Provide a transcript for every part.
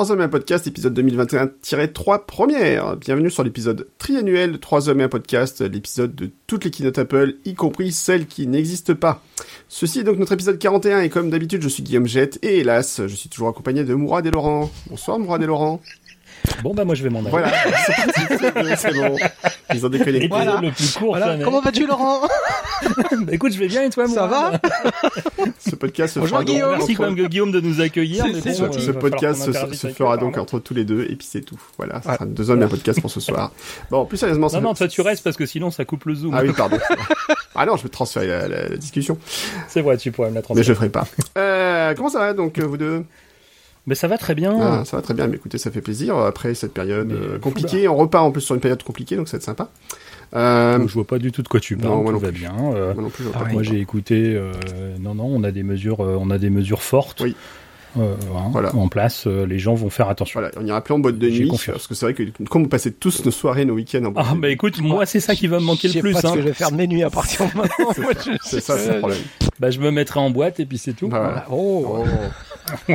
3 hommes et un podcast, épisode 2021-3 première. Bienvenue sur l'épisode triannuel de 3 hommes et un podcast, l'épisode de toutes les keynotes Apple, y compris celles qui n'existent pas. Ceci est donc notre épisode 41 et comme d'habitude, je suis Guillaume Jette et hélas, je suis toujours accompagné de Mourad et Laurent. Bonsoir Mourad et Laurent. Bon bah moi je vais m'en aller. Voilà, c'est bon. Ils ont déconnecté. Voilà. le plus court voilà. Comment vas-tu Laurent bah, Écoute, je vais bien et toi Ça moi va Ce podcast se Bonjour, fera donc Guillaume. Merci entre- quand même Guillaume de nous accueillir. mais bon, euh, Ce podcast se, fera donc entre tous les deux et puis c'est tout. Voilà, ça Ouais. sera deux hommes et un podcast pour ce soir. Bon, plus sérieusement, ça Non, non, toi tu restes parce que sinon ça coupe le zoom. Ah oui, pardon. ah non, je vais transférer la, la- la discussion, C'est vrai, tu pourrais me la mais transmettre. je le ferai pas. Euh, comment ça va donc euh, vous deux? Mais ça va très bien. ah, Ça va très bien. Mais écoutez, ça fait plaisir après cette période euh, euh, compliquée. On repart en plus sur une période compliquée, donc ça va être sympa. Euh, Je vois pas du tout de quoi tu parles. non, moi tout non va plus. bien. euh, moi non plus, je vois pas ouais. moi j'ai écouté. euh, non, non, on a des mesures, euh, on a des mesures fortes. Oui. euh, hein, Voilà. en place. euh, les gens vont faire attention. Voilà, on ira plus en boîte de nuit, confiance. parce que c'est vrai que comme vous passez tous nos soirées, nos week-ends en boîte Ah bah écoute, moi c'est ça qui va me manquer le plus. pas ce hein. que je vais faire de mes nuits à partir de maintenant. C'est ça, c'est le problème. Bah je me mettrai en boîte et puis c'est tout. Voilà. Oh. Oh.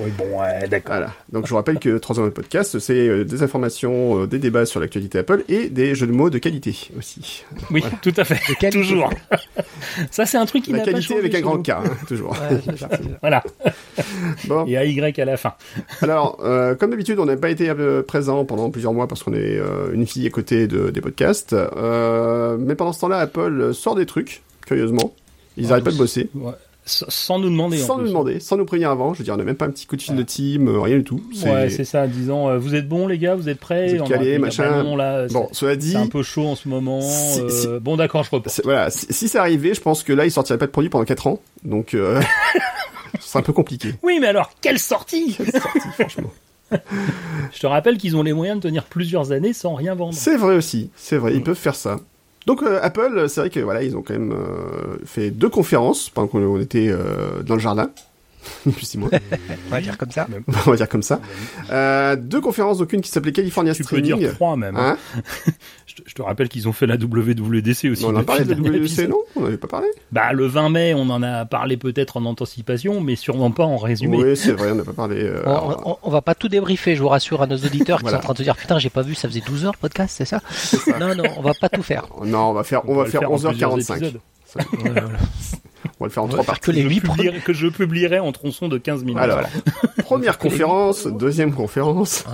Oui, bon, ouais, d'accord. Voilà. Donc je vous rappelle que 3 ans de podcast, c'est euh, des informations, euh, des débats sur l'actualité Apple et des jeux de mots de qualité aussi. Oui, tout à fait. qualité. Toujours. ça c'est un truc qui La n'a pas qualité changé avec un grand. K, hein, toujours. Ouais. Voilà. Bon. Et AY à la fin. Alors, euh, comme d'habitude, on n'a pas été euh, présent pendant plusieurs mois parce qu'on est euh, une fille à côté de, des podcasts. Euh, mais pendant ce temps-là, Apple sort des trucs, curieusement. Ils Ah, n'arrêtent pas de bosser. Ouais. Sans nous demander. en Sans nous plus. demander, sans nous prévenir avant. Je veux dire, on n'a même pas un petit coup de fil Ouais. de team, euh, rien du tout. Ouais, c'est ça. Disons, euh, vous êtes bons les gars, vous êtes prêts Vous êtes calés, machin. bah non, là, Bon, cela dit, c'est un peu chaud en ce moment. Si- euh, si- Bon, d'accord, je reprends. voilà, si, si c'est arrivé, je pense que là, ils sortiraient pas de produit pendant 4 ans. Donc, euh, c'est un peu compliqué. Oui, mais alors, quelle sortie franchement. Je te rappelle qu'ils ont les moyens de tenir plusieurs années sans rien vendre. C'est vrai aussi, c'est vrai, ils peuvent faire ça. Donc euh, Apple, c'est vrai que voilà, ils ont quand même euh, fait deux conférences pendant qu'on on était euh, dans le jardin. On va dire comme ça. Euh, deux conférences, aucune qui s'appelait California tu Streaming. Tu peux dire trois même. Hein. Hein je, te, rappelle qu'ils ont fait la WWDC aussi. on en a parlé de la WWDC, non? On n'avait pas parlé Bah le 20 mai, on en a parlé peut-être en anticipation, mais sûrement pas en résumé. Oui, c'est vrai, on n'a pas parlé. Euh, on, alors... on, on, va pas tout débriefer, je vous rassure à nos auditeurs qui sont en train de se dire putain, j'ai pas vu, ça faisait 12 heures le podcast, c'est ça, Non, non, on va pas tout faire. Non, on va faire, on, va faire 11h45. On va le faire en trois parties. Que, les je publierai, que je publierai en tronçon de 15 minutes. Alors, première conférence, deuxième conférence.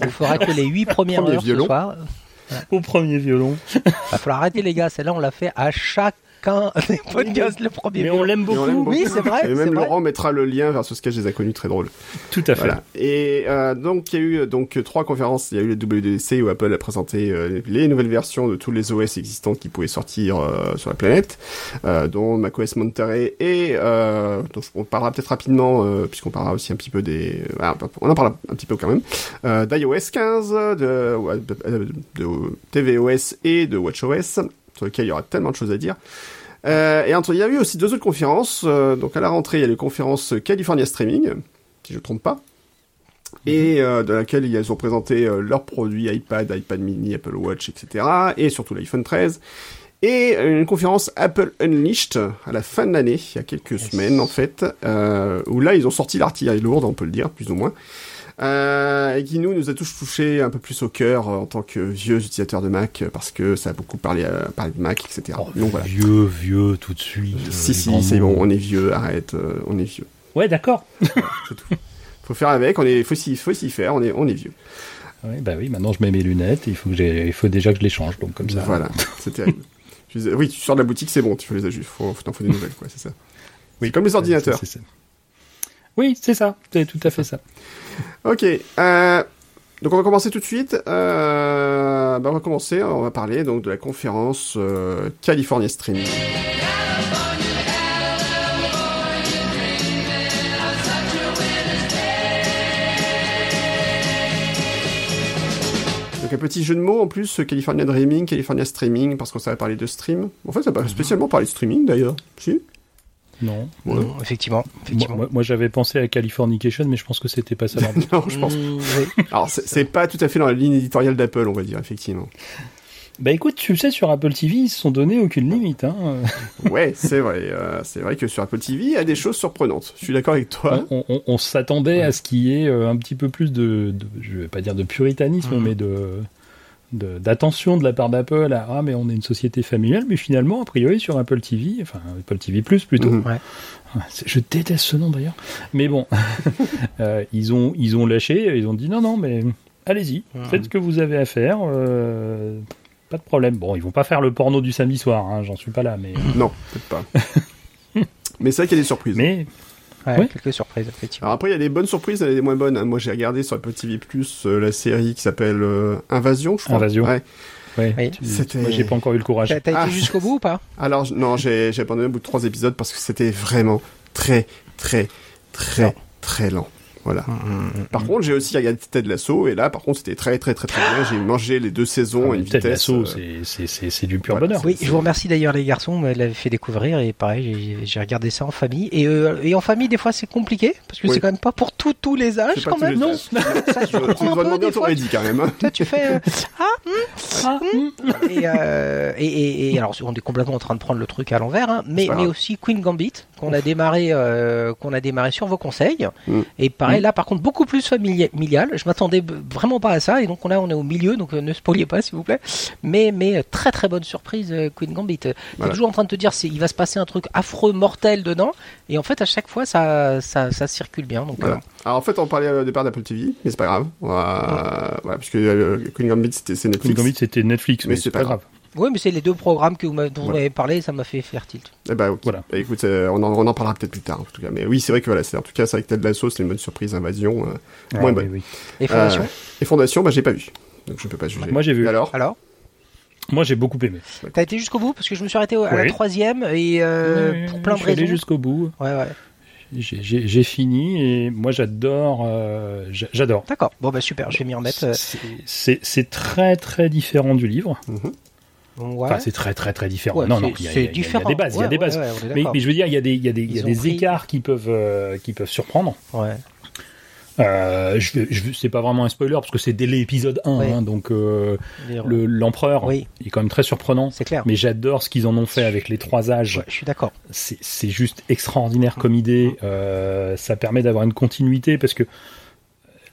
Il On fera que les 8 premières heures euh, Au premier violon. Il va falloir arrêter les gars, celle-là on l'a fait à chaque chacun des podcasts le premier Mais on l'aime beaucoup. beaucoup. Oui, c'est vrai, Et même vrai. Laurent mettra le lien vers ce sketch des inconnus, très drôle. Tout à fait. Voilà. Et euh, donc il y a eu donc trois conférences. Il y a eu les WDC où Apple a présenté euh, les nouvelles versions de tous les OS existants qui pouvaient sortir euh, sur la planète, euh, dont macOS Monterey et euh, dont on parlera peut-être rapidement euh, puisqu'on parlera aussi un petit peu des, ah, on en parlera un petit peu quand même, euh, d'iOS 15, de, ouais, de, de tvOS et de WatchOS sur lequel il y aura tellement de choses à dire. Euh, et entre, il y a eu aussi deux autres conférences. euh, donc à la rentrée, il y a les conférences California Streaming, si je ne trompe pas, et euh, dans laquelle ils ont présenté euh, leurs produits iPad, iPad mini, Apple Watch, etc. Et surtout l'iPhone 13. Et une conférence Apple Unleashed à la fin de l'année, il y a quelques semaines en fait, euh, où là ils ont sorti l'artillerie lourde, on peut le dire, plus ou moins. Euh, et qui nous nous a tous touché un peu plus au cœur euh, en tant que vieux utilisateurs de Mac euh, parce que ça a beaucoup parlé, euh, parlé de Mac, etc. Oh, Donc voilà. Vieux, vieux, tout de suite. euh, Si si, c'est bon, on est vieux, arrête, euh, on est vieux. Ouais, d'accord. Faut faire avec, on est, faut s'y, faut s'y faire, on est, on est vieux. Ouais, bah oui, maintenant je mets mes lunettes. et Il faut que j'ai, il faut déjà que je les change. Donc comme ça. Voilà, c'est terrible. Je disais, oui, tu sors de la boutique, c'est bon, tu fais les ajustes, faut, faut, t'en faut des nouvelles, quoi, c'est ça. Oui, comme les ordinateurs. c'est- c'est ça. Oui, c'est ça. C'est tout à fait ça. Ok, euh, donc on va commencer tout de suite. Euh, bah on va commencer, on va parler donc de la conférence euh, California Streaming. Donc un petit jeu de mots en plus, California Dreaming, California Streaming, parce qu'on savait parler de stream. En fait, ça va pas spécialement parler de streaming d'ailleurs. Si Non. Ouais. Non, effectivement, Moi, effectivement. moi- moi, j'avais pensé à Californication, mais je pense que c'était pas ça. Non, je pense. Mm. Alors c'est pas tout à fait dans la ligne éditoriale d'Apple, on va dire effectivement. Bah écoute, tu sais, sur Apple TV, ils se sont donné aucune limite. Hein. Ouais, c'est vrai. euh, c'est vrai que sur Apple TV, il y a des choses surprenantes. Je suis d'accord avec toi. On, on- on s'attendait à ce qu'il y ait euh, un petit peu plus de, de- je vais pas dire de puritanisme, Mhm. mais de de- d'attention de, la part d'Apple à ah mais on est une société familiale, mais finalement a priori sur Apple TV, enfin Apple TV Plus plutôt. Mhm. Ouais. C'est- Je déteste ce nom d'ailleurs, mais bon, Euh, ils ont ils ont lâché, ils ont dit non non mais allez-y, faites ce que vous avez à faire. euh, pas de problème. Bon, ils vont pas faire le porno du samedi soir, hein, j'en suis pas là, mais Non, peut-être pas. Mais c'est vrai qu'il y a des surprises. mais Ouais, Ouais. quelques surprises, effectivement. Alors après, il y a des bonnes surprises, il y a des moins bonnes. Moi, j'ai regardé sur Apple TV Plus euh, la série qui s'appelle euh, Invasion, je crois. Invasion. Ouais. ouais, Oui. moi j'ai pas encore eu le courage. T'as t'as été Ah. jusqu'au bout ou pas? Alors non, j'ai j'ai abandonné au bout de trois épisodes parce que c'était vraiment très, très, très, Non. très lent. Voilà. Mm, Par contre, j'ai aussi regardé Ted Lasso et là, par contre, c'était très, très, très, très bien. J'ai mangé les deux saisons à une Ted vitesse. Lasso, euh, c'est- c'est- c'est c'est du pur voilà. bonheur. Oui, je vous remercie d'ailleurs les garçons, elle l'avait fait découvrir et pareil, j'ai- regardé ça en famille. Et, euh, et en famille, des fois, c'est compliqué parce que Oui. c'est quand même pas pour tous tous les âges quand même. Non, ça Tu dois- tu dois demander à ton. Reddy quand même. Toi, tu fais euh, ah Ah, hmm. et, euh, et, et, et alors on est complètement en train de prendre le truc à l'envers, hein, mais mais aussi Queen Gambit qu'on a démarré euh, qu'on a démarré sur vos conseils. Mm. Et pareil Mm. là, par contre, beaucoup plus familial. Je m'attendais vraiment pas à ça, et donc on a on est au milieu, donc euh, ne spoiliez pas s'il vous plaît. Mais mais euh, très très bonne surprise Queen Gambit. T'es Voilà. toujours en train de te dire il va se passer un truc affreux mortel dedans, et en fait à chaque fois ça ça, ça circule bien. Donc Voilà. euh, Alors en fait, on parlait au départ d'Apple TV, mais c'est pas grave. Voilà, puisque euh, Queen Gambit, c'était c'est Queen Netflix. Gambit, c'était Netflix, Mais mais, c'est pas grave. Oui, mais c'est les deux programmes que vous m'avez- dont vous m'avez parlé, ça m'a fait faire tilt. Eh ben. Voilà. Bah, écoute, euh, on, en, on en parlera peut-être plus tard, en tout cas. Mais oui, c'est vrai que voilà, c'est en tout cas, c'est avec Ted Lasso, c'est une bonne surprise, Invasion. euh, Ah, moins oui, bonne. oui. Et Fondation. Euh, et Fondation, bah, j'ai pas vu. Donc je peux pas juger. Moi, j'ai vu. Et alors Alors Moi, j'ai beaucoup aimé. T'as été jusqu'au bout? Parce que je me suis arrêté au- à la troisième et euh, Oui, pour plein je de suis allé raisons. jusqu'au bout. Ouais ouais. J'ai- fini et moi, j'adore. euh, j'a- j'adore. D'accord. Bon bah super, je vais m'y remettre. c'est très très différent du livre. Mhm. Ouais. Enfin, c'est très très très différent. Ouais, non, non, il y, a- c'est il y a- il y a différent. des bases. Il y a des bases. mais, je veux dire, il y a des, il y a des, il y a Ils ont des pris- écarts qui peuvent, euh, qui peuvent surprendre. Ouais. Euh, je, je, c'est pas vraiment un spoiler parce que c'est dès l'épisode 1, Oui. hein, donc euh, le- l'empereur Oui. il est quand même très surprenant. C'est clair. Mais j'adore ce qu'ils en ont fait avec les trois âges. Je suis d'accord. C'est juste extraordinaire comme idée. Euh, ça permet d'avoir une continuité parce que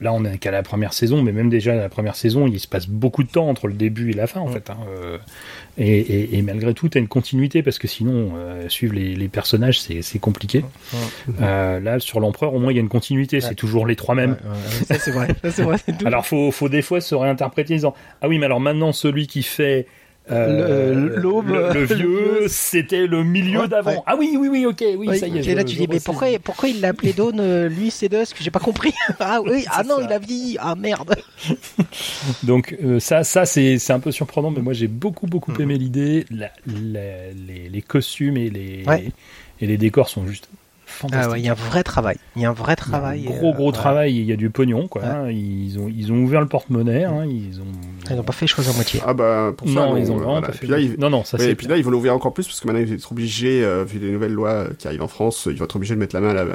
là, on est qu'à la première saison, mais même déjà à la première saison, il se passe beaucoup de temps entre le début et la fin, en Mm. fait. hein. Euh, et, et- et malgré tout, tu as une continuité parce que sinon, euh, suivre les, les personnages, c'est compliqué. Euh, là, sur l'empereur, au moins, il y a une continuité. Ouais. C'est toujours les trois mêmes. Ouais, ouais, ça c'est vrai. Ça c'est vrai. Alors, faut, faut des fois se réinterpréter en disant Ah oui, mais alors maintenant, celui qui fait. Euh, Le- l'aube, le, vieux, c'était le milieu Ouais, d'avant. ouais. Ah oui, oui, oui, ok, oui, Oui, ça y est. et là je- tu je dis mais pourquoi pourquoi il l'a appelé Dawn euh, lui c'est Dusk j'ai pas compris ah oui ah non ça. il a vieilli ah merde Donc euh, ça, ça c'est c'est un peu surprenant, mais moi j'ai beaucoup beaucoup Mhm. aimé l'idée. Les, les costumes et les Ouais. et les décors sont juste ah ouais il y a un vrai travail il y a un vrai travail gros euh, gros ouais. travail, il y a du pognon quoi. Ouais. hein. Ils ont ils ont ouvert le porte-monnaie, hein. ils ont ils ont pas fait chose à moitié Ah bah, pour ça, non, ils ont euh, vraiment voilà. pas fait. Là, ils... Non non, ça ouais, c'est et puis là, ils vont l'ouvrir encore plus parce que maintenant, ils vont être obligés, euh, vu les nouvelles lois euh, qui arrivent en France, ils vont être obligés de mettre la main à la-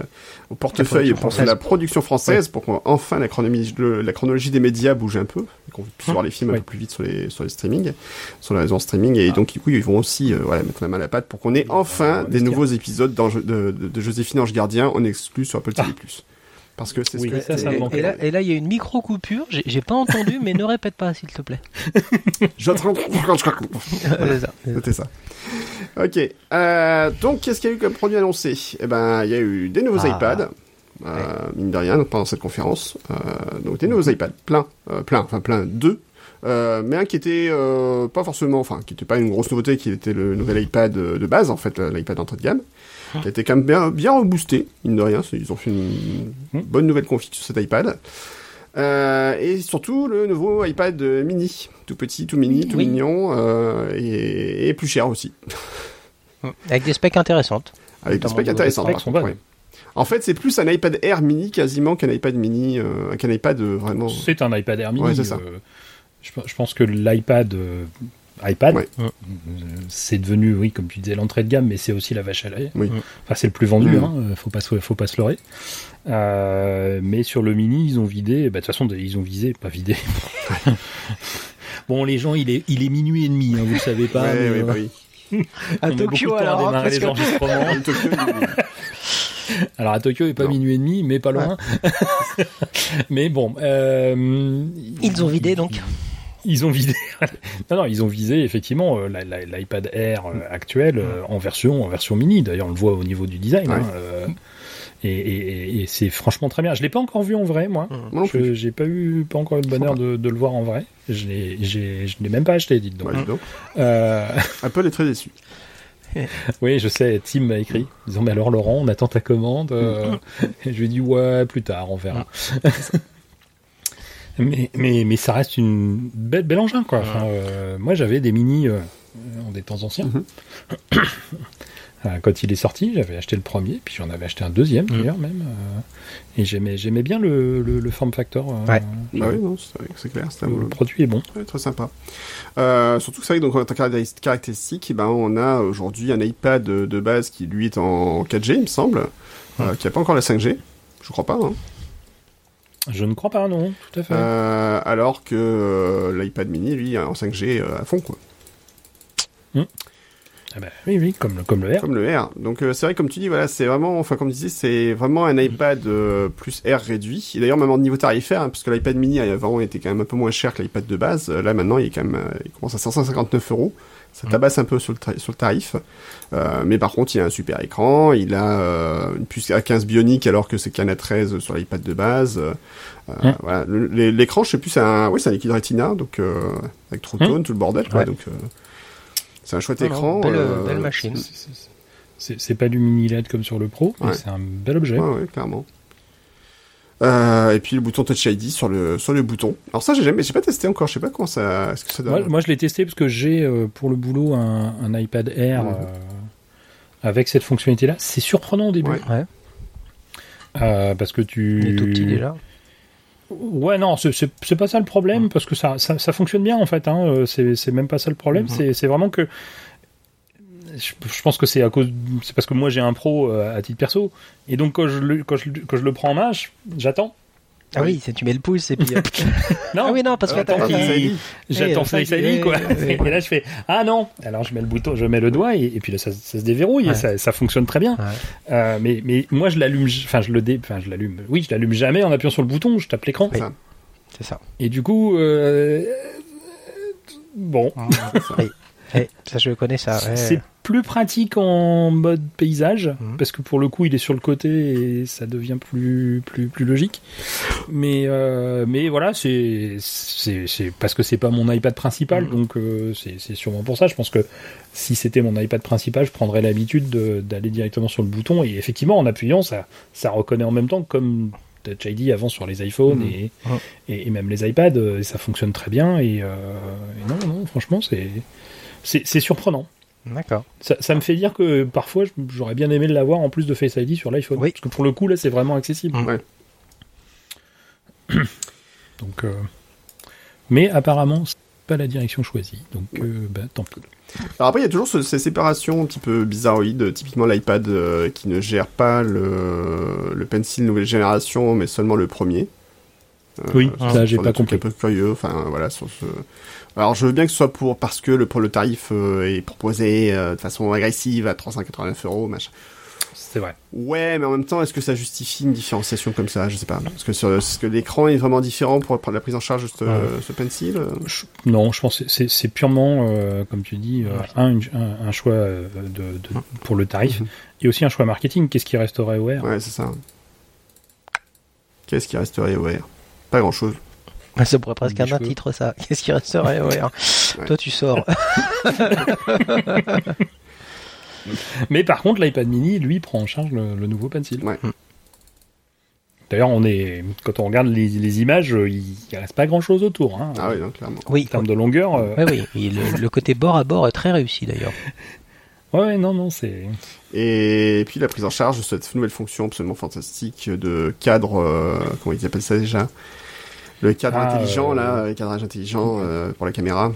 au portefeuille pour française. la production française pour qu'enfin la chronologie, le- la chronologie des médias bouge un peu, et qu'on puisse voir les films un peu plus vite sur les, sur les streaming, sur la raison streaming, et donc, du coup, ils vont aussi, euh, voilà, mettre la main à la pâte pour qu'on ait enfin des nouveaux épisodes de, de, de Ange Gardien en exclu sur Apple TV+. Parce que c'est Oui, ce que ça, ça et, là, et là, il y a une micro coupure. J'ai pas entendu, mais ne répète pas, s'il te plaît. C'est ça. C'était ça. Ok. Euh, donc, qu'est-ce qu'il y a eu comme produit annoncé? Eh ben, il y a eu des nouveaux Ah. iPads, euh, mine de rien, pendant cette conférence. Euh, donc, des nouveaux iPads, plein, euh, plein, enfin plein, deux. Euh, mais un qui était euh, pas forcément, enfin, qui était pas une grosse nouveauté, qui était le nouvel iPad de base, en fait, l'iPad d'entrée de gamme, qui a été quand même bien, bien reboosté, mine de rien. Ils ont fait une Hmm. bonne nouvelle config sur cet iPad. Euh, et surtout le nouveau iPad mini, tout petit, tout mini, tout Oui. mignon, euh, et, et plus cher aussi. Avec des specs intéressantes. Avec des specs specs par contre, ouais. En fait, c'est plus un iPad Air mini quasiment qu'un iPad mini, euh, qu'un iPad euh, vraiment. C'est un iPad Air mini. Ouais, c'est ça. euh, je, je pense que l'iPad euh, iPad, Ouais. c'est devenu, oui, comme tu disais, l'entrée de gamme, mais c'est aussi la vache à lait. Oui. Enfin, c'est le plus vendu, Mm. hein, euh, faut pas se, faut pas se leurrer. Euh, mais sur le mini, ils ont vidé, bah, de toute façon, ils ont visé, pas vidé. Bon, les gens, il est, il est minuit et demi, hein, vous le savez pas. Ouais, mais, ouais, euh, bah oui. À Tokyo, alors, à démarrer parce les que- enregistrements. En Tokyo, il- Alors à Tokyo, il n'est pas Non. minuit et demi, mais pas loin. mais bon, euh, Ils ont vidé donc. Ils ont visé. non, non, ils ont visé effectivement euh, l'iPad Air euh, actuel euh, en version en version mini. D'ailleurs, on le voit au niveau du design. Ouais. hein, euh, et et- et- et c'est franchement très bien. Je l'ai pas encore vu en vrai, moi. Moi plus. Je j'ai pas eu pas encore eu le bonheur de, de le voir en vrai. Je l'ai je l'ai même pas acheté, dites donc. Ouais, dis donc. Euh, Apple est très déçu. oui, je sais. Tim m'a écrit disant mais alors Laurent, on attend ta commande. euh, et je lui ai dit ouais, plus tard, on verra. Mais, mais mais ça reste une belle bel engin quoi. Enfin, euh, moi j'avais des mini euh, en des temps anciens. Mhm. Euh, Quand il est sorti, j'avais acheté le premier, puis j'en avais acheté un deuxième Mhm. d'ailleurs même. euh, et j'aimais j'aimais bien le, le, le form factor. euh, Ouais. Bah oui, non, c'est c'est clair, un Le produit est bon. Ouais, très sympa. Euh, surtout que c'est vrai que donc, en tant que caractéris- caractéristique, eh ben, on a aujourd'hui un iPad de, de base qui lui est en 4G, il me semble, euh, qui n'a pas encore la 5G. Je crois pas. Hein. Je ne crois pas, non, tout à fait. Euh, alors que euh, l'iPad mini, lui, en 5G euh, à fond, quoi. Ah bah, oui, oui, comme le, comme le R. Comme le R. Donc c'est vrai, comme tu dis, voilà, c'est vraiment, enfin comme tu disais, c'est vraiment un iPad plus R réduit. Et d'ailleurs même en niveau tarifaire, hein, parce que l'iPad mini avant était quand même un peu moins cher que l'iPad de base. Là maintenant, il est quand même, il commence à 559 euros. Ça tabasse un peu sur le, sur le tarif. Euh, mais par contre, il a un super écran, il a euh, une puce A15 bionique alors que c'est qu'un A13 sur l'iPad de base. Euh, voilà. Le- les- L'écran, je sais plus, c'est un, ouais, c'est un liquide Retina, donc euh, avec True Tone, tout le bordel, quoi. Ouais. Donc euh, c'est un chouette écran. belle- euh, belle machine. C'est- c'est- C'est c'est pas du mini LED comme sur le Pro, mais Ouais. c'est un bel objet. Ouais, ouais, clairement. Euh, et puis le bouton Touch ID sur le sur le bouton. Alors ça j'ai jamais, j'ai pas testé encore. Je sais pas comment ça, est-ce que ça Moi, donne. moi, je l'ai testé parce que j'ai euh, pour le boulot un, un iPad Air euh, avec cette fonctionnalité-là. C'est surprenant au début. Ouais. Ouais. Euh, parce que tu. Il est tout petit déjà. Ouais, non, c'est- pas ça le problème, parce que ça, ça, ça fonctionne bien en fait. Hein, c'est c'est même pas ça le problème. Mhm. C'est c'est vraiment que. Je, je pense que c'est à cause. C'est parce que moi j'ai un pro euh, à titre perso. Et donc quand je le, quand je, quand je le prends en main, j'attends. Ah oui, c'est tu mets le pouce et puis. euh, Non, ah oui, non, parce que Euh. J'attends Eh, Face ça, ID, quoi. eh, eh, Et là, je fais Ah non Alors, je mets le bouton, je mets le doigt, et, et puis là, ça, ça se déverrouille, Ouais. et ça, ça fonctionne très bien. Ouais. Euh, mais, mais moi, je l'allume, enfin, je le dé, enfin, je l'allume. Oui, je l'allume jamais en appuyant sur le bouton, je tape l'écran. C'est ça. C'est ça. Et du coup, euh, bon, Oui. Eh, ça, je connais ça. ouais. Plus pratique en mode paysage, Mhm. parce que pour le coup, il est sur le côté et ça devient plus, plus, plus logique. Mais, euh, mais voilà, c'est, parce que c'est pas mon iPad principal, Mhm. donc euh, c'est, sûrement pour ça. Je pense que si c'était mon iPad principal, je prendrais l'habitude de- d'aller directement sur le bouton et effectivement, en appuyant, ça, ça reconnaît en même temps comme Touch ID avant sur les iPhones Mhm. et, et, et même les iPads, euh, ça fonctionne très bien et, euh, et non, non, franchement, c'est surprenant. D'accord. Ça, ça me fait dire que parfois j'aurais bien aimé l'avoir en plus de Face ID sur l'iPhone. Oui. Parce que pour le coup là c'est vraiment accessible. Ouais. Donc, euh, mais apparemment c'est pas la direction choisie. Donc euh, bah, tant pis. Alors après il y a toujours ce- ces séparations un petit peu bizarroïdes. Typiquement l'iPad euh, qui ne gère pas le le Pencil nouvelle génération, mais seulement le premier. Euh, Oui, ça, j'ai pas compris. Un peu curieux. Enfin voilà sur ce. Alors je veux bien que ce soit pour parce que le pour le tarif euh, est proposé euh, de façon agressive à 389 euros machin. C'est vrai. Ouais, mais en même temps, est-ce que ça justifie une différenciation comme ça? Je sais pas. Parce que, sur, est-ce que l'écran est vraiment différent pour prendre la prise en charge de ce, Ouais. ce pencil Je- non, je pense que c'est- purement, euh, comme tu dis, euh, un, une- un, un choix de, de- pour le tarif Mhm. et aussi un choix marketing. Qu'est-ce qui resterait au R? Ouais, c'est ça. Qu'est-ce qui resterait au R? Pas grand-chose. Ah, Ça pourrait presque être un titre, ça. Qu'est-ce qui resterait ouais, hein. Ouais. Toi, tu sors. Mais par contre, l'iPad mini, lui, prend en charge le, le nouveau Pencil. Ouais. D'ailleurs, on est, quand on regarde les, les images, il, il reste pas grand chose autour. Hein. Ah oui, clairement. Oui. En termes de longueur, euh, Oui, oui. Et le, le côté bord à bord est très réussi, d'ailleurs. ouais, ouais, non, non, c'est. Et puis la prise en charge de cette nouvelle fonction absolument fantastique de cadre, euh, comment ils appellent ça déjà? Le cadre Ah, intelligent, euh, là, le cadrage intelligent euh, pour la caméra.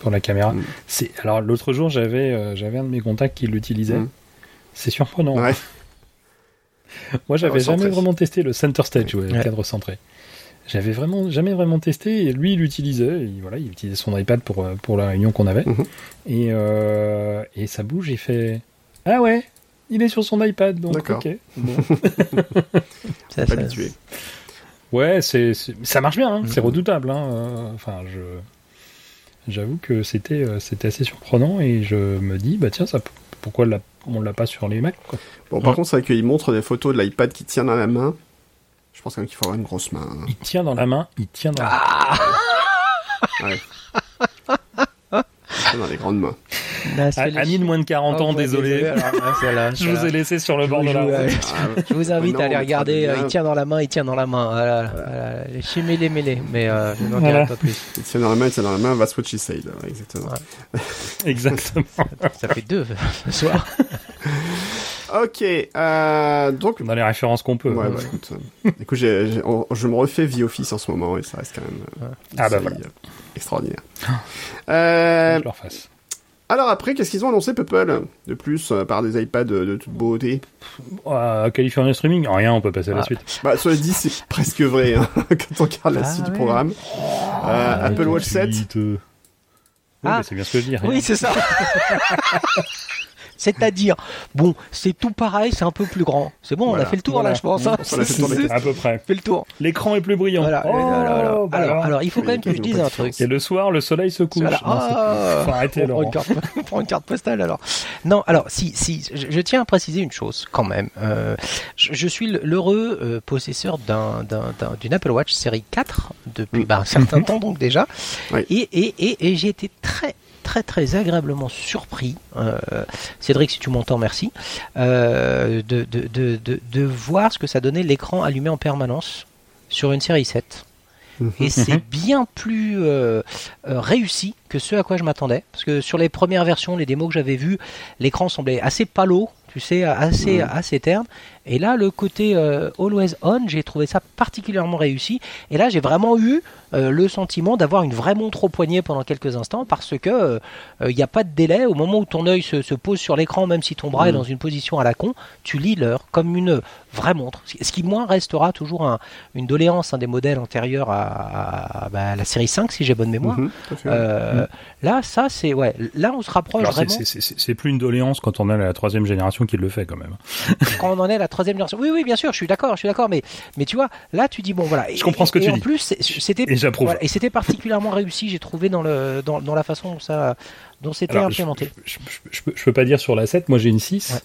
pour la caméra. Mm. C'est alors l'autre jour j'avais euh, j'avais un de mes contacts qui l'utilisait. Mm. C'est surprenant. Ouais. Moi j'avais jamais vraiment testé le center stage, ouais, le cadre centré. J'avais vraiment jamais vraiment testé et lui il l'utilisait, il, voilà, il utilisait son iPad pour euh, pour la réunion qu'on avait Mhm. et euh, et ça bouge, il fait ah ouais, il est sur son iPad donc D'accord. ok. Bon. Ça, Pas ça- habitué. Ouais, c'est c'est- ça marche bien, hein, Mhm. c'est redoutable. Hein, euh, enfin, je j'avoue que c'était euh, c'était assez surprenant et je me dis bah tiens ça pourquoi on l'a pas sur les Mac quoi. Bon, par Ouais. contre, c'est vrai qu'il montre des photos de l'iPad qui tient dans la main. Je pense quand même qu'il faudra une grosse main. hein. Il tient dans la main, il tient dans. Ah, Ouais. Il tient dans les grandes mains. Ah, Ami de moins de 40 ans, Oh, ouais, désolé. alors, là, celle-là, Je vous ai laissé sur le Je bord de la route. ouais. Ah, Je vous invite Non, à aller regarder. euh, il tient dans la main, il tient dans la main. Voilà, voilà. Les mêlés. Mais euh, je n'en Voilà. dirai pas plus. il tient dans la main, il tient dans la main, that's what she said. Ouais, exactement. Ouais. Exactement. Ça fait deux ce soir. Ok, euh, donc... On a les références qu'on peut. Ouais, bah écoute, euh, écoute j'ai- j'ai- on- je me refais The Office en ce moment et ça reste quand même euh, Ah bah voilà. extraordinaire. Euh, Je leur fasse. alors après, qu'est-ce qu'ils ont annoncé Purple de plus euh, par des iPads de, de toute beauté? Euh, California Streaming, rien, on peut passer à la Ah. suite. Bah cela dit, c'est presque vrai hein, quand on regarde la Ah suite du programme. Euh, Apple Watch de 7, suite, euh. Oui, Ah. c'est bien ce que je dis. rien. Oui, c'est ça. C'est-à-dire, bon, c'est tout pareil, c'est un peu plus grand. C'est bon, on a fait le tour Voilà. là, je pense. hein. On a fait le tour des C'est- à peu près. fait le tour. L'écran est plus brillant. Voilà. Oh, alors, alors, bah alors, alors. alors, il faut quand même que je dise un truc. Et le soir, le soleil se couche. Voilà. Ah, faut arrêter, on prend Laurent. une, carte, on prend une carte postale alors. Non, alors si, si, je, je tiens à préciser une chose quand même. Euh, je, je suis l'heureux euh, possesseur d'un, d'un, d'un- d'une Apple Watch série 4 depuis bah, un certain temps donc déjà. Oui. Et, et, et, et j'ai été très très très agréablement surpris, euh, Cédric si tu m'entends merci, euh, de, de, de, de, voir ce que ça donnait l'écran allumé en permanence sur une série 7 et c'est Mhm. bien plus euh, euh, réussi que ce à quoi je m'attendais. Parce que sur les premières versions, les démos que j'avais vues, l'écran semblait assez palo, tu sais, assez, Mhm. assez terne. Et là, le côté euh, Always On, j'ai trouvé ça particulièrement réussi. Et là, j'ai vraiment eu euh, le sentiment d'avoir une vraie montre au poignet pendant quelques instants parce que il n'y a pas de délai. Au moment où ton œil se, se pose sur l'écran, même si ton bras est Mhm. dans une position à la con, tu lis l'heure comme une vraie montre. Ce qui, moi, restera toujours un- une doléance hein, des modèles antérieurs à, à- bah, à la série 5, si j'ai bonne mémoire. Mhm, à fait. Euh, Là, ça, c'est ouais. Là, on se rapproche Alors, vraiment c'est- plus une doléance quand on a la troisième génération qui le fait quand même. quand on en est à la troisième génération. Oui, oui, bien sûr, je suis d'accord, je suis d'accord, mais mais tu vois, là, tu dis bon, voilà. Je comprends ce que et tu en dis. plus, c'était Et j'approuve. voilà, et c'était particulièrement réussi, j'ai trouvé dans le dans, dans la façon dont ça dont c'était Alors, implémenté. je, je- je peux, je peux pas dire sur la 7, moi j'ai une 6. Ouais.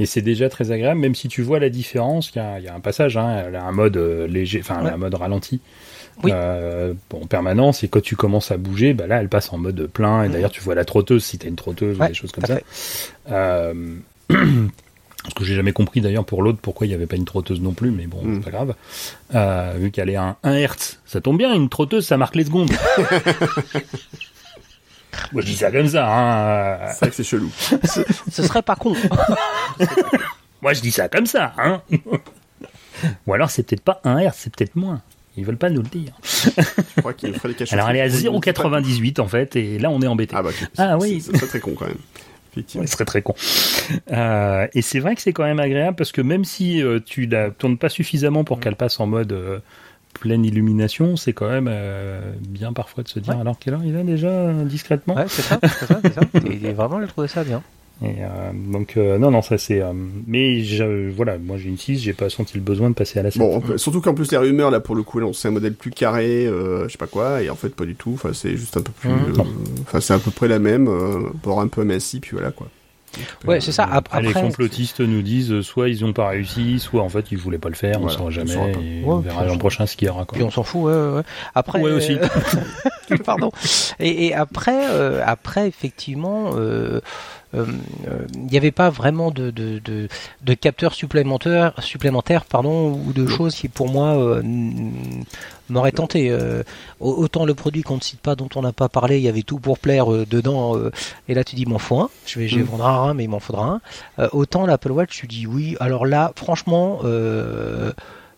Et c'est déjà très agréable, même si tu vois la différence, il y a, il y a un passage, hein, elle a un mode euh, léger, enfin Ouais. un mode ralenti. Oui. Euh, bon, en permanence, et quand tu commences à bouger, bah là, elle passe en mode plein, et d'ailleurs, tu vois la trotteuse, si t'as une trotteuse Ouais, ou des choses comme ça. Euh, ce que j'ai jamais compris d'ailleurs pour l'autre, pourquoi il n'y avait pas une trotteuse non plus, mais bon, Mm. c'est pas grave. Euh, vu qu'elle est à un 1 Hertz, ça tombe bien, une trotteuse, ça marque les secondes. Moi, je dis ça comme ça, hein. C'est vrai que c'est chelou. Ce serait pas con. Moi, je dis ça comme ça, hein. Ou alors, c'est peut-être pas 1 Hertz, c'est peut-être moins. Ils veulent pas nous le dire. Je crois qu'il ferait des. Alors, elle est à 0,98 en fait, et là, on est embêté. Ah bah. Ah oui. C'est c'est très con quand même. Effectivement. Serait très con. Euh, et c'est vrai que c'est quand même agréable parce que même si euh, tu la tournes pas suffisamment pour qu'elle passe en mode euh, pleine illumination, c'est quand même bien parfois de se dire Ouais. alors quelle heure il a déjà discrètement? Ouais, c'est ça, c'est ça, c'est ça. Et, et vraiment, j'ai trouvé ça bien. Et euh, donc euh, non non ça c'est euh, mais je- voilà moi j'ai une 6 j'ai pas senti le besoin de passer à la 7. Bon, on peut- surtout qu'en plus les rumeurs là pour le coup, c'est un modèle plus carré, euh, je sais pas quoi, et en fait pas du tout. Enfin, c'est juste un peu plus. Mhm. euh, Enfin, c'est à peu près la même, euh, bord un peu aminci, puis voilà quoi. Ouais, c'est ça. Ap- Après, les complotistes nous disent euh, soit ils ont pas réussi, soit en fait ils voulaient pas le faire, Voilà, on saura on jamais saura pas. et Ouais, on verra on l'an prochain ce qu'il y aura quoi. Puis on s'en fout, ouais, ouais. Après, Ouais, aussi. euh, pardon. Et, et après, euh, après effectivement, euh, euh, euh, il n'y avait pas vraiment de, de, de, de capteurs supplémentaires, supplémentaires pardon, ou de choses qui pour moi euh, m'auraient tenté. Euh, au- autant le produit qu'on ne cite pas, dont on n'a pas parlé, il y avait tout pour plaire euh, dedans. euh, et là, tu dis, m'en faut un. Je vais, je vais Mm. vendre un, mais il m'en faudra un. Euh, autant l'Apple Watch, tu dis oui. Alors là, franchement.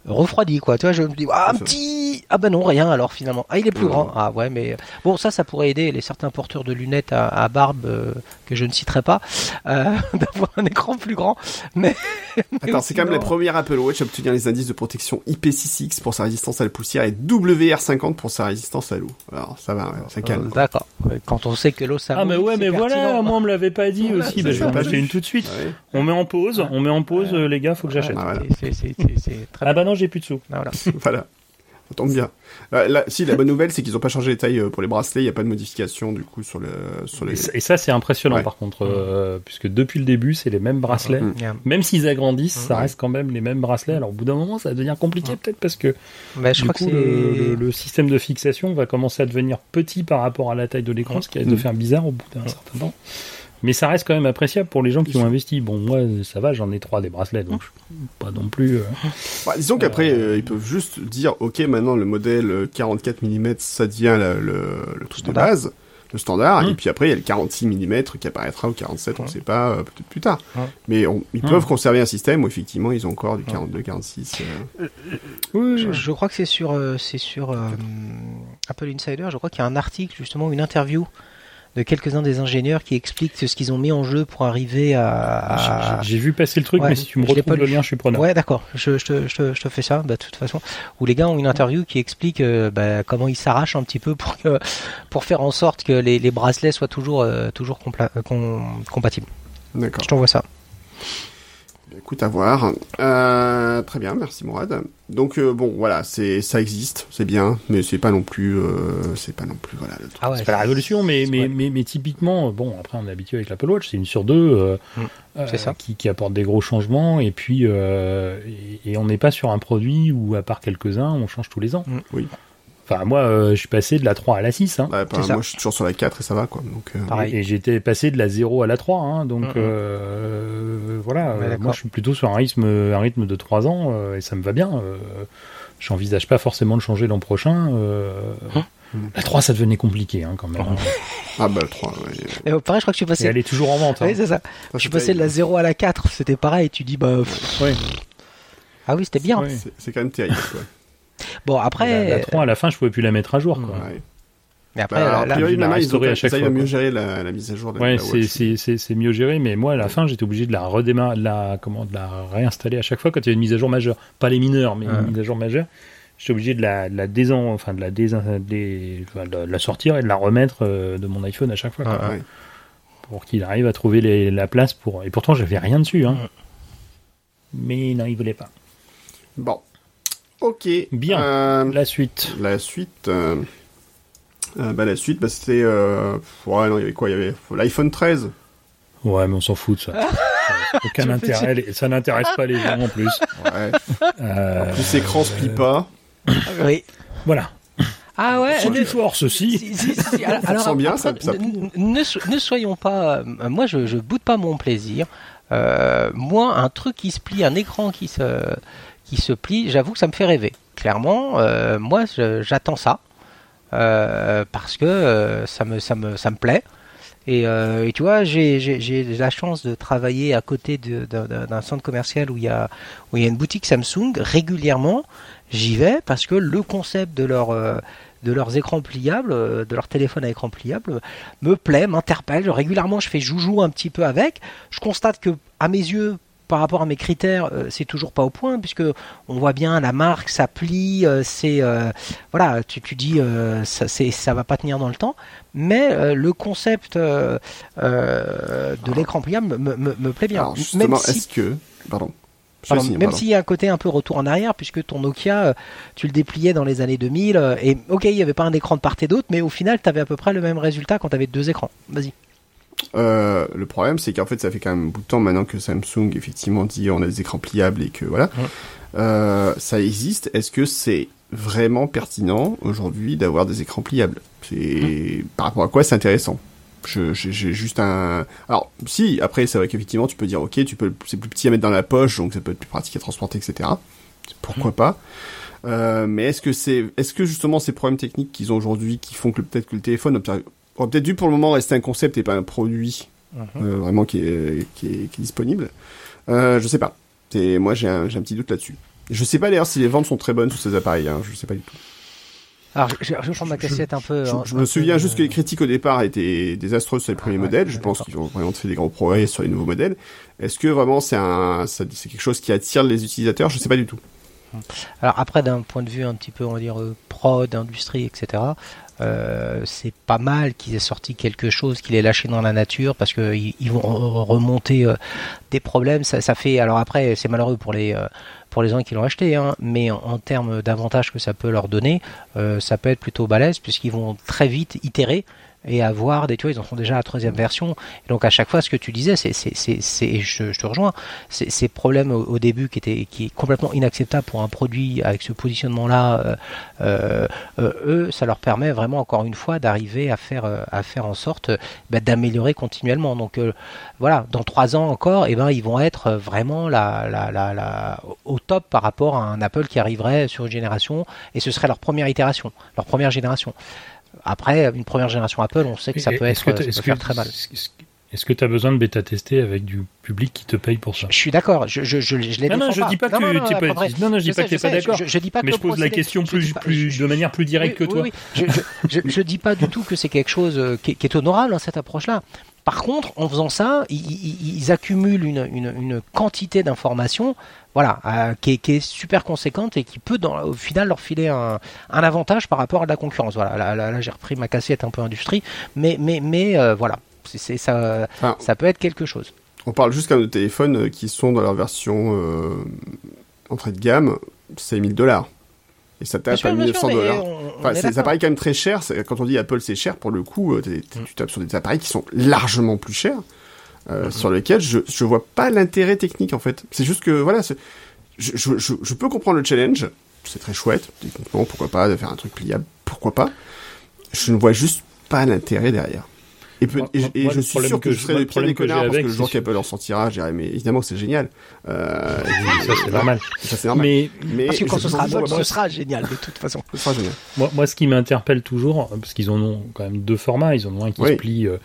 Euh, refroidi quoi. Tu vois, je me dis ah un petit ah ben non rien alors finalement. Ah il est plus grand. Ah ouais mais bon ça ça pourrait aider les certains porteurs de lunettes à, barbe euh, que je ne citerai pas euh, d'avoir un écran plus grand. Mais, attends c'est quand même la première Apple Watch à obtenir les indices de protection IP66 pour sa résistance à la poussière et WR50 pour sa résistance à l'eau. Alors ça va ça calme d'accord. Quand on sait que l'eau ça ah mais ouais mais voilà moi on me l'avait pas dit aussi. bah, je vais en acheter une tout de suite. On met en pause on met en pause les gars faut que j'achète. ah, ah bah non j'ai plus de sous voilà. voilà. Ça tombe bien. Là, si la bonne nouvelle, c'est qu'ils n'ont pas changé les tailles euh, pour les bracelets. Il n'y a pas de modification du coup sur le sur les. Et ça, c'est impressionnant par contre, euh, puisque depuis le début, c'est les mêmes bracelets. Mm. Même s'ils agrandissent, ça reste quand même les mêmes bracelets. Alors au bout d'un moment, ça va devenir compliqué peut-être parce que bah, je crois que le, le, système de fixation va commencer à devenir petit par rapport à la taille de l'écran, ce qui risque de mm. faire bizarre au bout d'un certain temps. Mais ça reste quand même appréciable pour les gens qui ont investi. Bon, moi, ça va, j'en ai trois des bracelets, donc pas non plus. Euh, bah, disons qu'après, euh, ils peuvent juste dire, ok, maintenant le modèle 44 mm, ça devient le, le, truc de base, le standard, et mmh. puis après, il y a le 46 mm qui apparaîtra, ou 47, on ne sait pas, euh, peut-être plus tard. Mais ils peuvent conserver un système où effectivement, ils ont encore du 42, 46. Oui, je, crois que c'est sur, c'est sur Apple Insider, je crois qu'il y a un article, justement, une interview de quelques-uns des ingénieurs qui expliquent ce qu'ils ont mis en jeu pour arriver à. J'ai vu passer le truc, mais si tu me retrouves le lien, je suis preneur. Ouais, d'accord. Je, je, te, je, te, fais ça, bah, de toute façon. Où les gars ont une interview qui explique euh, bah, comment ils s'arrachent un petit peu pour que, pour faire en sorte que les, les bracelets soient toujours, euh, toujours euh, compatibles. D'accord. Je t'envoie ça. Écoute, à voir. Euh, très bien, merci Mourad. Donc euh, bon, voilà, c'est ça existe, c'est bien, mais c'est pas non plus, euh, c'est pas non plus voilà. ah ouais, c'est pas la révolution, mais mais, mais, mais typiquement, bon, après on est habitué avec l'Apple Watch, c'est une sur deux, mm. ça. Qui, qui, apporte des gros changements, et puis et, on n'est pas sur un produit où à part quelques uns, on change tous les ans. Mm. Oui. Enfin, moi, euh, je suis passé de la 3 à la 6. Hein. moi, je suis toujours sur la 4 et ça va, quoi. Donc, euh, Pareil. Et j'étais passé de la 0 à la 3. Hein, donc, euh, voilà. moi, je suis plutôt sur un rythme, un rythme de 3 ans et ça me va bien. J'envisage pas forcément de changer l'an prochain. Hein la 3, ça devenait compliqué hein, quand même. ah bah la 3, ouais. Et pareil, je crois que je suis passé. Et elle est toujours en vente. Oui, c'est ça. je suis passé de la 0 à la 4, c'était pareil. Tu dis, bah. Ah oui, c'était bien. C'est quand même terrible. Quoi. Bon, après. La, 3, à la fin, je pouvais plus la mettre à jour. Quoi. Mais après, bah, là, la, la, ils ont à chaque fois, mieux gérer la, la, mise à jour. De ouais, c'est mieux géré, mais moi, à la fin, j'étais obligé de la redémarrer, de la, comment, de la réinstaller à chaque fois quand il y avait une mise à jour majeure. Pas les mineurs, mais une mise à jour majeure. J'étais obligé de la, de la désen, enfin, de la, désen, de la sortir et de la remettre euh, de mon iPhone à chaque fois. Pour qu'il arrive à trouver les, la place pour. Et pourtant, j'avais rien dessus, hein. Mais non, il voulait pas. Bon. Ok. Bien. Euh, la suite. La suite. Euh, euh, bah, la suite, bah, c'était. ouais, non, il y avait quoi Il y avait l'iPhone 13. Ouais, mais on s'en fout de ça. aucun intérêt. Ça n'intéresse pas les gens en plus. Ouais. En plus, l'écran se plie pas. Oui. Voilà. Ah ouais. C'est du force aussi. Si, si, si. Alors, sent bien, ça, ça ne, ne, soyons pas. moi, je, je boude pas mon plaisir. moi, un truc qui se plie, un écran qui se qui se plie, j'avoue que ça me fait rêver. Clairement, euh, moi j'attends ça euh, parce que euh, ça, me, ça, me, ça me plaît. Et, tu vois, j'ai la chance de travailler à côté d'un centre commercial où il, y a, où il y a une boutique Samsung. Régulièrement, j'y vais parce que le concept de leur de leurs écrans pliables, de leur téléphone à écran pliable, me plaît, m'interpelle. Régulièrement, je fais joujou un petit peu avec. Je constate que, à mes yeux, par rapport à mes critères, euh, c'est toujours pas au point puisque on voit bien la marque, ça plie, euh, c'est euh, voilà, tu, tu dis ça, c'est ça va pas tenir dans le temps, mais le concept de l'écran pliable me, me, plaît bien. même si... est-ce que pardon. même s'il y a un côté un peu retour en arrière, puisque ton Nokia, tu le dépliais dans les années 2000, et ok, il n'y avait pas un écran de part et d'autre, mais au final, tu avais à peu près le même résultat quand tu avais deux écrans. Vas-y. Euh, le problème, c'est qu'en fait, ça fait quand même un bout de temps maintenant que Samsung effectivement dit on a des écrans pliables et que voilà, euh, ça existe. Est-ce que c'est vraiment pertinent aujourd'hui d'avoir des écrans pliables? C'est par rapport à quoi c'est intéressant? J'ai juste un. Alors, si, après, c'est vrai qu'effectivement, tu peux dire, ok, tu peux, c'est plus petit à mettre dans la poche, donc ça peut être plus pratique à transporter, etc. Pourquoi pas? Euh, Mais est-ce que c'est, est-ce que justement ces problèmes techniques qu'ils ont aujourd'hui, qui font que peut-être que le téléphone aurait peut-être dû pour le moment rester un concept et pas un produit mhm. euh, vraiment qui est, qui est, qui est disponible. Euh, je sais pas. moi j'ai un, un, petit doute là-dessus. Je sais pas d'ailleurs si les ventes sont très bonnes sur ces appareils, hein, je sais pas du tout. Alors, je, je prends ma cassette un peu. Je, hein, je me souviens juste que les euh, critiques au départ étaient désastreuses sur les premiers ouais, modèles. Je pense qu'ils ont vraiment fait des gros progrès sur les nouveaux modèles. Est-ce que vraiment c'est un, ça- c'est quelque chose qui attire les utilisateurs? Je sais pas du tout. Alors après, d'un point de vue un petit peu, on va dire, euh, prod, industrie, etc., euh, c'est pas mal qu'ils aient sorti quelque chose, qu'ils aient lâché dans la nature, parce que ils, ils vont re- remonter euh, des problèmes. Ça, fait. Alors après, c'est malheureux pour les euh, gens qui l'ont acheté, hein, mais en, en termes d'avantages que ça peut leur donner, ça peut être plutôt balèze, puisqu'ils vont très vite itérer et avoir des, tu vois, ils en sont déjà à la troisième version. Donc à chaque fois, ce que tu disais, c'est, c'est, c'est, je, te rejoins, ces problèmes au, début qui étaient, qui est complètement inacceptable pour un produit avec ce positionnement-là, euh, euh, euh, eux, ça leur permet vraiment encore une fois d'arriver à faire, à faire en sorte bah, d'améliorer continuellement. Donc voilà, dans trois ans encore, et ben ils vont être vraiment la, la, la, au top par rapport à un Apple qui arriverait sur une génération et ce serait leur première itération, leur première génération. Après, une première génération Apple, on sait que ça peut être, que ça peut faire que- très mal. Est-ce que tu as besoin de bêta-tester avec du public qui te paye pour ça? Je suis d'accord, je, je, je, je les Non, non, je dis pas que tu pas pas, non, non, je dis pas que pas d'accord. Je, je dis pas que Mais le je pose la question plus, pas- plus, je- de manière plus directe oui, que toi. oui, oui. Je, je dis pas du tout que c'est quelque chose euh, qui, est- qui est honorable, hein, cette approche-là. Par contre, en faisant ça, ils, ils- ils accumulent une, une, une quantité d'informations, voilà, euh, qui, est, qui est super conséquente et qui peut, dans, au final, leur filer un, un avantage par rapport à la concurrence. Voilà, là, là, là, j'ai repris ma cassette un peu industrie, mais, mais, mais euh, voilà, c'est, ça, Enfin, ça peut être quelque chose. on parle juste quand même de téléphones euh, qui sont dans leur version euh, entrée de gamme, c'est 1000 dollars. Et ça tape à bien sûr, 1900 mais dollars. Enfin, est c'est- d'accord. paraît quand même très cher. c'est- Quand on dit Apple c'est cher, pour le coup, Mm. tu tapes sur des appareils qui sont largement plus chers, euh, sur lesquels je je vois pas l'intérêt technique en fait. C'est juste que voilà, je, je, je, je peux comprendre le challenge, c'est très chouette techniquement, pourquoi pas de faire un truc pliable, pourquoi pas. Je ne vois juste pas l'intérêt derrière. Et, peu- Moi- et, moi, et le je suis sûr que, que je moi, le j'ai connards parce que le jour qu'Apple en sortira, je dirais mais évidemment que c'est génial. Euh, Ça, c'est normal. ça c'est normal. Mais Mais Parce que quand ce sera je- ce sera génial de toute façon. ce sera génial. moi, moi, ce qui m'interpelle toujours, parce qu'ils en ont quand même deux formats, ils en ont un qui Oui. se plie euh,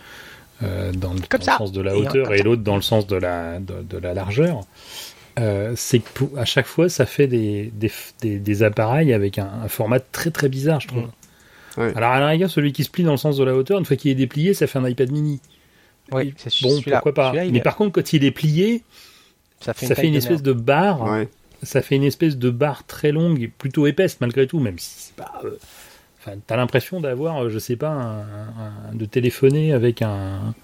euh, dans, le, Comme dans ça. le sens de la hauteur et l'autre dans le sens de la, de, de la largeur. Euh, c'est que à chaque fois, ça fait des, des, des, des appareils avec un, un format très très bizarre, je trouve. Mm. Ouais. Alors à la rigueur, celui qui se plie dans le sens de la hauteur, une fois qu'il est déplié, ça fait un iPad mini. Oui, c'est Bon, pourquoi pas. Mais est- par contre, quand il est plié, ça fait une, ça fait taille une de espèce merde. de barre. Ouais. Ça fait une espèce de barre très longue et plutôt épaisse malgré tout, même si c'est pas. euh, Enfin, t'as l'impression d'avoir, euh, je sais pas, un, un- de téléphoner avec un,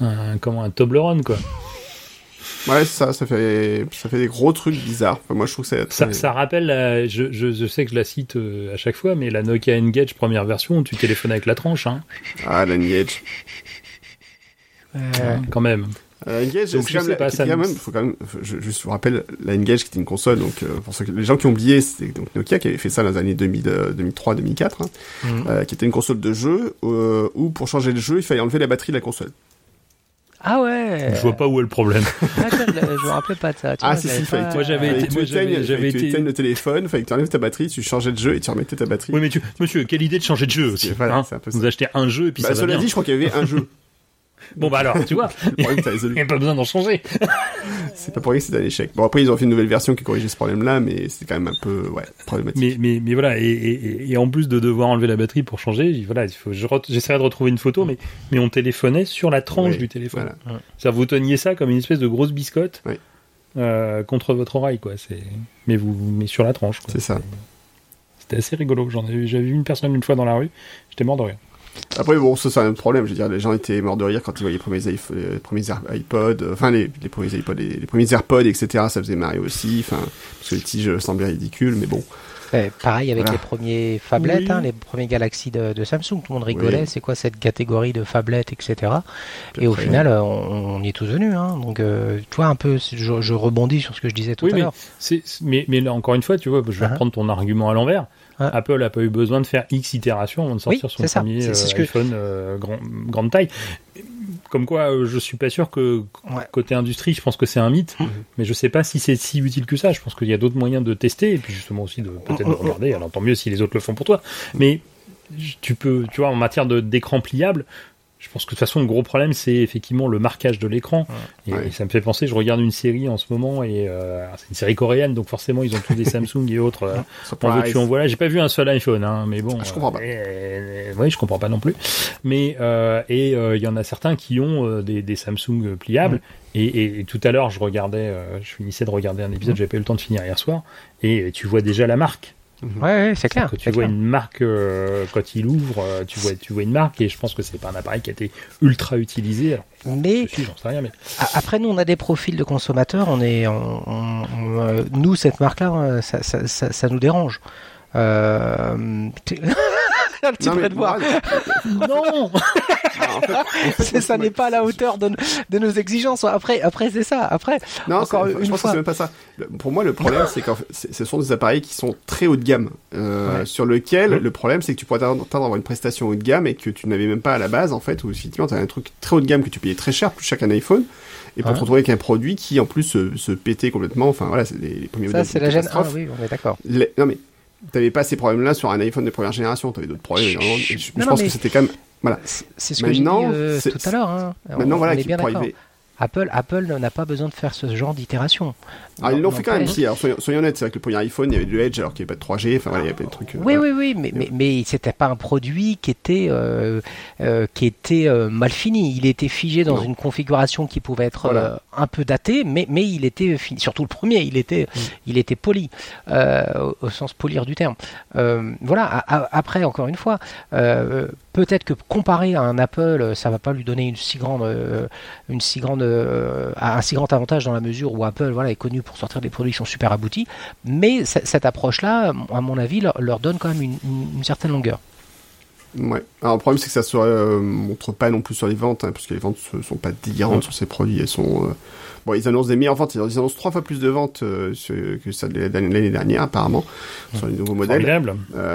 un comment un Toblerone quoi. Ouais, ça, ça fait, ça fait des gros trucs bizarres. Enfin, moi, je trouve que c'est Ça, très- ça rappelle, la- je, je, je sais que je la cite euh, à chaque fois, mais la Nokia N-Gage première version, où tu téléphones avec la tranche, hein, Ah, la Engage. Euh, quand même. Euh, Engage, Donc, je sais pas, ça même, faut quand même, je, juste vous rappelle, la Engage qui était une console, donc, euh, pour ceux que, les gens qui ont oublié, c'était donc Nokia qui avait fait ça dans les années 2000, euh, 2003, 2004, hein, Mhm. euh, qui était une console de jeu, euh, où pour changer le jeu, il fallait enlever la batterie de la console. Ah ouais. Je vois pas où est le problème. Ah, je me rappelais pas de ça. tu Ah, vois, si, si, fallait pas- que- Moi, j'avais Fallait été- que moi, tu éteignes, j'avais- j'avais fallait que tu été- éteignes le téléphone, fallait que tu enlèves ta batterie, tu changeais de jeu et tu remettais ta batterie. Oui, mais tu, monsieur, quelle idée de changer de jeu aussi. Voilà, hein c'est un peu Vous ça. achetez un jeu et puis Bah, ça va cela bien. dit, je crois qu'il y avait un jeu. Bon bah alors, tu vois, il n'y a pas besoin d'en changer. C'est pas pour rien que c'est un échec. Bon, après, ils ont fait une nouvelle version qui corrigeait ce problème-là, mais c'est quand même un peu, ouais, problématique. Mais, mais, mais voilà, et, et, et en plus de devoir enlever la batterie pour changer, voilà, il faut, je re- j'essaierai de retrouver une photo, mais, mais on téléphonait sur la tranche Oui, du téléphone. Voilà. C'est-à-dire, vous teniez ça comme une espèce de grosse biscotte Oui. euh, contre votre oreille, quoi. C'est, mais vous, mais sur la tranche. C'est ça. C'était assez rigolo. J'en ai, j'avais vu une personne une fois dans la rue, j'étais mort de rire. Après, bon, ça, c'est un problème. Je veux dire, les gens étaient morts de rire quand ils voyaient les premiers, iPh- les premiers iPods, euh, enfin, les, les premiers iPods, les, les premiers AirPods, etc. Ça faisait marrer aussi. Enfin, parce que les tiges semblaient ridicules, mais bon. Ouais, pareil avec Voilà. les premiers phablettes, Oui. hein, les premiers Galaxy de, de Samsung. Tout le monde rigolait. Oui. C'est quoi cette catégorie de phablettes, etc. Et au final, euh, on, on y est tous venus. Hein. Donc, euh, tu vois, un peu, je, je rebondis sur ce que je disais tout Oui, à mais, l'heure. mais, mais là, encore une fois, tu vois, je vais Uh-huh. reprendre ton argument à l'envers. Ouais. Apple n'a pas eu besoin de faire X itérations avant de sortir Oui, son premier c'est euh, ce que- iPhone euh, grand, grande taille. Comme quoi, euh, je suis pas sûr que Ouais. côté industrie, je pense que c'est un mythe, Mhm. mais je sais pas si c'est si utile que ça. Je pense qu'il y a d'autres moyens de tester et puis justement aussi de peut-être de Mhm. regarder. Alors tant mieux si les autres le font pour toi. Mais tu peux, tu vois, en matière de d'écran pliable, Je pense que de toute façon, le gros problème, c'est effectivement le marquage de l'écran. Et, Ouais. et ça me fait penser, je regarde une série en ce moment, et euh, c'est une série coréenne, donc forcément, ils ont tous des Samsung et autres. euh, Surprise. en voilà. J'ai pas vu un seul iPhone, hein, mais bon. Ah, je comprends pas. euh, oui, je comprends pas non plus. Mais euh, et il y en a certains qui ont des, des Samsung pliables. Et, et- et tout à l'heure, je regardais, je finissais de regarder un épisode, j'avais pas eu le temps de finir hier soir, et tu vois déjà la marque. Ouais, ouais, c'est clair. Quand tu vois clair. une marque, euh, quand il ouvre, euh, tu vois, tu vois une marque, et je pense que c'est pas un appareil qui a été ultra utilisé. Alors, Mais je suis, j'en sais rien, mais A- Après, nous, on a des profils de consommateurs. On est, on- on- on, euh, nous, cette marque-là, ça, ça, ça, ça nous dérange. Tu- un petit Non, peu mais de voir. Non. ah, en fait- en fait, C'est- ça n'est pas à la hauteur de, de nos exigences. Après, après c'est ça. Après, Non, Encore une je pense fois. que c'est même pas ça. Le- Pour moi, le problème, c'est que ce sont des appareils qui sont très haut de gamme, euh, Ouais. sur lequel Mhm. le problème, c'est que tu pourrais t'attendre d'avoir une prestation haut de gamme et que tu n'avais même pas à la base, en fait, où effectivement, tu as un truc très haut de gamme que tu payais très cher, plus cher qu'un iPhone, et pour Ouais. te retrouver avec un produit qui, en plus, se, se pétait complètement. Enfin, voilà, c'est les, les premiers ça, c'est la gêne. Ah, oui, on est d'accord. Non, mais t'avais pas ces problèmes-là sur un iPhone de première génération, t'avais d'autres problèmes. Chut, et je, je Non, non, pense que c'était quand même. Voilà. C'est ce que j'ai dit euh, tout à l'heure. Hein. Maintenant, on, voilà, on est bien. Apple, Apple n'a pas besoin de faire ce genre d'itération. Ah, ils l'ont fait quand même, si. Alors, soyons, soyons honnêtes, c'est vrai que le premier iPhone, il y avait du Edge alors qu'il n'y avait pas de 3G. Enfin, voilà, il y avait plein de trucs. euh, Oui, voilà. oui, oui, mais, mais, mais c'était pas un produit qui était, euh, euh, qui était euh, mal fini. Il était figé dans Non. une configuration qui pouvait être Voilà. un peu datée, mais, mais il était fini. Surtout le premier, il était, Mm. il était poli, au, au sens polir du terme. Voilà. a- a- après, encore une fois, peut-être que comparé à un Apple, ça va pas lui donner une si grande, une si grande, un si grand avantage dans la mesure où Apple, voilà, est connu pour sortir des produits qui sont super aboutis. Mais cette approche-là, à mon avis, leur, donne quand même une certaine longueur. Ouais. Alors, le problème, c'est que ça se euh, montre pas non plus sur les ventes, hein, parce que les ventes ne sont pas délirantes sur ces produits. Elles sont. euh, Bon, ils annoncent des meilleures ventes. Ils annoncent trois fois plus de ventes euh, que ça de l'année dernière, apparemment, sur les nouveaux modèles. Formidable.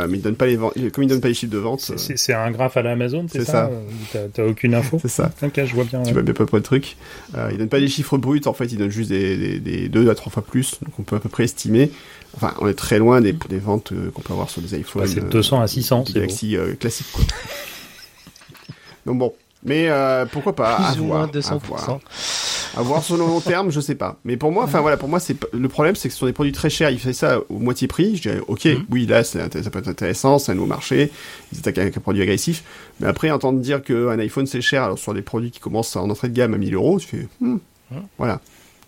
Mais ils donnent pas les ventes. Comme ils donnent pas les chiffres de vente, C'est- un graphe à la Amazon, c'est ça, ça. T'as- aucune info c'est ça. Ok, je vois bien. Tu vois bien pas le truc. Ils donnent pas les chiffres bruts, en fait, ils donnent juste des, des, des deux à trois fois plus. Donc on peut à peu près estimer. Enfin, on est très loin des, des ventes euh, qu'on peut avoir sur des iPhones. Passer de euh, 200 à 600, des c'est. Galaxy euh, classiques, quoi. Donc bon. Mais euh, pourquoi pas? À Plus ou voir, moins à 200%. voir. À voir sur le long terme, je sais pas. Mais pour moi, enfin voilà, pour moi, c'est le problème, c'est que ce sont des produits très chers. Ils font ça au moitié prix. Je dirais, ok, Mhm. oui, là, c'est ça peut être intéressant, c'est un nouveau marché. Ils attaquent avec un produit agressif. Mais après, entendre dire qu'un iPhone c'est cher, alors sur des produits qui commencent en entrée de gamme à 1000 euros, tu fais, hmm, voilà.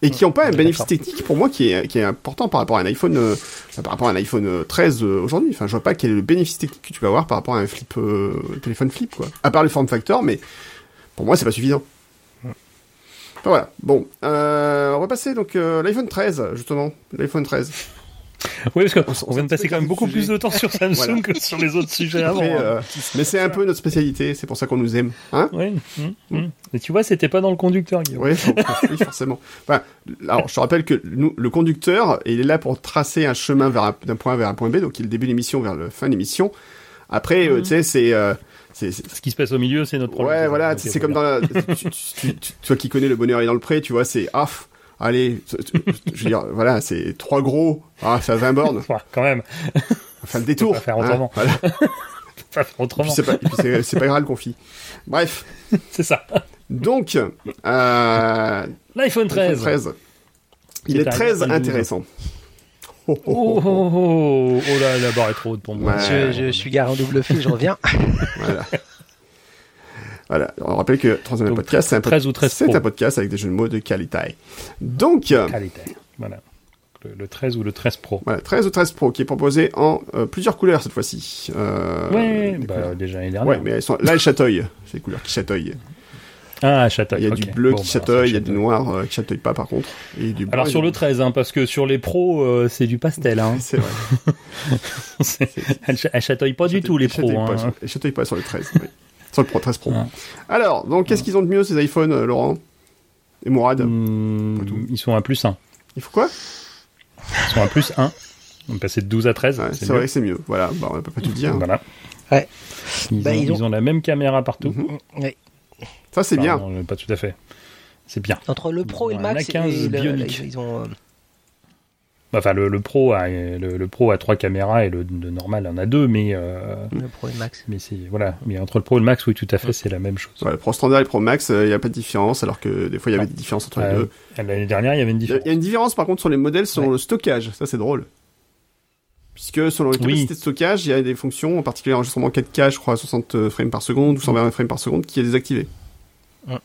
Et qui n'ont pas un bénéfice technique pour moi qui est, qui est important par rapport à un iPhone, euh, par rapport à un iPhone euh, 13 euh, aujourd'hui. Enfin, je vois pas quel est le bénéfice technique que tu peux avoir par rapport à un flip, euh, téléphone flip, quoi. À part le form factor, mais pour moi, c'est pas suffisant. Enfin, voilà. Bon, euh, on va passer donc euh, l'iPhone 13, justement, l'iPhone 13. Oui, parce qu'on On- on vient de passer quand même beaucoup sujet. plus de temps sur Samsung Voilà. que sur les autres sujets avant. Après, hein. euh, mais c'est un peu notre spécialité, c'est pour ça qu'on nous aime, hein Oui, hum, hum. Et tu vois, c'était pas dans le conducteur, Guillaume. Oui, for- oui, forcément. Enfin, alors, je te rappelle que nous, le conducteur, il est là pour tracer un chemin d'un point A vers un point B, donc il est le début de l'émission vers la fin de l'émission. Après, euh, tu sais, c'est, euh, c'est, Ce qui se passe au milieu, c'est notre problème. ouais, voilà, c'est comme dans la, tu, tu- tu- toi qui connais le bonheur est dans le pré, tu vois, c'est, ah, allez, je veux dire, voilà, c'est trois gros, ah, ça 20 bornes, quand même, enfin le détour. pas faire hein, autrement. voilà. pas faire Et puis autrement. c'est pas, c'est, pas grave le confit. Bref. C'est ça. Donc, euh, L'iPhone 13. 13. Il est est très arrivé en 2012. intéressant. Oh, oh, Oh, oh, oh, oh, oh là, la barre est trop haute pour moi. Ouais. Je, je suis garé en double fil, je reviens. Voilà. Voilà. On rappelle que Troisième Donc, podcast, c'est un, pod- 13 ou 13 c'est Pro. un podcast avec des jeux de mots de qualité. Donc, Qualité. Voilà. Le, le 13 ou le 13 Pro. voilà, 13 ou 13 Pro qui est proposé en euh, plusieurs couleurs cette fois-ci. Euh, ouais, bah, couleurs. déjà l'année dernière. Ouais, mais elles sont... là, elles chatouillent. C'est les couleurs qui chatouillent. Ah. Il y a ok. du bleu Bon, qui bah, chatouille, il y a du noir euh, qui chatouille pas par contre. Et du Alors sur le 13, hein, parce que sur les pros, euh, c'est du pastel. Hein. C'est vrai. Elle, ch- elle chatouille pas du tout les pros. pas hein. sur- elles chatouillent pas sur le 13. oui. Sur le Pro 13 Pro. Ouais. Alors, donc, qu'est-ce qu'ils ont de mieux ces iPhones, euh, Laurent Et Mourad Hmm, ils sont à plus 1. Il faut quoi Ils sont à plus 1. On est passé de 12 à 13. Ouais, c'est vrai que c'est mieux. Voilà, bah, on peut pas tout dire. Voilà. Ouais. Ils, Bah, ont, ils ont- ils ont la même caméra partout. Mhm. Oui. Ça, c'est bien. Non, pas tout à fait. C'est bien. Entre le Pro et le Max, A15 et le- ils ont. Euh, Enfin, le, le Pro a le, le Pro a trois caméras et le, le normal en a deux, mais euh, Le Pro et Max. mais c'est voilà. Mais entre le Pro et le Max, oui, tout à fait, c'est la même chose. Ouais, le Pro Standard et le Pro Max, il n'y a pas de différence, alors que des fois il y avait des différences entre les Euh, deux. L'année dernière, il y avait une différence. il y a une différence par contre sur les modèles selon Ouais. le stockage, ça c'est drôle. Puisque selon les Oui. capacités de stockage, il y a des fonctions, en particulier enregistrement 4K, je crois à 60 frames par seconde ou 120 frames par seconde, qui est désactivé.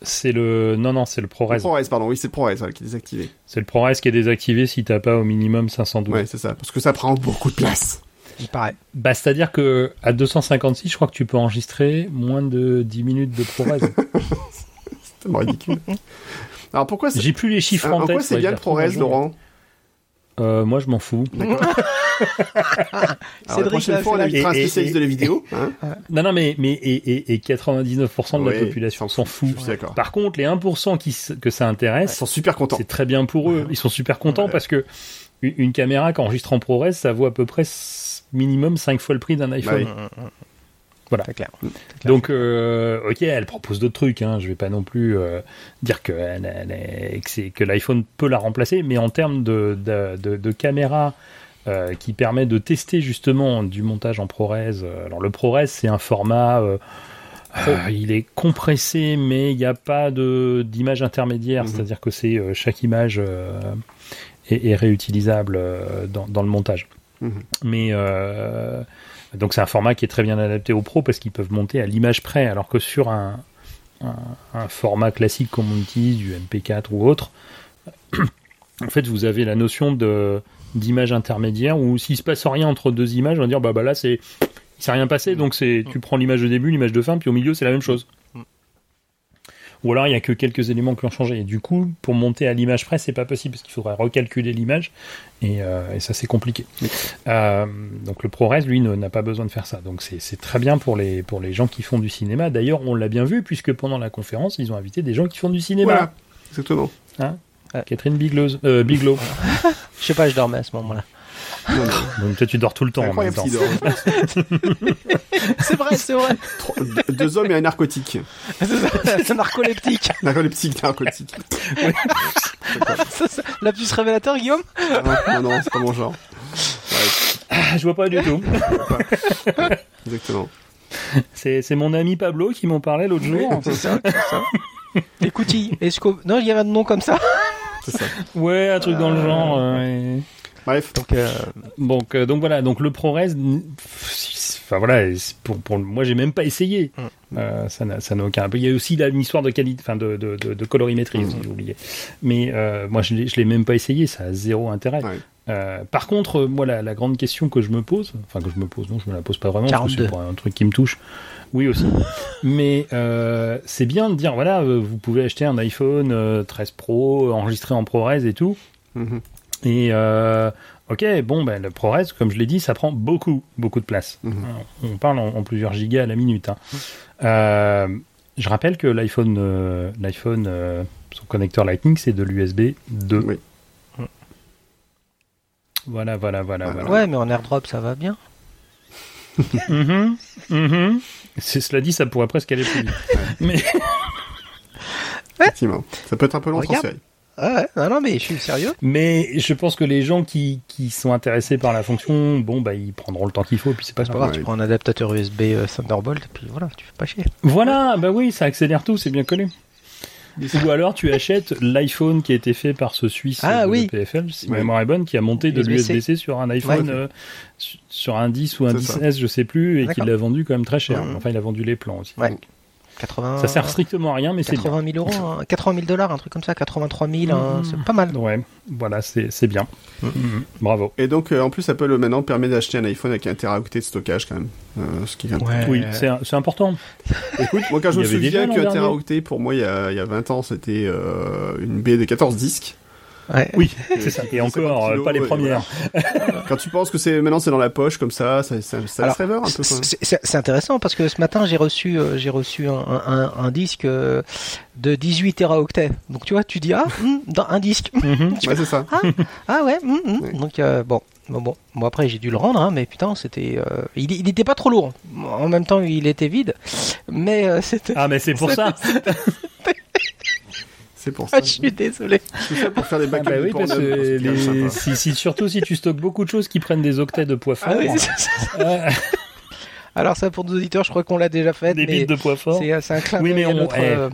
C'est le non non, c'est le Le ProRes. ProRes, pardon, oui c'est le ProRes qui est désactivé. C'est le ProRes qui est désactivé si t'as pas au minimum 512. Ouais, c'est ça, parce que ça prend beaucoup de place. Il paraît. Bah, c'est-à-dire que à 256, je crois que tu peux enregistrer moins de 10 minutes de ProRes. C'est tellement ridicule. Alors pourquoi c'est J'ai plus les chiffres en en tête. quoi c'est bien le ProRes, jour. Laurent? Euh, moi, je m'en fous. Alors, la prochaine fois, on c'est invitera un spécialiste de la vidéo. Hein Non, non, mais, mais et, et, et 99% de la Ouais, population s'en fout. Par contre, les 1% qui, que ça Ils intéresse, sont super contents. c'est très bien pour eux. Ils sont super contents Ouais. parce que une, une caméra qui enregistre en ProRes, ça vaut à peu près minimum 5 fois le prix d'un iPhone. Bah oui. Voilà. Clair. Donc, euh, ok, elle propose d'autres trucs. Hein. Je vais pas non plus euh, dire que, l'iPhone peut la remplacer, mais en termes de, de, de, de caméra euh, qui permet de tester justement du montage en ProRes. alors le ProRes, c'est un format. il est compressé, mais il n'y a pas d'image intermédiaire, Mhm. c'est-à-dire que c'est chaque image est, est réutilisable dans, dans le montage. Mhm. Mais donc c'est un format qui est très bien adapté aux pros parce qu'ils peuvent monter à l'image près, alors que sur un, un, un format classique comme on utilise, du MP4 ou autre, en fait vous avez la notion de d'image intermédiaire où s'il se passe rien entre deux images, on va dire bah, bah là c'est il s'est rien passé, donc c'est tu prends l'image de début, l'image de fin, puis au milieu c'est la même chose. Ou alors il y a que quelques éléments qui ont changé. Et du coup, pour monter à l'image près, c'est pas possible parce qu'il faudrait recalculer l'image et, euh, et ça c'est compliqué. Euh, donc le ProRes, lui, n'a pas besoin de faire ça. Donc c'est très bien pour les pour les gens qui font du cinéma. D'ailleurs, on l'a bien vu puisque pendant la conférence, ils ont invité des gens qui font du cinéma. Voilà, exactement. Catherine Biglow, euh, Biglow. Je sais pas, je dormais à ce moment-là. Non, non, Donc toi, tu dors tout le temps. C'est en même incroyable temps. qu'il dort. c'est vrai, c'est vrai. Deux hommes et un narcotique. c'est narcoleptique. Narcoleptique, narcotique. Ça, ça- La puce révélateur, Guillaume Non, non, c'est pas mon genre. Ah, je vois pas du tout. Exactement. C'est mon ami Pablo qui m'en parlait l'autre jour. C'est ça, c'est ça. Écoutille, Esco... Non, il y avait un nom comme ça. C'est ça. Ouais, un truc dans le genre. euh, ouais. Bref. Donc, euh, Donc, euh, donc voilà, donc le ProRes, enfin voilà, pour, pour moi j'ai même pas essayé. Mm. Euh, ça n'a ça n'a aucun. Il y a aussi là, une histoire de qualité, enfin de, de, de, de colorimétrie, Mm. aussi, j'ai oublié. Mais euh, moi je l'ai l'ai même pas essayé, ça a zéro intérêt. Ouais. Euh, par contre, moi la, la grande question que je me pose, enfin que je me pose, non, je me la pose pas vraiment, parce que 42. c'est un truc qui me touche. Oui aussi. Mais euh, c'est bien de dire voilà, euh, vous pouvez acheter un iPhone euh, 13 Pro, enregistré en ProRes et tout. Mhm. Et euh, ok, bon, ben, le ProRes, comme je l'ai dit, ça prend beaucoup, beaucoup de place. Mhm. On parle en, en plusieurs gigas à la minute. hein. Euh, je rappelle que l'iPhone, euh, l'iPhone, euh, son connecteur Lightning, c'est de l'USB 2. Oui. Voilà, voilà, voilà, ouais, mais en airdrop, ça va bien. C'est cela dit, ça pourrait presque aller plus vite. Mais Effectivement. Ça peut être un peu long Regarde. Ah ouais, non, non, mais je suis sérieux. Mais je pense que les gens qui, qui sont intéressés par la fonction, bon, bah, ils prendront le temps qu'il faut, et puis c'est pas pas grave. grave, tu prends un adaptateur USB euh, Thunderbolt, et puis voilà, tu fais pas chier. Voilà, bah oui, ça accélère tout, c'est bien connu. Ou alors tu achètes l'iPhone qui a été fait par ce Suisse Ah de oui. PFL, si ma mémoire est bonne, qui a monté de USB-C. l'USB-C sur un iPhone, Ouais. euh, su- sur un 10 ou un C'est ça. 10S, je sais plus, et qui l'a vendu quand même très cher. Mhm. Enfin, il a vendu les plans aussi. Ouais. 80... Ça sert strictement à rien, mais c'est bien. 80 000 euros, hein, 80 000 dollars, un truc comme ça, 83 000, hein, Mhm. c'est pas mal. Ouais, voilà, c'est c'est bien. Mhm. Bravo. Et donc, euh, en plus, Apple maintenant permet d'acheter un iPhone avec un teraoctet de stockage quand même. Euh, ce qui est Ouais. Oui, c'est c'est important. Écoute, moi quand je me souviens qu'un teraoctet, pour moi, il y a, il y a 20 ans, c'était euh, une baie de 14 disques. Ouais. Oui, c'est ça. Et encore, 50 euh, pas les premières. Quand tu penses que c'est maintenant c'est dans la poche comme ça, ça, ça, ça Alors, rêveur un peu. C'est- intéressant parce que ce matin j'ai reçu euh, j'ai reçu un, un, un disque euh, de 18 téraoctets. Donc tu vois, tu dis ah hum, dans un disque. Mhm. Ouais, c'est ça. Ah ouais. hum, hum. Ouais. Donc euh, bon. Bon, bon, bon après j'ai dû le rendre, hein, mais putain c'était, euh, il, il était pas trop lourd. En même temps il était vide, mais euh, c'était. Ah, mais c'est pour ça. C'est pour ça. je suis désolé. Tout ça pour faire des Ah backups bah de oui, parce que les- si, si- surtout si tu stockes beaucoup de choses qui prennent des octets de poids fort, Ah oui, c'est ça. euh, Alors ça pour nos auditeurs, je crois qu'on l'a déjà fait, des mais bits de poids fort. c'est c'est un clin Oui, mais à on- notre, eh, euh,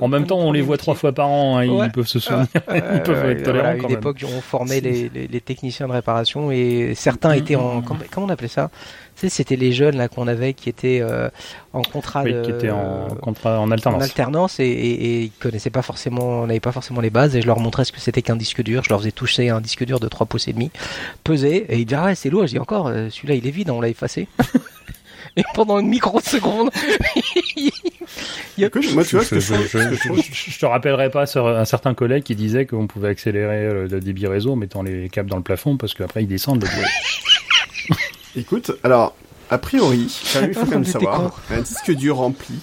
En même temps, on les voit trois fois par an, hein, Ouais. ils peuvent se souvenir, ils Euh, peuvent être tolérants voilà, quand une même. époque on formait les, les, les techniciens de réparation et certains étaient en Mm. comment, on appelait ça? Sais, c'était les jeunes là qu'on avait qui étaient euh, en contrat Oui, de, qui était en, contrat, en en alternance. alternance et, et, et ils connaissaient pas forcément, n'avaient pas forcément les bases et je leur montrais ce que c'était qu'un disque dur. Je leur faisais toucher un disque dur de 3 pouces et demi, pesé et ils disaient ah ouais c'est lourd. Je dis encore euh, celui-là il est vide, on l'a effacé. et pendant une microseconde, Écoute, moi, tu vois, je, je, te rappellerai pas sur un certain collègue qui disait qu'on pouvait accélérer euh, le débit réseau en mettant les câbles dans le plafond parce qu'après ils descendent. les- Écoute, alors, a priori, il faut quand même savoir, un disque dur rempli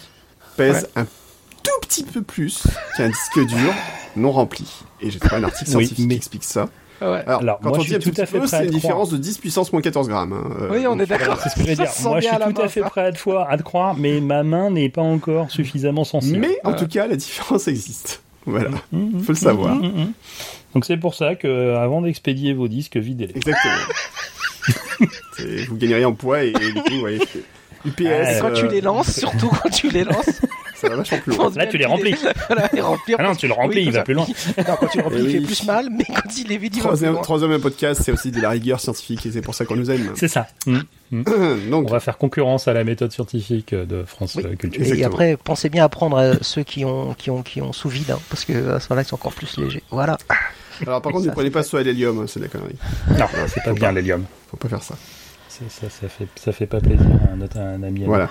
pèse un tout petit peu plus qu'un disque dur non rempli. Et j'ai trouvé un article Oui, scientifique mais- qui explique ça. ouais. Alors, Alors, quand moi, on dit un tout à petit fait peu, c'est une différence de 10 puissance moins 14 grammes. hein. Euh, oui on est d'accord. C'est ce que je veux dire. Moi, je suis tout à fait prêt à te, croire, à te croire, mais ma main n'est pas encore suffisamment sensible. Mais en tout cas, la différence existe. Voilà. Mhm, Faut le savoir. mhm. Donc c'est pour ça que euh, avant d'expédier vos disques, videz-les. Exactement. Vous gagneriez en poids et, et du coup, ouais, UPS. Ah, Quand tu euh, les lances, surtout quand tu les lances, Ça va vachement plus loin. Là, tu les remplis. voilà, les remplir. Ah non, tu le remplis, Oui, il va plus loin. Non, quand tu le remplis, Eh il fait plus mal, mais quand il est vide, il va plus Troisième, loin. troisième podcast, c'est aussi de la rigueur scientifique et c'est pour ça qu'on nous aime. C'est ça. Mhm. Donc, On va faire concurrence à la méthode scientifique de France Oui. euh, Culture. Et Exactement. après, pensez bien à prendre euh, ceux qui ont, qui ont, qui ont sous vide, hein, parce que à ce moment-là, ils sont encore plus légers. Voilà. alors par contre, ça, ne prenez pas soit à l'hélium, hein, c'est de la connerie. Non, c'est pas bien l'hélium. Pas faire ça. Ça, ça fait, ça fait pas plaisir à un, autre- à un ami. Voilà.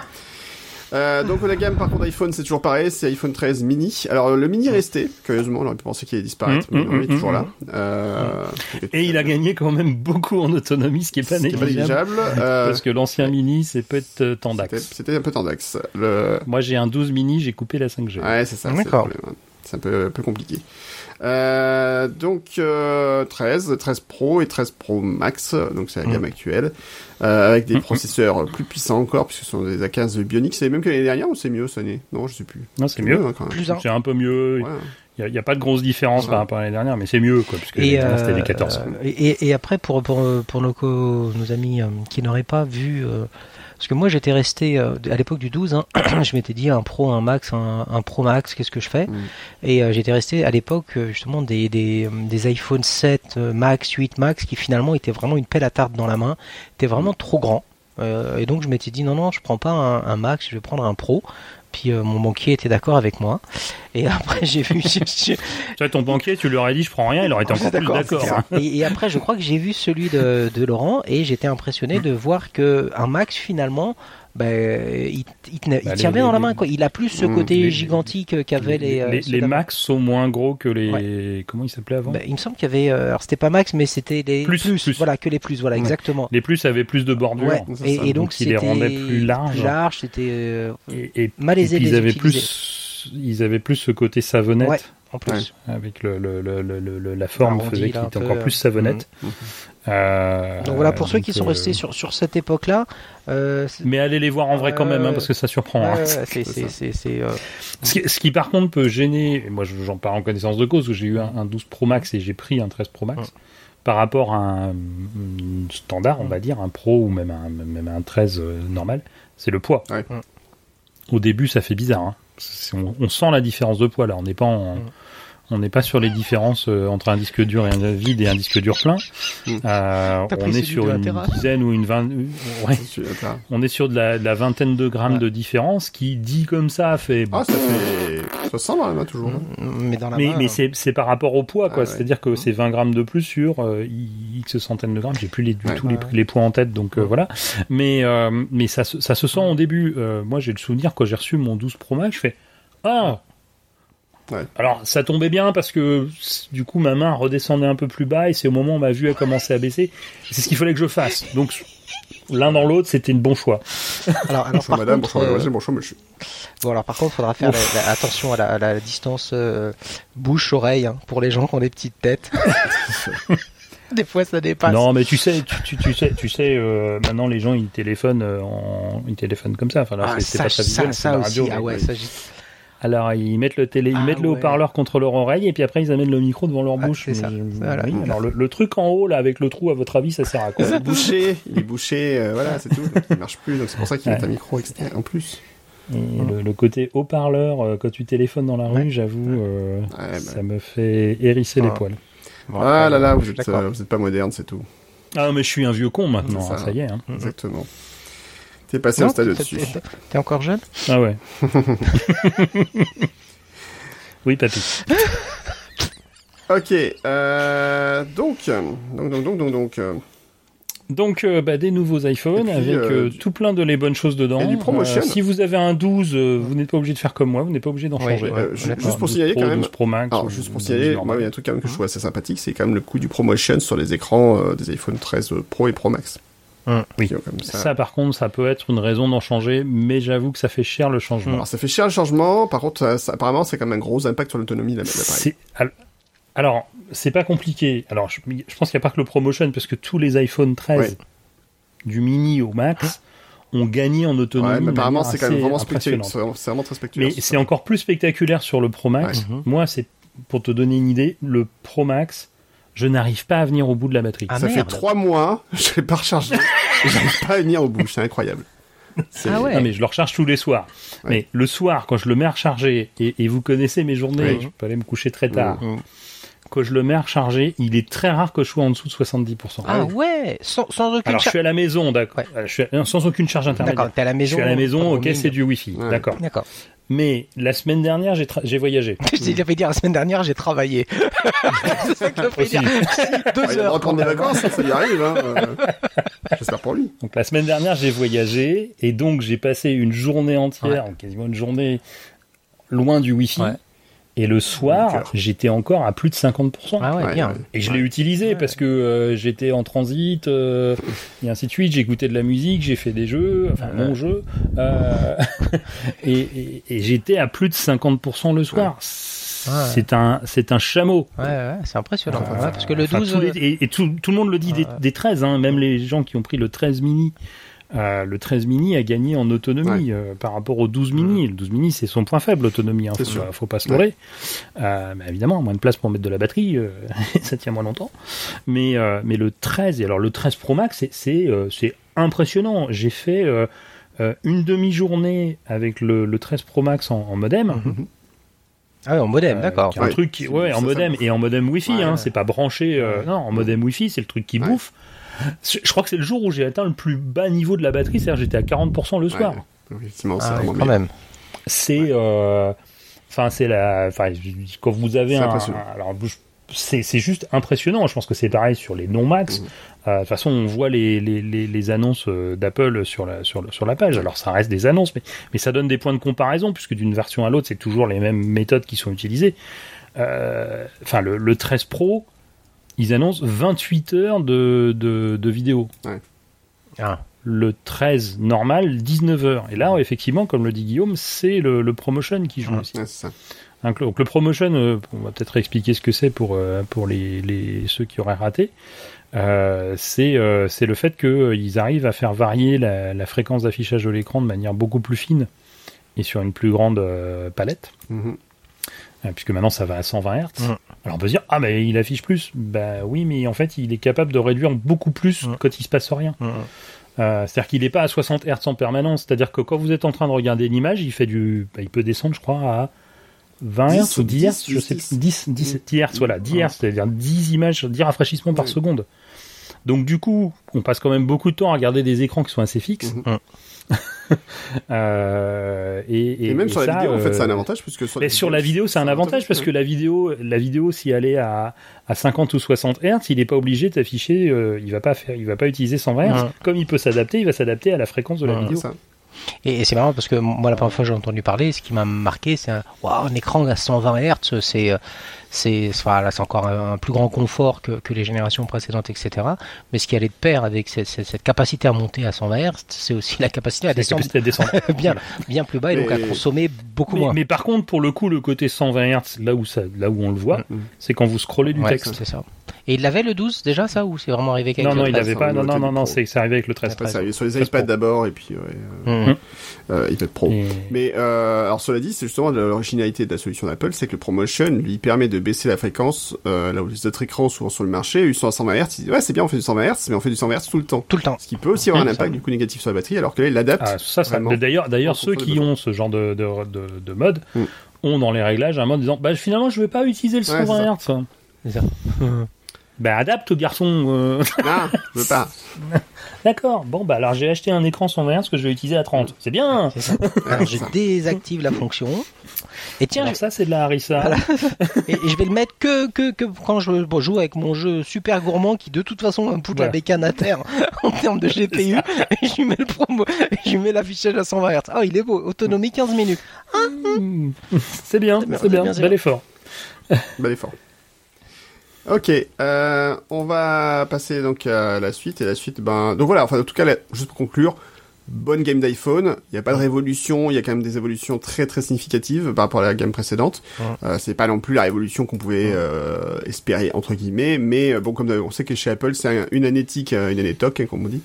Euh, donc la gamme par contre iPhone c'est toujours pareil, c'est iPhone 13 mini. Alors le mini est resté, curieusement, on aurait pu penser qu'il allait disparaître, Mm, mais mm, non, il est mm, toujours mm, là. Euh. Et il a gagné quand même beaucoup en autonomie, ce qui est pas est négligeable. Euh, Parce que l'ancien mini, c'est peut-être euh, c'était- tendax. C'était un peu tendax. Le... Moi, j'ai un 12 mini, j'ai coupé la 5G. Ouais, c'est ça. D'accord. hein. C'est un peu, un peu compliqué. Euh, donc euh, 13, 13 Pro et 13 Pro Max, donc c'est la Mm. gamme actuelle, euh, avec des Mm, mm. processeurs plus puissants encore, puisque ce sont des A15 Bionic. C'est même que l'année dernière ou c'est mieux cette année Non, je sais plus. Non, c'est mieux. hein, quand même. C'est un peu mieux. Ouais. Il n'y a, pas de grosse différence par rapport à l'année dernière, mais c'est mieux, quoi, puisque l'année dernière, c'était euh, des 14. et, et- après, pour, pour, pour nos, co- nos amis euh, qui n'auraient pas vu. Parce que moi, j'étais resté euh, à l'époque du 12, hein, je m'étais dit un Pro, un Max, un, un Pro Max, qu'est-ce que je fais Mm. Et euh, j'étais resté à l'époque euh, justement des, des, des iPhone 7 euh, Max, 8 Max qui finalement étaient vraiment une pelle à tarte dans la main, étaient vraiment trop grands. Euh, et donc je m'étais dit non, non, je prends pas un, un Max, je vais prendre un Pro. Puis euh, mon banquier était d'accord avec moi. Et après j'ai vu, Tu vois, ton banquier, tu lui aurais dit, je prends rien, il aurait été encore plus d'accord. ça. Et, et après, je crois que j'ai vu celui de, de Laurent et j'étais impressionné de voir que un Max finalement, ben, il, il, Bah, tient les- bien dans la main. Quoi. Il a plus ce côté les- gigantique qu'avaient les. euh, les, d'avant. Max sont moins gros que les. Comment ils s'appelaient avant Ben, il me semble qu'il y avait. euh, alors c'était pas Max, mais c'était les Plus, plus. Voilà, que les plus. Voilà, Ouais. exactement. Les plus avaient plus de bordure. Ouais. Et, et donc Donc, il les rendait plus larges. large, c'était euh, malaisé et les ils avaient utiliser. plus, ils avaient plus ce côté savonnette. Ouais. en plus. Avec le, le, le, le- le- la forme Arrondi, faisait qu'il était peu, encore plus savonnette. Mhm. Euh, Donc voilà, pour ceux qui sont euh, restés sur, sur cette époque-là, euh, Mais allez les voir en vrai quand même, hein, parce que ça surprend. hein. c'est- Ce, qui, ce qui, par contre peut gêner, et moi je- j'en parle en connaissance de cause, où j'ai eu un, un 12 Pro Max et j'ai pris un 13 Pro Max, Ouais. par rapport à un, un standard, on va dire, un Pro ou même un, même un 13 euh, normal, c'est le poids. Ouais. Ouais. Au début ça fait bizarre, hein. On, on sent la différence de poids là, on n'est pas en... Ouais. On n'est pas sur les différences euh, entre un disque dur et un vide et un disque dur plein. Mm. Euh, on est sur une dizaine ou une vingt. Ouais, d'accord. on est sur de la, de la vingtaine de grammes Ouais. de différence qui dit comme ça fait. Ah, ça fait... Ça sent dans la main toujours. hein. mais dans la mais main, mais euh, c'est c'est par rapport au poids quoi. Ah ouais. C'est-à-dire que c'est 20 grammes de plus sur euh, X centaines de grammes. J'ai plus les, du Ouais. tout les, Ouais. les poids en tête donc euh, voilà. Mais euh, mais ça se- ça se sent au début. Euh, moi j'ai le souvenir quand j'ai reçu mon 12 Pro Max, je fais ah. Ouais. Alors ça tombait bien parce que du coup ma main redescendait un peu plus bas et c'est au moment où ma vue a commencé à baisser. C'est ce qu'il fallait que je fasse. Donc l'un dans l'autre c'était le bon choix. Alors, alors Bonjour par madame, contre, bonjour euh, monsieur, bonjour monsieur. bon, alors par contre, faudra faire la- la- attention à la, à la distance euh, bouche-oreille hein, pour les gens qui ont des petites têtes. des fois, ça dépasse. Non, mais tu sais, tu, tu, tu sais, tu sais, euh, maintenant les gens ils téléphonent, euh, en, ils téléphonent comme ça. Enfin là, Ah, c'est c'est ça, pas ça, visuel, ça aussi. radio. ah ouais, ça, j'y- Alors ils mettent le télé, ils Ah mettent le haut-parleur contre leur oreille et puis après ils amènent le micro devant leur Ah, bouche. c'est ça. Voilà. oui, alors le, le truc en haut là avec le trou, à votre avis, ça sert à quoi Il est bouché, il est bouché, euh, voilà, c'est tout. Donc il marche plus, donc c'est pour ça qu'il Ouais. met un micro externe en plus. Et le, le côté haut-parleur euh, quand tu téléphones dans la rue, Ouais. j'avoue, euh, Ouais, bah. ça me fait hérisser les Ah. poils. Bon, Ah là là, vous êtes, euh, vous êtes pas moderne, c'est tout. Ah mais je suis un vieux con maintenant, ça. ça y est. hein. Exactement. T'es passé Non, au stade t'es- dessus. t'es- encore jeune? Ah ouais. oui papy. Ok, euh, donc, donc, donc, donc, donc, donc, euh, Donc euh, bah, des nouveaux iPhones puis, avec euh, euh, du- tout plein de les bonnes choses dedans. Et du promotion. Euh, si vous avez un 12, euh, vous n'êtes pas obligé de faire comme moi, vous n'êtes pas obligé d'en Ouais, changer. ouais, juste pour 12 signaler Pro, quand même. 12 Pro Max. Alors, juste pour 12 signaler, moi, il y a un truc quand même que je trouve assez sympathique, c'est quand même le coût du promotion sur les écrans euh, des iPhone 13 Pro et Pro Max. Oui. Comme ça. Ça, par contre, ça peut être une raison d'en changer, mais j'avoue que ça fait cher le changement. Alors, ça fait cher le changement. Par contre, ça- ça- apparemment, c'est quand même un gros impact sur l'autonomie de l'appareil. Alors, c'est pas compliqué. Alors, je, je pense qu'il n'y a pas que le promotion, parce que tous les iPhone 13, Ouais. du mini au max, ont gagné en autonomie. Ouais, mais apparemment, c'est quand même vraiment spectaculaire. C'est vraiment- très spectaculaire. Mais c'est encore plus spectaculaire sur le Pro Max. Ouais. Moi, c'est pour te donner une idée, le Pro Max, je n'arrive pas à venir au bout de la batterie. Ah, ça fait trois mois, je l'ai pas rechargé. J'arrive pas à venir au bout, c'est incroyable. C'est- Ah ouais. Non, mais je le recharge tous les soirs. Ouais. Mais le soir, quand je le mets à recharger, et, et vous connaissez mes journées, Oui. je peux aller me coucher très tard. Quand je le mets à recharger, il est très rare que je sois en dessous de 70%. Ah ouais, sans, sans aucune Alors je charge. suis à la maison, d'accord. Ouais. Euh, Je suis à- sans aucune charge intermédiaire. D'accord, t'es à la Je maison. suis à la maison, ok, c'est du Wi-Fi, Ouais. d'accord. D'accord. Mais la semaine dernière, j'ai tra- j'ai voyagé. Je vais dire la semaine dernière, j'ai travaillé. c'est ça que dire. Deux reprendre des vacances, ça, y arrive. Hein. euh, J'espère pour lui. Donc la semaine dernière, j'ai voyagé et donc j'ai passé une journée entière, quasiment une journée loin du Wi-Fi. Ouais. Et le soir, j'étais encore à plus de 50%. Ah ouais, Ouais, bien. ouais. Et je l'ai utilisé parce que euh, j'étais en transit euh, et ainsi de suite. J'ai écouté de la musique, j'ai fait des jeux, enfin Ouais. mon jeu, euh, et, et- et j'étais à plus de 50% le soir. C'est un, c'est un chameau. Ouais, ouais, c'est impressionnant. Ouais, parce que le enfin, 12. tous les- et, et tout, tout le monde le dit des, des 13, hein, même les gens qui ont pris le 13 mini. Euh, le 13 mini a gagné en autonomie euh, par rapport au 12 mini. Le 12 mini, c'est son point faible, l'autonomie. Hein, faut, faut pas se Ouais. leurrer. Euh, mais évidemment, moins de place pour mettre de la batterie, euh, ça tient moins longtemps. Mais, euh, mais le 13, et alors le 13 Pro Max, c'est- euh, impressionnant. J'ai fait euh, euh, une demi-journée avec le, le 13 Pro Max en, en modem. Ah ouais, en modem, Euh, d'accord. un Ouais. truc qui, ouais, en modem et en modem Wi-Fi, Ouais, hein, ouais. c'est pas branché. euh, non, en modem Wi-Fi, c'est le truc qui Ouais. bouffe. Je crois que c'est le jour où j'ai atteint le plus bas niveau de la batterie, c'est-à-dire j'étais à 40% le soir. Ouais, effectivement, c'est Ah quand même. C'est, euh, enfin, c'est la, enfin, quand vous avez un, alors je- c'est c'est juste impressionnant. Je pense que c'est pareil sur les non max. Mhm. Euh, de toute façon, on voit les, les, les, les annonces euh, d'Apple sur la, sur, le- sur la page. Alors, ça reste des annonces, mais, mais ça donne des points de comparaison, puisque d'une version à l'autre, c'est toujours les mêmes méthodes qui sont utilisées. Euh, Enfin, le, le 13 Pro, ils annoncent 28 heures de, de, de vidéo. Ah. Le 13 normal, 19 heures. Et là, effectivement, comme le dit Guillaume, c'est le, le promotion qui joue aussi. Ça. Hein, Donc le promotion, euh, on va peut-être expliquer ce que c'est pour euh, pour les, les ceux qui auraient raté. Euh, c'est euh, c'est le fait qu'ils arrivent à faire varier la, la fréquence d'affichage de l'écran de manière beaucoup plus fine et sur une plus grande palette, Mhm. euh, puisque maintenant ça va à 120 Hz. Mhm. Alors on peut se dire ah mais il affiche plus. Bah oui, mais en fait il est capable de réduire beaucoup plus Mhm. quand il se passe rien. Euh, c'est-à-dire qu'il n'est pas à 60 Hz en permanence. C'est-à-dire que quand vous êtes en train de regarder l'image, il fait du, bah, il peut descendre, je crois, à 20 10 Hz ou 10 Hz, je 10, sais 10. plus. 10, 10, 10 Hz, voilà, 10 Ouais. Hz, c'est-à-dire 10 images, 10 rafraîchissements par seconde. Donc du coup, on passe quand même beaucoup de temps à regarder des écrans qui sont assez fixes. Euh, et, Et, même sur la ça, vidéo, en fait, euh, c'est un avantage puisque sur, mais sur la vidéo, c'est un avantage parce que la vidéo, la vidéo, si elle est à, à 50 ou 60 Hz, il n'est pas obligé d'afficher, euh, il va pas faire, il va pas utiliser 120 Hz. Ouais. Comme il peut s'adapter, il va s'adapter à la fréquence de la Ouais, vidéo. ça. Et, c'est marrant parce que moi, la première fois que j'ai entendu parler, ce qui m'a marqué, c'est un, waouh, un écran à 120 Hz, c'est, euh, c'est, enfin, encore un, un plus grand confort que, que les générations précédentes, etc. Mais ce qui allait de pair avec cette, cette- cette capacité à monter à 120 Hz, c'est aussi la capacité à La descendre capacité de descendre. bien, bien plus bas et donc à Mais- consommer beaucoup mais, moins. mais par contre, pour le coup, le côté 120 Hz, là où ça, là où on le voit, Mhm. c'est quand vous scrollez du Ouais, texte. c'est ça. Et il l'avait le 12 déjà, ça, ou c'est vraiment arrivé avec Non, le non, il 13? avait pas. Non, non, non, non, c'est c'est arrivé avec le 13. Après, 13. sur les 13 iPads d'abord et puis ouais, euh, euh, euh, iPad Pro. Mais euh, alors cela dit, c'est justement l'originalité de la solution d'Apple, c'est que le ProMotion lui permet de baisser la fréquence euh, là où les autres écrans souvent sur le marché, ils sont à 120 Hz. Ils disent ouais c'est bien, on fait du 120 Hz, mais on fait du 120 Hz tout le temps. Tout le temps. Ce qui peut aussi avoir un impact du coup négatif sur la batterie, alors que là il l'adapte. Ah, ça, ça d'ailleurs, d'ailleurs ceux qui ont ce genre de, de, de, de mode mm. ont dans les réglages un mode disant bah finalement je vais pas utiliser le 120 Hz. C'est ça. Bah adapte garçon. Euh. Non, je veux pas. D'accord. Bon bah alors j'ai acheté un écran 120 Hz que je vais utiliser à 30. C'est bien. alors je désactive la fonction. Et tiens, ça c'est de la harissa. et, je vais le mettre que que, que quand je joue avec mon jeu super gourmand qui de toute façon me pousse la bécane à terre en termes de GPU. et je lui mets le promo, je lui mets l'affichage à 120 Hz. Oh il est beau. Autonomie 15 minutes. c'est bien, c'est bien. bien. Bel effort. Bel effort. Ok, euh, on va passer donc à la suite et la suite, ben donc voilà, enfin en tout cas juste pour conclure, bonne game d'iPhone, il n'y a pas de révolution, il y a quand même des évolutions très très significatives par rapport à la gamme précédente. Euh, c'est pas non plus la révolution qu'on pouvait euh, espérer entre guillemets, mais euh, bon comme on sait que chez Apple c'est une année tic, une année toc hein, comme on dit.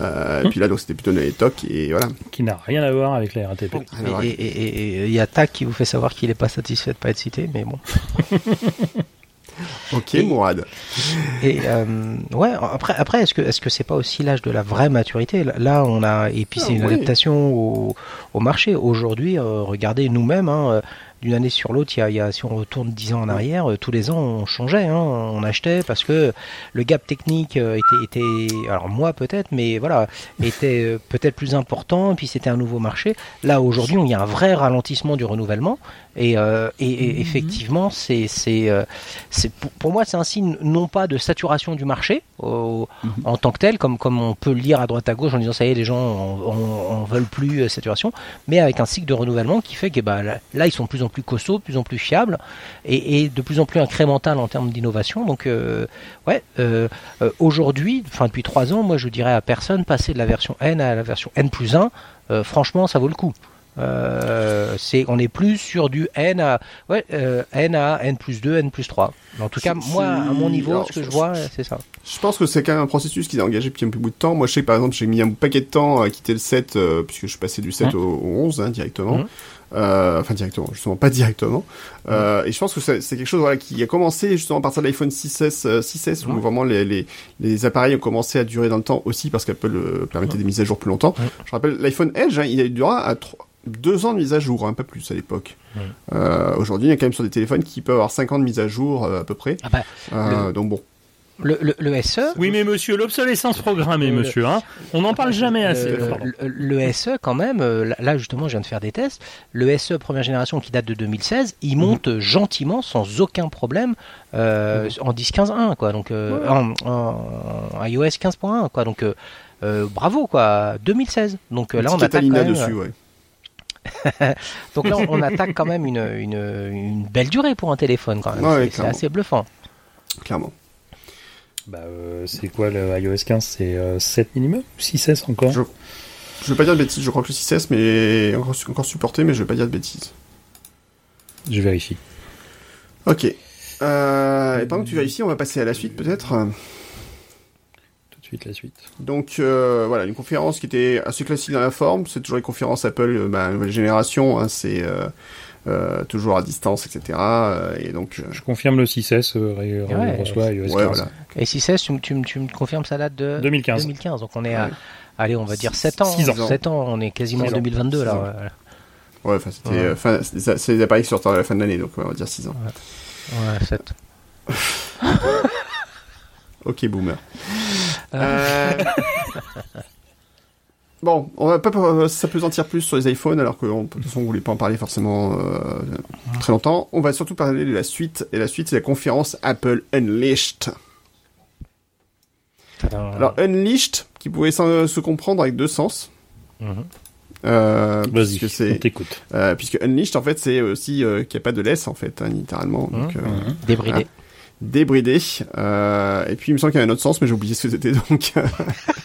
Euh, et puis là, donc c'était plutôt une année TOC et voilà. Qui n'a rien à voir avec la RATP. Et il y a TAC qui vous fait savoir qu'il n'est pas satisfait de pas être cité, mais bon. Ok, Mourad. Et euh, ouais, après, après, est-ce que est-ce que c'est pas aussi l'âge de la vraie maturité? Là, on a et puis c'est ah une adaptation au, au marché. Aujourd'hui, euh, regardez nous-mêmes. Hein, d'une année sur l'autre, il, y a, si on retourne dix ans en arrière, euh, tous les ans on changeait, hein, on achetait parce que le gap technique euh, était, était alors moi peut-être, mais voilà, était euh, peut-être plus important. Et puis c'était un nouveau marché. Là aujourd'hui, il y a un vrai ralentissement du renouvellement. Et, euh, et, et, mhm. effectivement, c'est, c'est, pour, moi, c'est un signe non pas de saturation du marché mhm. en tant que tel, comme, comme on peut le lire à droite à gauche en disant ça y est, les gens en, veulent plus saturation, mais avec un cycle de renouvellement qui fait que bah, là, là, ils sont de plus en plus costaud, de plus en plus fiable et, de plus en plus incrémental en termes d'innovation. Donc, euh, ouais, euh, euh, aujourd'hui, enfin depuis trois ans, moi je dirais à personne passer de la version N à la version N plus 1, franchement, ça vaut le coup. c'est on est plus sur du n à ouais, n à n plus 2 n plus 3 en tout cas moi à mon niveau ce que je vois c'est ça je pense que c'est quand même un processus qui a engagé depuis un peu bout de temps moi je sais que par exemple j'ai mis un paquet de temps à quitter le 7 puisque je suis passé du 7 mmh. au, 11 hein, directement mmh. Euh, enfin directement, justement pas directement. Euh, et je pense que c'est quelque chose voilà, qui a commencé justement à partir de l'iPhone 6S, 6S où vraiment les, les, les, appareils ont commencé à durer dans le temps aussi parce qu'Apple euh, permettait des mises à jour plus longtemps. Je rappelle l'iPhone Edge, hein, il a duré à 3, deux ans de mise à jour, un hein, peu plus à l'époque. Euh, Aujourd'hui, il y a quand même sur des téléphones qui peuvent avoir 5 ans de mise à jour euh, à peu près. Ah bah, euh, Donc bon. Le, le, SE Oui, mais monsieur, l'obsolescence programmée, monsieur, hein. On n'en parle jamais assez. Le, SE, quand même, euh, là, justement, je viens de faire des tests. Le SE première génération qui date de 2016, il monte mhm. gentiment, sans aucun problème, euh, mhm. en 10.15.1, quoi. Donc, euh, en, iOS 15.1, quoi. Donc, bravo, quoi. 2016. Donc, là, on attaque quand même... dessus, ouais. Donc là, on, attaque quand même une, une, une, belle durée pour un téléphone, quand même. c'est assez bluffant. Clairement. Bah, euh, c'est quoi le iOS 15 C'est 7 euh, minimum 6S encore? Je... je vais pas dire de bêtises, je crois que le 6S mais encore, encore supporté, mais je vais pas dire de bêtises. Je vérifie. Ok. Euh, et pendant que tu vérifies, on va passer à la suite peut-être Tout de suite la suite. Donc euh, voilà, une conférence qui était assez classique dans la forme, c'est toujours les conférences Apple, bah, nouvelle génération, hein, c'est euh, toujours à distance, etc. Euh, et donc, euh, je confirme le 6S reçoit iOS 15. Et 6S, tu, tu, me confirmes sa date de 2015. 2015. Donc on est à, allez, on va dire 7 ans. 6 ans. 7 ans, on est quasiment en 2022 là. Ouais, enfin, c'était, c'est des appareils qui sortent à la fin de l'année, donc on va dire 6 ans. Ouais, 7. ok, boomer. Euh... Bon, on va pas s'apesantir plus sur les iPhones, alors que de toute façon on voulait pas en parler forcément euh, très longtemps. On va surtout parler de la suite, et la suite c'est la conférence Apple Unleashed. Alors Unleashed, qui pouvait se comprendre avec deux sens. Mm euh, Vas-y, on t'écoute. Euh, puisque Unleashed, en fait, c'est aussi euh, qu'il n'y a pas de laisse, en fait, hein, littéralement. Mhm. Donc, mhm. Débridé. débridé. et puis, il me semble qu'il y a un autre sens, mais j'ai oublié ce que c'était, donc...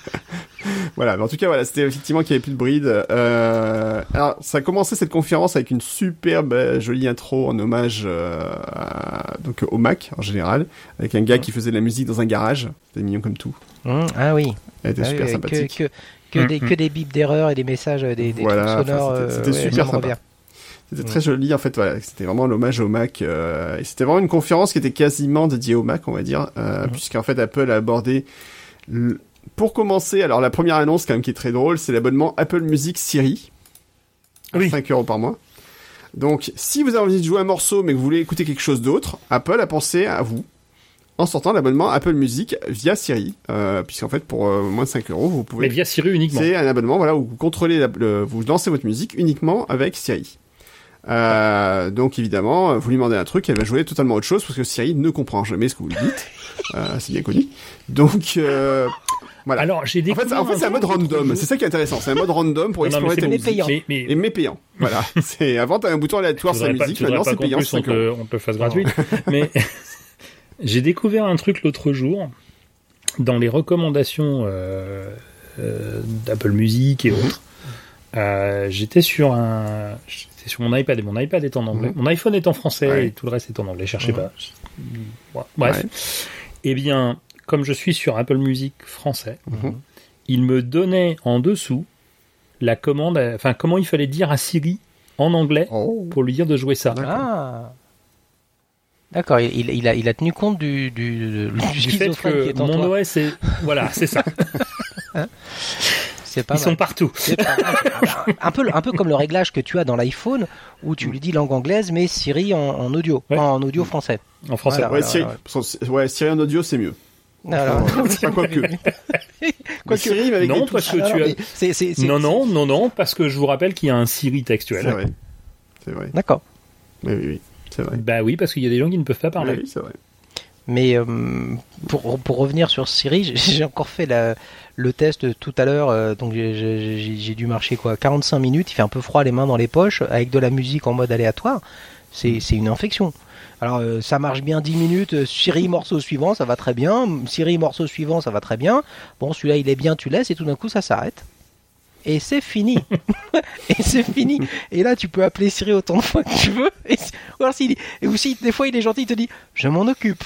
voilà, mais en tout cas, voilà, c'était effectivement qu'il n'y avait plus de bride. Euh, alors, ça a commencé cette conférence avec une superbe euh, jolie intro en hommage euh, à- donc au Mac en général, avec un gars qui faisait de la musique dans un garage. C'était mignon comme tout. Hum, ah oui. Elle était Ah oui, super ouais, sympathique. Que, que, que, des, que des bips d'erreur et des messages, des, des Voilà, trucs sonores. enfin, c'était- euh, ouais, super sympa. C'était très joli en fait. Voilà, c'était vraiment l'hommage au Mac. euh, et c'était vraiment une conférence qui était quasiment dédiée au Mac, on va dire, euh, puisqu'en fait Apple a abordé. le- Pour commencer, alors la première annonce quand même qui est très drôle, c'est l'abonnement Apple Music Siri. Oui. 5 euros par mois. Donc, si vous avez envie de jouer un morceau mais que vous voulez écouter quelque chose d'autre, Apple a pensé à vous en sortant l'abonnement Apple Music via Siri, euh, puisqu'en fait pour euh, moins de 5 euros vous pouvez Mais via Siri uniquement. c'est un abonnement voilà où vous contrôlez la- le- vous lancez votre musique uniquement avec Siri. Euh, donc évidemment, vous lui demandez un truc, elle va jouer totalement autre chose parce que Siri ne comprend jamais ce que vous lui dites. Euh, c'est bien connu. Donc euh, voilà. Alors, j'ai en fait, en fait, c'est un mode random. C'est ça qui est intéressant. C'est un mode random pour Non, non, mais explorer c'est ta bon, musique. payant. Mais, mais Et mais payant. Voilà. c'est avant t'as un bouton aléatoire sur la pas- musique. Maintenant c'est payant. plus, on 5 te, on te le fasse gratuit. Mais j'ai découvert un truc l'autre jour dans les recommandations euh, euh, d'Apple Music et autres. Euh, j'étais sur un, j'étais sur mon iPad et mon iPad est en anglais. Mon iPhone est en français Ouais. et tout le reste est en anglais. Cherchez Mhm. pas. Bref. Eh bien, comme je suis sur Apple Music français, Mhm. il me donnait en dessous la commande, euh, enfin comment il fallait dire à Siri en anglais Oh. pour lui dire de jouer ça. D'accord. Ah. D'accord, il, a, il a tenu compte du, du, du du fait qui que est en mon toi. OS est voilà c'est ça C'est pas ils mal. sont partout C'est pas mal. un, peu, un peu comme le réglage que tu as dans l'iPhone où tu lui dis langue anglaise mais Siri en, en audio, Ouais. en audio français. en français Voilà. Ouais, ouais, Siri, ouais. parce que- ouais, Siri en audio c'est mieux. Alors, Enfin, quoi que. Quoi que- Siri mais avec Non, parce que tu as- non non non non parce que je vous rappelle qu'il y a un Siri C'est textuel vrai. C'est vrai. D'accord. Oui, oui, oui. C'est vrai. bah oui parce qu'il y a des gens qui ne peuvent pas parler Oui, oui, c'est vrai. Mais euh, pour, pour revenir sur Siri, j'ai- encore fait la- le test tout à l'heure, euh, donc j'ai- dû marcher quoi 45 minutes, il fait un peu froid les mains dans les poches, avec de la musique en mode aléatoire, c'est c'est une infection. Alors euh, ça marche bien 10 minutes, euh, Siri morceau suivant, ça va très bien, Siri morceau suivant, ça va très bien, bon celui-là il est bien, tu laisses, et tout d'un coup ça s'arrête. Et c'est fini. et c'est fini. Et là, tu peux appeler Siri autant de fois que tu veux. Et, si- ou alors, s'il et aussi, des fois, il est gentil, il te dit, je m'en occupe.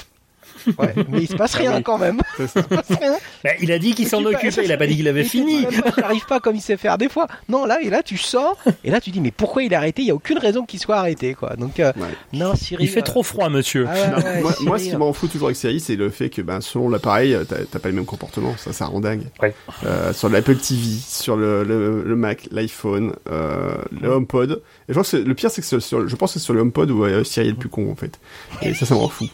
Ouais, mais il se passe rien Ah oui. quand même. C'est ça. Il se passe rien. Bah, il a dit qu'il s'en occupait il a pas dit qu'il avait fini n'arrive pas comme il sait faire des fois. Non, là, et là, tu sors, et là, tu dis, mais pourquoi il a arrêté? Il n'y a aucune raison qu'il soit arrêté, quoi. Donc, euh, Ouais. non, Siri. il fait euh, trop froid monsieur ah ouais, Non, ouais, moi, Siri, moi, ce qui euh, m'en fout toujours avec Siri, c'est le fait que, ben, selon l'appareil, t'as t'as pas le même comportement. Ça, ça rend dingue. Ouais. Euh, sur l'Apple TV, sur le, le, le Mac, l'iPhone, euh, le HomePod. Et je pense que c'est- le pire, c'est que c'est sur, je pense que c'est sur le HomePod où euh, Siri est le plus con, en fait. Et ça, ça me rend fou.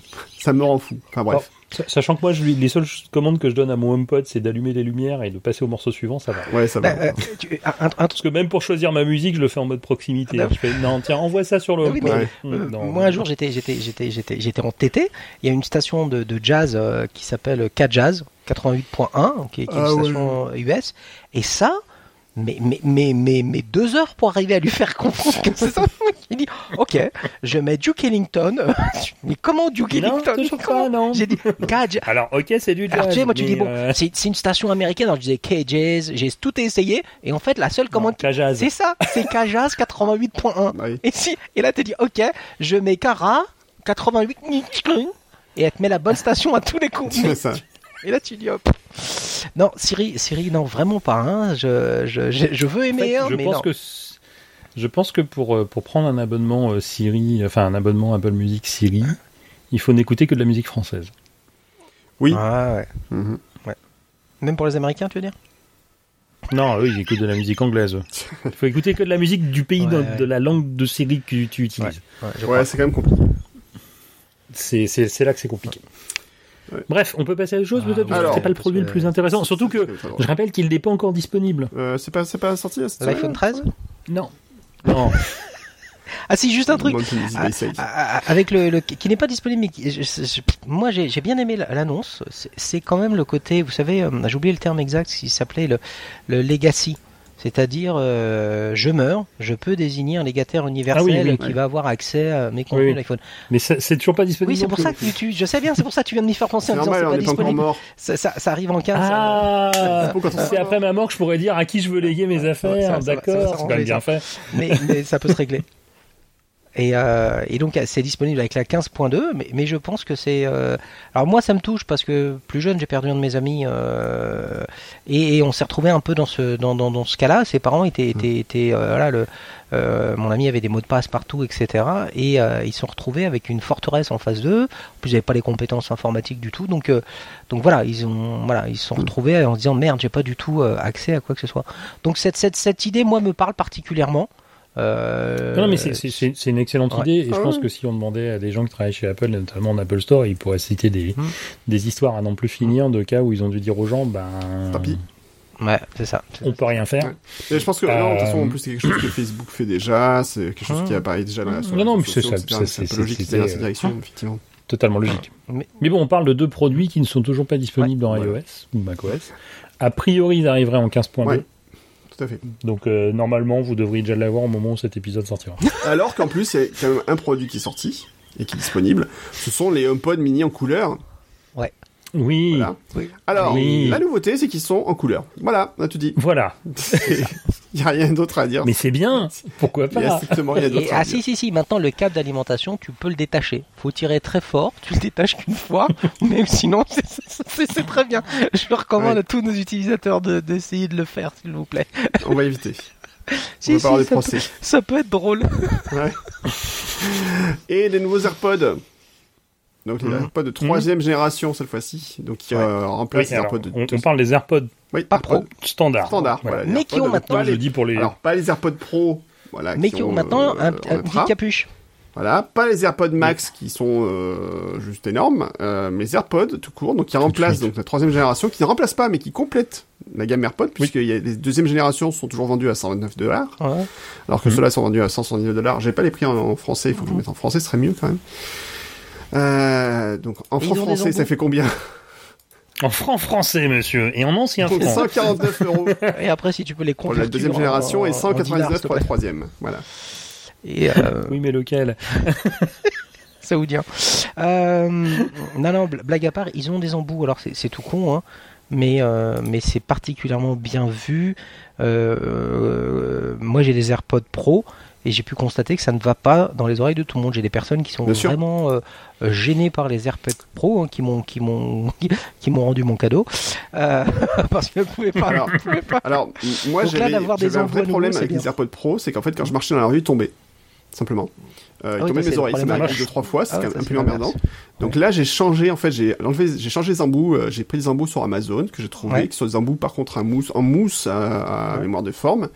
Ça me rend fou. Enfin, bref. Sa- Sachant que moi, je lui, les seules commandes que je donne à mon HomePod, c'est d'allumer les lumières et de passer au morceau suivant, ça va. Ouais, ça va. bah, euh, tu- un, un- Parce que même pour choisir ma musique, je le fais en mode proximité. Ah bah Je fais, non, tiens, envoie ça sur le oui, HomePod. mais, Euh, non. moi un jour j'étais j'étais j'étais j'étais j'étais en TT. Il y a une station de, de jazz euh, qui s'appelle K-Jazz 88.1 qui est, qui est une Ah ouais. station US et ça mais mais mais mais mais deux heures pour arriver à lui faire comprendre que c'est ça. Il dit OK, je mets Duke Ellington. mais comment Duke Non, Ellington toujours Comment pas, non. J'ai dit K-Jazz. Alors, ok, c'est du jazz. Alors tu sais, moi tu dis bon, euh, c'est c'est une station américaine. Alors je disais K-Jazz, j'ai tout essayé et en fait la seule commande non, c'est ça, c'est K-Jazz 88.1. Bah oui. Et, si, et là, tu dis, ok, je mets Cara 88 et elle te met la bonne station à tous les coups. C'est ça. Et là, tu dis, hop. Non, Siri, Siri, non, vraiment pas. Hein. Je, je, je, je veux En aimer, fait, hein, je mais pense non. que je pense que pour euh, pour prendre un abonnement euh, Siri, enfin un abonnement Apple Music Siri, il faut n'écouter que de la musique française. Oui. Ah, ouais. Mhm. Même pour les Américains, tu veux dire? Non, eux, ils écoutent de la musique anglaise. Il faut écouter que de la musique du pays Ouais, de, ouais. de la langue de Siri que tu utilises. Ouais, c'est quand même compliqué. C'est c'est c'est là que c'est compliqué. Ouais. Bref, on peut passer à autre chose Ah, peut-être. parce que c'est pas le produit le plus intéressant. Surtout que je rappelle qu'il n'est pas encore disponible. Euh, c'est pas, c'est pas sorti, L'iPhone semaine 13 Non. Non. Ah, si, juste un truc. Ah, ah, Avec le, le- qui n'est pas disponible, mais qui- je- je- je- moi j'ai j'ai bien aimé la- l'annonce. C'est- C'est quand même le côté, vous savez, euh, j'ai oublié le terme exact, qui s'appelait le, le legacy. C'est-à-dire, euh, je meurs, je peux désigner un légataire universel Ah oui, oui, qui ouais. va avoir accès à mes contenus Oui. de l'iPhone. Mais c'est toujours pas disponible. Oui, c'est pour ça que tu, je sais bien, c'est pour ça que tu viens de m'y faire penser C'est en disant normal, c'est on pas n'est pas encore disponible. mort. Ça, ça, ça arrive en 15. Ah, c'est après ma mort que je pourrais dire à qui je veux léguer mes affaires. D'accord, c'est quand s'arranger, même bien fait. mais, mais ça peut se régler. Et, euh, et donc c'est disponible avec la 15.2, mais, mais je pense que c'est. euh, Alors moi ça me touche parce que plus jeune j'ai perdu un de mes amis euh, et, et on s'est retrouvé un peu dans ce dans, dans, dans ce cas-là. Ses parents étaient étaient, étaient euh, voilà le mon ami avait des mots de passe partout etc. Et ils se sont retrouvés avec une forteresse en face d'eux. En plus ils n'avaient pas les compétences informatiques du tout. Donc donc voilà ils ont voilà ils se sont retrouvés en se disant merde j'ai pas du tout accès à quoi que ce soit. Donc cette cette cette idée moi me parle particulièrement. Euh, Non, mais c'est- une excellente Ouais. idée. Et je Ah pense ouais. que si on demandait à des gens qui travaillent chez Apple, notamment en Apple Store, ils pourraient citer des, Hmm. des histoires à non plus finir de cas où ils ont dû dire aux gens, ben, Tant pis. Ouais, c'est ça. on ça. peut rien faire. Ouais. Et je pense que, non, de toute façon, Euh, en plus, c'est quelque chose que Facebook fait déjà, c'est quelque chose qui apparaît déjà dans la sur Non, non, mais c'est ça, C'est logique c'est- dans c'est- cette direction, effectivement. Totalement logique. Mais- Mais bon, on parle de deux produits qui ne sont toujours pas disponibles dans Ouais. iOS ou macOS. A priori, ils arriveraient en 15.2. Ouais. Tout à fait. Donc, euh, normalement, vous devriez déjà l'avoir au moment où cet épisode sortira. Alors qu'en plus, il y a quand même un produit qui est sorti et qui est disponible. Ce sont les HomePod mini en couleur. Oui, Voilà. Oui. Alors, Oui. la nouveauté, c'est qu'ils sont en couleur. Voilà, on a tout dit. voilà. Il n'y a rien d'autre à dire. Mais c'est bien. Pourquoi Il y a pas strictement rien d'autre à ah dire. si si si, maintenant le câble d'alimentation, tu peux le détacher. Faut tirer très fort, tu le détaches qu'une fois, mais sinon c'est- très bien. Je recommande Ouais. à tous nos utilisateurs de- d'essayer de, le faire, s'il vous plaît. On va éviter. On Si, va si, pas ça, peut, ça peut être drôle. Ouais. Et les nouveaux AirPods. Donc les Mhm. AirPods de troisième génération cette fois-ci. Donc qui Ouais. euh, remplacent Oui, les alors, AirPods de on, on parle des AirPods oui, pas AirPods pro. standards. standard. Voilà. Mais qui ont maintenant Je les- le dis pour les. Alors pas les AirPods Pro. Voilà, Mais qui ont maintenant euh, un, petit capuche. Voilà, pas les AirPods Max qui sont euh, juste énormes, euh, mais les AirPods tout court, donc qui remplacent donc la troisième génération, qui ne remplace pas, mais qui complète la gamme AirPods, puisque y a les deuxième génération sont toujours vendus à 129 dollars, Ouais. alors que Mhm. ceux-là sont vendus à 179 dollars. J'ai pas les prix en, en français, il faut que je le mette en français, ce serait mieux quand même. Euh, donc en franc français, ça fait combien En franc français, monsieur, et en ancien Donc franc. 149 euros Et après, si tu peux les pour convertir la deuxième génération en- et en 199 dinars, s'il te pour la troisième. Voilà. Et euh, Oui, mais lequel? Saoudien. Euh, non, non, bl- blague à part, ils ont des embouts. Alors c'est c'est tout con, hein, mais euh, mais c'est particulièrement bien vu. Euh, euh, moi, j'ai des AirPods Pro et j'ai pu constater que ça ne va pas dans les oreilles de tout le monde. J'ai des personnes qui sont Bien vraiment euh, euh, gênées par les AirPods Pro, hein, qui m'ont qui m'ont qui m'ont rendu mon cadeau euh, parce que je pouvais pas. Alors, pas. Moi, j'avais un vrai problème avec les. AirPods Pro, c'est qu'en fait, quand je marchais dans la rue, ils tombaient. Simplement. Euh, Ah oui, mes oreilles, le ça deux, trois fois, c'est Ah, un peu emmerdant. Donc là, j'ai changé, en fait, j'ai changé les embouts, euh, j'ai pris des embouts sur Amazon, que j'ai trouvé, Ouais. qui sont des embouts, par contre, un mousse, en mousse à, à Ouais. mémoire de forme.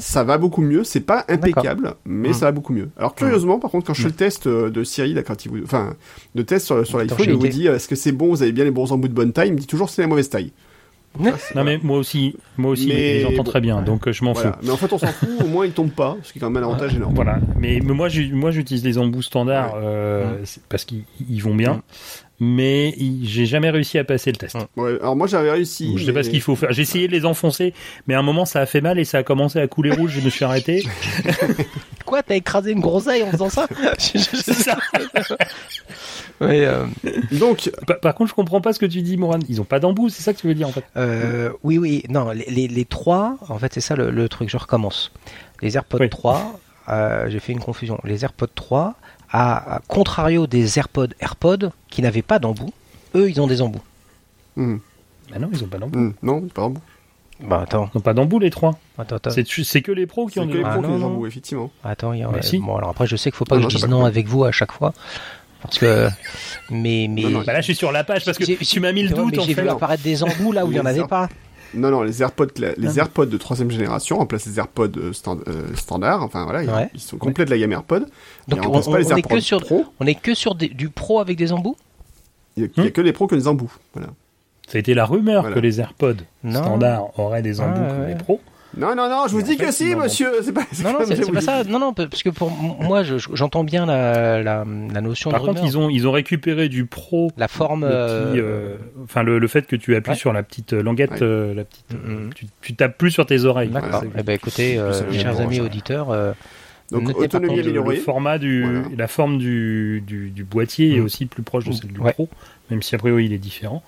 Ça va beaucoup mieux, c'est pas impeccable, mais Mhm. ça va beaucoup mieux. Alors, curieusement, par contre, quand je fais le test euh, de Siri, là, quand il vous, enfin, de test sur, sur l'iPhone, il vous dit, euh, est-ce que c'est bon, vous avez bien les bons embouts de bonne taille, il me dit toujours c'est la mauvaise taille. Non, mais moi aussi, moi aussi, Mais mais j'entends bon, très bien, donc euh, je m'en Voilà. fous. Mais en fait, on s'en fout, au moins, il tombe pas, ce qui est quand même un avantage énorme. Voilà, mais, mais moi, j'utilise les embouts standards euh, parce qu'ils ils vont bien, mais ils- j'ai jamais réussi à passer le test. Ouais, alors moi j'avais réussi. Je sais pas mais- ce qu'il faut faire. J'ai essayé de les enfoncer, mais à un moment ça a fait mal et ça a commencé à couler rouge. Je me suis arrêté. Quoi, t'as écrasé une groseille en faisant ça C'est ça. Ouais, euh, Donc, Par, par contre, je comprends pas ce que tu dis, Moran. Ils ont pas d'embout, c'est ça que tu veux dire en fait. euh, oui, oui, non, les, les, les trois, en fait, c'est ça le, le truc, je recommence. Les AirPods Oui. 3, euh, j'ai fait une confusion. Les AirPods 3, à, à contrario des AirPods AirPods, qui n'avaient pas d'embout, eux, ils ont des embouts. Bah non, ils ont pas d'embout. hum, non, pas un bout. Bah attends, Ils ont pas d'embout les trois. attends, attends. C'est que les pros qui C'est ont que des les Ah, pros qui non, ont des embouts, effectivement. Attends, il y a, si. bon alors après je sais qu'il faut pas Non, que non, je j'ai dise non avec vous à chaque fois, parce que mais mais Non, non, Bah là, je suis sur la page parce que J'ai- tu m'as mis le doute en j'ai fait. vu apparaître des embouts là où il y en Les avait pas. Non, non, les AirPods, les Ah. AirPods de troisième génération remplacent les AirPods euh, stand- euh, standard. Enfin voilà, ils- Ouais. ils sont complets de la gamme AirPods. Donc on, on- pas les on est AirPods que sur Pro. on est que sur des- du pro avec des embouts? Il y a, Hmm. que les pros qui ont des embouts. Voilà. Ça a été la rumeur Voilà. que les AirPods Non. standards auraient des embouts Ah, comme ouais. les pros. Non, non, non, je vous dis fait, que si, non, monsieur. C'est pas. Non, non, c'est pas ça. Non, non, parce que pour moi, je- j'entends bien la, la, la notion Par de contre, rumeur. ils ont, ils ont récupéré du pro. la forme. petit, euh, euh, enfin, le, le fait que tu appuies ouais. sur la petite euh, languette, Ouais. euh, la petite, Mhm. tu, tu tapes plus sur tes oreilles. D'accord. Eh ben, écoutez, euh, chers amis ça. auditeurs, euh, Donc, notez par autonomie contre, le, améliorée. le format du, Voilà. la forme du, du, du boîtier est Mm. aussi plus proche de celle du Ouais. pro, même si a priori il est différent,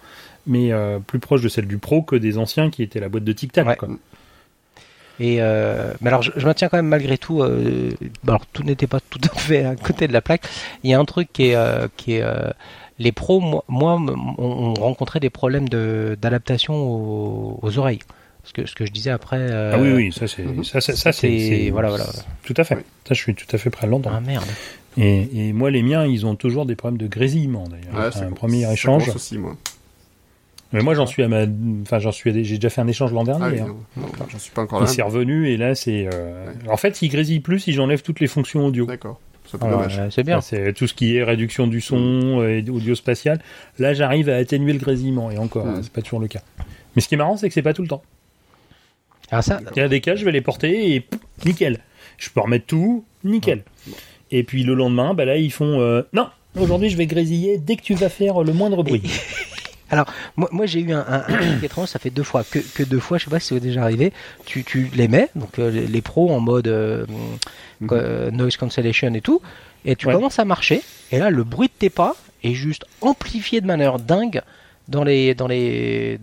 mais euh, plus proche de celle du pro que des anciens qui étaient la boîte de Tic Tac. Ouais. quoi. Et euh, mais alors, je, je maintiens quand même malgré tout. Euh, alors, tout n'était pas tout à fait à côté de la plaque. Il y a un truc qui est, euh, qui est euh, les pros. Moi, moi, ont rencontré des problèmes de d'adaptation aux, aux oreilles. Ce que ce que je disais après. euh, Ah oui, oui, ça c'est, Mhm. ça, c'est- ça, c'est, c'est- c'est- voilà, voilà. Tout à fait. Ça, je suis tout à fait prêt à l'entendre. Ah merde. Et, et moi, les miens, ils ont toujours des problèmes de grésillement d'ailleurs. Ouais, Enfin, ça un premier échange. aussi, moi. Mais moi, j'en suis à ma, enfin, j'en suis, à des- j'ai déjà fait un échange l'an Ah dernier. oui, hein. j'en suis pas encore Et là. c'est revenu, et là, c'est. euh, En fait, il grésille plus si j'enlève toutes les fonctions audio. D'accord. C'est bien. C'est tout ce qui est réduction du son, et audio spatial. Là, j'arrive à atténuer le grésillement, et encore, Mm. hein, c'est pas toujours le cas. Mais ce qui est marrant, c'est que c'est pas tout le temps. Alors ça, Il y a des cas, je vais les porter et pff, nickel. Je peux remettre tout, nickel. Et puis le lendemain, bah là, ils font euh, non. Aujourd'hui, je vais grésiller dès que tu vas faire le moindre bruit. Moi, moi j'ai eu un, un, un truc étrange, ça fait deux fois, que, que deux fois, je sais pas si c'est déjà arrivé. Tu, tu les mets, donc euh, les, les pros en mode euh, Mhm. euh, noise cancellation et tout, et tu Ouais. commences à marcher, et là le bruit de tes pas est juste amplifié de manière dingue dans les dans les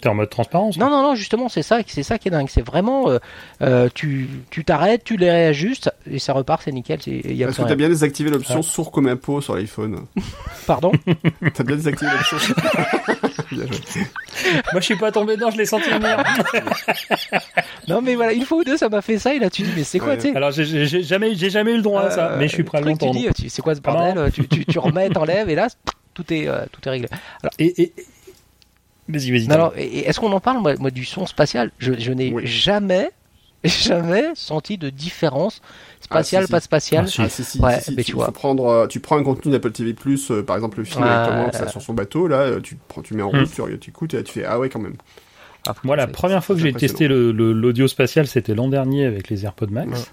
T'es en mode transparence. non non non justement c'est ça c'est ça qui est dingue c'est vraiment euh, euh, tu tu t'arrêtes tu les réajustes et ça repart c'est nickel c'est il y a Est-ce plus que t'as bien désactivé l'option Ah. sourd comme un pot sur l'iPhone pardon? T'as bien désactivé l'option Bien joué. Moi, je suis pas tombé dedans, je l'ai senti venir. non mais voilà une fois ou deux ça m'a fait ça et là tu dis mais c'est quoi Ouais. tu sais? Alors, j'ai- jamais, j'ai jamais eu le droit à ça, Euh, mais je suis prêt à le truc, tu l'entendre. C'est quoi ce bordel tu, tu, tu remets, t'enlèves et là tout est euh, tout est réglé. Et, et... vas-y, vas-y. Est-ce qu'on en parle moi, moi du son spatial? Je, je n'ai Oui. jamais jamais senti de différence spatiale Ah, si, si. pas spatiale. Ah, si. Ah si si, Ouais, si, si, mais tu, tu vois. faut prendre, euh, tu prends un contenu d'Apple TV+, euh, par exemple le film Hanks là, sur son bateau, là, euh, tu prends, tu mets en route, tu, regardes, tu écoutes et là, tu fais ah ouais quand même. Ah, Moi, la ça- première fois que j'ai testé le- le- l'audio spatial, c'était l'an dernier avec les AirPods Max. Ouais.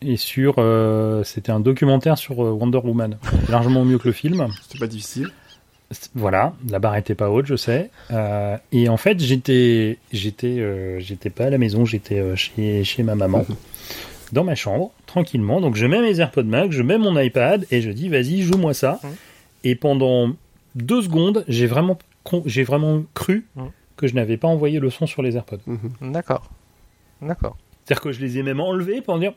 Et sur, euh, c'était un documentaire sur euh, Wonder Woman, largement mieux que le film. C'était pas difficile. Voilà, la barre était pas haute, je sais. Euh, et en fait, j'étais, j'étais, euh, j'étais pas à la maison, j'étais euh, chez, chez ma maman, dans ma chambre, tranquillement. Donc je mets mes AirPods Max, je mets mon iPad et je dis, vas-y, joue-moi ça. Mhm. Et pendant deux secondes, j'ai vraiment, con- j'ai vraiment cru Mhm. que je n'avais pas envoyé le son sur les AirPods. Mhm. D'accord. D'accord. C'est-à-dire que je les ai même enlevés pour dire,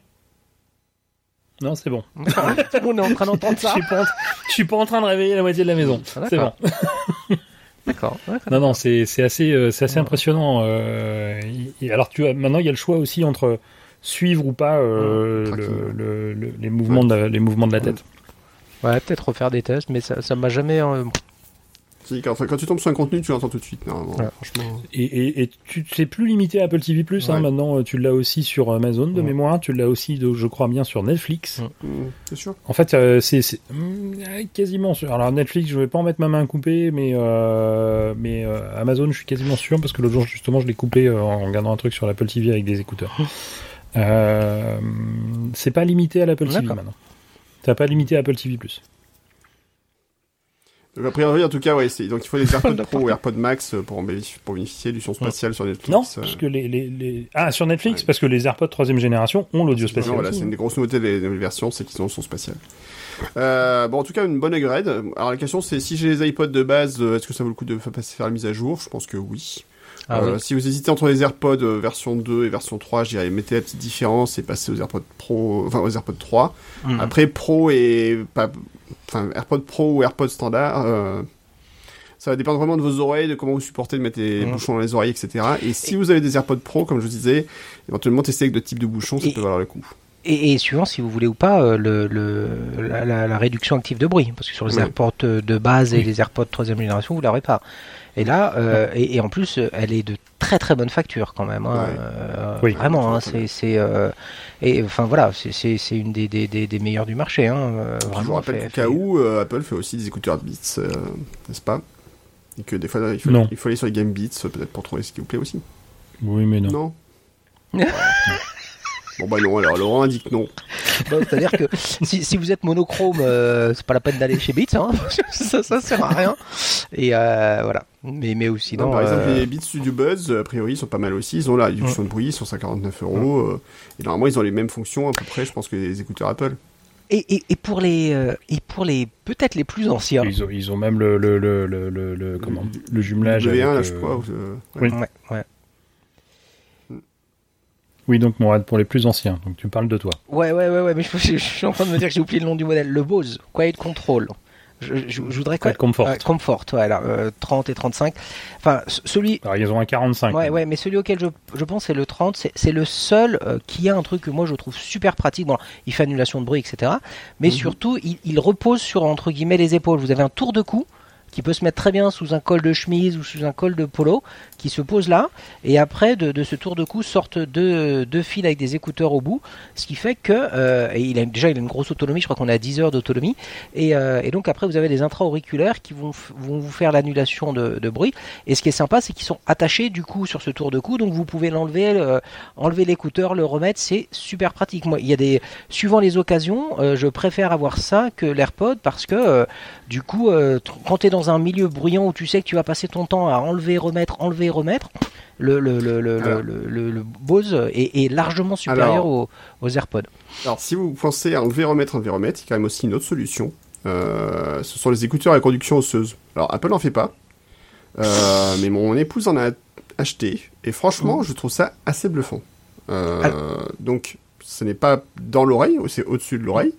non, c'est bon. On est en train d'entendre Je ça. suis pas, en, je suis pas en train de réveiller la moitié de la maison. Ah, C'est bon. d'accord. Non, non, c'est assez, euh, c'est assez Ouais. impressionnant. euh, alors, tu as, maintenant, il y a le choix aussi entre suivre ou pas euh, Tracking. le, le- le- les, mouvements de la, les mouvements de la tête. Ouais, peut-être refaire des tests, mais ça, ça m'a jamais. Si, quand, quand tu tombes sur un contenu, tu l'entends tout de suite. normalement, Ouais. Franchement. Et, et, et tu c'est plus limité à Apple TV+. Hein, Ouais. maintenant, euh, tu l'as aussi sur Amazon de Ouais. mémoire. Tu l'as aussi, de- je crois bien, sur Netflix. Ouais. Mhm, C'est sûr. En fait, euh, c'est c'est- hum, quasiment sûr. Alors Netflix, je vais pas en mettre ma main coupée, mais euh, mais euh, Amazon, je suis quasiment sûr parce que l'autre jour justement, je l'ai coupé euh, en regardant un truc sur l'Apple TV avec des écouteurs. Euh, c'est pas limité à l'Apple TV maintenant. T'as pas limité à Apple TV+. Donc, a priori, en tout cas, ouais, donc il faut des AirPods Pro ou AirPods Max euh, pour, bénéficier du son spatial sur Netflix. Non, euh. parce que les, les, les... ah sur Netflix Ouais. parce que les AirPods troisième génération ont l'audio Non, spatial. voilà, c'est une des grosses nouveautés des nouvelles versions, c'est qu'ils ont le son spatial. Euh, bon, en tout cas, une bonne upgrade. Alors la question, c'est si j'ai les iPods de base, euh, est-ce que ça vaut le coup de faire la mise à jour? Je pense que oui. Ah Euh, oui. Si vous hésitez entre les AirPods euh, version 2 et version 3, je dirais mettez la petite différence et passez aux AirPods Pro, enfin aux AirPods 3. Mhm. Après Pro et pas, enfin AirPods Pro ou AirPods standard, euh, ça va dépendre vraiment de vos oreilles, de comment vous supportez de mettre les Mhm. bouchons dans les oreilles, etc. Et si vous avez des AirPods Pro, comme je vous disais, éventuellement tester avec d'autres types de bouchons, ça peut valoir le coup. Et, et suivant si vous voulez ou pas le, le, la, la- la réduction active de bruit, parce que sur les. AirPods de base et les AirPods troisième génération, vous l'aurez pas. Et là, euh, et, et en plus, elle est de très très bonne facture quand même. hein. Ouais. Euh, Oui. Vraiment, hein, c'est c'est euh, et enfin voilà, c'est c'est c'est une des, des, des, des meilleures du marché. Hein, euh, je vous rappelle fait- qu'au cas où, euh, Apple fait aussi des écouteurs Beats, euh, n'est-ce pas? Et que des fois, il faut, il faut aller sur les Game Beats, peut-être pour trouver ce qui vous plaît aussi. Oui, mais non. Non? Bon bah non, alors Laurent indique non. C'est-à-dire que si, si, vous êtes monochrome, euh, c'est pas la peine d'aller chez Beats, hein, ça, ça sert à rien. Et euh, voilà. Mais, mais aussi, non, par exemple, euh, les Beats Studio Buzz, a priori, ils sont pas mal aussi. Ils ont la réduction de bruit, ils sont 149 euros. euh, et normalement, ils ont les mêmes fonctions à peu près, je pense, que les écouteurs Apple. Et, et, et pour les euh, et pour les peut-être les plus anciens. Ils ont, ils ont même le, le, le, le, le, le- comment, le jumelage. W1, avec, là, euh, je crois. euh, Oui. Ouais, ouais. Oui, donc Mourad, pour les plus anciens. Donc tu parles de toi. Ouais, ouais, ouais, ouais, mais je, je- je suis en train de me dire que j'ai oublié le nom du modèle. Le Bose, Quiet Control. Je, voudrais Quiet Comfort. Euh, Comfort, ouais, là, euh, 30 et 35. Enfin, celui. Alors ils ont un 45. Ouais, ouais, mais celui auquel je, je pense c'est le 30. C'est, c'est le seul euh, qui a un truc que moi je trouve super pratique. Bon, il fait annulation de bruit, etc. Mais Mhm. surtout, il, il repose sur entre guillemets les épaules. Vous avez un tour de cou qui peut se mettre très bien sous un col de chemise ou sous un col de polo, qui se pose là, et après de, ce tour de cou sortent deux, deux fils avec des écouteurs au bout, ce qui fait que euh, et il a déjà il a une grosse autonomie, je crois qu'on à 10 heures d'autonomie, et, euh, et donc après vous avez des intra-auriculaires qui vont, vont vous faire l'annulation de, bruit, et ce qui est sympa c'est qu'ils sont attachés du coup sur ce tour de cou, donc vous pouvez l'enlever, euh, enlever l'écouteur, le remettre, c'est super pratique. Moi, il y a des suivant les occasions, je préfère avoir ça que l'AirPod parce que du coup, quand tu es dans un milieu bruyant où tu sais que tu vas passer ton temps à enlever, remettre, enlever, le, le, le, le, Alors. le, le- le Bose est, est largement supérieur Alors. aux, aux AirPods. Alors, si vous pensez à enlever, remettre, enlever, remettre, il y a quand même aussi une autre solution. Euh, ce sont les écouteurs à conduction osseuse. Alors, Apple n'en fait pas. Euh, mais mon épouse en a acheté. Et franchement, je trouve ça assez bluffant. Euh, donc, ce n'est pas dans l'oreille, c'est au-dessus de l'oreille.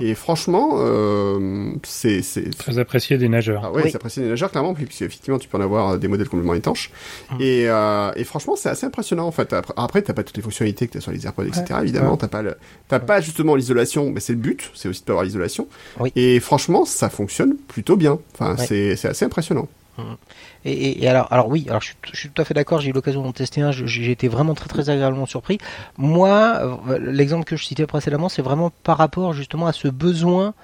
Et franchement, euh, c'est... c'est- Très apprécié des nageurs. Ah ouais, Oui. c'est apprécié des nageurs, clairement, puisque effectivement, tu peux en avoir euh, des modèles complètement étanches. Hum. Et, euh, et franchement, c'est assez impressionnant, en fait. Après, t'as pas toutes les fonctionnalités que t'as sur les AirPods, etc. Évidemment, t'as pas le, t'as pas justement l'isolation, mais c'est le but, c'est aussi de pas avoir l'isolation. Oui. Et franchement, ça fonctionne plutôt bien. Enfin, Ouais. c'est, c'est assez impressionnant. Et, alors, alors oui, alors je, suis, je suis tout à fait d'accord. J'ai eu l'occasion d'en tester un. J'ai été vraiment très très agréablement surpris. Moi, euh, l'exemple que je citais précédemment, c'est vraiment par rapport justement à ce besoin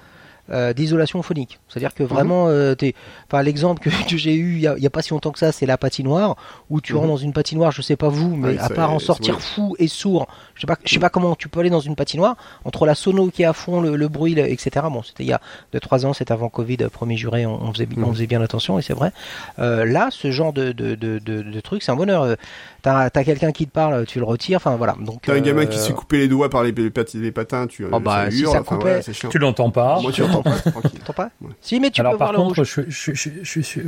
euh, d'isolation phonique. C'est-à-dire que vraiment, euh, t'es, enfin l'exemple que, que j'ai eu il y, a, il y a pas si longtemps que ça, c'est la patinoire où tu Mhm. rentres dans une patinoire. Je sais pas vous, mais Ouais, à part en sortir fou et sourd, je sais pas, je sais pas comment tu peux aller dans une patinoire entre la sono qui est à fond, le, le bruit, le- etc. Bon, c'était il y a 2-3 ans, c'était avant Covid, euh, premier juré, on, on faisait, on Mhm. faisait bien attention et c'est vrai. Euh, là, ce genre de, de, de, de, de truc, c'est un bonheur. T'as as, quelqu'un qui te parle, tu le retires, enfin voilà. Donc, T'as un gamin qui euh, se fait couper les doigts par les, les, pat- les patins, tu, Oh bah, si hurle, ça enfin, coupait- voilà, c'est chiant. Tu l'entends pas. Moi, tu entends pas. T'entends pas Ouais. Si, mais tu Alors peux par voir le contre, rouge. je, je, je, je, je-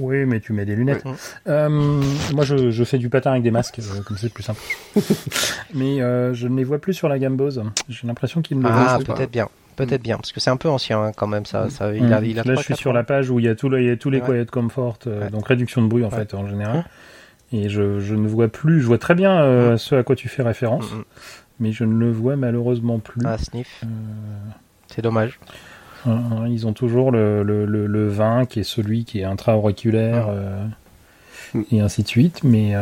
oui, mais tu mets des lunettes. Ouais. Euh, moi, je, je fais du patin avec des masques, euh, comme c'est plus simple. mais euh, je ne les vois plus sur la gamme Bose. J'ai l'impression qu'ils ne le Ah, peut-être bien. Peut-être bien, parce que c'est un peu ancien hein, quand même, ça. ça il Mm. a, il a Là, je 3, suis 4 sur ans. la page où il y a, tout, le- il y a tous les Ouais. Quiet Comfort, euh, Ouais. donc réduction de bruit en Ouais. fait en général. Et je, je ne vois plus, je vois très bien euh, ce à quoi tu fais référence, Mm, mm. mais je ne le vois malheureusement plus. Ah, sniff. Euh, C'est dommage. ils ont toujours le, le, le, le 20 qui est celui qui est intra-auriculaire euh, Mm. et ainsi de suite, mais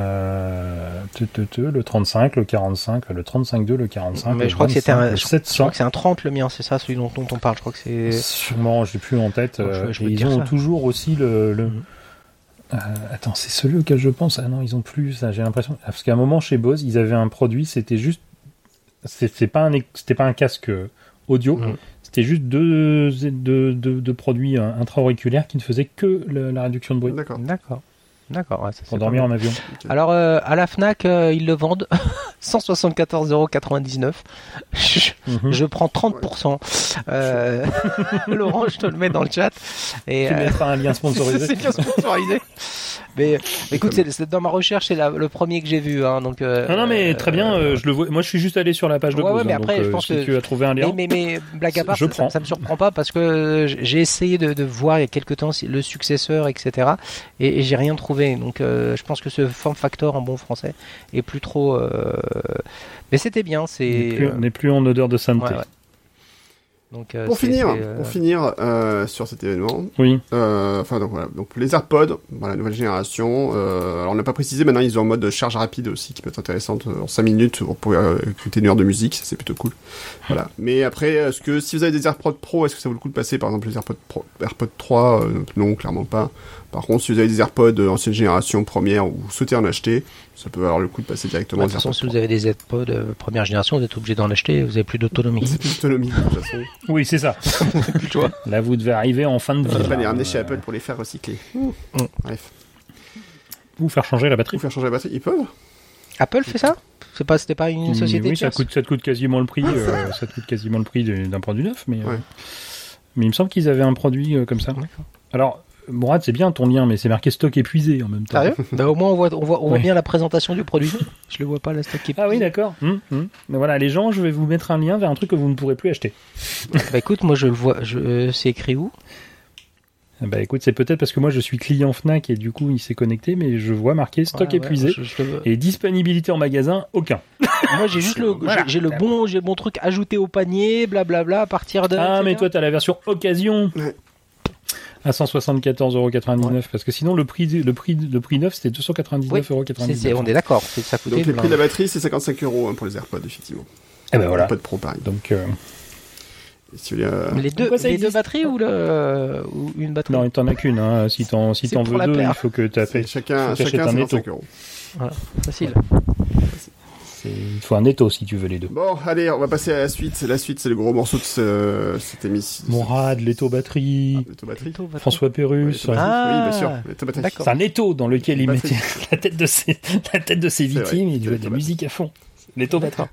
te, te, te, le 35, le 45, le 35.2, le 45, Mais le je crois que c'était 25, un- le Je crois 700. que c'est un 30 le mien, c'est ça, celui dont, dont on parle. Je crois que c'est. Sûrement, je l'ai plus en tête. Je- je et peux te ils ont ça. toujours aussi le. Euh, attends, c'est celui auquel je pense. Ah non, ils ont plus ça. J'ai l'impression parce qu'à un moment chez Bose, ils avaient un produit. C'était juste. c'est- C'est pas un. C'était pas un casque euh, audio. Mhm. C'était juste deux, deux, deux, deux produits euh, intra-auriculaires qui ne faisaient que le- la réduction de bruit D'accord. D'accord. D'accord, ouais, pour dormir en avion. Alors, euh, à la Fnac, euh, ils le vendent 174,99€. Je, Mhm. je prends 30%. Euh, Laurent, je te le mets dans le chat. Et, Tu euh, mettras un lien sponsorisé. c'est bien sponsorisé. Mais écoute, c'est, dans ma recherche, c'est la- le premier que j'ai vu. Hein, donc, euh, Non, non, mais très bien. euh, je le vois. Moi, je suis juste allé sur la page de Ouais, Bose. ouais, mais hein, après, donc, je euh, pense si que- tu as trouvé un lien. Mais, mais, mais blague à part, Je ça, prends. ça me surprend pas parce que j'ai essayé de, de voir il y a quelques temps le successeur, etc. Et, et j'ai rien trouvé. Donc euh, je pense que ce form factor en bon français est plus trop. euh, Mais c'était bien. On C'est. n'est plus, on n'est plus en odeur de euh, sainteté. ouais, ouais. Donc, euh, Pour finir, c'est, euh, pour finir euh, sur cet événement, Oui. euh, enfin donc voilà, donc les AirPods, voilà, nouvelle génération. Euh, alors on n'a pas précisé, maintenant ils ont un mode charge rapide aussi qui peut être intéressante euh, en 5 minutes pour pouvoir écouter une heure de musique, ça c'est plutôt cool. Voilà. Mais après, est-ce que si vous avez des AirPods Pro, est-ce que ça vaut le coup de passer par exemple les AirPods Pro, AirPods 3 euh, Non, clairement pas. Par contre, si vous avez des AirPods ancienne génération première ou vous souhaitez en acheter, ça peut avoir le coup de passer directement de toute façon, si vous avez des AirPods euh, première génération, vous êtes obligé d'en acheter, vous avez plus d'autonomie. C'est plus d'autonomie de toute façon. Oui, c'est ça. Là, vous devez arriver en fin de vie. va pas les ramener chez Apple pour les faire recycler. Bref. Ou faire changer la batterie. Ou faire changer la batterie, ils peuvent Apple fait ça? C'est pas, c'était pas une société oui, ça coûte, ça te coûte quasiment le prix. euh, ça te coûte quasiment le prix d'un produit neuf, mais, euh, mais il me semble qu'ils avaient un produit euh, comme ça. Alors, Mourad, c'est bien ton lien, mais c'est marqué stock épuisé en même temps. Sérieux bah, Au moins, on voit, on voit, on voit Ouais. bien la présentation du produit. Je le vois pas, la stock qui est Ah oui, d'accord. Hum, hum. Mais voilà, les gens, je vais vous mettre un lien vers un truc que vous ne pourrez plus acheter. Bah écoute, moi je le vois, je, euh, c'est écrit où? Ah Bah écoute, c'est peut-être parce que moi je suis client Fnac et du coup il s'est connecté, mais je vois marqué stock Ouais, ouais, épuisé je- je le- et disponibilité en magasin aucun. Moi j'ai juste le, Voilà. j'ai j'ai le bon, j'ai le bon truc ajouté au panier, blablabla, à partir de. Ah, mais toi t'as la version occasion Ouais. À 174,99€. Parce que sinon le prix, le prix, le prix neuf c'était Oui, 299,99€. c'est- c'est- on est d'accord, c'est- ça coûtait. Donc le le- prix de la batterie, c'est 55 euros hein, pour les AirPods, effectivement. Et ben voilà. AirPods Pro, pareil. Donc euh, si voulez, euh, Les deux, les deux batteries ou, le, ou une batterie? Non, t'en as qu'une. Hein. Si t'en si veux deux, il faut que fait. chacun, chacun un 55 netto. euros. Facile. c'est- Il faut un netto si tu veux les deux. Bon, allez, on va passer à la suite. La suite, c'est le gros morceau de ce, cette émission. Mourad, l'étau batterie, L'autobatterie. François Ouais, Pérus. Ah, oui, bien sûr. L'autobatterie. d'accord. C'est un étau dans lequel il Batterie. mettait la tête de ses, la tête de ses C'est vrai, victimes et il jouait de la musique à fond. L'étau batteur.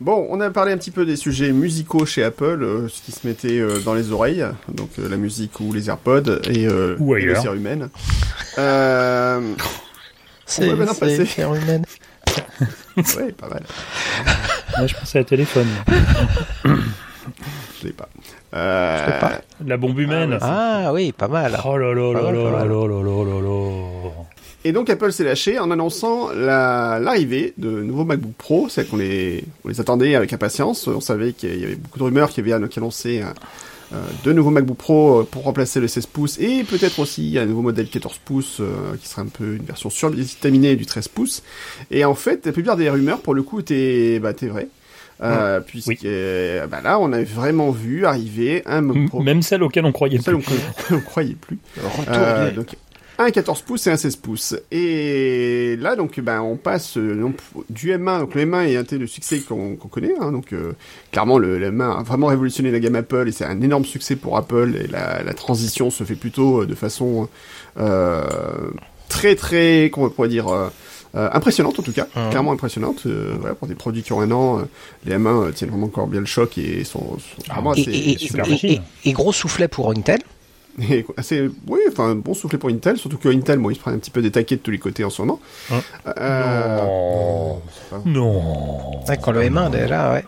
Bon, on a parlé un petit peu des sujets musicaux chez Apple, euh, ce qui se mettait euh, dans les oreilles, donc euh, la musique ou les AirPods et, euh, Ou et le ailleurs. cérumen. Euh, C'est va maintenant passer. ouais, pas mal. Moi, je pensais à téléphone. Je l'ai pas. Euh, Je l'ai pas. La bombe humaine. Ah oui, pas mal. Oh là là là là là là là là là là. Et donc Apple s'est lâché en annonçant la- l'arrivée de nouveaux MacBook Pro, c'est qu'on les, on les attendait avec impatience. On savait qu'il y avait beaucoup de rumeurs qui avaient euh, deux nouveaux MacBook Pro euh, pour remplacer le 16 pouces et peut-être aussi un nouveau modèle 14 pouces euh, qui serait un peu une version survitaminée du 13 pouces. Et en fait, la plupart des rumeurs pour le coup étaient, bah, étaient vraies. Euh, puisque euh, bah là, on a vraiment vu arriver un MacBook Pro. Même celle auquel on croyait Celle plus. on ne croyait plus. Euh, donc, un 14 pouces et un 16 pouces. Et là, donc, ben, on passe euh, donc, du M1. Donc, le M1 est un thé de succès qu'on qu'on connaît. Hein, donc, euh, clairement, le, le M1 a vraiment révolutionné la gamme Apple et c'est un énorme succès pour Apple. Et la, la transition se fait plutôt euh, de façon euh, très, très, comment on pourrait dire, euh, euh, impressionnante en tout cas, Mhm. clairement impressionnante. Euh, voilà, pour des produits qui ont un an, euh, les M1 euh, tiennent vraiment encore bien le choc et sont, sont vraiment assez, et- et- et gros soufflet pour Intel. Et assez, oui, enfin, bon soufflet pour Intel, surtout que Intel, bon, ils se prennent un petit peu des taquets de tous les côtés en ce moment. Hein Euh, Non. c'est pas- Non. Quand le M1 déjà, ouais.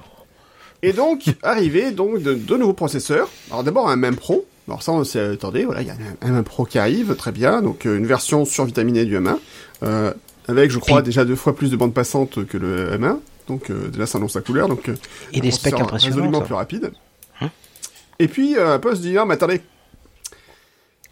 Et donc, arrivé, donc, de, de nouveaux processeurs. Alors, d'abord, un M Pro. Alors, ça, on s'est attendé, voilà, il y a un M1 Pro qui arrive, très bien. Donc, euh, une version survitaminée du M1. Euh, avec, je crois, Puis- déjà deux fois plus de bande passante que le M1. Donc, euh, déjà, ça annonce la couleur. Donc, euh, Et des un specs impressionnants. Résolument plus rapide. Hein Et puis, euh, Apple se dit, non, mais attendez,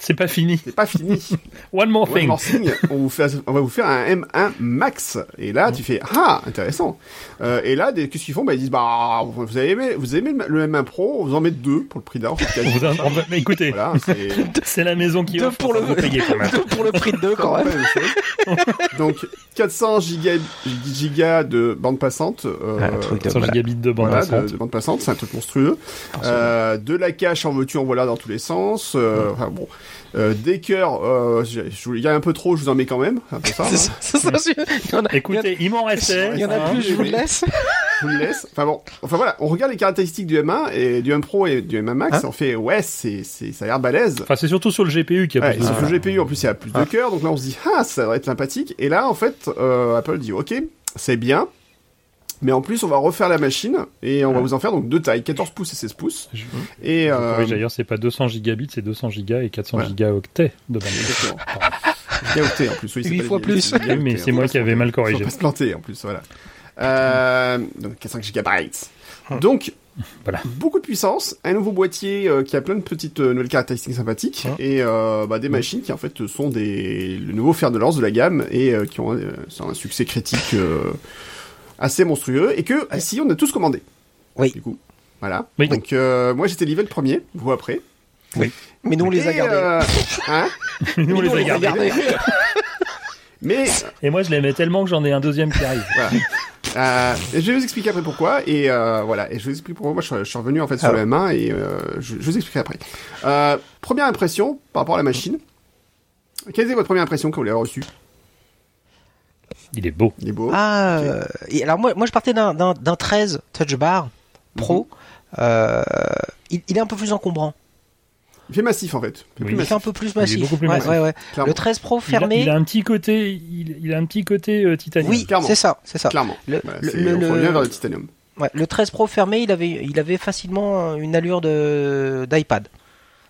C'est pas fini. c'est pas fini. One more One thing. more thing, on, vous fait, on va vous faire un M1 Max. Et là, tu fais ah intéressant. Euh, et là, des- qu'est-ce qu'ils font? Bah ils disent bah vous avez aimé, vous avez aimé le M1 Pro, on vous en met deux pour le prix va- mais écoutez, Voilà, c'est la maison qui Deux offre. pour le- vous payez quand même. pour le prix de deux quand même. Donc 400 giga, giga de bande passante. Euh, Ah, un truc de 100 malade. gigabits de bande voilà, passante. de bande passante, c'est un truc monstrueux. Euh, de la cache en veux-tu en voilà dans tous les sens. Euh, enfin, bon, euh, des cœurs, euh, il y a un peu trop, je vous en mets quand même. C'est un peu ça. C'est hein. ça, ça, il a- Écoutez, il m'en restait. il y en a hein. plus, je vous le laisse. je vous le laisse. Enfin bon, enfin voilà, on regarde les caractéristiques du M1 et du M Pro et du M1 Max, Hein on fait ouais, c'est c'est ça a l'air balèze. Enfin, c'est surtout sur le GPU qu'il y a Ouais, plus de sur le GPU en plus il y a plus de cœurs, donc là on se dit ah ça va être sympathique. Et là en fait euh, Apple dit ok c'est bien, mais en plus on va refaire la machine et on va vous en faire donc deux tailles, 14 pouces et 16 pouces. Je- Et euh, D'ailleurs, c'est pas 200 gigabits, c'est 200 gigas et 400 Voilà. gigaoctets de bande. Gigaoctets en plus. Oui, fois plus. mais hein, c'est faut moi qui avais mal Faut corrigé. pas se planter en plus, voilà. Euh, donc 5 gigabytes. Donc Voilà. beaucoup de puissance, un nouveau boîtier euh, qui a plein de petites euh, nouvelles caractéristiques sympathiques Hein. et euh, bah, des machines qui en fait sont des le nouveau fer de lance de la gamme et euh, qui ont euh, un succès critique euh, assez monstrueux et que ici on a tous commandé. Oui. Du coup, voilà. Oui. Donc euh, moi j'étais level premier, vous après. Mais nous, on les a gardés. euh, hein Nous, on les a gardés. Mais Et moi, je l'aimais tellement que j'en ai un deuxième qui arrive. Voilà. Euh, je vais vous expliquer après pourquoi. Et euh, voilà. Et je vous explique pourquoi. Moi, je, suis- je suis revenu en fait sur Ah. le M1 et euh, je, je vous expliquerai après. Euh, première impression par rapport à la machine. Quelle était votre première impression quand vous l'avez reçu Il est beau. Il est beau. Ah, euh, et alors moi, moi je partais d'un- d'un d'un 13 Touch Bar Pro. Euh, il, il est un peu plus encombrant. Il fait massif en fait. Il fait Oui. plus Il massif. fait un peu plus est massif. beaucoup plus Ouais, massif. ouais, ouais. Clairement. Le 13 Pro Il a, fermé. il a un petit côté, il, il a un petit côté euh, titanium. oui, clairement. c'est ça, c'est ça. Clairement. Le, le- c'est- le- on le- revient vers le titanium. ouais, le 13 Pro fermé, il avait, il avait facilement une allure de d'iPad.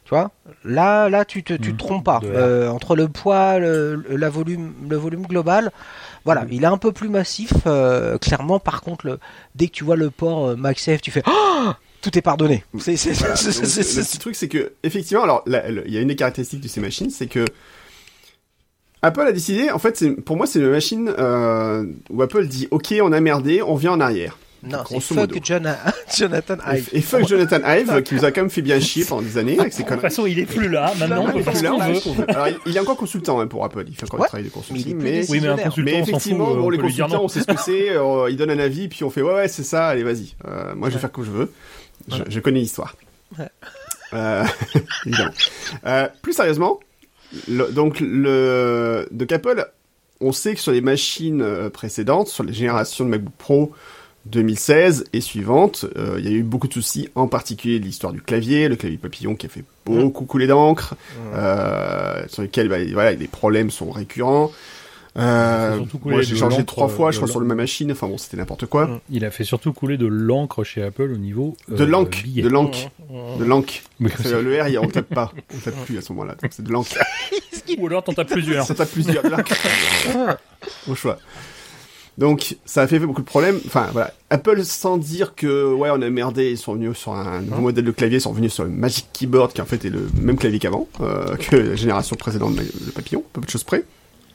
Tu vois? Là, là, tu te, tu Mhm. te trompes pas. Euh, entre le poids, le, le- la volume, le volume global, voilà, il est un peu plus massif. euh, clairement, par contre, le, dès que tu vois le port euh, MagSafe, tu fais oh tout est pardonné. C'est, c'est, Voilà. le petit truc, c'est que effectivement, alors il y a une des caractéristiques de ces machines, c'est que Apple a décidé. En fait, pour moi, c'est une machine euh, où Apple dit OK, on a merdé, on vient en arrière. Non, c'est fuck. John- Jonathan Ive. Et, et fuck Jonathan Ive, qui nous a quand même fait bien chier pendant des années avec ses De toute façon, il est plus là. Maintenant, on Il peut est faire ce qu'on veut. Alors, il, encore consultant hein, pour Apple. Il fait encore Ouais. du travail de consulting, mais, décisif. Oui, mais un Visionnaire. consultant, mais fout. effectivement, bon, on les consultants, on sait ce que c'est. euh, ils donnent un avis, puis on fait ouais, ouais, c'est ça. Allez, vas-y. Euh, moi, je vais faire comme je veux. Je, je connais l'histoire. Ouais. Euh, évidemment. Euh, plus sérieusement, le- donc le donc Apple, on sait que sur les machines précédentes, sur les générations de MacBook Pro 2016 et suivantes, euh, il y a eu beaucoup de soucis, en particulier de l'histoire du clavier, le clavier papillon qui a fait beaucoup couler d'encre, euh, sur lesquels bah, voilà, les problèmes sont récurrents. Euh, moi j'ai changé trois fois, je crois, sur l'encre. même machine. Enfin bon, c'était n'importe quoi. Mm. Il a fait surtout couler de l'encre chez Apple au niveau euh, De l'encre, de l'encre, de l'encre. Le R, il- on tape pas, on tape plus à ce moment-là. Donc c'est de l'encre. Ou alors t'en tapes plusieurs. Ça tape plusieurs. de l'encre. Au choix. Donc, ça a fait beaucoup de problèmes. Enfin, voilà. Apple, sans dire que, ouais, on a merdé, ils sont venus sur un nouveau modèle de clavier, ils sont venus sur le Magic Keyboard, qui en fait est le même clavier qu'avant, euh, que la génération précédente de Papillon, peu de choses près.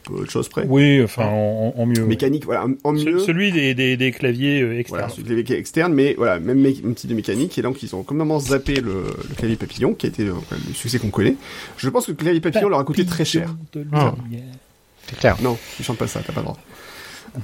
Peu de choses près. Oui, enfin, en, en mieux. ouais. Mécanique, voilà, en- mieux. Celui des, des, des claviers euh, externes. Voilà, celui de clavier qui est externe, mais voilà, même type de mécanique, et donc ils ont complètement zappé le, le clavier papillon, qui a été euh, le succès qu'on connaît. Je pense que le clavier papillon leur a coûté très cher. De Ah. C'est clair. Non, tu chantes pas ça, t'as pas le droit.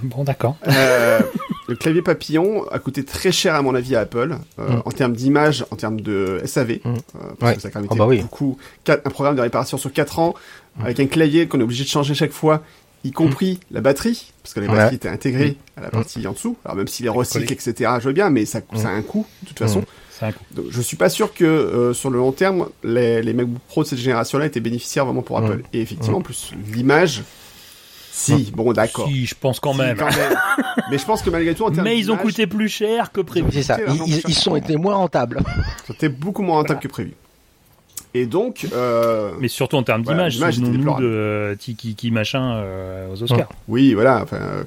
Bon, d'accord. Euh, le clavier papillon a coûté très cher à mon avis à Apple euh, Mm. en termes d'image, en termes de SAV, Mm. euh, parce Ouais. que ça a quand même Ah bah oui. beaucoup quatre- un programme de réparation sur 4 ans avec un clavier qu'on est obligé de changer chaque fois, y compris la batterie, parce que la Ouais. batterie était intégrée à la partie en dessous. Alors même s'il est recycle, etc., je veux bien, mais ça, ça a un coût de toute façon. Donc, je suis pas sûr que euh, sur le long terme, les, les MacBook Pro de cette génération-là étaient bénéficiaires vraiment pour. Apple. Et effectivement, en plus l'image, si, bon d'accord. Si, je pense quand Si, même. mais je pense que malgré tout, en termes Mais ils ont coûté plus cher que prévu. C'est ça. Ils, ils- ils sont été moins rentables. C'était beaucoup moins rentable que prévu. Et donc, euh, Mais surtout en termes Voilà, d'image, était souvenons-nous de euh, Tiki Ki machin euh, aux Oscars. oui, voilà, enfin, euh,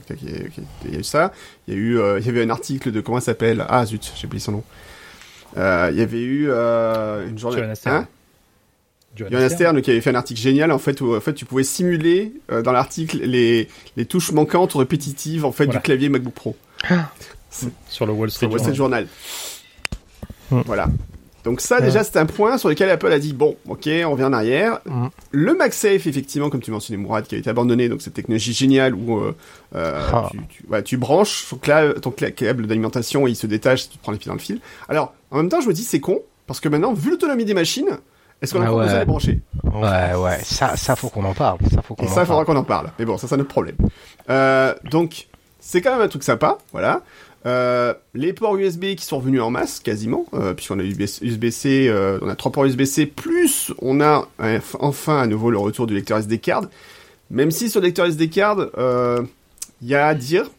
il y a eu ça. Il y a eu, euh, il y avait un article de comment s'appelle? Ah zut, j'ai oublié son nom. Euh, il y avait eu euh, une journée. Hein? Johanna Stern qui avait fait un article génial en fait où en fait tu pouvais simuler euh, dans l'article les les touches manquantes ou répétitives en fait Voilà. du clavier MacBook Pro. sur le Wall Street Sur Wall Street Journal. Journal. Hmm. Voilà. Donc ça déjà c'est un point sur lequel Apple a dit bon ok on vient en arrière. Hmm. Le MagSafe effectivement comme tu mentionnais Mourad qui a été abandonné donc cette technologie géniale où euh, euh, Ah. tu, tu, ouais, tu branches ton, cla- ton cla- câble d'alimentation et il se détache tu te prends les pieds dans le fil. Alors en même temps je me dis c'est con parce que maintenant vu l'autonomie des machines est-ce qu'on a Ah encore besoin de brancher Ouais, ouais. Ça, ça faut qu'on en parle. Ça faut qu'on ça, il faudra qu'on en parle. Mais bon, ça, c'est un autre problème. Euh, donc, c'est quand même un truc sympa, voilà. Euh, les ports USB qui sont revenus en masse, quasiment, euh, puisqu'on a USB-C, on a trois ports USB-C, plus on a enfin à nouveau le retour du lecteur SD card. Même si sur le lecteur SD card, il y a à dire.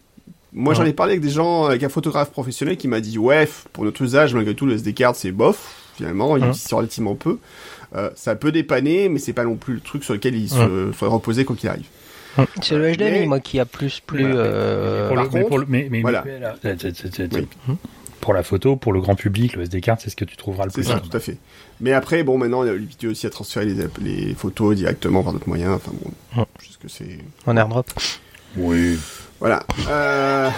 Moi, j'en ai parlé avec des gens, avec un photographe professionnel qui m'a dit, ouais, pour notre usage, malgré tout, le SD card, c'est bof. Finalement, il Ouais. utilise relativement peu. Euh, ça peut dépanner, mais c'est pas non plus le truc sur lequel il se, Ouais. faudrait reposer quoi qu'il arrive. C'est le HDMI, Mais- moi, qui a plus, plus. Voilà. euh, Pour c'est- c'est- c'est- la photo, pour le grand public, le SD card, c'est ce que tu trouveras le C'est plus. ça, simple. tout à fait. Mais après, bon, maintenant, il y a l'habitude aussi à transférer les, photos directement par d'autres moyens. Enfin bon, juste que c'est... En airdrop. Oui. Voilà. Euh,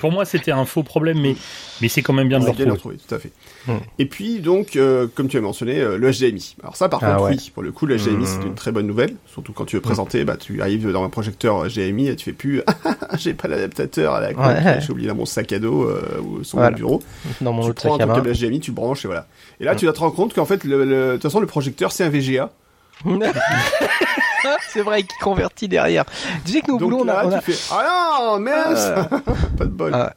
pour moi, c'était un faux problème, mais, mais c'est quand même bien de le retrouver. retrouver, tout à fait. Mm. Et puis, donc, euh, comme tu as mentionné, euh, le HDMI. Alors ça, par Ah contre, ouais. oui, pour le coup, le HDMI, Mm. c'est une très bonne nouvelle. Surtout quand tu veux présenter, bah, tu arrives dans un projecteur HDMI et tu fais plus « j'ai pas l'adaptateur à la Ouais. j'ai oublié dans mon sac à dos ou sur Voilà. mon bureau ». Dans mon Tu autre prends ton câble HDMI, tu branches et voilà. Et là, Mm. tu vas te rendre compte qu'en fait, le, le- de toute façon, le projecteur, c'est un VGA. c'est vrai qu'il convertit derrière. Tu sais que nous, Donc boulot, on là, a, on a- tu fais « Ah non, mince Pas de bol. Ah.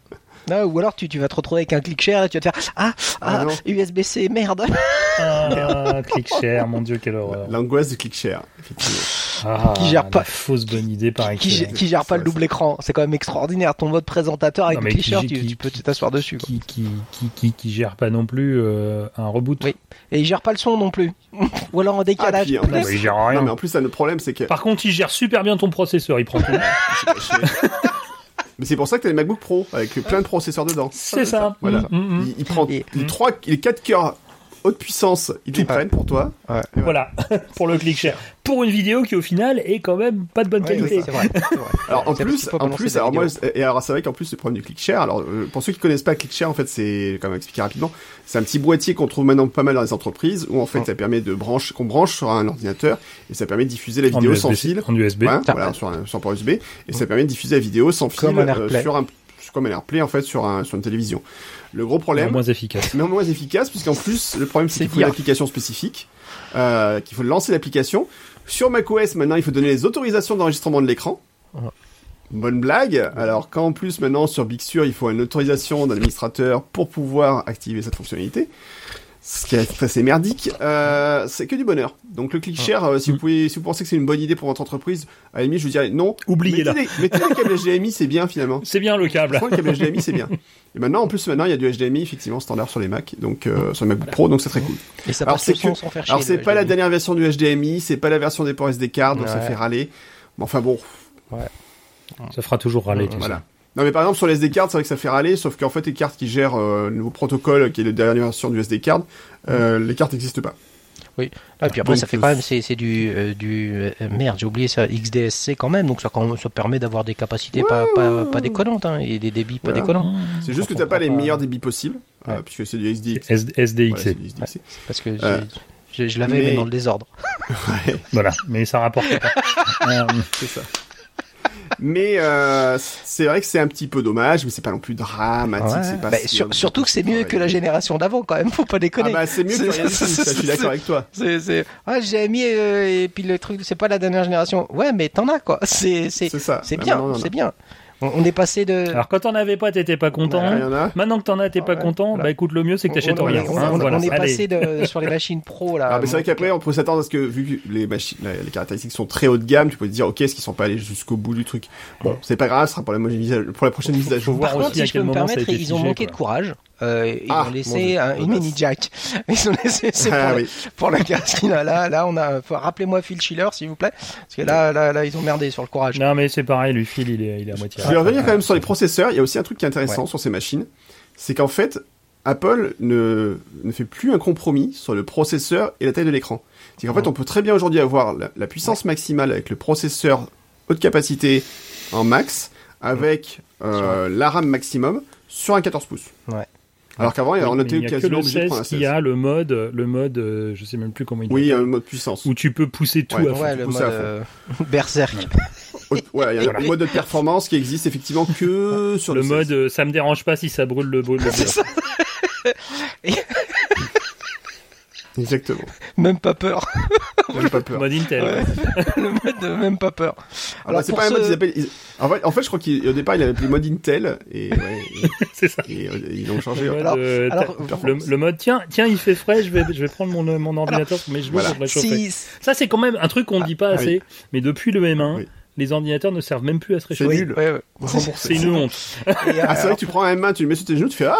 Ah, ou alors tu, tu vas te retrouver avec un click share et tu vas te faire Ah, Ah, ah. USB-C, merde Ah, click share, mon dieu, quelle horreur. L'angoisse de ClickShare, effectivement. Ah, Qui gère la pas- fausse bonne idée par qui, qui gère pas le Ça, double écran. C'est quand même extraordinaire. Ton mode présentateur avec Non, le mais click qui- share, qui- tu, tu peux t'asseoir dessus. Quoi. Qui, qui, qui, qui, qui gère pas non plus euh, un reboot. Oui. Et il gère pas le son non plus. Ou alors en décalage. puis, en Non, plus- mais il gère Non, rien. mais en plus, un autre problème, c'est que Par contre, il gère super bien ton processeur, il prend tout. Mais c'est pour ça que t'as les MacBook Pro avec plein de processeurs dedans. C'est ça. Voilà. Mm, mm, mm. Il, il prend les trois, les quatre cœurs haute puissance, ils les Ouais. prennent pour toi. Voilà, pour le click share. Pour une vidéo qui au final est quand même pas de bonne Ouais, qualité. oui, c'est vrai. c'est vrai. Alors en plus, en plus, alors moi, et alors c'est vrai qu'en plus le problème du ClickShare. Alors euh, pour ceux qui connaissent pas ClickShare, en fait, c'est quand même expliquer rapidement. C'est un petit boîtier qu'on trouve maintenant pas mal dans les entreprises où en fait Ouais. ça permet de brancher, qu'on branche sur un ordinateur et ça permet de diffuser la vidéo sans fil. En USB. Ouais, voilà, ouais. sur un, sur un port USB et ça permet de diffuser la vidéo sans fil Comme un euh, sur un comme un AirPlay en fait sur un sur une télévision. Le gros problème, moins efficace. mais moins efficace puisqu'en plus le problème c'est qu'il faut une application spécifique, euh, qu'il faut lancer l'application. Sur macOS maintenant il faut donner les autorisations d'enregistrement de l'écran. Ouais. Bonne blague. Alors qu'en plus maintenant sur Big Sur il faut une autorisation d'un administrateur pour pouvoir activer cette fonctionnalité. Ce qui est assez merdique, euh, c'est que du bonheur. Donc le ClickShare, euh, si vous pouvez, si vous pensez que c'est une bonne idée pour votre entreprise, à la limite je vous dirais non. Oubliez-la. Mettez les, mettez les câbles HDMI, c'est bien finalement. C'est bien le câble. Le câble HDMI, c'est bien. Et maintenant, en plus, maintenant, il y a du HDMI effectivement standard sur les Mac, donc euh, sur le MacBook Pro, donc c'est très cool. Et ça Alors, passe c'est le son que- sans faire chier. Alors, c'est le pas la dernière version du HDMI, c'est pas la version des ports SD card, donc ça Ouais. fait râler. Mais enfin bon, Ça fera toujours râler, tu voilà. sais. Non, mais par exemple, sur les SD card, c'est vrai que ça fait râler, sauf qu'en fait, les cartes qui gèrent euh, le nouveau protocole, qui est la dernière version du SD card, euh, les cartes n'existent pas. Ah, et puis après, Donc, ça fait euh, quand même, c'est c'est du, euh, du euh, merde, j'ai oublié ça, XDSC quand même, donc ça, quand ça permet d'avoir des capacités pas, pas, pas déconnantes, hein, et des débits pas Voilà. déconnants. C'est juste que t'as pas les pas. meilleurs débits possibles, euh, Ouais. puisque c'est du SDX. SD- SDXC. Voilà, c'est du SDXC. Parce que Euh, je, je l'avais, mais... mais- dans le désordre. Ouais. Voilà, mais ça rapporte pas. Euh, C'est ça. Mais euh, c'est vrai que c'est un petit peu dommage, mais c'est pas non plus dramatique. Ouais. c'est pas Bah, si- sur- surtout que c'est mieux que la génération d'avant quand même, faut pas Ah déconner. bah c'est mieux que C'est- rien ça, je suis d'accord avec toi. C'est, c'est, ah, j'ai mis, euh, et puis le truc, c'est pas la dernière génération. Ouais, mais t'en as, quoi. C'est, c'est, C'est ça. Bah, bien, c'est bien. On, on est passé de, Alors quand t'en avais pas, t'étais pas content. Maintenant que t'en as, t'es pas Ouais, content. voilà. Bah écoute, le mieux c'est que t'achètes rien. on- hein, on- voilà. on est passé de, sur les machines pro, là. Ah, mais c'est vrai qu'après, on peut s'attendre à ce que, vu que les machines, les caractéristiques sont très haut de gamme, tu peux te dire, ok, est-ce qu'ils sont pas allés jusqu'au bout du truc? Bon, c'est pas grave, ce sera pour la, pour prochaine mise à jour. Par contre, si je peux me permettre, ils ont manqué de courage. Euh, ils Ah, ont laissé Dieu, un- une mini jack. Ils ont laissé, c'est Ah pour, oui. pour la casquine. Là, là, on a, rappelez-moi Phil Schiller, s'il vous plaît. Parce que là, là, là, ils ont merdé sur le courage. Non mais c'est pareil, lui Phil, il est, il est à moitié. Je vais revenir quand même sur les processeurs. Il y a aussi un truc qui est intéressant sur ces machines. C'est qu'en fait, Apple ne, ne fait plus un compromis sur le processeur et la taille de l'écran. C'est qu'en fait, on peut très bien aujourd'hui avoir la, la puissance maximale avec le processeur haute capacité en max avec euh, la RAM maximum sur un 14 pouces. Ouais. Alors qu'avant, Oui, on était il y a que quasiment le obligé de 16 prendre un qui 16. a le mode, le mode, euh, je sais même plus comment il Oui, il y a s'appelle, un mode puissance. où tu peux pousser tout Ouais. à fond. Ouais, le mode euh, berserk. Ouais, il y a Voilà. un mode de performance qui existe effectivement que sur le le, mode, 16. euh, ça me dérange pas si ça brûle le ça. Exactement. Même pas peur. J'ai pas peur. Mode Intel. Ouais. le mode de même pas peur. Ah Alors, bah, c'est pour pas un mode ce- qu'ils appellent. ils- En fait, en fait, je crois qu'au départ, il avait appelé mode Intel et, ouais, c'est ça. et, euh, ils l'ont changé. Le mode, Alors- euh, alors, le, le mode, tiens, tiens, il fait frais, je vais, je vais prendre mon, mon ordinateur sur mes genoux Voilà. pour réchauffer. Si, Ça, c'est quand même un truc qu'on ne dit pas ah assez. Mais depuis le M1, Oui. Les ordinateurs ne servent même plus à se C'est réchauffer. nul. Ouais, ouais. C'est une honte. Et, Ah, c'est euh, vrai que tu prends un M1, tu le mets sur tes genoux, tu fais ah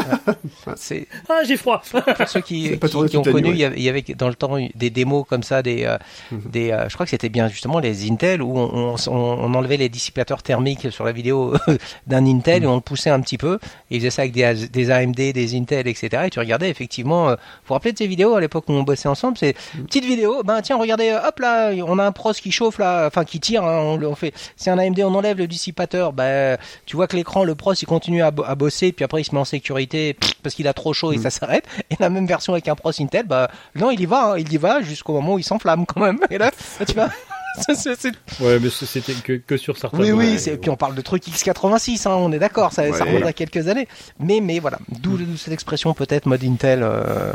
c'est Ah, j'ai froid. pour ceux qui, C'est qui- ont connu, il y avait- il y avait dans le temps des démos comme ça, des, euh, Mhm. des, euh, je crois que c'était bien justement les Intel où on, on- on enlevait les dissipateurs thermiques sur la vidéo d'un Intel et on le poussait un petit peu. Et ils faisaient ça avec des, des AMD, des Intel, etc. Et tu regardais effectivement. euh, vous vous rappelez de ces vidéos à l'époque où on bossait ensemble C'est petite vidéo. Ben tiens, regardez, euh, hop là, on a un pros qui chauffe là, enfin qui tire. hein, on, le- on fait. C'est un AMD, on enlève le dissipateur. Ben tu vois que l'écran, le pros, il continue à, bo- à bosser, puis après il se met en sécurité parce qu'il a trop chaud et ça s'arrête. Et la même version avec un pros Intel, bah non, il y va, hein, il y va jusqu'au moment où il s'enflamme quand même. Et là, là, tu vois. Ouais, mais c'était que, que sur certains. oui, oui, c'est- puis on parle de trucs x86, hein, on est d'accord, ça, ça Ouais. remonte à quelques années. Mais, mais voilà, d'où d'où cette expression peut-être mode Intel, euh,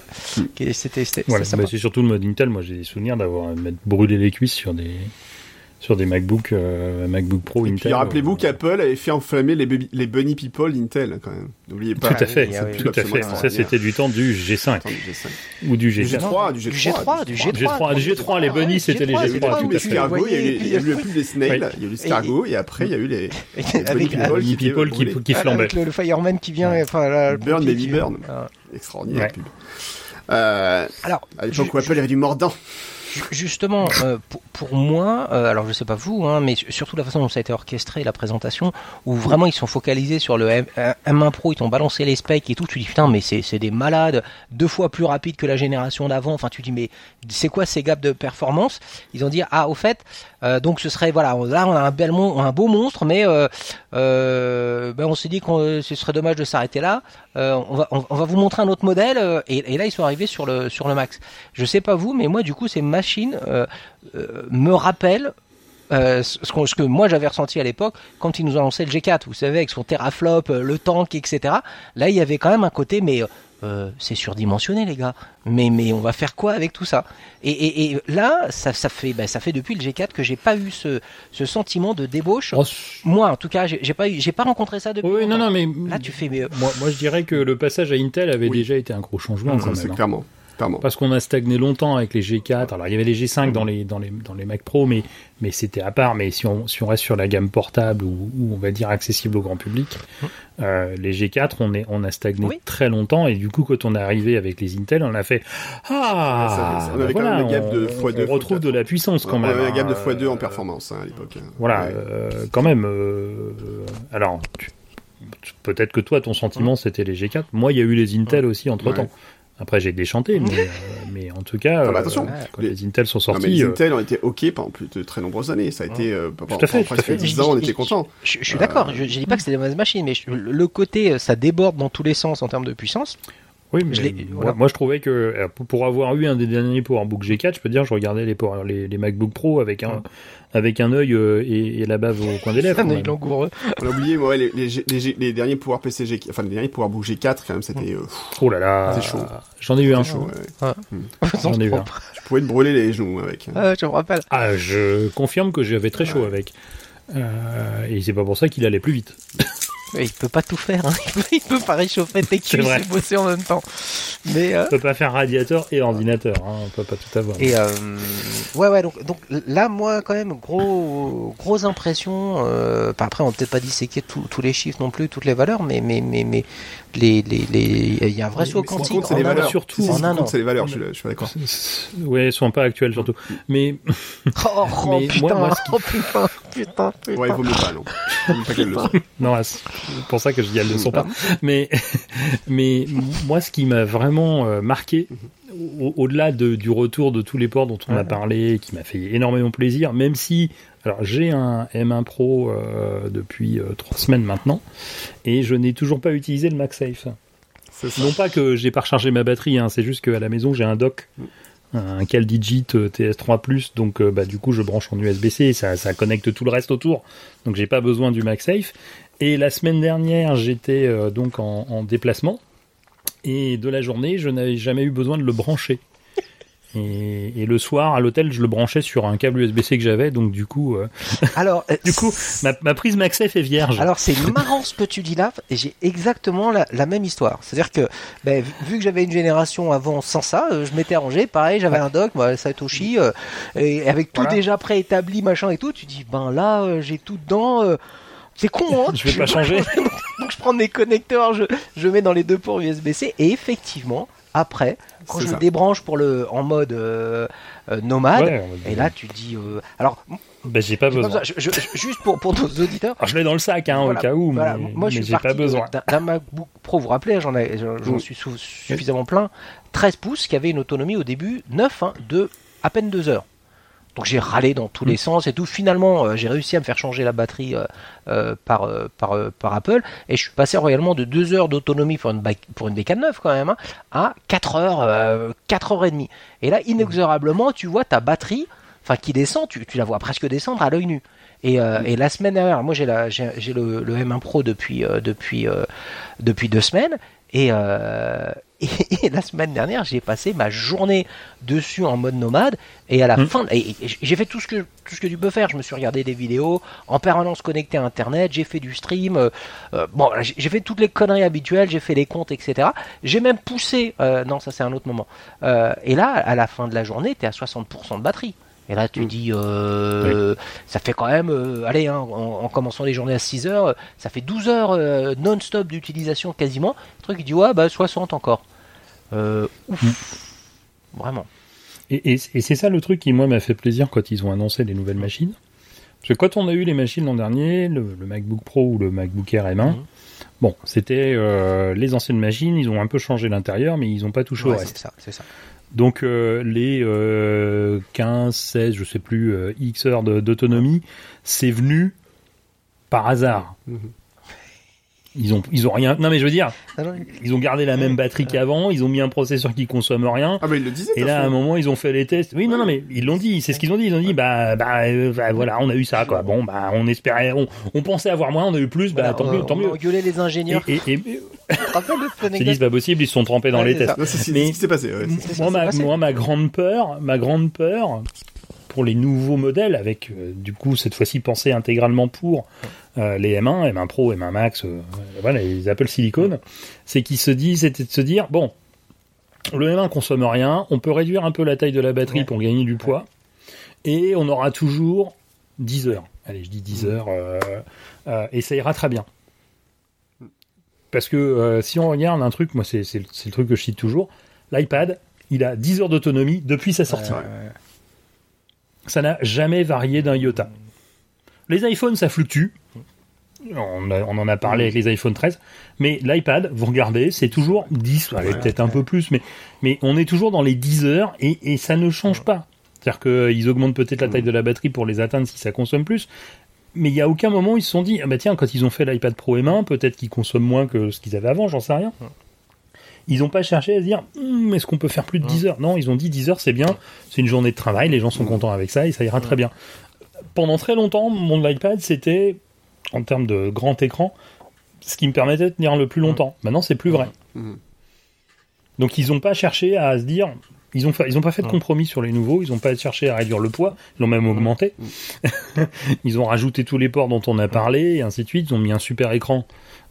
qui- c'était Voilà, bah, c'est surtout le mode Intel. Moi, j'ai des souvenirs d'avoir m'être brûlé les cuisses sur des sur des MacBook euh, MacBook Pro Et Intel. rappelez-vous euh, qu'Apple avait fait enflammer les, baby- les Bunny People Intel quand même. N'oubliez pas. Tout à fait, Ah oui, tout à fait. Ça, c'était du temps du G5 Attends, du G5. ou du Du G4. G3, du Du G3. G3, du G3. G3, du G3, les bunnies, c'était les G3, G3, Il y a eu tout les à fait. escargots, il y a eu les- il y a eu le Oui. plus des snails, il y a eu l'escargot, et après il y a eu les, les Bunny People Bunny qui, flambaient. le, le fireman qui vient, enfin Burn, Baby Burn. Ah. Extraordinaire pub. Euh, Alors, à l'époque où Apple avait du mordant. Ju- Justement, euh, pour, moi, euh, alors je sais pas vous, hein, mais su- surtout la façon dont ça a été orchestré, la présentation, où vraiment ils sont focalisés sur le M, euh, M1 Pro, ils t'ont balancé les specs et tout, tu dis putain, mais c'est des malades, deux fois plus rapides que la génération d'avant, enfin tu dis mais c'est quoi ces gaps de performance? Ils ont dit ah au fait, euh, donc ce serait voilà, là on a un, bel mon- un beau monstre, mais euh, euh, ben on s'est dit que ce serait dommage de s'arrêter là, on, va, on, va vous montrer un autre modèle, et, là ils sont arrivés sur le, sur le Max. Je sais pas vous, mais moi du coup ces machines me rappellent ce, qu'on- ce que moi j'avais ressenti à l'époque quand ils nous ont annoncé le G4, vous savez, avec son teraflop, le tank, etc. Là, il y avait quand même un côté, mais euh, c'est surdimensionné, les gars. Mais, mais on va faire quoi avec tout ça? Et, et, et là, ça, ça, fait, ben, ça fait depuis le G4 que j'ai pas eu ce, ce sentiment de débauche. Oh, Moi, en tout cas, j'ai pas, eu- j'ai pas rencontré ça depuis. oui, non, longtemps. non, mais Là, tu fais, mais moi, moi, je dirais que le passage à Intel avait Oui. déjà été un gros changement quand même. hein. Parce qu'on a stagné longtemps avec les G4. Alors il y avait les G5 dans les dans les dans les Mac Pro, mais mais c'était à part. Mais si on si on reste sur la gamme portable ou, ou on va dire accessible au grand public, euh, les G4 on est on a stagné Oui. très longtemps et du coup quand on est arrivé avec les Intel, on a fait ah ça, on avait quand même voilà, le gap de on- x2, on retrouve x4. de la puissance quand On même. avait un gap de hein. x2 en performance hein, à l'époque. Voilà, Ouais. euh, quand même. euh, alors, tu- peut-être que toi, ton sentiment, Mmh. c'était les G4. Moi, il y a eu les Intel aussi entre temps. Après, j'ai déchanté, mais, euh, mais en tout cas, Ah bah, euh, attention, quand les- les Intel sont Non, mais sortis, les euh, Intel ont été OK pendant plus de très nombreuses années. Ça a été euh, pendant, fait, pendant presque fait. 10 ans, on était Je- contents. je, je suis Euh, d'accord. Je, je dis pas que c'est des mauvaises machines, mais je- le, côté, ça déborde dans tous les sens en termes de puissance. oui, mais je moi, voilà. moi, je trouvais que pour- avoir eu un des derniers PowerBook G4, je peux dire, je regardais les, les, les MacBook Pro avec un, avec un œil euh, et, et la bave au coin des lèvres. Un œil langoureux. On a oublié, ouais, les, les, G- les, G- les derniers Power PC G, enfin les derniers Power Book G4 quand même, c'était, euh, Oh là là, C'est chaud. J'en ai eu un. chaud. ouais. J'en ai eu un. Tu pouvais te brûler les genoux avec. hein. Ah, je me rappelle. Ah, je confirme que j'avais très chaud avec. Euh, et c'est pas pour ça qu'il allait plus vite. Mais il peut pas tout faire. Hein. Il, peut, il peut pas réchauffer tes C'est cuisses et bosser en même temps. Mais euh, On peut pas faire radiateur et ordinateur, hein, on peut pas tout avoir. et euh, ouais ouais donc donc là moi quand même gros grosse impression. Euh, enfin, après on va peut-être pas disséquer tous tous les chiffres non plus toutes les valeurs, mais mais mais mais les les les il y a un vrai saut quantique. compte, c'est un an. valeurs. surtout, en un an. c'est les valeurs, je suis, je suis d'accord. Ouais, elles sont pas actuelles surtout. Mais Oh, oh, Mais putain, moi, moi, ce qui- oh putain, putain, putain. Ouais, il vaut mieux pas, soit. non, c'est pour ça que je dis elles ne sont pas. Mais mais moi, ce qui m'a vraiment euh, marqué, au- au-delà de- du retour de tous les ports dont on a parlé, qui m'a fait énormément plaisir, même si alors j'ai un M1 Pro euh, depuis euh, trois semaines maintenant, et je n'ai toujours pas utilisé le MagSafe. Non pas que j'ai pas rechargé ma batterie, hein, c'est juste qu'à la maison j'ai un dock, un CalDigit euh, TS3+, donc bah, du coup je branche en USB-C, ça, ça connecte tout le reste autour, donc j'ai pas besoin du MagSafe. Et la semaine dernière j'étais euh, donc en, en déplacement, et de la journée je n'avais jamais eu besoin de le brancher. Et, et le soir, à l'hôtel, je le branchais sur un câble USB-C que j'avais, donc du coup, euh, Alors, euh, du coup, ma, ma prise MagSafe est vierge. Alors c'est marrant ce que tu dis là, et j'ai exactement la, la même histoire. C'est-à-dire que ben, vu- que j'avais une génération avant sans ça, euh, je m'étais rangé, pareil, j'avais un dock, moi, Satoshi, euh, et avec tout Voilà. déjà préétabli, machin et tout, tu dis ben là euh, j'ai tout dedans. c'est con, hein Je vais pas changer. Donc je prends mes connecteurs, je, je mets dans les deux ports USB-C, et effectivement, après, quand je ça. débranche pour le en mode euh, euh, nomade, Ouais, et là tu dis, euh, alors bah, j'ai pas besoin. je- je- juste pour pour nos auditeurs. Alors, je l'ai dans le sac, hein, Voilà, au cas où, voilà. mais, moi je mais suis j'ai pas parti besoin. d'un- MacBook Pro, vous vous rappelez, j'en ai- j'en Mm. suis suffisamment plein, 13 pouces qui avait une autonomie au début 9 hein, de à peine 2 heures. Donc j'ai râlé dans tous Mm. les sens et tout. Finalement, euh, j'ai réussi à me faire changer la batterie euh, euh, par, par, par Apple et je suis passé royalement de 2 heures d'autonomie pour une, pour une bécane neuve quand même hein, à 4 heures, euh, 4 heures et demie. Et là, inexorablement, tu vois ta batterie, enfin qui descend, tu, tu la vois presque descendre à l'œil nu. Et, euh, et la semaine dernière, moi j'ai le, le M1 Pro depuis euh, depuis euh, depuis deux semaines et, euh, et, et la semaine dernière j'ai passé ma journée dessus en mode nomade et à la Mm. fin et, j'ai fait tout ce que tout ce que tu peux faire. Je me suis regardé des vidéos en permanence connecté à Internet, j'ai fait du stream. euh, euh, bon, j'ai fait toutes les conneries habituelles, j'ai fait les comptes, etc. J'ai même poussé. euh, non, ça c'est un autre moment. Et là, à la fin de la journée, t'es à 60% de batterie. Et là, tu Mm. dis, euh, ça fait quand même, euh, allez, hein, en, en commençant les journées à 6 heures, ça fait 12 heures euh, non-stop d'utilisation quasiment. Le truc, il dit, ouais, bah 60 encore. Ouf. Vraiment. Et, et- et c'est ça le truc qui, moi, m'a fait plaisir quand ils ont annoncé les nouvelles machines. Parce que quand on a eu les machines l'an dernier, le, le MacBook Pro ou le MacBook Air M1, Mhm. bon, c'était les anciennes machines, ils ont un peu changé l'intérieur, mais ils n'ont pas touché au Ouais, reste. c'est ça, c'est ça. Donc euh, les euh, 15, 16, je sais plus, euh, X heures d'autonomie, c'est venu par hasard. Mhm. Ils ont, ils ont rien. Non mais je veux dire, Ah ils ont gardé la même batterie qu'avant, ils ont mis un processeur qui consomme rien. Ah bah il le disait. de Et là, à un moment, ils ont fait les tests. Oui, non, non, mais ils l'ont dit. C'est ce qu'ils ont dit. Ils ont dit, bah, bah, euh, bah, voilà, on a eu ça, quoi. Bon, bah, on espérait, on, on pensait avoir moins, on a eu plus. Bah, voilà, tant on- mieux, tant mieux. engueulé les Et, ingénieurs. et, et, cette c'est dit, pas possible. Ils se sont trompés dans Ouais, les tests. Non, c'est c'est Mais- ce qui s'est passé. ouais. c'est ce moi, qui ma, s'est passé. moi, ma grande peur, ma grande peur pour les nouveaux modèles, avec euh, du coup cette fois-ci pensé intégralement pour euh, les M1, M1 Pro, M1 Max, euh, voilà, les Apple Silicon, c'est qu'ils se disent, c'était de se dire, bon, le M1 consomme rien, on peut réduire un peu la taille de la batterie Ouais. pour gagner du poids, et on aura toujours 10 heures. Allez, je dis 10 Mm. heures, euh, et ça ira très bien. Parce que si on regarde un truc, moi c'est c'est le truc que je cite toujours, l'iPad, il a 10 heures d'autonomie depuis sa sortie. Ouais, Ça n'a jamais varié d'un iota. Les iPhones, ça fluctue. On, a- on en a parlé avec les iPhone 13. Mais l'iPad, vous regardez, c'est toujours 10, allez, peut-être un peu plus, mais, mais on est toujours dans les 10 heures et, et ça ne change pas. C'est-à-dire qu'ils augmentent peut-être la taille de la batterie pour les atteindre si ça consomme plus. Mais il n'y a aucun moment où ils se sont dit, ah bah tiens, quand ils ont fait l'iPad Pro M1, peut-être qu'ils consomment moins que ce qu'ils avaient avant, j'en sais rien. Ils n'ont pas cherché à se dire, Hum, est-ce qu'on peut faire plus de 10 heures? Non, ils ont dit 10 heures, c'est bien, c'est une journée de travail, les gens sont contents avec ça et ça ira très bien. Pendant très longtemps, mon iPad, c'était, en termes de grand écran, ce qui me permettait de tenir le plus longtemps. Maintenant, c'est plus vrai. Mhm. Donc, ils n'ont pas cherché à se dire, ils ont, fa- ils ont pas fait de compromis sur les nouveaux, ils n'ont pas cherché à réduire le poids, ils l'ont même augmenté. ils ont rajouté tous les ports dont on a parlé, et ainsi de suite. Ils ont mis un super écran.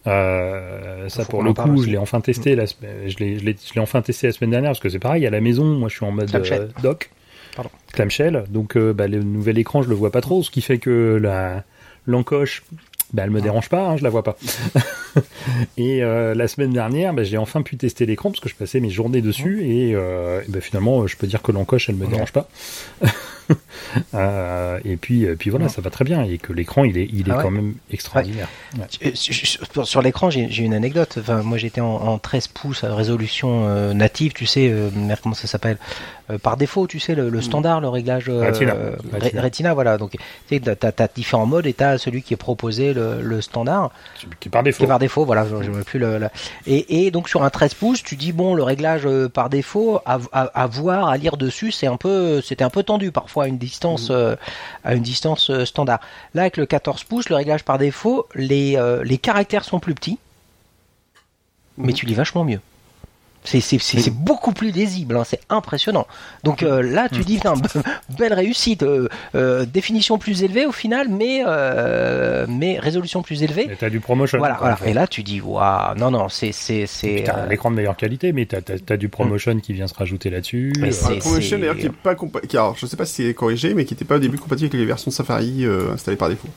Euh, ça pour le coup, je l'ai enfin testé. La, semaine- je l'ai, enfin testé la semaine dernière parce que c'est pareil à la maison. Moi, je suis en mode euh, dock, Pardon. clamshell. Donc, euh, bah, le nouvel écran, je le vois pas trop, ce qui fait que la l'encoche, bah, elle me dérange pas, hein, je la vois pas. et euh, la semaine dernière, bah, j'ai enfin pu tester l'écran parce que je passais mes journées dessus et, euh, et bah, finalement, je peux dire que l'encoche, elle me Ouais. dérange pas. Euh, et puis, euh, puis voilà, Ouais. ça va très bien et que l'écran, il est, il est Ah ouais. quand même extraordinaire. Ouais. Euh, sur- l'écran, j'ai une anecdote. Enfin, moi, j'étais en, en 13 pouces à résolution euh, native, tu sais, euh, merde, comment ça s'appelle Euh, Par défaut, tu sais, le, le standard, le réglage euh, Retina. Retina. Re- Retina, voilà. Donc, tu sais, t'as as, différents modes et t'as celui qui est proposé, le, le standard, Qui est par qui défaut. est par défaut, voilà. Je, je me plus le, le- Et, et donc sur un 13 pouces, tu dis bon, le réglage euh, par défaut, à, à, à voir, à lire dessus, c'est un peu, c'était un peu tendu parfois à une distance, euh, à une distance euh, standard. Là, avec le 14 pouces, le réglage par défaut, les, euh, les caractères sont plus petits, mais Mhm. tu lis vachement mieux. C'est beaucoup plus lisible, hein, c'est impressionnant. Donc euh, là, tu dis, putain, belle réussite, euh, euh, définition plus élevée au final, mais euh, mais résolution plus élevée. Mais t'as du promotion. Voilà. Et là, tu dis, waouh, non, non, c'est. T'as euh, un écran de meilleure qualité, mais t'as as, du promotion qui vient se rajouter là-dessus. Mais c'est- Un promotion d'ailleurs qui est pas compa- qui alors je sais pas si c'est corrigé mais qui était pas au début compatible avec les versions Safari euh, installées par défaut.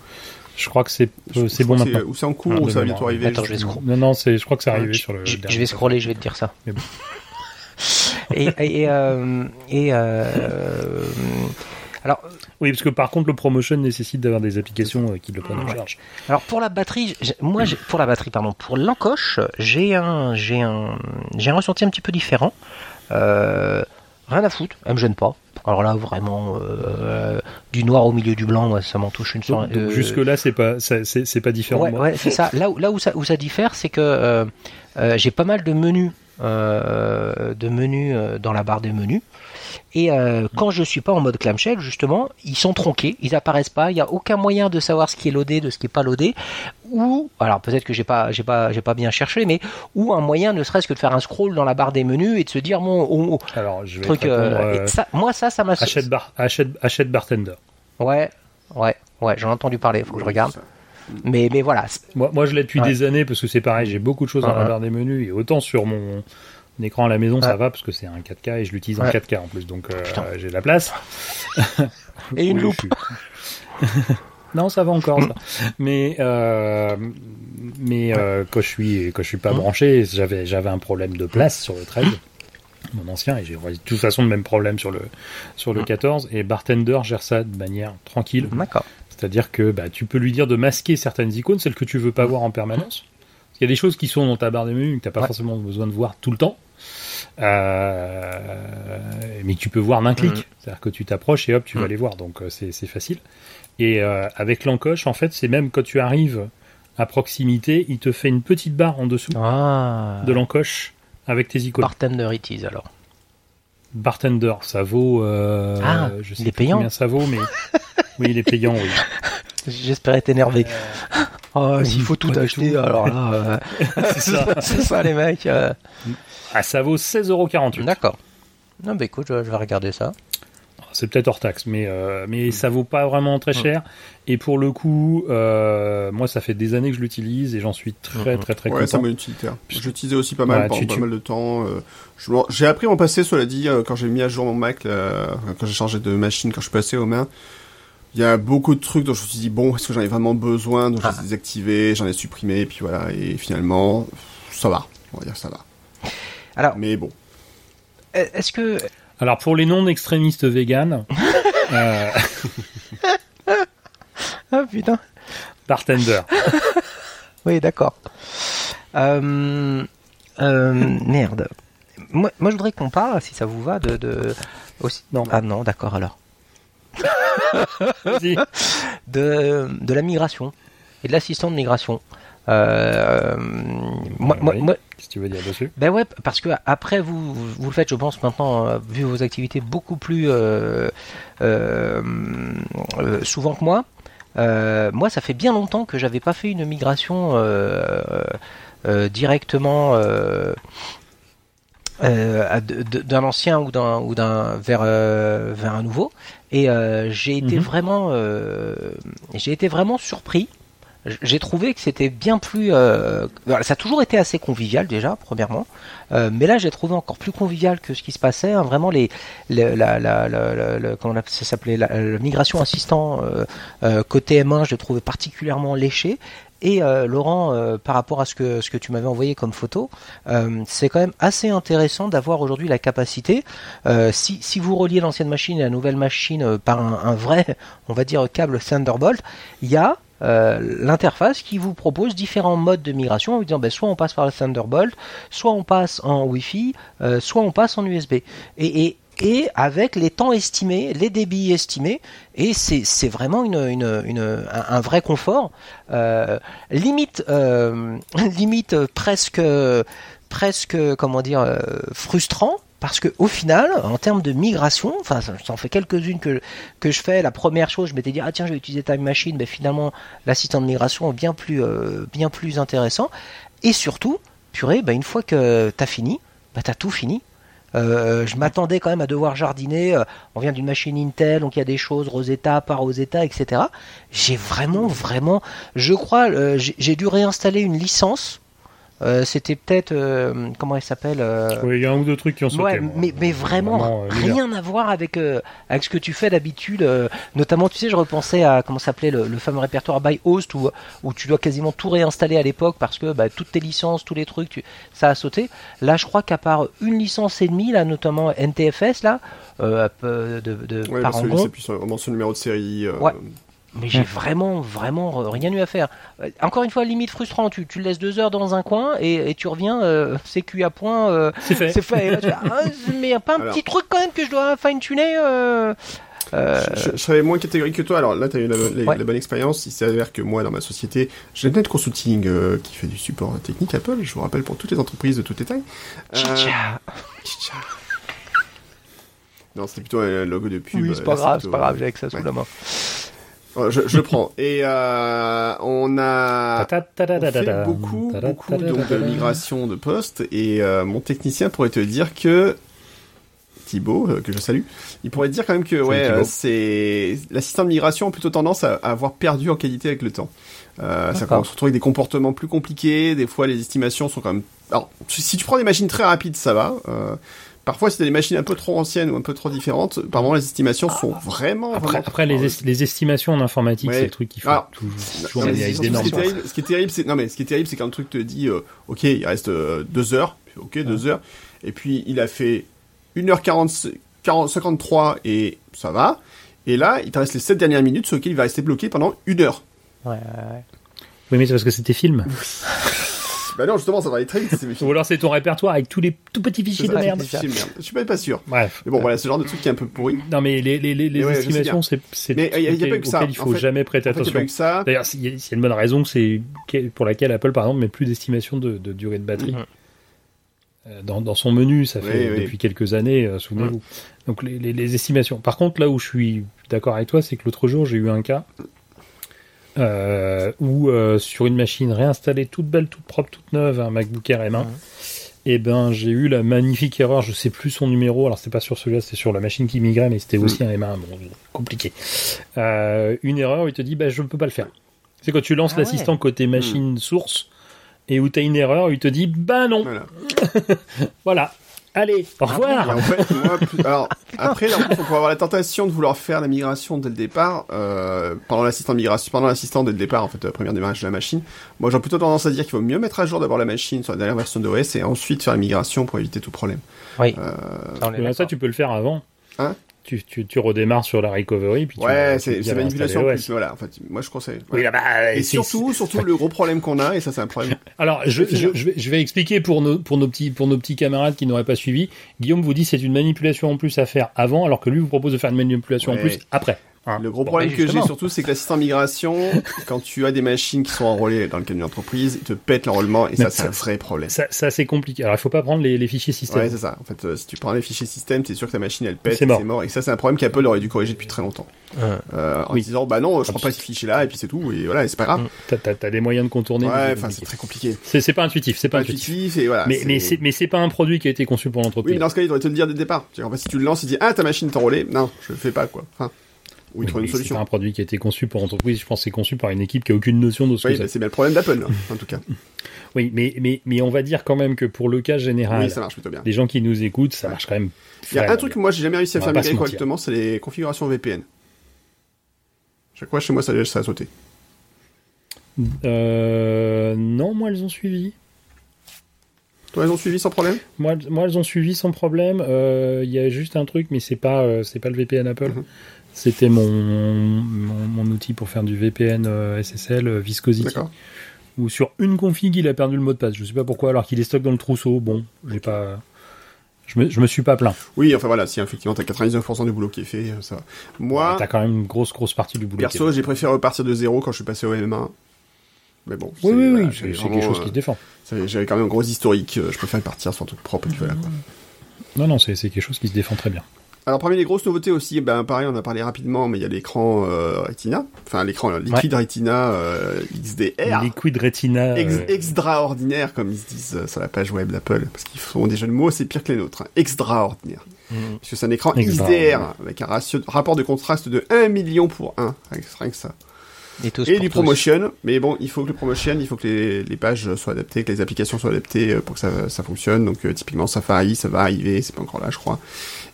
Je crois que c'est euh, c'est bon maintenant. Ou c'est en cours Ah, ou ça va bientôt arriver. Attends, je vais sais scroll- Non, non, c'est, je crois que c'est arrivé je, sur le. je- dernier je vais scroller, je vais te dire ça. Mais bon. et et, et, euh, et, euh, alors Oui, parce que par contre, le promotion nécessite d'avoir des applications euh, qui le prennent en charge. alors pour la batterie, moi pour la batterie pardon, pour l'encoche, j'ai un j'ai un j'ai un ressenti un petit peu différent. Euh, rien à foutre, elle me gêne pas. Alors là vraiment euh, du noir au milieu du blanc, ça m'en touche une Donc, sorte. donc jusque-là, c'est pas, c'est, pas différent. Ouais, moi. ouais, c'est ça. Là où, là où ça, où ça diffère, c'est que euh, euh, j'ai pas mal de menus, euh, de menus euh, dans la barre des menus. Et euh, quand je suis pas en mode clamshell, justement, ils sont tronqués, ils apparaissent pas. Il y a aucun moyen de savoir ce qui est loadé de ce qui est pas loadé. Ou alors peut-être que j'ai pas, j'ai pas, j'ai pas bien cherché, mais ou un moyen, ne serait-ce que de faire un scroll dans la barre des menus et de se dire bon, oh, oh, Alors, je vais truc. euh, euh, ça, moi ça, ça m'a. achète, bar, achète, achète bartender. Ouais, ouais, ouais. J'en ai entendu parler. Faut que je regarde. Mais, mais voilà. Moi, moi, je l'ai depuis Ouais. des années parce que c'est pareil, j'ai beaucoup de choses dans la barre des menus et autant sur mon écran à la maison, ça va parce que c'est un 4K et je l'utilise en Ouais. 4K en plus, donc euh, j'ai de la place. Et une loupe. non, ça va encore. Ça. Mais euh, mais euh, quand je suis quand je suis pas branché, j'avais j'avais un problème de place sur le 13 mon ancien et j'ai de toute façon le même problème sur le sur le 14 et Bartender gère ça de manière tranquille. D'accord. C'est-à-dire que bah, tu peux lui dire de masquer certaines icônes, celles que tu veux pas voir en permanence. Il y a des choses qui sont dans ta barre de menu que tu n'as pas Ouais. forcément besoin de voir tout le temps, mais que tu peux voir d'un clic. Mhm. C'est-à-dire que tu t'approches et hop, tu vas Mhm. les voir. Donc euh, c'est facile. Et euh, avec l'encoche, en fait, c'est même quand tu arrives à proximité, il te fait une petite barre en dessous Ah. de l'encoche avec tes icônes. Bartender it is alors. Bartender, ça vaut. euh, Ah, je sais il est payant combien ça vaut, mais oui, il est payant. Oui. J'espérais t'énerver. Oh, s'il faut tout acheter, tout. alors là, euh, C'est ça. c'est ça les mecs. Ah, ça vaut 16,48€. D'accord. Non, bah écoute, je, je vais regarder ça. C'est peut-être hors taxe, mais euh, mais ça vaut pas vraiment très cher. Et pour le coup, euh, moi, ça fait des années que je l'utilise et j'en suis très Mhm. très très Ouais, ça content. m'a utilitaire. J'utilisais aussi pas mal Ouais, pendant tu- pas tu- mal de temps. euh, je J'ai appris à en passer, cela dit, euh, quand j'ai mis à jour mon Mac, là, quand j'ai changé de machine, quand je suis passé aux mains. Il y a beaucoup de trucs dont je me suis dit, bon, est-ce que j'en ai vraiment besoin? Donc Ah. je les ai désactivés, j'en ai supprimé, et puis voilà. Et finalement, ça va. On va dire ça va. Alors, Mais bon. est-ce que. Alors pour les non extrémistes véganes, euh, Ah putain. bartender. Oui, d'accord. Euh, euh, merde. Moi, moi, je voudrais qu'on parle, si ça vous va, de. de... Aussi... Non. Ah non, d'accord alors. Vas-y. De, de la migration et de l'assistant de migration. Euh, moi, moi, Oui. moi, Qu'est-ce que tu veux dire dessus? Ben ouais, parce que après vous, vous vous le faites, je pense maintenant, euh, vu vos activités beaucoup plus euh, euh, euh, souvent que moi. Euh, moi, ça fait bien longtemps que j'avais pas fait une migration euh, euh, directement euh, euh, d'un ancien ou d'un ou d'un vers euh, vers un nouveau. Et euh, j'ai été Mhm. vraiment, euh, j'ai été vraiment surpris j'ai trouvé que c'était bien plus. euh, ça a toujours été assez convivial déjà, premièrement, Euh, mais là j'ai trouvé encore plus convivial que ce qui se passait. hein. vraiment les, la, comment ça s'appelait la, migration assistant euh, côté M1, je l'ai trouvé particulièrement léché. Et Laurent, par rapport à ce que ce que tu m'avais envoyé comme photo, c'est quand même assez intéressant d'avoir aujourd'hui la capacité. si, si vous reliez l'ancienne machine et la nouvelle machine par un, un vrai, on va dire câble Thunderbolt, il y a euh, l'interface qui vous propose différents modes de migration en vous disant ben, soit on passe par le Thunderbolt, soit on passe en Wi-Fi, euh, soit on passe en USB. Et, et, et avec les temps estimés, les débits estimés, et c'est vraiment une, une, un, vrai confort. Euh, limite, limite presque, presque, comment dire, frustrant. Parce que au final, en termes de migration, enfin, ça, en fait quelques-unes que je fais. La première chose, je m'étais dit ah tiens, je vais utiliser Time Machine, mais finalement l'assistant de migration est bien plus euh, intéressant. Et surtout, purée, bah, une fois que t'as fini, bah t'as tout fini. Euh, je m'attendais quand même à devoir jardiner. euh, on vient d'une machine Intel, donc il y a des choses Rosetta, pas Rosetta, etc. J'ai vraiment, vraiment, je crois, j'ai dû réinstaller une licence. Euh, C'était peut-être, euh, comment elle s'appelle euh, Oui, il y a un ou deux trucs qui ont sauté. Ouais, mais, mais vraiment, euh, rien à voir avec, euh, avec ce que tu fais d'habitude. euh, notamment, tu sais, je repensais à comment s'appelait le, le fameux répertoire by host où, où tu dois quasiment tout réinstaller à l'époque parce que bah, toutes tes licences, tous les trucs, tu, ça a sauté. Là, je crois qu'à part une licence et demie, là, notamment NTFS, là, euh, de, de Ouais, parce que Parangon, c'est plus vraiment ce numéro de série. euh, Ouais. Mais j'ai vraiment, vraiment euh, rien eu à faire. Euh, Encore une fois, limite frustrant, tu, tu le laisses deux heures dans un coin et, et tu reviens, euh, c'est cuit à point. euh, C'est fait. c'est fait. Et là, tu fais, ah, mais y a pas un Alors. petit truc quand même que je dois fine-tuner euh, euh, Je, je serais moins catégorique que toi. Alors là, tu as eu la, la- Ouais. la bonne expérience. Il s'avère que moi, dans ma société, j'ai Net Consulting euh, qui fait du support technique Apple. Je vous rappelle pour toutes les entreprises de toutes les tailles. Euh. Non, c'était plutôt un logo de pub. Oui, c'est pas là, grave, c'est pas grave, j'ai avec ça sous ouais. la main. Je, je le prends. Et euh, on a on fait beaucoup, donc, de migration de postes. Et euh, mon technicien pourrait te dire que Thibaut, euh, que je salue, il pourrait te dire quand même que ouais, euh, c'est l'assistant de migration a plutôt tendance à, à avoir perdu en qualité avec le temps. Ça se retrouve avec des comportements plus compliqués. Des fois, les estimations sont quand même. Alors, si tu prends des machines très rapides, ça va. Parfois, si t'as des machines un peu trop anciennes ou un peu trop différentes, par moment, les estimations sont vraiment. Après, vraiment après les, est- les estimations en informatique, Ouais. c'est le truc qui faut Alors, toujours, Non, toujours des ce, qui normes. est terrible, ce qui est terrible, c'est non mais ce qui est terrible, c'est quand le truc te dit, euh, ok, il reste euh, deux heures, puis, ok, deux heures, et puis il a fait 1h40, 40, 53 et ça va, et là il te reste les 7 dernières minutes sur lesquelles il va rester bloqué pendant une heure. Ouais, ouais, ouais. Oui, mais c'est parce que c'était film. Bah non, justement, ça va aller très vite. Ou alors c'est ton répertoire avec tous les tout petits fichiers de merde. fichiers de merde. Je suis pas, pas sûr. Bref. Mais bon, voilà, le genre de truc qui est un peu pourri. Non, mais les, les, les, les Mais ouais, je sais estimations, c'est c'est Mais il y a- trucs il y a pas que ça. il En faut fait- jamais prêter En fait, il y a pas attention. eu que ça. D'ailleurs, il y a une bonne raison, c'est pour laquelle Apple, par exemple, met plus d'estimation de, de durée de batterie. Mhm. Euh, Dans, dans son menu, ça fait Oui, oui. depuis quelques années, euh, souvenez-vous. Donc les, les, les estimations. Par contre, là où je suis d'accord avec toi, c'est que l'autre jour, j'ai eu un cas euh, où euh, sur une machine réinstallée toute belle, toute propre, toute neuve, un MacBook Air M1, Mhm. et ben j'ai eu la magnifique erreur, je sais plus son numéro, alors c'était pas sur celui-là, c'était sur la machine qui migrait, mais c'était aussi un M1, bon, compliqué. Euh, une erreur il te dit, bah je peux pas le faire. C'est quand tu lances Ah ouais. l'assistant côté machine source, et où tu as une erreur, il te dit, bah non, Voilà. voilà, allez, au revoir. en fait, moi, plus- alors, après, plus, on peut avoir la tentation de vouloir faire la migration dès le départ, euh, pendant l'assistant migration, pendant l'assistant dès le départ, en fait, la première démarrage de la machine. Moi, j'ai plutôt tendance à dire qu'il vaut mieux mettre à jour d'abord la machine sur la dernière version d'OS et ensuite faire la migration pour éviter tout problème. Oui, Euh, ça, ça, tu peux le faire avant. Hein? Tu, tu, tu redémarres sur la recovery, puis tu ouais, c'est à manipulation en plus, voilà, en fait, moi, je conseille. Oui, Voilà. là, bah, Et surtout, surtout, le gros problème qu'on a, et ça, c'est un problème. Alors, je, Je vais je, finir. je vais, je vais expliquer pour nos, pour nos petits, pour nos petits camarades qui n'auraient pas suivi. Guillaume vous dit c'est une manipulation en plus à faire avant, alors que lui vous propose de faire une manipulation en Ouais. plus après. Hein. Le gros Bon, problème que j'ai surtout, c'est que l'assistant migration, quand tu as des machines qui sont enrôlées dans le cadre d'une entreprise, ils te pètent l'enrôlement, et ça, c'est un vrai problème. Ça, ça c'est compliqué. Alors, il faut pas prendre les, les fichiers système. Ouais, c'est ça. En fait, euh, si tu prends les fichiers système, t'es sûr que ta machine elle pète, C'est mort. c'est mort. Et ça, c'est un problème qu'Apple aurait dû corriger depuis très longtemps. Hein. Euh, en Oui. disant, bah non, je prends pas ces fichiers-là, et puis c'est tout, et voilà, et c'est pas grave. T'as, des moyens de contourner. ouais, c'est enfin, c'est très compliqué. c'est, c'est pas intuitif. C'est pas Pas intuitif. et voilà. Mais, mais, c'est, mais c'est pas un produit qui a été conçu pour Oui, l'entreprise. mais dans ce cas, il devrait te le dire dès le départ. En fait, si tu le lances, il dit, ah, ta machine est enrôlée. Non, je le fais pas, quoi. Enfin, Oui, trouve mais une c'est solution. pas un produit qui a été conçu pour l'entreprise. Je pense que c'est conçu par une équipe qui a aucune notion de ce Oui, que bah, c'est. c'est bien le problème d'Apple, en tout cas. Oui, mais, mais, mais on va dire quand même que pour le cas général, Oui, ça marche plutôt bien. les gens qui nous écoutent, ça marche quand même. Il y a un truc que moi, j'ai jamais réussi à faire migrer correctement, c'est les configurations VPN. Chaque fois, chez moi, ça, ça a sauté. Euh, non, moi elles ont suivi. Toi, ils ont suivi sans problème? Moi, moi, elles ont suivi sans problème. Euh, Il y a juste un truc, mais c'est pas, euh, c'est pas le VPN Apple. Mhm. C'était mon, mon, mon outil pour faire du VPN euh, SSL euh, Viscosity. Où sur une config, il a perdu le mot de passe. Je sais pas pourquoi, alors qu'il est stock dans le trousseau. Bon, j'ai pas, je me, je me suis pas plaint. Oui, enfin voilà, si effectivement t'as 99% du boulot qui est fait, euh, ça. Moi, T'as quand même une grosse, grosse partie du boulot. perso, j'ai préféré repartir de zéro quand je suis passé au M1. Mais bon. Oui, oui, voilà, oui, c'est quelque chose qui se défend. j'avais- quand même un gros historique, je préfère partir sur un truc propre et puis voilà quoi. Non, non, c'est quelque chose qui se défend très bien. Alors parmi les grosses nouveautés aussi, ben pareil, on a parlé rapidement, mais il y a l'écran euh, Retina, enfin l'écran euh, liquide Retina euh, XDR. Liquid Retina. Ex- euh, extraordinaire, comme ils se disent sur la page web d'Apple, parce qu'ils font des jeux de mots, c'est pire que les nôtres. hein. Extraordinaire. Parce que c'est un écran XDR, avec un ratio, rapport de contraste de 1 million pour 1, rien que- ça. Et, tous Et pour du tous. promotion, mais bon, il faut que le promotion, il faut que les, les pages soient adaptées, que les applications soient adaptées pour que ça, ça fonctionne. Donc euh, typiquement Safari, ça va arriver, c'est pas encore là, je crois.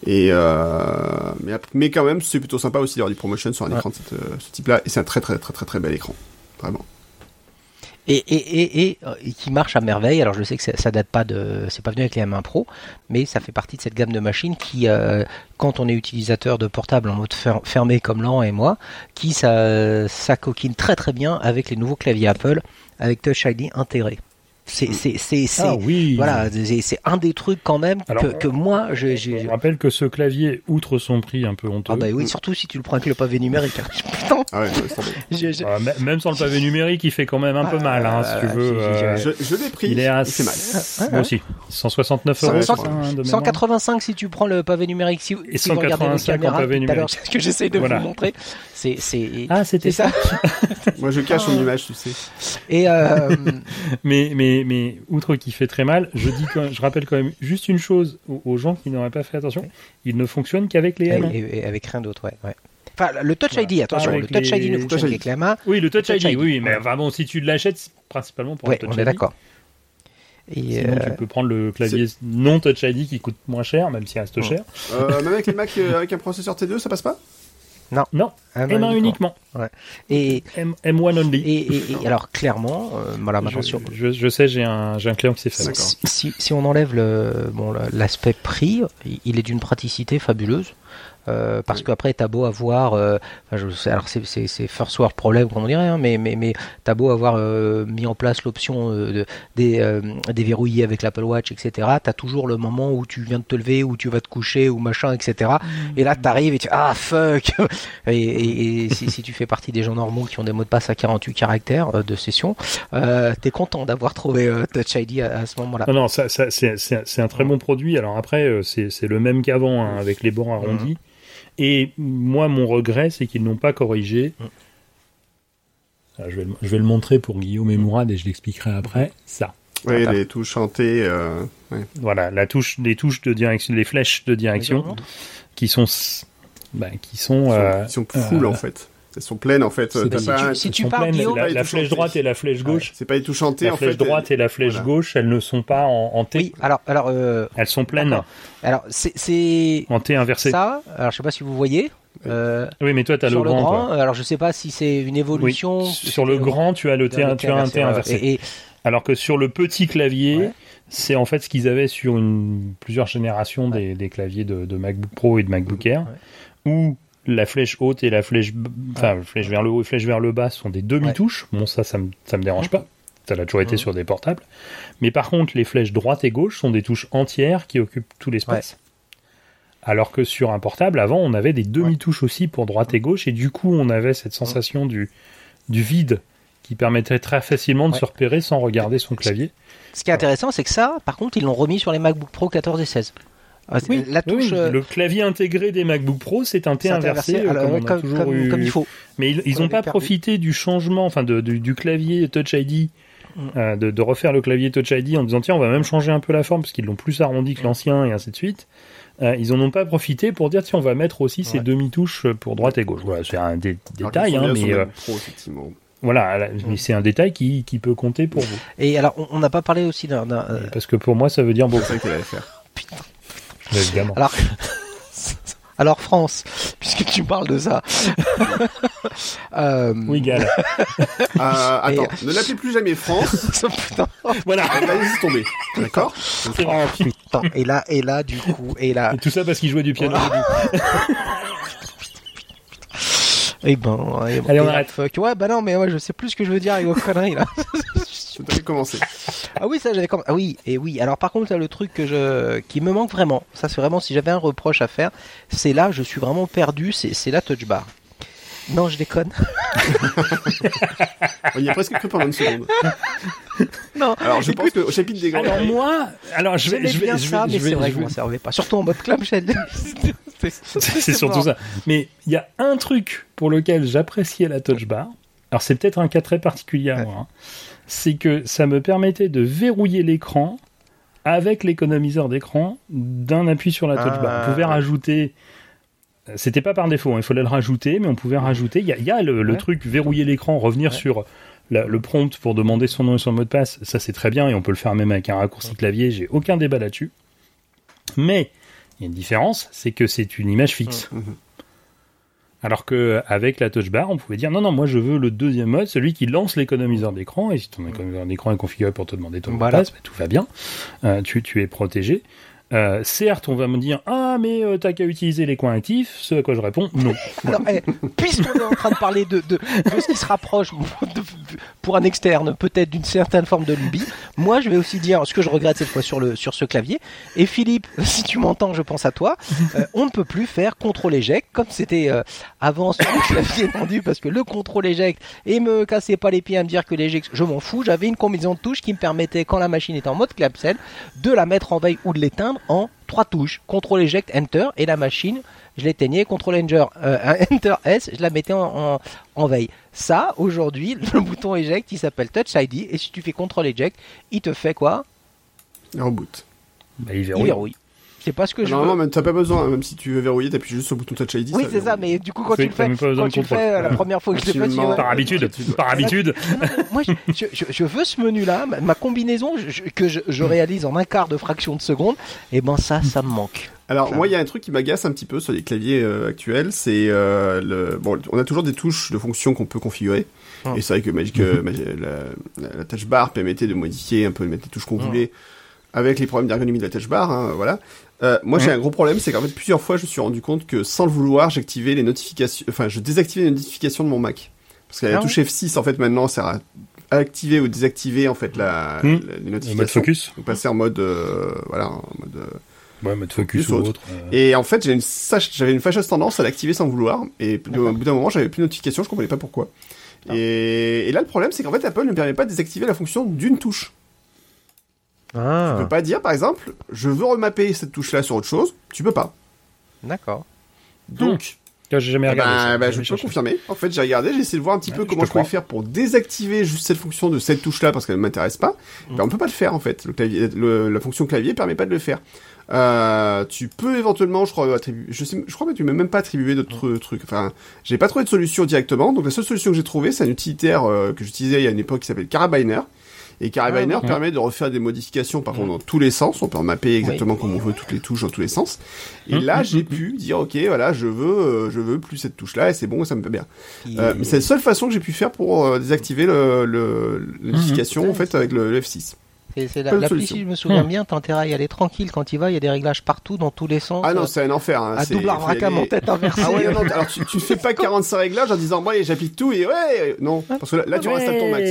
Et euh, mais, mais quand même, c'est plutôt sympa aussi d'avoir du promotion sur un Ouais. écran de cette, ce type-là. Et c'est un très très très très très bel écran, vraiment. et, et, et, et, euh, et qui marche à merveille. Alors je sais que ça, ça date pas de, c'est pas venu avec les M1 Pro, mais ça fait partie de cette gamme de machines qui, euh, quand on est utilisateur de portable en mode fer- fermé comme Lan et moi, qui ça, ça coquine très très bien avec les nouveaux claviers Apple avec Touch ID intégré. C'est, c'est, c'est, c'est- Ah oui. voilà, c'est, c'est un des trucs quand même Alors, que, que moi j'ai, j'ai- Je rappelle que ce clavier, outre son prix un peu honteux, ah bah oui, surtout si tu le prends avec le pavé numérique. Putain, Ah ouais, euh, même sans le pavé numérique, il fait quand même un peu mal, hein, si tu Ah, veux. euh, Je, je l'ai pris, il est à il fait mal. Ah, moi aussi 169 euros. Ouais, c'est je ça, crois. hein, de mémoire 185 si tu prends le pavé numérique. Si, Et si vous regardez nos 185 en pavé numérique. c'est ce que j'essaie de Voilà. vous montrer. C'est, c'est, Ah, c'était c'est ça. Moi, je cache mon image, tu sais. Et euh, Mais, mais, mais, outre qu'il fait très mal, je dis quand- je rappelle quand même juste une chose aux, aux gens qui n'auraient pas fait attention. Il ne fonctionne qu'avec les et, M. et- et avec rien d'autre, ouais, ouais. Enfin, le Touch Voilà. ID, attention, Avec le Touch les- ID ne fonctionne qu'avec la main. Oui, le Touch, Touch ID, ID, oui, mais ouais. enfin bon, si tu l'achètes, c'est principalement pour Ouais, le Touch on est ID. d'accord. Et Sinon, euh, tu peux prendre le clavier non Touch ID qui coûte moins cher, même s'il reste Ouais. cher. Euh, même avec les Mac euh, avec un processeur T2, ça passe pas? Non, ah, M1 non, uniquement. Et, M, M1 only. et, et, et alors clairement, euh, voilà, maintenant je, sur- je, je sais, j'ai un, j'ai un client qui s'est fait. Si, si, si on enlève le bon le- l'aspect prix, il est d'une praticité fabuleuse. Euh, parce Oui. qu'après t'as beau avoir, euh, enfin, je sais, alors c'est c'est c'est first world problem comme on dirait, hein, mais mais mais t'as beau avoir euh, mis en place l'option euh, de des euh, déverrouiller avec l'Apple Watch, etc. T'as toujours le moment où tu viens de te lever, où tu vas te coucher, ou machin, etc. Et là t'arrives et tu ah fuck et, et- et si, si tu fais partie des gens normaux qui ont des mots de passe à 48 caractères euh, de session, euh, t'es content d'avoir trouvé euh, Touch ID à, à ce moment-là. Non, non, ça, ça, c'est, c'est, c'est un très bon produit. Alors après, c'est, c'est le même qu'avant, hein, avec les bords arrondis. Et moi, mon regret, c'est qu'ils n'ont pas corrigé. Mm. Alors, je, vais le, je vais le montrer pour Guillaume et Mourad et je l'expliquerai après. Ça. Oui, Voilà. les touches chantées. Euh... ouais. Voilà, la touche, les touches de direction, les flèches de direction qui sont, bah, qui sont, Ils sont, euh, ils sont full euh, en fait. Elles sont pleines en fait. si pas tu- si tu pars. Guillaume, la, la flèche droite et la flèche gauche. C'est pas les touches chantées La en flèche fait. droite et la flèche voilà. gauche, elles ne sont pas en, en T. Oui, alors alors euh, Elles sont pleines alors c'est en T inversé. ça. Alors je sais pas si vous voyez. Euh, Oui, mais toi, tu as le sur le grand. grand, euh, alors je sais pas si c'est une Oui. évolution. Sur le grand, tu as le T, tu as un T inversé. Et, et- Alors que sur le petit clavier, Ouais. c'est en fait ce qu'ils avaient sur une, plusieurs générations des, des claviers de, de MacBook Pro et de MacBook Air, où la flèche haute et la flèche, enfin, flèche vers le haut et flèche vers le bas sont des demi-touches. Bon, ça, ça me, ça me dérange pas. Ça l'a toujours été sur des portables. Mais par contre, les flèches droite et gauche sont des touches entières qui occupent tout l'espace. Alors que sur un portable, avant, on avait des demi-touches aussi pour droite et gauche, et du coup, on avait cette sensation du, du vide qui permettrait très facilement de Ouais. se repérer sans regarder son clavier. ce qui est intéressant, c'est que ça, par contre, ils l'ont remis sur les MacBook Pro 14 et 16. Ah, c'est- la touche. Oui, euh, le clavier intégré des MacBook Pro, c'est un T inversé, euh, alors, comme, on a comme, toujours comme- eu. comme il faut. Mais ils, ils On ont pas perdu. profité du changement, enfin de, du, du clavier Touch ID, Mm. euh, de, de refaire le clavier Touch ID en disant tiens, on va même changer un peu la forme parce qu'ils l'ont plus arrondi que Mm. l'ancien et ainsi de suite. Euh, ils en ont pas profité pour dire tiens, on va mettre aussi ces demi-touches pour droite et gauche. Voilà, c'est un dé- Alors détail, hein, mais le euh, Pro, effectivement. voilà, Mm. mais c'est un détail qui, qui peut compter pour vous. Et alors, on- n'a pas parlé aussi d'un. euh, Parce que pour moi, ça veut dire beaucoup, C'est ça faire. Évidemment. Alors, alors France, puisque tu parles de ça. euh, Oui, Gal. Ah, Et- attends, ne l'appelez plus jamais France. putain. voilà. Elle va laisser tomber. D'accord vrai. Putain. Et là, et là, du coup, et là, Et tout ça parce qu'il jouait du piano. Au début. et ben, et, Allez, on arrête. fuck. Ouais, bah non, mais ouais, je sais plus ce que je veux dire avec vos conneries là. Je commencé. Ah oui, ça j'avais comme ah oui et oui. Alors par contre là, le truc que je qui me manque vraiment, ça c'est vraiment si j'avais un reproche à faire, c'est là je suis vraiment perdu, c'est c'est la touch bar. Non, je déconne. On y a presque cru pendant une seconde. non. Alors je pense qu'au chapitre des grands. Alors moi, alors je vais, je vais, bien je ça, vais- mais je vais- c'est vrai que je m'en servais pas. Surtout en mode clamshell. c'est surtout ça. Mais il y a un truc pour lequel j'appréciais la touch bar. Alors c'est peut-être un cas très particulier à Ouais. moi. hein. C'est que ça me permettait de verrouiller l'écran avec l'économiseur d'écran d'un appui sur la touch bar. Ah. On pouvait rajouter. C'était pas par défaut, hein, il fallait le rajouter, mais on pouvait rajouter. Il y a, il y a le, le Ouais. truc verrouiller l'écran, revenir Ouais. sur la- le prompt pour demander son nom et son mot de passe. Ça c'est très bien et on peut le faire même avec un raccourci clavier. J'ai aucun débat là-dessus. Mais il y a une différence, c'est que c'est une image fixe. Mhm. Alors que avec la touch bar, on pouvait dire non non, moi je veux le deuxième mode, celui qui lance l'économiseur d'écran. Et si ton économiseur d'écran est configuré pour te demander ton mot de passe, bah, tout va bien. Euh, tu, tu es protégé. Euh, certes, on va me dire ah mais euh, t'as qu'à utiliser les coins actifs. Ce à quoi je réponds non. Eh, puisqu'on est en train de parler de, de, de ce qui se rapproche pour un externe, peut-être d'une certaine forme de lubie, moi je vais aussi dire ce que je regrette cette fois sur, le, sur ce clavier. Et Philippe, si tu m'entends, je pense à toi, euh, on ne peut plus faire contrôle éjecte comme c'était avant sur le clavier tendu parce que le contrôle éjecte et me cassez pas les pieds à me dire que l'éjecte, je m'en fous. J'avais une combinaison de touches qui me permettait, quand la machine était en mode clamshell, de la mettre en veille ou de l'éteindre en trois touches. Contrôle éjecte, enter et la machine je l'éteignais, contrôle enter, euh, enter S, je la mettais en, en, en veille. Ça, aujourd'hui, le bouton eject, il s'appelle Touch ID, et si tu fais contrôle eject, il te fait quoi? Reboot. Bah, il Il verrouille. C'est pas ce que je Normalement, veux. même t'as pas besoin, même si tu veux verrouiller, t'appuies juste sur le bouton Touch ID. Oui, c'est ça, mais du coup, quand tu le fais, quand tu le fais euh, la première fois que je l'ai fait, tu Par habitude, par habitude. moi, je, je, je- je veux ce menu-là, ma, ma combinaison je- que je, réalise en un quart de fraction de seconde, et ben ça, ça me manque. Alors Ça. moi, il y a un truc qui m'agace un petit peu sur les claviers euh, actuels, c'est euh, le bon, on a toujours des touches de fonction qu'on peut configurer. Hum. Et c'est vrai que Magic, euh, Magi- la, la, touch bar permettait de modifier un peu, de mettre les touches qu'on Hum. voulait avec les problèmes d'ergonomie de la touch bar. hein, voilà. Euh, moi, j'ai Hum. un gros problème, c'est qu'en fait plusieurs fois, je me suis rendu compte que sans le vouloir, j'activais les notifications, enfin, je désactivais les notifications de mon Mac. Parce que la Ah touche F6, en fait, maintenant, sert à activer ou désactiver en fait la, la- les Le notifications. mode focus. Donc passer en mode, euh, voilà, en mode. euh, Ouais, mode focus Focus ou autre. et en fait, une j'avais une fâcheuse tendance à l'activer sans vouloir. Et au bout d'un moment, j'avais plus de notification, je comprenais pas pourquoi. Ah. Et, et là, le problème, c'est qu'en fait, Apple ne permet pas de désactiver la fonction d'une touche. Ah, Tu peux pas dire, par exemple, je veux remapper cette touche-là sur autre chose. Tu peux pas. d'accord. Donc, Là, j'ai jamais eh regardé. ben, ça. J'ai je peux confirmer. En fait, j'ai regardé, j'ai essayé de voir un petit Ouais, peu comment je pouvais faire pour désactiver juste cette fonction de cette touche-là parce qu'elle ne m'intéresse pas. Mm. Ben, on peut pas le faire en fait. Le clavier, le- la fonction clavier permet pas de le faire. Euh, tu peux éventuellement, je crois, attribuer, je sais, je crois que tu peux même pas attribuer d'autres Mm. trucs. Enfin, j'ai pas trouvé de solution directement. Donc la seule solution que j'ai trouvée, c'est un utilitaire euh, que j'utilisais il y a une époque qui s'appelle Carabiner. Et Carabiner Ah, ouais. permet de refaire des modifications, par contre, dans tous les sens. On peut remapper exactement comme on veut toutes les touches dans tous les sens. Et Mm, là, mm, j'ai mm, pu dire, ok, voilà, je veux, euh, je veux plus cette touche-là, et c'est bon, ça me va bien. Euh, mais c'est la seule façon que j'ai pu faire pour euh, désactiver le, le, la notification Mhm. en fait avec le, le F6. C'est c'est la, solution. si je me souviens Hmm. bien, t'as à y aller tranquille quand il va, il y a des réglages partout, dans tous les sens. Ah non, c'est un enfer. Hein. à c'est- double faut y arbracam en tête inversée. Ah ouais, non, alors tu, tu fais pas 45 réglages en disant, bon allez, j'applique tout et ouais, non, parce que là, là tu restes à ton max.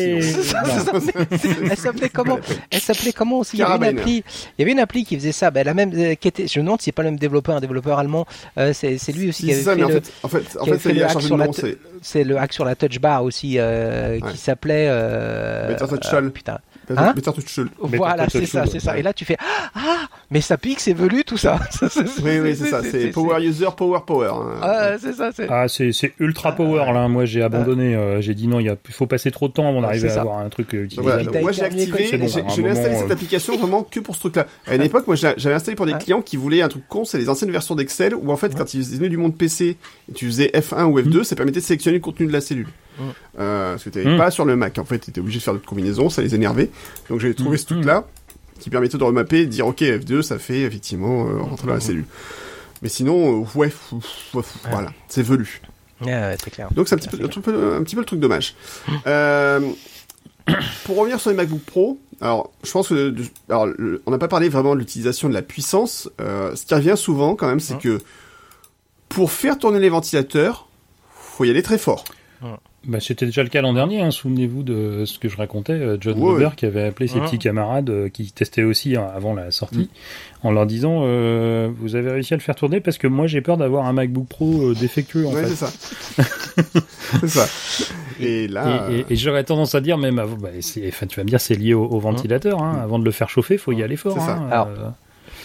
Elle s'appelait comment Elle s'appelait comment aussi? Il y avait une appli. Il y avait une appli qui faisait ça. Ben, la même, euh, qui était. Je me demande si c'est pas le même développeur, un développeur allemand. Euh, c'est c'est lui aussi Si, qui c'est avait ça, fait le. fait, en fait, en fait, y le hack sur la c'est C'est le hack sur la touch bar aussi euh, qui Shell. euh, putain. Hein. Voilà, c'est ça, c'est ça. ouais. Et là, tu fais ah, mais ça pique, c'est velu tout ça. Oui, oui, c'est ça, c'est Power User, Power Power. hein. Ah, c'est ça, c'est. Ah, c'est ultra power là. Moi, j'ai abandonné. euh, j'ai dit non, il y a- il faut passer trop de temps avant Ah, d'arriver à avoir un truc euh, moi j'ai activé, c'est bon, j'ai à un je l'ai installé cette euh, application vraiment que pour ce truc-là. À une époque, moi j'a- j'avais installé pour des clients qui voulaient un truc con, c'est les anciennes versions d'Excel où en fait quand ils venaient du monde PC et tu faisais F1 ou F2, ça permettait de sélectionner le contenu de la cellule. Mm. Euh, ce que t'avais Mm. pas sur le Mac. En fait, t'étais obligé de faire d'autres combinaisons, ça les énervait. Donc j'ai trouvé Mm. ce truc-là qui permettait de remapper et de dire ok F2 ça fait effectivement euh, rentrer dans la cellule. Mais sinon, euh, ouais, fou- fou- fou- voilà, c'est velu. C'est clair. Donc c'est un petit, peu, un, petit peu le truc dommage. Euh, pour revenir sur les MacBook Pro, alors je pense que alors, le- on n'a pas parlé vraiment de l'utilisation de la puissance. Euh, ce qui revient souvent quand même, c'est que pour faire tourner les ventilateurs, faut y aller très fort. Bah, c'était déjà le cas l'an dernier, hein. souvenez-vous de ce que je racontais, euh, John Ouais, Weber qui avait appelé ses petits camarades euh, qui testaient aussi hein, avant la sortie, en leur disant euh, vous avez réussi à le faire tourner parce que moi j'ai peur d'avoir un MacBook Pro euh, défectueux en Ouais, fait. c'est ça. c'est ça. Et là, Et, et- et j'aurais tendance à dire même avant, bah, enfin, tu vas me dire c'est lié au, au ventilateur, hein. avant de le faire chauffer, faut y aller fort. C'est ça. hein. Alors, Euh,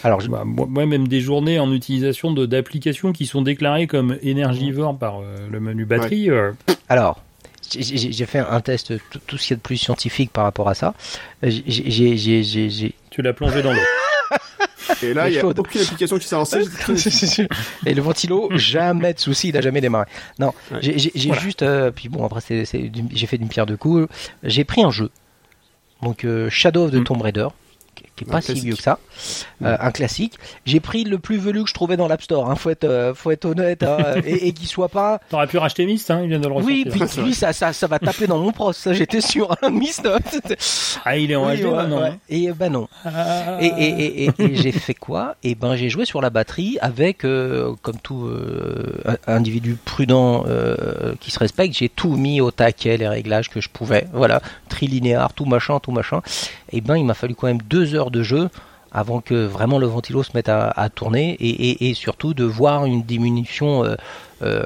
Alors, je- bah, moi, même des journées en utilisation d'applications qui sont déclarées comme énergivores par euh, le menu batterie, euh, alors, j'ai- fait un test tout, tout ce qu'il y a de plus scientifique par rapport à ça. J'ai- j'ai- j'ai- j'ai- j'ai- tu l'as plongé dans l'eau. et là, il y a chaude. aucune application qui s'est lancée. Et le ventilo, jamais de souci, il a jamais démarré. Non, Ouais. j'ai j'ai- j'ai Voilà. juste, euh, puis bon après c'est- c'est d'une- j'ai fait d'une pierre deux coups. J'ai pris un jeu, donc euh, Shadow of the Mm. Tomb Raider, qui, est Un pas si vieux que ça, Euh, un classique. J'ai pris le plus velu que je trouvais dans l'App Store. Hein, faut être, euh, faut être honnête, hein, et, et qu'il soit pas. T'aurais pu racheter Myst, hein, il vient de le Oui, ressortir. puis C'est lui, ça, ça, ça va taper dans mon pros. Ça, j'étais sûr. Un Myst. Ah, il est en Oui, HD ouais, maintenant. ouais. hein. Et ben non. Ah. Et, et, et, et- et j'ai fait quoi? Et ben j'ai joué sur la batterie avec, euh, comme tout euh, individu prudent euh, qui se respecte, j'ai tout mis au taquet, les réglages que je pouvais. Voilà, trilinéaire, tout machin, tout machin. Et ben il m'a fallu quand même deux heures de jeu avant que vraiment le ventilo se mette à, tourner et, surtout de voir une diminution euh, euh,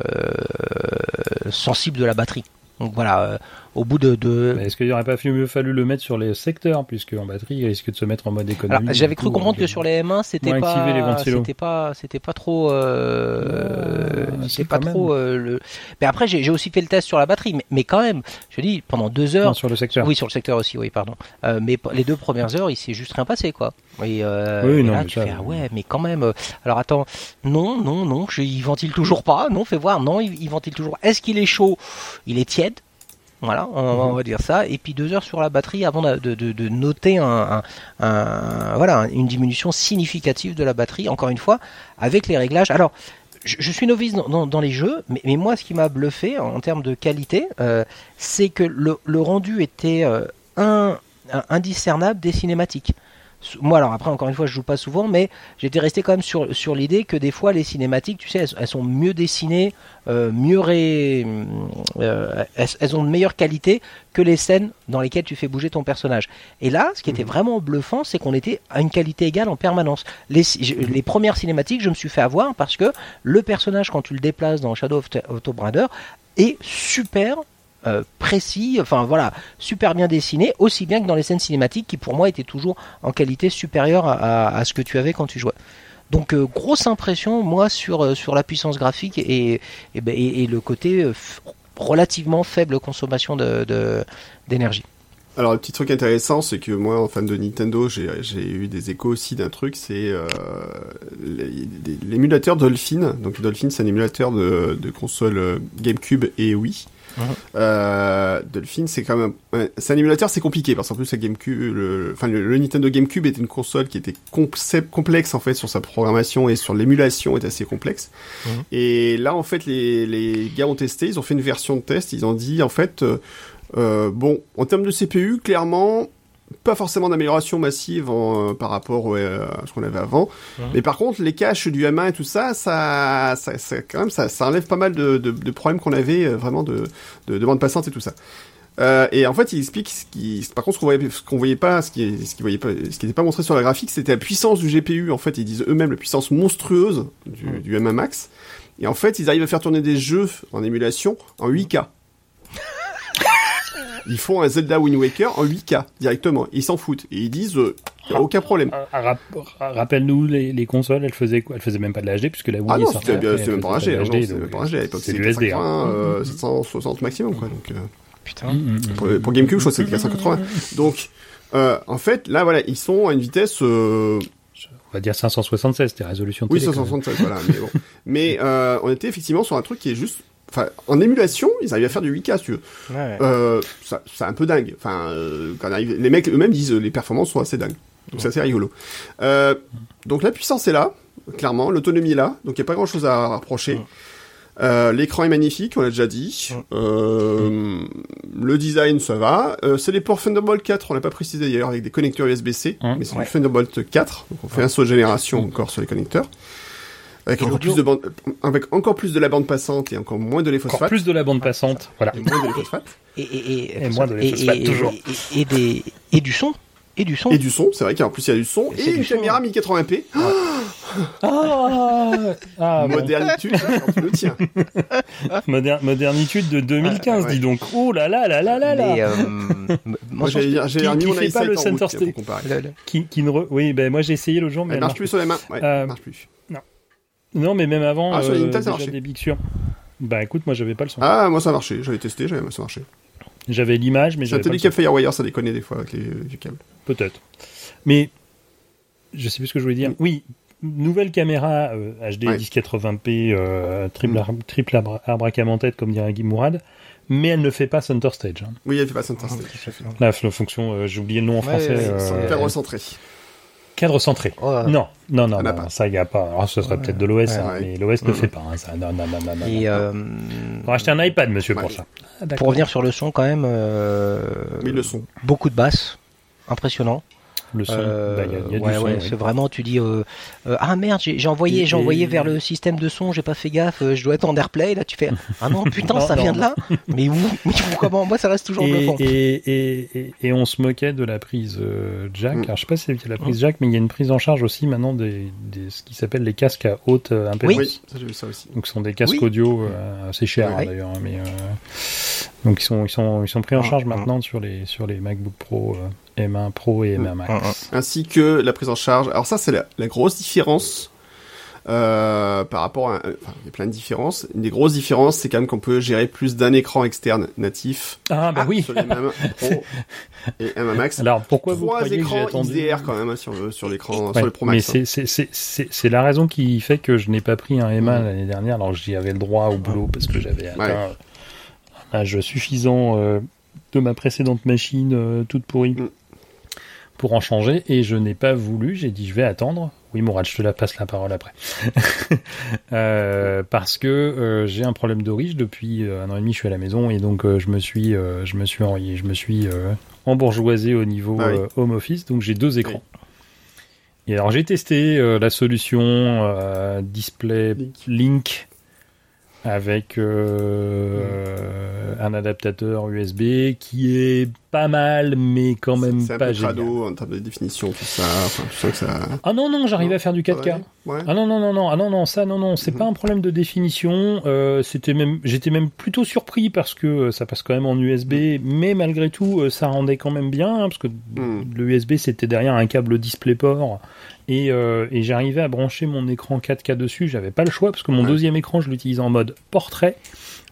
sensible de la batterie. Euh, au bout de, de, Est-ce qu'il n'aurait pas mieux fallu le mettre sur les secteurs, puisque en batterie, il risque de se mettre en mode économie. J'avais cru comprendre que sur les M1, c'était pas, c'était pas, c'était pas trop, euh, Ah, c'était pas trop euh, le. Mais après, j'ai aussi fait le test sur la batterie, mais, mais quand même, je dis pendant deux heures. Non, sur le secteur. Oui, sur le secteur aussi, oui, pardon. Euh, mais les deux premières heures, il s'est juste rien passé, quoi. Et, euh, Oui, et non, là, mais tu ça, fais, ah ouais, mais quand même. euh, Alors attends, non, non, non, je, il ventile toujours pas. Non, fais voir, non, il, il ventile toujours. Est-ce qu'il est chaud? Il est tiède. Voilà, on, on va dire ça. Et puis deux heures sur la batterie avant de, de- de- de noter un, un- un- voilà, une diminution significative de la batterie. Encore une fois, avec les réglages. Alors, je, je suis novice dans, dans- dans les jeux, mais, mais moi, ce qui m'a bluffé en, en termes de qualité, euh, c'est que le, le rendu était euh, indiscernable des cinématiques. Moi, alors après, encore une fois, je joue pas souvent, mais j'étais resté quand même sur, sur l'idée que des fois, les cinématiques, tu sais, elles, elles sont mieux dessinées, euh, mieux ré... euh, elles, elles ont de meilleure qualité que les scènes dans lesquelles tu fais bouger ton personnage. Et là, ce qui était vraiment bluffant, c'est qu'on était à une qualité égale en permanence. Les, premières cinématiques, je me suis fait avoir parce que le personnage, quand tu le déplaces dans Shadow of, T- of Tomb Raider, est super euh, précis, enfin voilà, super bien dessiné, aussi bien que dans les scènes cinématiques qui pour moi étaient toujours en qualité supérieure à, ce que tu avais quand tu jouais. Donc euh, grosse impression moi sur euh, sur la puissance graphique et et, ben, le côté relativement faible consommation de de- d'énergie. Alors, le petit truc intéressant, c'est que moi, en fan de Nintendo, j'ai eu des échos aussi d'un truc, c'est l'émulateur Dolphin. Donc, Dolphin, c'est un émulateur de, de console GameCube et Wii. Euh, Dolphin, c'est quand même, c'est un émulateur, c'est compliqué parce qu'en plus, la GameCube, le, enfin, le, le Nintendo GameCube était une console qui était concept, complexe en fait sur sa programmation et sur l'émulation est assez complexe. Mhm. Et là, en fait, les, les gars ont testé, ils ont fait une version de test, ils ont dit en fait. euh, euh, bon, en termes de CPU, clairement, pas forcément d'amélioration massive en, euh, par rapport ouais, à ce qu'on avait avant. Mais par contre, les caches du M1 et tout ça, ça, ça, ça quand même, ça, ça enlève pas mal de, de, de problèmes qu'on avait euh, vraiment de, de, de bande passante et tout ça. Euh, et en fait, il explique ce qui, par contre, ce qu'on voyait, ce qu'on voyait pas, ce qui, ce qui voyait pas, ce qui n'était pas montré sur la graphique, c'était la puissance du GPU. En fait, ils disent eux-mêmes la puissance monstrueuse du, Mhm. du M1 Max. Et en fait, ils arrivent à faire tourner des jeux en émulation en 8K. Ils font un Zelda Wind Waker en 8K directement. Ils s'en foutent. Et ils disent, euh, y a aucun problème. Ah, ah, rap- Rappelle-nous les, les consoles, elles faisaient quoi? Elles faisaient même pas de la HD puisque la Wii Ah est non, sortie c'était même pas HD. de HD, c'était même pas HD. À l'époque, c'était du SD. 480, hein. euh, 760 maximum, quoi. Donc, euh, Putain. Mm, mm, mm. pour, pour GameCube, je crois que c'était 480. Donc, euh, en fait, là, voilà, ils sont à une vitesse, euh, On va dire 576, c'était résolution oui, télé, quand même. 576, voilà, mais bon. Mais, euh, on était effectivement sur un truc qui est juste, enfin, en émulation, ils arrivent à faire du 8K, si tu veux. Ouais. Euh, ça, c'est un peu dingue. Enfin, euh, quand on arrive, les mecs eux-mêmes disent euh, les performances sont assez dingues. Donc c'est assez rigolo. Euh, donc la puissance est là, clairement, l'autonomie est là, donc il n'y a pas grand-chose à rapprocher. Mm. Euh, L'écran est magnifique, on l'a déjà dit. Euh, Le design, ça va. Euh, c'est les ports Thunderbolt 4, on l'a pas précisé d'ailleurs, avec des connecteurs USB-C, mais c'est Ouais. du Thunderbolt 4. Donc on fait un saut de génération encore sur les connecteurs. Avec encore, plus de bande, avec encore plus de la bande passante et encore moins de l'éphosphates. Encore plus de la bande passante, voilà. Et moins de l'éphosphates. Et, et, et, Et moins de l'éphosphates, toujours. Et, et des, et du son. Et du son. Et du son, c'est vrai qu'en plus il y a du son Et une caméra 1080p. Ah, ah. Modernitude, quand tu le tiens. Moder- modernitude de 2015, Ah, ouais. dis donc. Oh là là là là là là. Mais, euh, Moi j'ai j'ai qui- remis qui mon fait pas i7 le en center route, tiens, stage. pour comparer. le- le- Qui, qui ne re- Oui, ben moi j'ai essayé l'autre jour, mais Elle elle marche plus sur les mains. Ouais, Euh, elle marche plus. Non, mais même avant, Ah, sur les euh, Intel, ça déjà marchait. des Big Sur. Bah écoute, moi j'avais pas le son. Ah, moi ça a marché. J'avais testé, j'avais, ça marchait. J'avais l'image, mais j'avais pas le télécap Firewire, ça déconnait des fois avec les, du câble. son. Peut-être. Mais je sais plus ce que je voulais dire. Mm. Oui, nouvelle caméra euh, HD Ouais. 1080p, euh, triple, Mm. ar- triple abra- abracamentet, comme dirait Guy Mourad. Mais elle ne fait pas Center Stage. hein. Oui, elle fait pas Center Stage. La, la fonction, euh, j'ai oublié le nom en Ouais, français. ouais, euh, c'est- Cadre centré. Cadre centré. Oh, Non, non, non, Ça n'a non, pas. ça y a pas. Alors, ce serait Ouais. peut-être de l'OS, Ouais, hein, ouais. mais l'OS ne Mhm. fait pas hein, ça. Non, non, non, non, non. Et non. euh, acheter un iPad, monsieur, pour ça. pour revenir sur le son, quand même, euh, Oui, le son. beaucoup de basses, impressionnant. Le son, Euh, bah, il y a, y a du ouais, son. ouais, c'est vraiment, tu dis, euh, euh, ah merde, j'ai envoyé, Et- j'ai envoyé vers le système de son, j'ai pas fait gaffe, euh, je dois être en AirPlay, là tu fais, ah non, putain, Non, ça non, vient de là, mais où, mais où, comment, moi ça reste toujours Et, bluffant. et, et, et, et on se moquait de la prise euh, jack. Mm. Alors, je sais pas si c'est la prise jack, mais il y a une prise en charge aussi maintenant des, des ce qui s'appelle les casques à haute euh, impédance. Oui, ça j'ai vu ça aussi. Donc, ce sont des casques Oui. audio euh, assez chers Ouais. hein, d'ailleurs, hein, mais euh, donc ils sont ils sont ils sont pris en Mm, charge mm. maintenant sur les sur les MacBook Pro euh, M1 Pro et M1 Max. Ainsi que la prise en charge. Alors ça, c'est la, la grosse différence. Euh, par rapport à, enfin, il y a plein de différences. Une des grosses différences, c'est quand même qu'on peut gérer plus d'un écran externe natif Ah bah oui. sur les M1 Pro et M1 Max. Alors pourquoi vous Trois que écrans attendu XDR quand même hein, sur le sur l'écran Ouais, sur le Pro mais Max. hein. c'est c'est c'est c'est c'est la raison qui fait que je n'ai pas pris un M1 Mhm. l'année dernière alors j'y avais le droit au boulot parce que j'avais atteint Ouais. un âge suffisant euh, de ma précédente machine euh, toute pourrie. Pour en changer et je n'ai pas voulu. J'ai dit je vais attendre. Oui Mourad, je te la passe la parole après. Euh, parce que euh, j'ai un problème de riche depuis euh, un an et demi. Je suis à la maison et donc euh, je me suis je me suis enrayé, je me suis embourgeoisé au niveau Ah oui. home office. Donc j'ai deux écrans. Et alors j'ai testé la solution Display Link. Link avec euh, un adaptateur USB qui est pas mal mais quand même C'est un pas peu génial. crado en termes de définition, tout ça. Enfin, tu sens que ça. Ah non non, j'arrivais à faire du 4K. Ouais. ouais. Ah non non non non ah non non ça non non c'est Mhm. pas un problème de définition euh, c'était même j'étais même plutôt surpris parce que euh, ça passe quand même en USB mais malgré tout euh, ça rendait quand même bien hein, parce que Mhm. le USB c'était derrière un câble DisplayPort et, euh, et j'arrivais à brancher mon écran 4K dessus j'avais pas le choix parce que mon Ouais. deuxième écran je l'utilise en mode portrait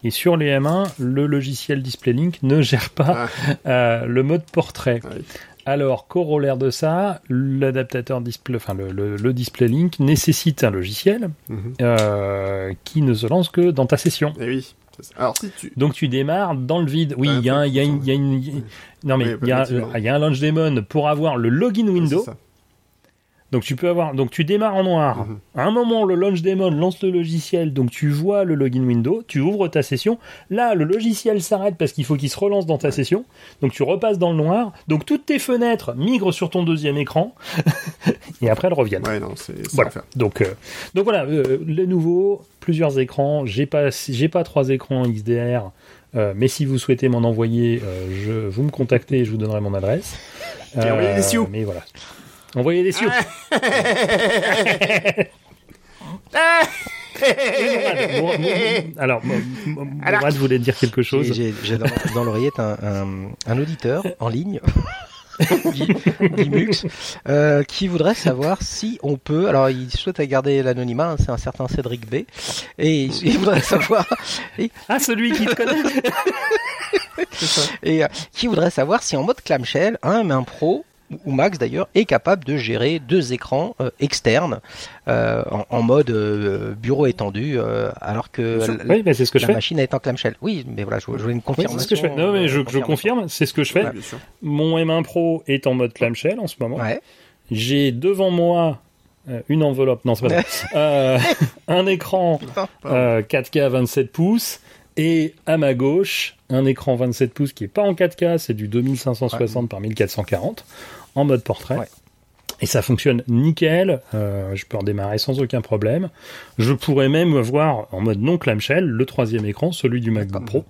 et sur les M1 le logiciel DisplayLink ne gère pas euh, le mode portrait Ouais. alors, corollaire de ça, l'adaptateur display, enfin le, le, le display link nécessite un logiciel Mhm. euh, qui ne se lance que dans ta session. Eh oui. Alors si tu. Donc tu démarres dans le vide. Oui, Ouais, il y a, un- il y a une, il y a une- Oui. non mais Oui, il y a, effectivement. il y a un launch daemon pour avoir le login window. Donc tu peux avoir, donc tu démarres en noir. Mhm. À un moment, le launch daemon lance le logiciel, donc tu vois le login window, tu ouvres ta session. Là, le logiciel s'arrête parce qu'il faut qu'il se relance dans ta session. Donc tu repasses dans le noir. Donc toutes tes fenêtres migrent sur ton deuxième écran et après elles reviennent. Ouais, non, c'est Voilà. Donc, euh, donc voilà, euh, les nouveaux, plusieurs écrans. J'ai pas, j'ai pas trois écrans XDR, euh, mais si vous souhaitez m'en envoyer, euh, je, vous me contactez et je vous donnerai mon adresse. Euh, Et. Mais voilà. Envoyez des sioux. Bon, bon, alors, Mourad voulait dire quelque chose. J'ai- dans, dans l'oreillette un, un, un auditeur en ligne. Mux, euh, qui voudrait savoir si on peut. Alors, il souhaite garder l'anonymat. hein, c'est un certain Cédric B. Et il, il voudrait savoir. Ah, celui qui te connaît. Et euh, qui voudrait savoir si en mode clamshell, un M1 Pro ou- Max d'ailleurs est capable de gérer deux écrans euh, externes euh, en, en mode euh, bureau étendu, euh, alors que la, Oui, mais c'est ce que je la fais. machine est en clamshell. Oui, mais voilà, je, je voulais une Oui, confirmation. c'est ce que je fais. Non, mais je, je confirme, c'est ce que je fais. Ouais. Mon M1 Pro est en mode clamshell en ce moment. Ouais. J'ai devant moi une enveloppe, non c'est pas ça, Euh, un écran euh, 4K 27 pouces et à ma gauche un écran 27 pouces qui est pas en 4K, c'est du 2560 par 1440 en mode portrait. Ouais. Et ça fonctionne nickel, euh, je peux redémarrer sans aucun problème. Je pourrais même voir en mode non clamshell le troisième écran, celui du MacBook Pro,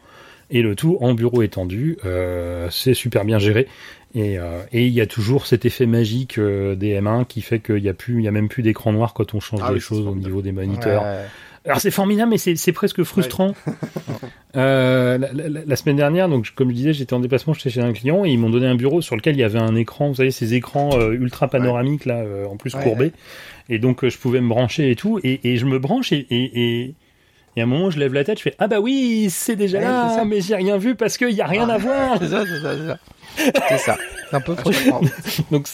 et le tout en bureau étendu. Euh, c'est super bien géré. Et euh, et il y a toujours cet effet magique des M1 qui fait qu'il y a plus, il y a même plus d'écran noir quand on change Ah oui, c'est choses au niveau des moniteurs. Ouais. Alors c'est formidable, mais c'est presque frustrant. Euh, la, la- la semaine dernière, donc comme je disais, j'étais en déplacement, j'étais chez un client et ils m'ont donné un bureau sur lequel il y avait un écran, vous savez, ces écrans euh, ultra panoramiques là, euh, en plus Ouais, courbés. Et donc je pouvais me brancher et tout, et, et je me branche et, et, et, et à un moment je lève la tête, je fais ah bah oui, c'est déjà Ouais, là, ça. mais j'ai rien vu parce qu'il y a rien à voir. C'est ça, c'est ça, c'est ça. C'est ça. C'est un peu frustrant. Donc,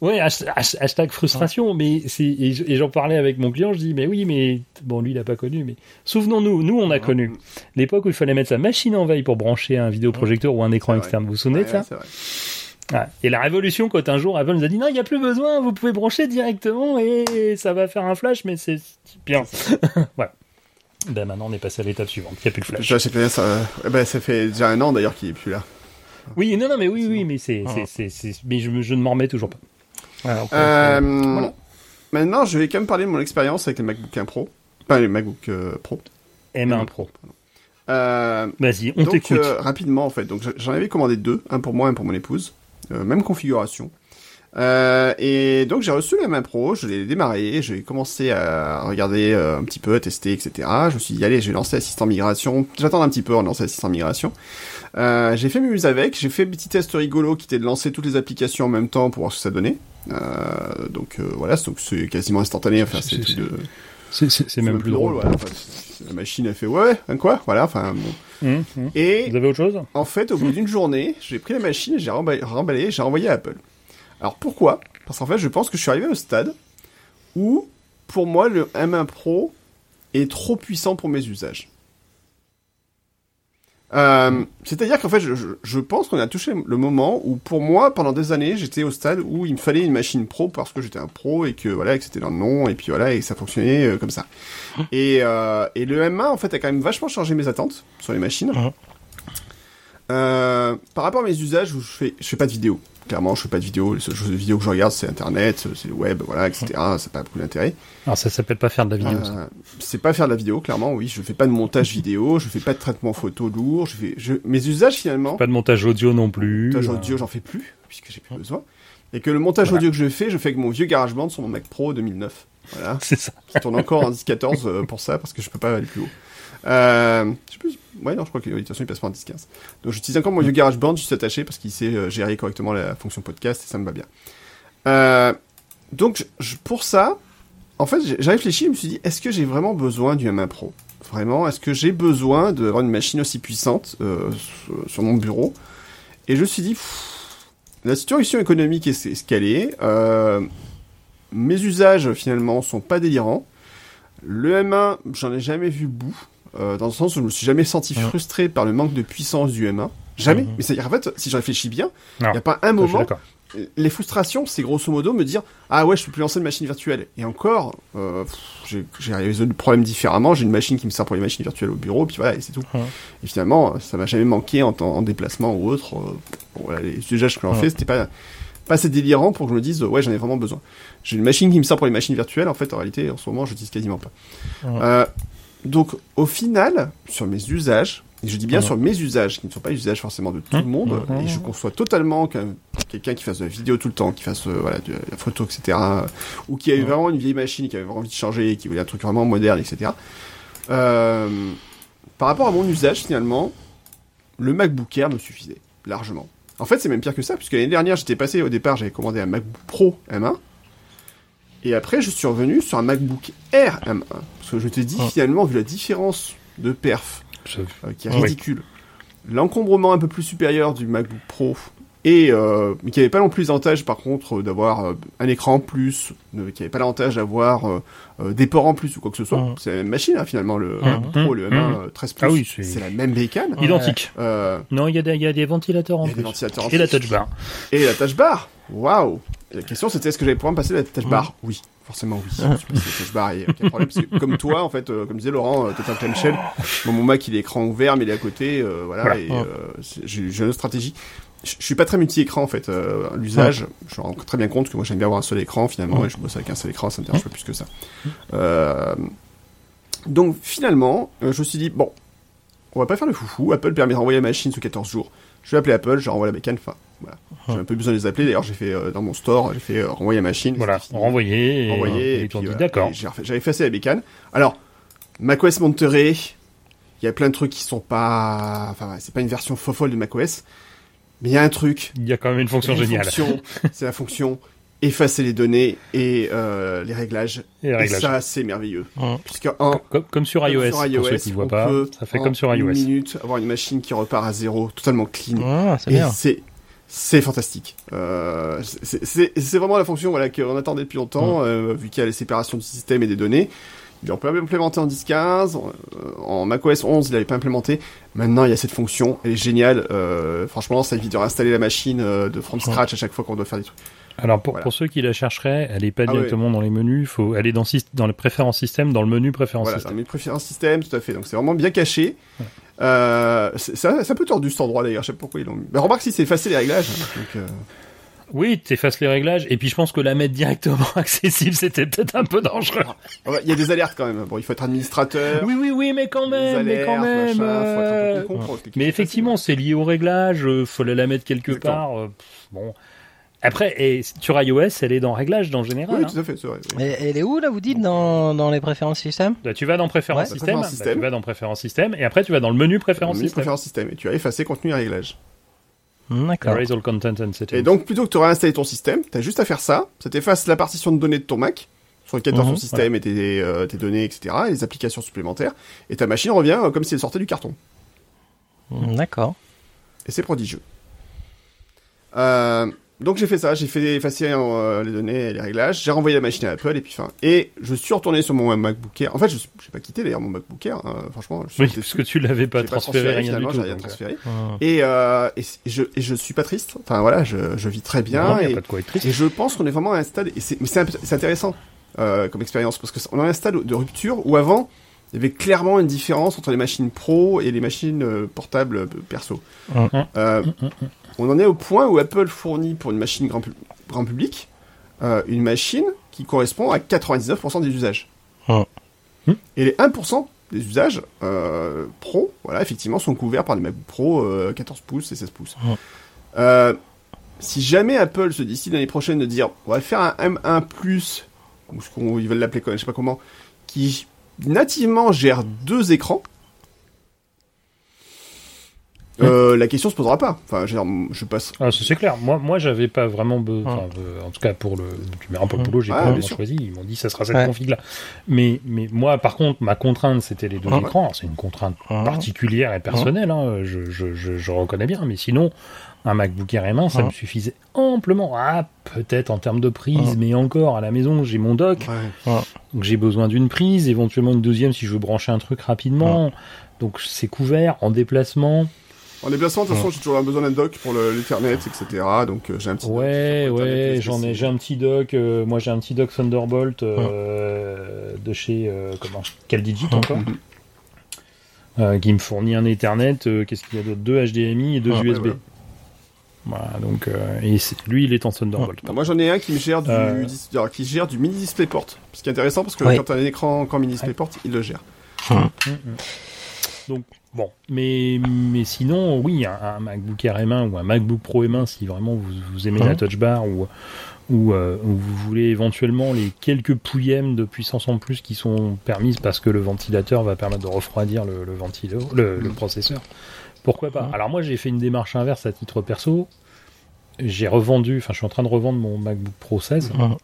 ouais, hash- hash- hashtag frustration, mais c'est, et j'en parlais avec mon client, je dis, mais oui, mais, bon, lui, il a pas connu, mais souvenons-nous, nous, on a connu l'époque où il fallait mettre sa machine en veille pour brancher un vidéoprojecteur ou un écran externe. Vous vous souvenez Ouais, de ça? ouais, c'est vrai. Ouais. Et la révolution, quand un jour Apple nous a dit, non, il n'y a plus besoin, vous pouvez brancher directement et ça va faire un flash, mais c'est bien. voilà. Ben, maintenant, on est passé à l'étape suivante. Il n'y a plus de flash. Je sais pas, ça, eh ben, ça fait déjà un an d'ailleurs qu'il est plus là. Oui, non, non, mais oui, oui, mais c'est, c'est, c'est, c'est- mais je, ne m'en remets toujours pas. Peut- Euh, voilà. Maintenant, je vais quand même parler de mon expérience avec les MacBook 1 Pro. Pas les MacBook euh, Pro. M1 Pro. Euh, Vas-y, on t'écoute. euh, rapidement, en fait. Donc, j'en avais commandé deux. Un pour moi, un pour mon épouse. Euh, même configuration. Euh, et donc, j'ai reçu la main Pro. Je l'ai démarré. J'ai commencé à regarder euh, un petit peu, à tester, etc. Je me suis dit, allez, je vais lancer Assistant Migration. J'attends un petit peu en lancer Assistant Migration. Euh, j'ai fait mes muses avec. J'ai fait un petit test rigolo qui était de lancer toutes les applications en même temps pour voir ce que ça donnait. Donc, voilà. Donc, c'est quasiment instantané. Enfin, C'est- c'est de... Même plus drôle. Enfin, c'est- la machine a fait ouais, hein, quoi, voilà. Enfin, bon. Hum, hum. Et Vous avez autre chose? en fait, au bout d'une journée, j'ai pris la machine, j'ai remballé, remballé, j'ai envoyé à Apple. Alors pourquoi? Parce qu'en fait, je pense que je suis arrivé au stade où, pour moi, le M1 Pro est trop puissant pour mes usages. Euh, C'est-à-dire qu'en fait, je, je- je pense qu'on a touché le moment où, pour moi, pendant des années, j'étais au stade où il me fallait une machine pro parce que j'étais un pro et que voilà, que c'était dans le nom et puis voilà, et que ça fonctionnait euh, comme ça. Et, euh, et le M1, en fait, a quand même vachement changé mes attentes sur les machines. Par rapport à mes usages, où je fais, je fais pas de vidéo. Clairement, je fais pas de vidéo. Les seules choses de vidéo que je regarde, c'est Internet, c'est le web, voilà, etc. Ça n'a pas beaucoup d'intérêt. Alors ça s'appelle pas faire de la vidéo. Euh, c'est pas faire de la vidéo, clairement, oui. Je fais pas de montage vidéo, je fais pas de traitement photo lourd. Je fais, je, mes usages finalement, Pas de montage audio non plus. montage Euh, audio, j'en fais plus puisque j'ai plus besoin. Et que le montage Voilà. audio que je fais, je fais avec mon vieux GarageBand sur mon Mac Pro 2009. Voilà. C'est ça. qui tourne encore en 10-14 euh, pour ça, parce que je peux pas aller plus haut. Euh, je sais plus, ouais, non, je crois que de toute façon, il passe pas en 10-15. Donc, j'utilise encore mon vieux GarageBand, je suis attaché parce qu'il sait euh, gérer correctement la fonction podcast et ça me va bien. Euh, donc, je- pour ça, en fait, j'ai réfléchi, je me suis dit, est-ce que j'ai vraiment besoin du M1 Pro? Vraiment, est-ce que j'ai besoin d'avoir une machine aussi puissante euh, sur, mon bureau? Et je me suis dit, pff, la situation économique est, est ce qu'elle est. Euh, mes usages, finalement, sont pas délirants. Le M1, j'en ai jamais vu bout, euh, dans le sens où je me suis jamais senti frustré par le manque de puissance du M1. Jamais. Mhm. Mais c'est-à-dire, en fait, si je réfléchis bien, il n'y a pas un moment les frustrations, c'est grosso modo me dire ah ouais, je peux plus lancer de machine virtuelle. Et encore, euh, j'ai résolu le problème différemment. J'ai une machine qui me sert pour les machines virtuelles au bureau, puis voilà, et c'est tout. Et finalement, ça m'a jamais manqué en, déplacement ou autre. Euh, bon, voilà, les usages que j'en fais, c'était pas pas assez délirant pour que je me dise ouais, j'en ai vraiment besoin. J'ai une machine qui me sert pour les machines virtuelles. En fait, en réalité, en ce moment, je l'utilise quasiment pas. Euh, donc, au final, sur mes usages, et je dis bien sur mes usages, qui ne sont pas les usages forcément de tout le monde, Ouais. et je conçois totalement qu'un quelqu'un qui fasse de la vidéo tout le temps, qui fasse euh, voilà, de la photo, etc., euh, ou qui a eu vraiment une vieille machine, qui avait vraiment envie de changer, qui voulait un truc vraiment moderne, etc. Euh, par rapport à mon usage, finalement, le MacBook Air me suffisait largement. En fait, c'est même pire que ça, puisque l'année dernière, j'étais passé au départ, j'avais commandé un MacBook Pro M1, et après, je suis revenu sur un MacBook Air M1, parce que je te dis Ouais. finalement, vu la différence de perf Je- euh, qui est Oui. ridicule. L'encombrement un peu plus supérieur du MacBook Pro et euh, mais qui avait pas non plus l'avantage par contre euh, d'avoir euh, un écran en plus, euh, qui avait pas l'avantage d'avoir des ports en plus ou quoi que ce soit. Mhm. C'est la même machine hein, finalement le. MacBook Pro, le M1 Mhm. euh, 13 Plus, Ah oui, c'est- c'est la même bécane. Identique. Euh, Non, il y, a des- il y a des ventilateurs en y a des plus. ventilateurs en Et la plus. touch bar. Et la touch bar. Waouh. La question c'était est-ce que j'allais pouvoir me passer la touch bar Oui. Forcément oui. Et aucun problème. Parce que, comme toi, en fait, euh, comme disait Laurent, euh, t'es un clamshell. Bon, mon Mac il est écran ouvert, mais il est à côté. euh, voilà. Voilà. Et euh, j'ai une stratégie. Je je suis pas très multi-écran en fait. euh, l'usage, je me rends très bien compte que moi j'aime bien avoir un seul écran finalement, et je bosse avec un seul écran, ça me dérange pas plus que ça. Euh, donc finalement, euh, je me suis dit bon, on va pas faire le foufou. Apple permet de renvoyer la machine sous 14 jours. Je vais appeler Apple, je renvoie la bécane. Enfin, voilà. J'ai un peu besoin de les appeler. D'ailleurs, j'ai fait euh, dans mon store, j'ai fait euh, renvoyer la machine. Voilà, renvoyer et, Renvoyer, et et puis, dit voilà. d'accord. Et J'avais effacé la bécane. Alors, macOS Monterey, il y a plein de trucs qui sont pas, enfin, c'est pas une version fofolle de macOS, mais il y a un truc. Il y a quand même une fonction une géniale. c'est la fonction effacer les données et euh, les réglages. Et les Et réglages. ça, c'est merveilleux. Puisque Comme, comme sur comme iOS, pour iOS, ceux qui voient pas, peut, ça fait en comme sur une iOS. minute, avoir une machine qui repart à zéro, totalement clean. Ah, c'est Et bien. c'est c'est fantastique. Euh, c'est- vraiment la fonction voilà qu'on attendait depuis longtemps, euh, vu qu'il y a les séparations du système et des données. Il on peut implémenter en 10.15, euh, en macOS 11 il n'avait pas implémenté. Maintenant il y a cette fonction, elle est géniale. Euh, franchement ça évite de réinstaller la machine euh, de from scratch à chaque fois qu'on doit faire des trucs. Alors pour, Voilà. pour ceux qui la chercheraient, elle est pas Ah directement dans les menus, faut, elle est dans, dans les préférences système, dans le menu préférences Voilà, dans système. mes préférences système, tout à fait. Donc c'est vraiment bien caché. Euh, c'est- ça, ça peut tordu cet endroit d'ailleurs, je sais pas pourquoi ils l'ont mis. Mais remarque si c'est effacé les réglages. donc, euh, Oui, t'effaces les réglages, et puis je pense que la mettre directement accessible, c'était peut-être un peu dangereux. ouais, Il y a des alertes quand même. Bon, il faut être administrateur. Oui, oui, oui, mais quand même, mais alertes, quand même. machin, faut être un peu euh, plus Mais effectivement, c'est lié au réglage, euh, fallait la mettre quelque part. euh, pff, bon. Après, et sur iOS, elle est dans réglage dans le général. Oui, hein. tout à fait, c'est vrai. oui. Et elle est où là, vous dites, dans, dans les préférences système Bah, tu vas dans préférences Ouais, système, préférences bah, système. tu vas dans préférences système, et après tu vas dans le menu préférences Menu système. préférence système et tu as effacé contenu et réglage. Hmm, D'accord. All content and settings. Et donc plutôt que de réinstaller ton système, t'as juste à faire ça, ça t'efface la partition de données de ton Mac sur lequel t'as ton Mhm, système et tes, euh, tes données, etc., et les applications supplémentaires, et ta machine revient euh, comme si elle sortait du carton. Hmm, D'accord. Et c'est prodigieux. Euh, donc j'ai fait ça, j'ai fait effacer euh, les données et les réglages, j'ai renvoyé la machine à Apple et puis fin. Et je suis retourné sur mon MacBook Air. En fait, je j'ai pas quitté d'ailleurs mon MacBook Air, hein, franchement. Je Oui, parce que tu l'avais pas J'ai transféré, rien du tout. rien euh, transféré. Hmm. Et, euh, et, et je, et je suis pas triste. Enfin voilà, je, je vis très bien. non, y a et, pas de quoi être triste. et je pense qu'on est vraiment à un stade. Et c'est, mais c'est, intéressant comme expérience parce que on est à un stade de rupture où avant il y avait clairement une différence entre les machines pro et les machines portables perso. Mm. Euh, on en est au point où Apple fournit pour une machine grand, pu- grand public euh, une machine qui correspond à 99% des usages. Mm. Mm. Et les 1% des usages euh, pro, voilà, effectivement, sont couverts par des MacBook Pro euh, 14 pouces et 16 pouces. Mm. Euh, si jamais Apple se décide l'année prochaine de dire on va faire un M1 Plus, ou ce qu'on ils veulent l'appeler, je sais pas comment, qui nativement gère deux écrans, euh, la question se posera pas. Enfin, je, passe. Ah, ça, c'est clair. Moi, moi, j'avais pas vraiment besoin. en tout cas, pour le, tu mets un peu le boulot, j'ai Ouais, pas bien vraiment choisi. Ils m'ont dit, ça sera cette Ouais. config-là. Mais, mais moi, par contre, ma contrainte, c'était les deux écrans. C'est une contrainte particulière et personnelle. Hein. Je, je, je, je reconnais bien. Mais sinon, un MacBook Air M1, ça me suffisait amplement. Ah, peut-être en termes de prise, mais encore à la maison, j'ai mon dock. Ouais. Donc j'ai besoin d'une prise, éventuellement une deuxième si je veux brancher un truc rapidement. Donc c'est couvert en déplacement. En déplacement, de toute façon, j'ai toujours besoin d'un dock pour le- l'Ethernet, etc. Donc, euh, j'ai un petit. Ouais, Ethernet ouais, j'en ai, j'ai un petit dock. euh, moi, j'ai un petit dock Thunderbolt euh, de chez euh, comment CalDigit encore, euh, qui me fournit un Ethernet. euh, Qu'est-ce qu'il y a d'autre? Deux HDMI et deux USB. voilà. Voilà, donc euh, et lui, il est en Thunderbolt. Moi, j'en ai un qui me gère du, Euh. dis- alors, qui gère du mini DisplayPort. Ce qui est intéressant parce que Ouais. quand t'as un écran encore mini DisplayPort, il le gère. Mm, mm. Donc bon, mais mais sinon oui, un, un MacBook Air M1 ou un MacBook Pro M1 si vraiment vous, vous aimez la Touch Bar ou ou, euh, ou vous voulez éventuellement les quelques pouillèmes de puissance en plus qui sont permises parce que le ventilateur va permettre de refroidir le, le ventilo, le, le processeur. Pourquoi pas? Mhm. Alors moi j'ai fait une démarche inverse à titre perso. J'ai revendu, enfin je suis en train de revendre mon MacBook Pro 16 Mhm.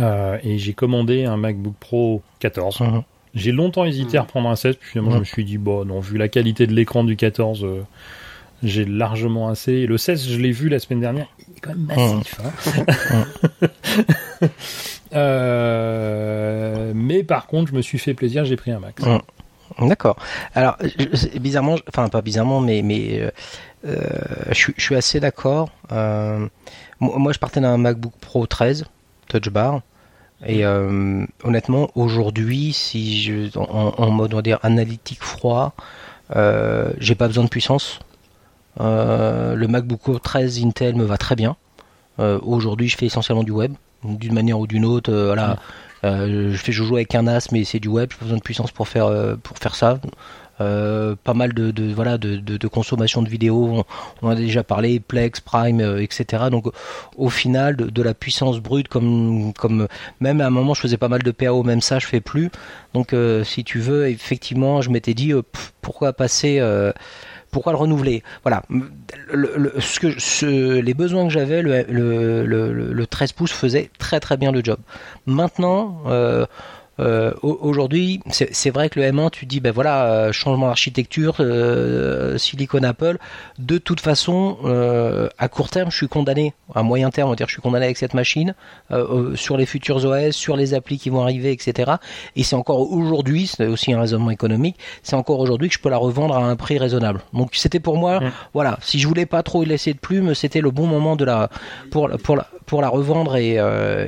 euh, et j'ai commandé un MacBook Pro 14. J'ai longtemps hésité à reprendre un 16, puis finalement je me suis dit, bon, non, vu la qualité de l'écran du 14, euh, j'ai largement assez. Et le 16, je l'ai vu la semaine dernière, il est quand même massif. hein. Euh, mais par contre, je me suis fait plaisir, j'ai pris un Max. Ouais. D'accord. Alors, je- bizarrement, je- enfin pas bizarrement, mais mais euh, euh, je, suis- je suis assez d'accord. Euh, moi, moi, je partais d'un MacBook Pro 13 Touch Bar. Et euh, honnêtement, aujourd'hui, si je en, en mode on va dire analytique froid, euh, j'ai pas besoin de puissance. Euh, le MacBook Pro 13 Intel me va très bien. Aujourd'hui, je fais essentiellement du web, d'une manière ou d'une autre. voilà, je fais je joue avec un NAS, mais c'est du web. J'ai pas besoin de puissance pour faire pour faire ça. Euh, pas mal de, voilà de, de, consommation de vidéos. On, on a déjà parlé, Plex, Prime, euh, etc. Donc au final, de, la puissance brute, comme comme même à un moment, je faisais pas mal de PAO, même ça, je fais plus. Donc euh, si tu veux, effectivement, je m'étais dit pourquoi passer. pourquoi le renouveler? Voilà. Ce que, les besoins que j'avais, le, le, le, le- le 13 pouces faisait très très bien le job. Maintenant, euh, au- aujourd'hui, c'est vrai que le M1, tu dis, ben voilà, euh, changement d'architecture, euh, silicone Apple. De toute façon, euh, à court terme, je suis condamné. À moyen terme, on va dire, je suis condamné avec cette machine sur les futurs OS, sur les applis qui vont arriver, etc. Et c'est encore aujourd'hui, c'est aussi un raisonnement économique, c'est encore aujourd'hui que je peux la revendre à un prix raisonnable. Donc c'était pour moi, Mm. voilà, si je voulais pas trop laisser de plume, c'était le bon moment de la pour la- pour la pour la revendre et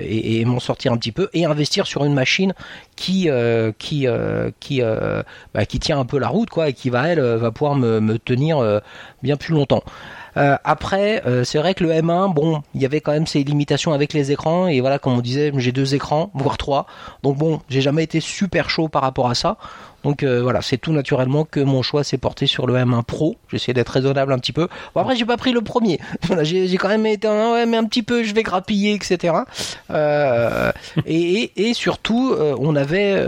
et, et m'en sortir un petit peu et investir sur une machine qui euh, qui euh, qui euh, bah, qui tient un peu la route quoi et qui va elle va pouvoir me, me tenir bien plus longtemps. Après, c'est vrai que le M1, bon, il y avait quand même ses limitations avec les écrans et voilà, comme on disait, j'ai deux écrans, voire trois. Donc bon, j'ai jamais été super chaud par rapport à ça. Donc euh, voilà, c'est tout naturellement que mon choix s'est porté sur le M1 Pro. J'ai essayé d'être raisonnable un petit peu. Bon après, j'ai pas pris le premier. J'ai quand même été un, ouais, mais un petit peu, je vais grappiller, etc. Euh, et, et, surtout, euh, on avait,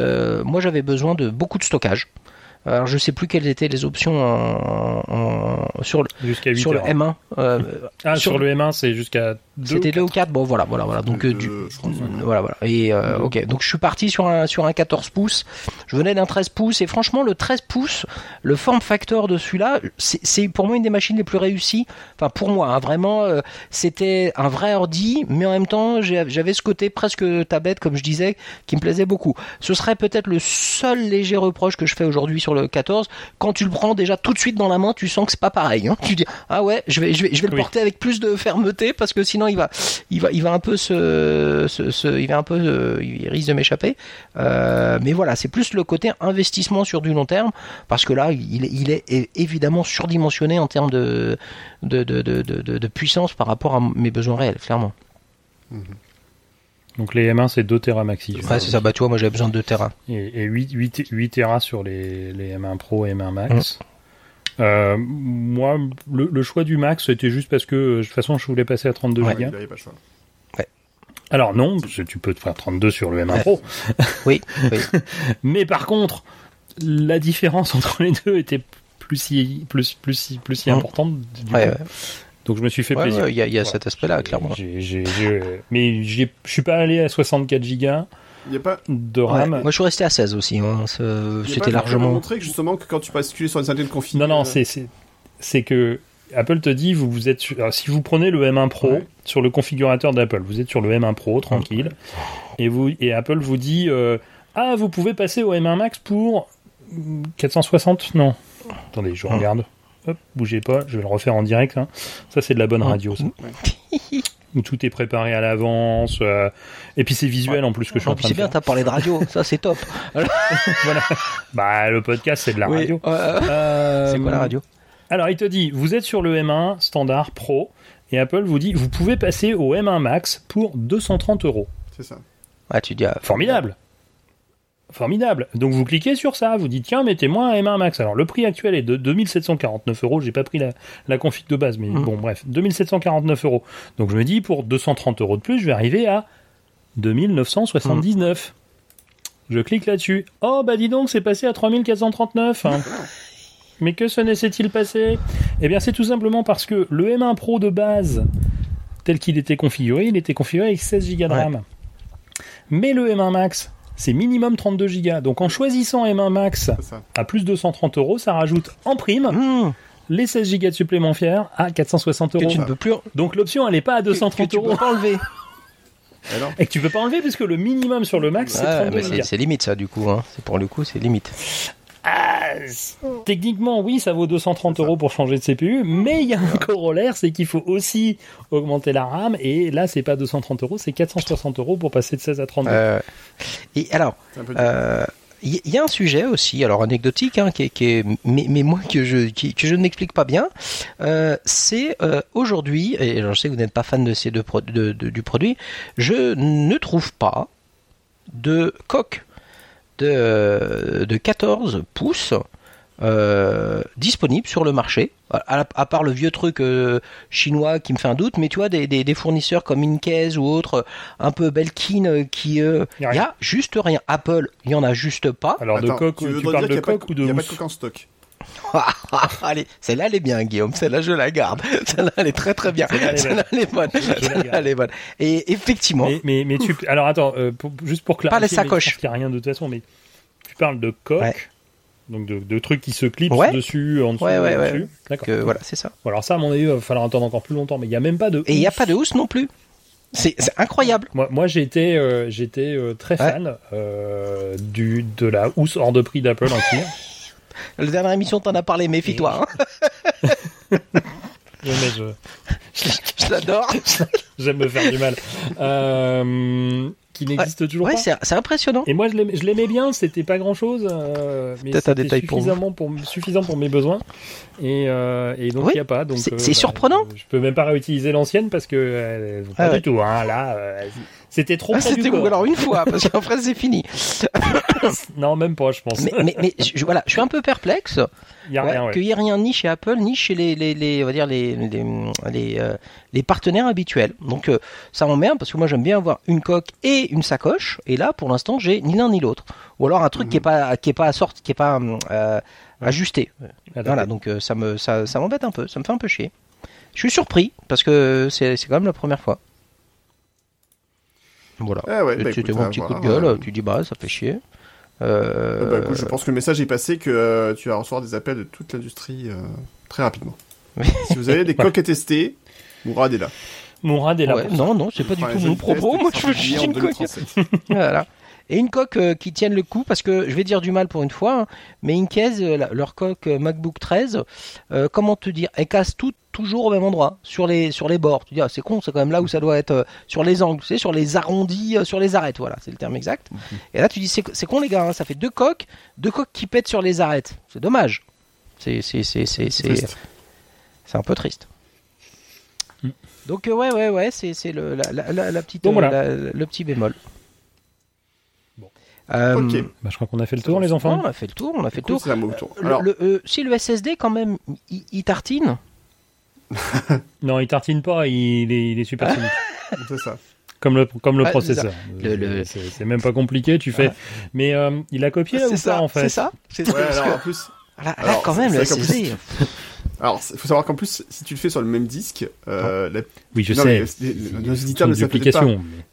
moi j'avais besoin de beaucoup de stockage. Alors je sais plus quelles étaient les options en, en- sur le, Jusqu'à 8 sur le heures. M1. euh, Ah, sur, sur- le M1, c'est jusqu'à 2 c'était 2 ou 4 bon voilà voilà voilà. Donc euh, du- voilà voilà. Et euh, ok. Donc je suis parti sur un sur un 14 pouces. Je venais d'un 13 pouces. Et franchement le 13 pouces le form factor de celui-là c'est c'est pour moi une des machines les plus réussies. Enfin pour moi hein, vraiment euh, c'était un vrai ordi mais en même temps j'avais ce côté presque tablette comme je disais qui me plaisait beaucoup. Ce serait peut-être le seul léger reproche que je fais aujourd'hui sur le 14 quand tu le prends déjà tout de suite dans la main tu sens que c'est pas pareil hein. tu dis ah ouais je vais je vais je vais le Oui. porter avec plus de fermeté parce que sinon il va il va il va un peu se, se- se- il va un peu euh, il risque de m'échapper Euh, mais voilà c'est plus le côté investissement sur du long terme parce que là il, est- il est é- évidemment surdimensionné en termes de de, de, de, de, de- de puissance par rapport à mes besoins réels clairement Donc les M1, c'est 2 Tera maxi. ouais c'est ça bah tu vois moi j'avais besoin de 2 terrains Et, et 8, 8, 8 Tera sur les, les M1 Pro et M1 Max. Euh, moi, le, le choix du Max, c'était juste parce que euh, de toute façon, je voulais passer à 32 Ouais. Go. Il avait pas le choix. Alors non, parce que tu peux te faire 32 sur le M1 Ouais. Pro. oui, oui. Mais par contre, la différence entre les deux était plus si, plus, plus, si- plus si Mhm. importante. du Ouais, coup. Donc je me suis fait Ouais, plaisir. ouais, il y a, il y a Voilà. cet aspect-là clairement j'ai- mais je suis pas allé à 64 Go Il y a pas. de Ouais. RAM. moi je suis resté à 16 aussi hein. C'est- il y a pas c'était largement montré que justement que quand tu bascules sur une certaine config. Non, non, euh, c'est que Apple te dit vous vous êtes sur- alors, si vous prenez le M1 Pro Ouais. sur le configurateur d'Apple, vous êtes sur le M1 Pro tranquille et vous et Apple vous dit euh, ah vous pouvez passer au M1 Max pour mm, 460 non. Attendez, je Ah. regarde. Hop, bougez pas, je vais le refaire en direct. hein. Ça c'est de la bonne Ah. radio ça. Où tout est préparé à l'avance euh, et puis c'est visuel en plus que je suis en En plus, train c'est bien, t'as parlé de radio, ça c'est top. Voilà. Bah le podcast c'est de la Oui, radio. euh, Euh, c'est quoi la radio? Alors, il te dit, vous êtes sur le M1 standard Pro, et Apple vous dit, vous pouvez passer au M1 Max pour 230 euros. C'est ça. Ah, tu dis ah, Formidable Formidable Donc vous cliquez sur ça, vous dites, tiens, mettez-moi un M1 Max. Alors, le prix actuel est de 2749 euros, j'ai pas pris la, la config de base, mais Mhm. bon, bref, 2749 euros. Donc je me dis, pour 230 euros de plus, je vais arriver à 2979. Je clique là-dessus. Oh, bah dis donc, c'est passé à 3439. hein. Mais que se laissait-il passer Eh bien, c'est tout simplement parce que le M1 Pro de base, tel qu'il était configuré, il était configuré avec 16 Go de Ouais. RAM. Mais le M1 Max, c'est minimum 32 Go. Donc en choisissant M1 Max à plus de 230 euros, ça rajoute en prime Mmh, les 16 Go de supplémentaires à 460 que euros. tu ne peux plus, Donc l'option, elle n'est pas à que 230 tu euros. peux pas enlever. Alors, Et que tu peux pas enlever puisque le minimum sur le Max, c'est Ouais, 32 mais Go. c'est c'est limite ça du coup. Hein. C'est pour le coup, c'est limite. Ah, techniquement, oui, ça vaut 230 euros pour changer de CPU, mais il y a un corollaire, c'est qu'il faut aussi augmenter la RAM, et là, c'est pas 230 euros, c'est 460 euros pour passer de 16 à 32. Euh, et alors, euh, il y, a un sujet aussi, alors anecdotique, hein, qui est, qui est mais, mais, moi que je qui, que je n'explique pas bien, euh, c'est euh, aujourd'hui, et je sais que vous n'êtes pas fan de ces deux pro de, de, du produit, je ne trouve pas de coque de, de 14 pouces euh, disponible sur le marché, à, à, part le vieux truc euh, chinois qui me fait un doute, mais tu vois, des, des, des fournisseurs comme Inkez ou autres, un peu Belkin, euh, qui... Euh, il y, y, a juste rien. Apple, il y en a juste pas. Alors de coque, tu, tu parles de coque ou de Il n'y a pas de coque en stock? Allez, celle-là elle est bien, Guillaume. Celle-là je la garde. Celle-là elle est très très bien. Celle-là elle est bonne. Celle-là elle est bonne. Et effectivement. Mais mais, mais tu alors attends, euh, pour, juste pour clarifier. Pas les sacoches. Il n'y a rien de toute façon, mais tu parles de coque. Ouais. Donc de, de, trucs qui se clipsent ouais. dessus, en dessous, ouais, ouais, dessus. D'accord. Voilà, c'est ça. Bon, alors ça, à mon avis, il va falloir attendre encore plus longtemps, mais il n'y a même pas de. Et il n'y a pas de housse non plus. C'est incroyable. Moi, moi j'étais euh, j'étais euh, très fan du de la housse hors de prix d'Apple en cuir. La dernière émission, t'en as parlé, méfie-toi. Hein. je, je, je l'adore. J'aime me faire du mal. Euh, qui n'existe ouais, toujours ouais, pas. c'est impressionnant. Et moi, je l'aimais bien. C'était pas grand chose, euh, mais c'était suffisamment pour, pour, suffisant pour mes besoins. Et, euh, et donc il oui, n'y a pas. Donc c'est euh, surprenant. Je peux même pas réutiliser l'ancienne parce que euh, pas ah, du ouais. tout. Hein, là, c'était trop. Ah, c'était alors une fois parce qu'après c'est fini. non, même pas, je pense. Mais, mais, mais je, voilà, je suis un peu perplexe. Il y a rien, qu'il n'y ait rien ni chez Apple ni chez les, les, les on va dire les les, les, euh, les partenaires habituels. Donc euh, ça m'emmerde parce que moi j'aime bien avoir une coque et une sacoche et là pour l'instant j'ai ni l'un ni l'autre. Ou alors un truc qui est pas qui est pas sorte qui est pas euh, ajusté. Ah, voilà, donc euh, ça me ça, ça m'embête un peu, ça me fait un peu chier. Je suis surpris parce que c'est quand même la première fois. Voilà. Ah ouais, bah, C'était mon petit coup de gueule. Euh... Tu dis bah ça fait chier. Euh... Bah, écoute, je pense que le message est passé que euh, tu vas recevoir des appels de toute l'industrie euh, très rapidement. si vous avez des coques à tester, Mourad est là. Mourad est là. Ouais, non, non, c'est pas du tout mon propos. Moi, je veux juste une coque. voilà. Et une coque euh, qui tienne le coup, parce que je vais dire du mal pour une fois, hein, mais Inkez, euh, leur coque euh, MacBook 13, euh, comment te dire, elle casse tout toujours au même endroit, sur les sur les bords. Tu dis, ah, c'est con, c'est quand même là où ça doit être sur les angles, tu sais, sur les arrondis, sur les arêtes, voilà, c'est le terme exact. Mhm. Et là, tu dis, c'est con les gars, hein, ça fait deux coques, deux coques qui pètent sur les arêtes. C'est dommage. C'est c'est c'est c'est c'est c'est un peu triste. Mm. Donc euh, ouais ouais ouais, c'est c'est le la, la, la, petite bon, voilà. la, le petit bémol. Euh, okay. bah, je crois qu'on a fait le tour, les enfants. on a fait le tour, on a fait le tour. tour. Alors, le, le, si le SSD, quand même, il, il tartine. non, il tartine pas, il est, il est super solide. c'est ça. Comme le, comme le Ouais, processeur. Le- le- C'est même pas compliqué, tu fais. Mais euh, il a copié là ou C'est ça, pas en fait c'est ça. C'est Ouais, parce alors en plus, Là, là, alors, quand même, le SSD. Alors il faut savoir qu'en plus, si tu le fais sur le même disque, euh, la- Oui, je non, sais. mais les- nos éditeurs ne savent pas.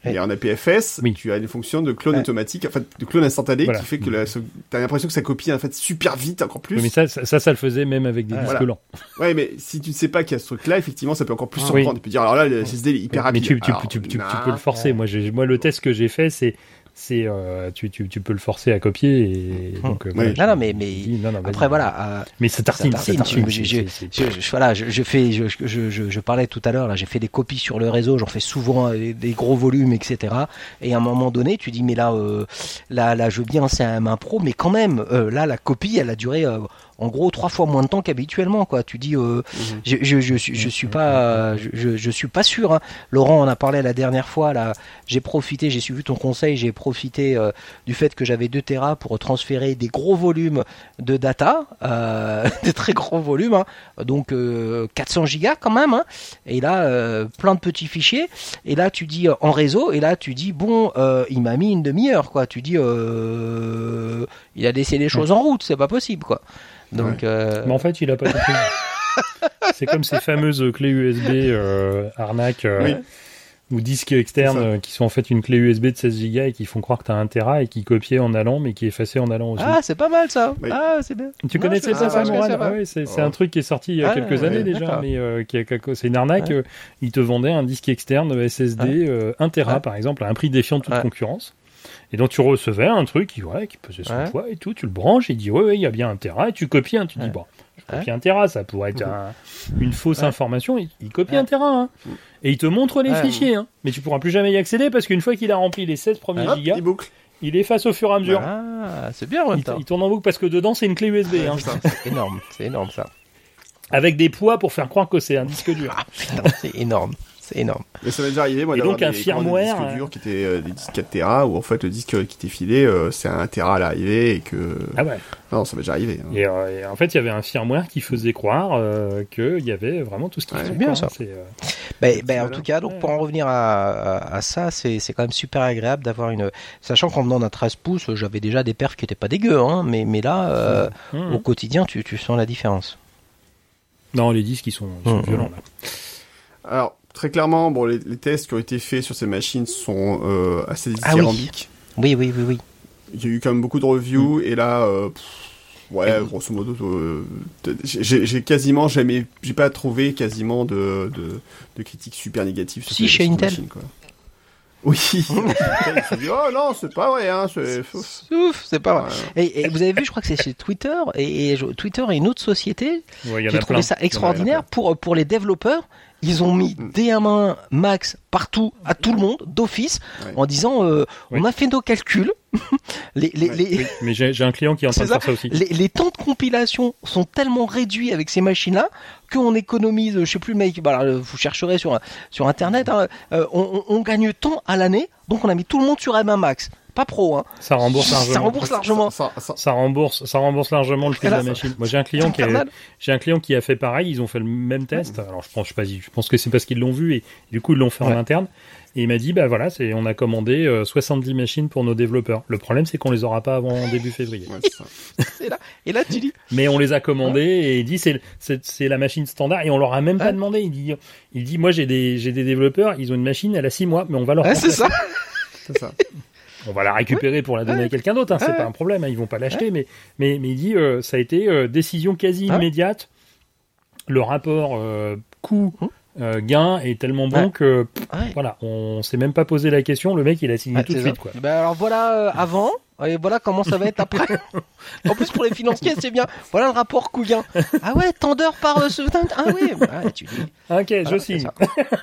mais- Et en APFS, Oui. tu as une fonction de clone Ouais. automatique, en fait, de clone instantané, Voilà. qui fait que la- t'as l'impression que ça copie en fait super vite, encore plus. Oui, mais ça, ça, ça, ça le faisait même avec des Ah, disques voilà. lents. Ouais, mais si tu ne sais pas qu'il y a ce truc-là, effectivement, ça peut encore plus Ah, surprendre. oui. Tu peux dire, alors là, le SSD est hyper mais rapide. tu, tu, Alors, tu, tu, tu, nah. peux le forcer. Moi, le test que j'ai fait, c'est c'est euh, tu, tu, tu peux le forcer à copier et donc euh, voilà. Non, non, mais, mais dis, non, après, voilà. euh, mais ça tartine, tartine, tartine, je- c'est- je- c'est- c'est- je, je- voilà, je, je fais, je, je, je, je parlais tout à l'heure, là, j'ai fait des copies sur le réseau, j'en fais souvent euh, des, des gros volumes, etc. Et à un moment donné, tu dis, mais là, euh, là, là, je veux bien, c'est un main pro, mais quand même, euh, là, la copie, elle a duré, euh, en gros, trois fois moins de temps qu'habituellement, quoi. Tu dis, euh, Mhm. je, je, je, suis- je suis pas, je, je, je suis pas sûr. Hein. Laurent en a parlé la dernière fois. Là, j'ai profité, j'ai suivi ton conseil, j'ai profité euh, du fait que j'avais 2 Tera pour transférer des gros volumes de data, euh, des très gros volumes, hein. donc euh, 400 gigas quand même. Hein. Et là, euh, plein de petits fichiers. Et là, tu dis euh, en réseau. Et là, tu dis bon, euh, il m'a mis une demi-heure, quoi. Tu dis, euh, il a laissé les choses en route, c'est pas possible, quoi. Donc, euh, Mais en fait, il a pas compris. c'est comme ces fameuses clés USB euh, arnaque euh, Oui. ou disques externes euh, qui sont en fait une clé USB de 16 Go et qui font croire que t'as un Tera et qui copiaient en allant mais qui effaçaient en allant aussi. ah, c'est pas mal ça. Oui. Ah, c'est bien. tu Non, connaissais ça, ah, ça. Ah ouais, c'est Oh. un truc qui est sorti il y a Ah, quelques ouais, années ouais, déjà, mais euh, qui a- c'est une arnaque. Ouais. euh, ils te vendaient un disque externe SSD euh, 1 Tera Ouais. par exemple à un prix défiant de toute Ouais. concurrence. Et donc tu recevais un truc qui, ouais, qui pesait son Ouais. poids et tout, tu le branches, il dit ouais, ouais, il y a bien un Tera, et tu copies, un, tu dis bon, je copie un Tera, ça pourrait être un- une fausse information, il, il copie un Tera, hein. et il te montre les Ouais. fichiers, hein. mais tu pourras plus jamais y accéder parce qu'une fois qu'il a rempli les 16 premiers Hop, gigas, il boucle. il efface au fur et à mesure. Ah, c'est bien en même Il, temps. il tourne en boucle parce que dedans c'est une clé USB, hein, C'est énorme, c'est énorme ça. avec des poids pour faire croire que c'est un disque dur. Ah putain, c'est énorme, c'est énorme. Mais ça m'est déjà arrivé, moi, Et d'avoir donc, un des, comment, des firmware, disques euh, durs qui étaient euh, des disques 4 Tera, où en fait le disque qui t'est filé, euh, c'est un Tera à l'arrivée et que. Ah ouais. Non, ça m'est déjà arrivé. hein. Et, euh, et en fait, il y avait un firmware qui faisait croire euh, qu'il y avait vraiment tout ce qu'il Ouais, bien, quoi. ça. Ben, ben, en tout cas, donc pour en revenir à, à, à ça, c'est c'est quand même super agréable d'avoir une. Sachant qu'en venant d'un 13 pouces, j'avais déjà des perfs qui étaient pas dégueux, hein, mais, mais là, euh, hum, au quotidien, tu, tu sens la différence. Non, les disques, ils sont, ils sont Hum, violents. Là. Alors, très clairement, bon, les, les tests qui ont été faits sur ces machines sont euh, assez Ah oui. dithyrambiques. Oui, oui, oui, oui. Il y a eu quand même beaucoup de reviews, et là, euh, pff, ouais, Et- grosso modo, euh, j'ai quasiment jamais, j'ai pas trouvé quasiment de, de, de critiques super négatives sur Si, ces- chez ces Intel. machines, quoi. Oui, Intel, ils se disent, oh non, c'est pas vrai, hein, c'est faux. Ouf, c'est pas vrai. Ouais. Et, et vous avez vu, je crois que c'est chez Twitter, et, et je- Twitter est une autre société Ouais, J'ai a trouvé plein. ça extraordinaire pour, pour les développeurs. Ils ont mis Mm. DM1 max partout, à tout le monde, d'office, Ouais. en disant euh, Oui. on a fait nos calculs. les, les, Ouais. les, Mais j'ai j'ai un client qui est en train de faire ça aussi. les, les temps de compilation sont tellement réduits avec ces machines-là qu'on économise, je sais plus, mec, bah, alors, vous chercherez sur, sur internet, hein, euh, on, on- on gagne tant à l'année, donc on a mis tout le monde sur M1 max. Pas pro, hein. Ça rembourse Ça largement. rembourse largement. Ça- ça- ça- Ça rembourse, ça rembourse largement le prix de la ça- machine. Moi, j'ai un client qui a, j'ai un client qui a fait pareil. Ils ont fait le même test. Alors, je pense, je sais pas, je pense que c'est parce qu'ils l'ont vu et du coup, ils l'ont fait en Ouais. interne. Et il m'a dit, bah voilà, c'est, on a commandé euh, 70 machines pour nos développeurs. Le problème, c'est qu'on les aura pas avant début février. ouais, c'est ça. Et là, et là, tu dis, Mais on les a commandés et il dit c'est c'est c'est la machine standard et on leur a même pas Ouais. demandé. Il dit il dit moi j'ai des j'ai des développeurs, ils ont une machine, elle a 6 mois, mais on va leur ouais, c'est ça. C'est ça. on va la récupérer pour la donner à quelqu'un d'autre. Hein, c'est pas un problème, hein, ils vont pas l'acheter. Mais mais mais il dit euh, ça a été euh, décision quasi Ouais. immédiate. Le rapport euh, coût Hum. gain est tellement bon que pff, voilà, on s'est même pas posé la question. Le mec il a signé tout de suite quoi. Ben alors voilà avant, et voilà comment ça va être après. en plus pour les financiers c'est bien. Voilà le rapport coût-gain. Ah ouais, tant d'heures par euh, ce... Ah oui, ouais, tu dis. Ok, je Voilà, signe.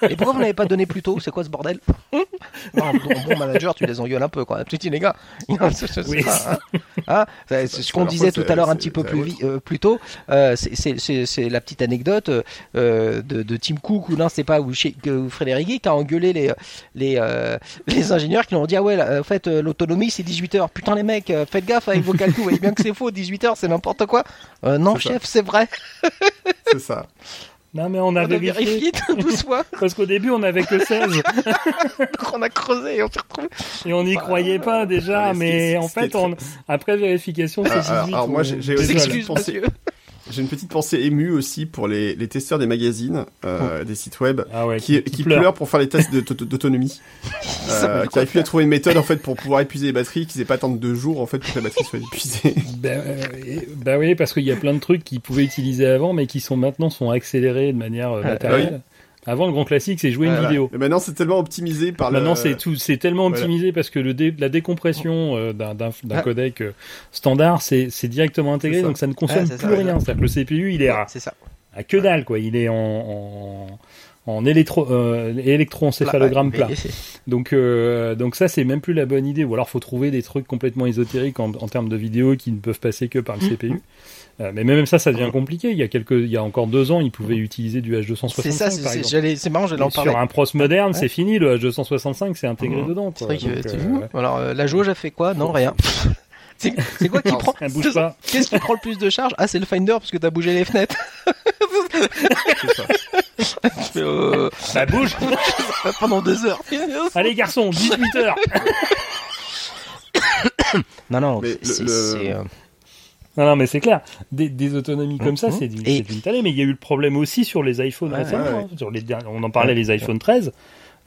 Et pourquoi vous n'avez pas donné plus tôt? C'est quoi ce bordel? Non, un bon, manager, tu les engueules un peu quoi. Tu dis les gars. c'est- c'est Oui. ça, hein. Ah, c'est ce qu'on disait tout à l'heure un petit peu plus, euh, plus tôt. Euh, c'est- c'est c'est- c'est la petite anecdote euh, de, de Tim Cook ou non, c'est pas ou, chez, que- ou Frédéric Guy qui a engueulé les les euh, les ingénieurs qui leur ont dit ah ouais, là, en fait euh, l'autonomie c'est 18 heures. Putain les mecs, euh, faites gaffe avec vos calculs. Vous voyez bien que c'est faux. 18 heures c'est n'importe quoi. Euh, non chef, c'est vrai. C'est ça. Non mais on a On a vérifié vérifié doucement. parce qu'au début on avait que 16 Donc on a creusé et on s'est retrouvé. et on n'y croyait pas déjà, mais en fait on après vérification c'est Alors, alors, 18. alors, moi, on- j'ai- aussi- pensé- monsieur. J'ai une petite pensée émue aussi pour les, les testeurs des magazines, euh, des sites web, Ah ouais, qui, qui, pleurent. pour faire les tests de- de- d'autonomie. Euh, qui arrivent plus à trouver une méthode en fait pour pouvoir épuiser les batteries, qu'ils aient pas attendre deux jours en fait pour que la batterie soit épuisée. Bah, euh, bah oui, parce qu'il y a plein de trucs qu'ils pouvaient utiliser avant, mais qui sont maintenant sont accélérés de manière euh, matérielle. Avant, le grand classique, c'est jouer une Voilà. vidéo. Et maintenant c'est tellement optimisé par Maintenant, le... c'est tout, c'est tellement Voilà. optimisé parce que le dé- la décompression euh, d'un, d'un, d'un Ah. codec euh, standard, c'est, c'est directement intégré, C'est ça. donc ça ne consomme Ah, plus ça, rien. C'est-à-dire que le CPU, il est à, C'est ça. à que dalle, quoi. Il est en, en, en électro, euh, électroencéphalogramme Ouais, plat. Donc, euh, donc ça, c'est même plus la bonne idée. Ou alors, faut trouver des trucs complètement ésotériques en, en termes de vidéo qui ne peuvent passer que par le CPU. Euh, mais même ça, ça devient compliqué. Il y a quelques, il y a encore deux ans, ils pouvaient utiliser du H265. C'est ça, c'est- marrant, j'allais en parler. Sur un pros moderne, Ouais. c'est fini. Le H265, c'est intégré Mhm. dedans. C'est vrai que Donc, tu- euh, Alors, euh, la jauge a fait quoi? Non, rien. C'est quoi qui Non, prend. Qu'est-ce qui prend le plus de charge? Ah, c'est le Finder parce que t'as bougé les fenêtres. c'est ça. Euh, Ça bouge. pendant deux heures. Allez, garçon, 18 heures. Non, non, c'est- Non, non, mais c'est clair. Des, des autonomies comme ça, Mhm. c'est d'une Et- c'est d'une tannée. Mais il y a eu le problème aussi sur les iPhones Ouais, récemment. ouais, ouais. hein. Sur les, derniers- on en parlait, les iPhone 13.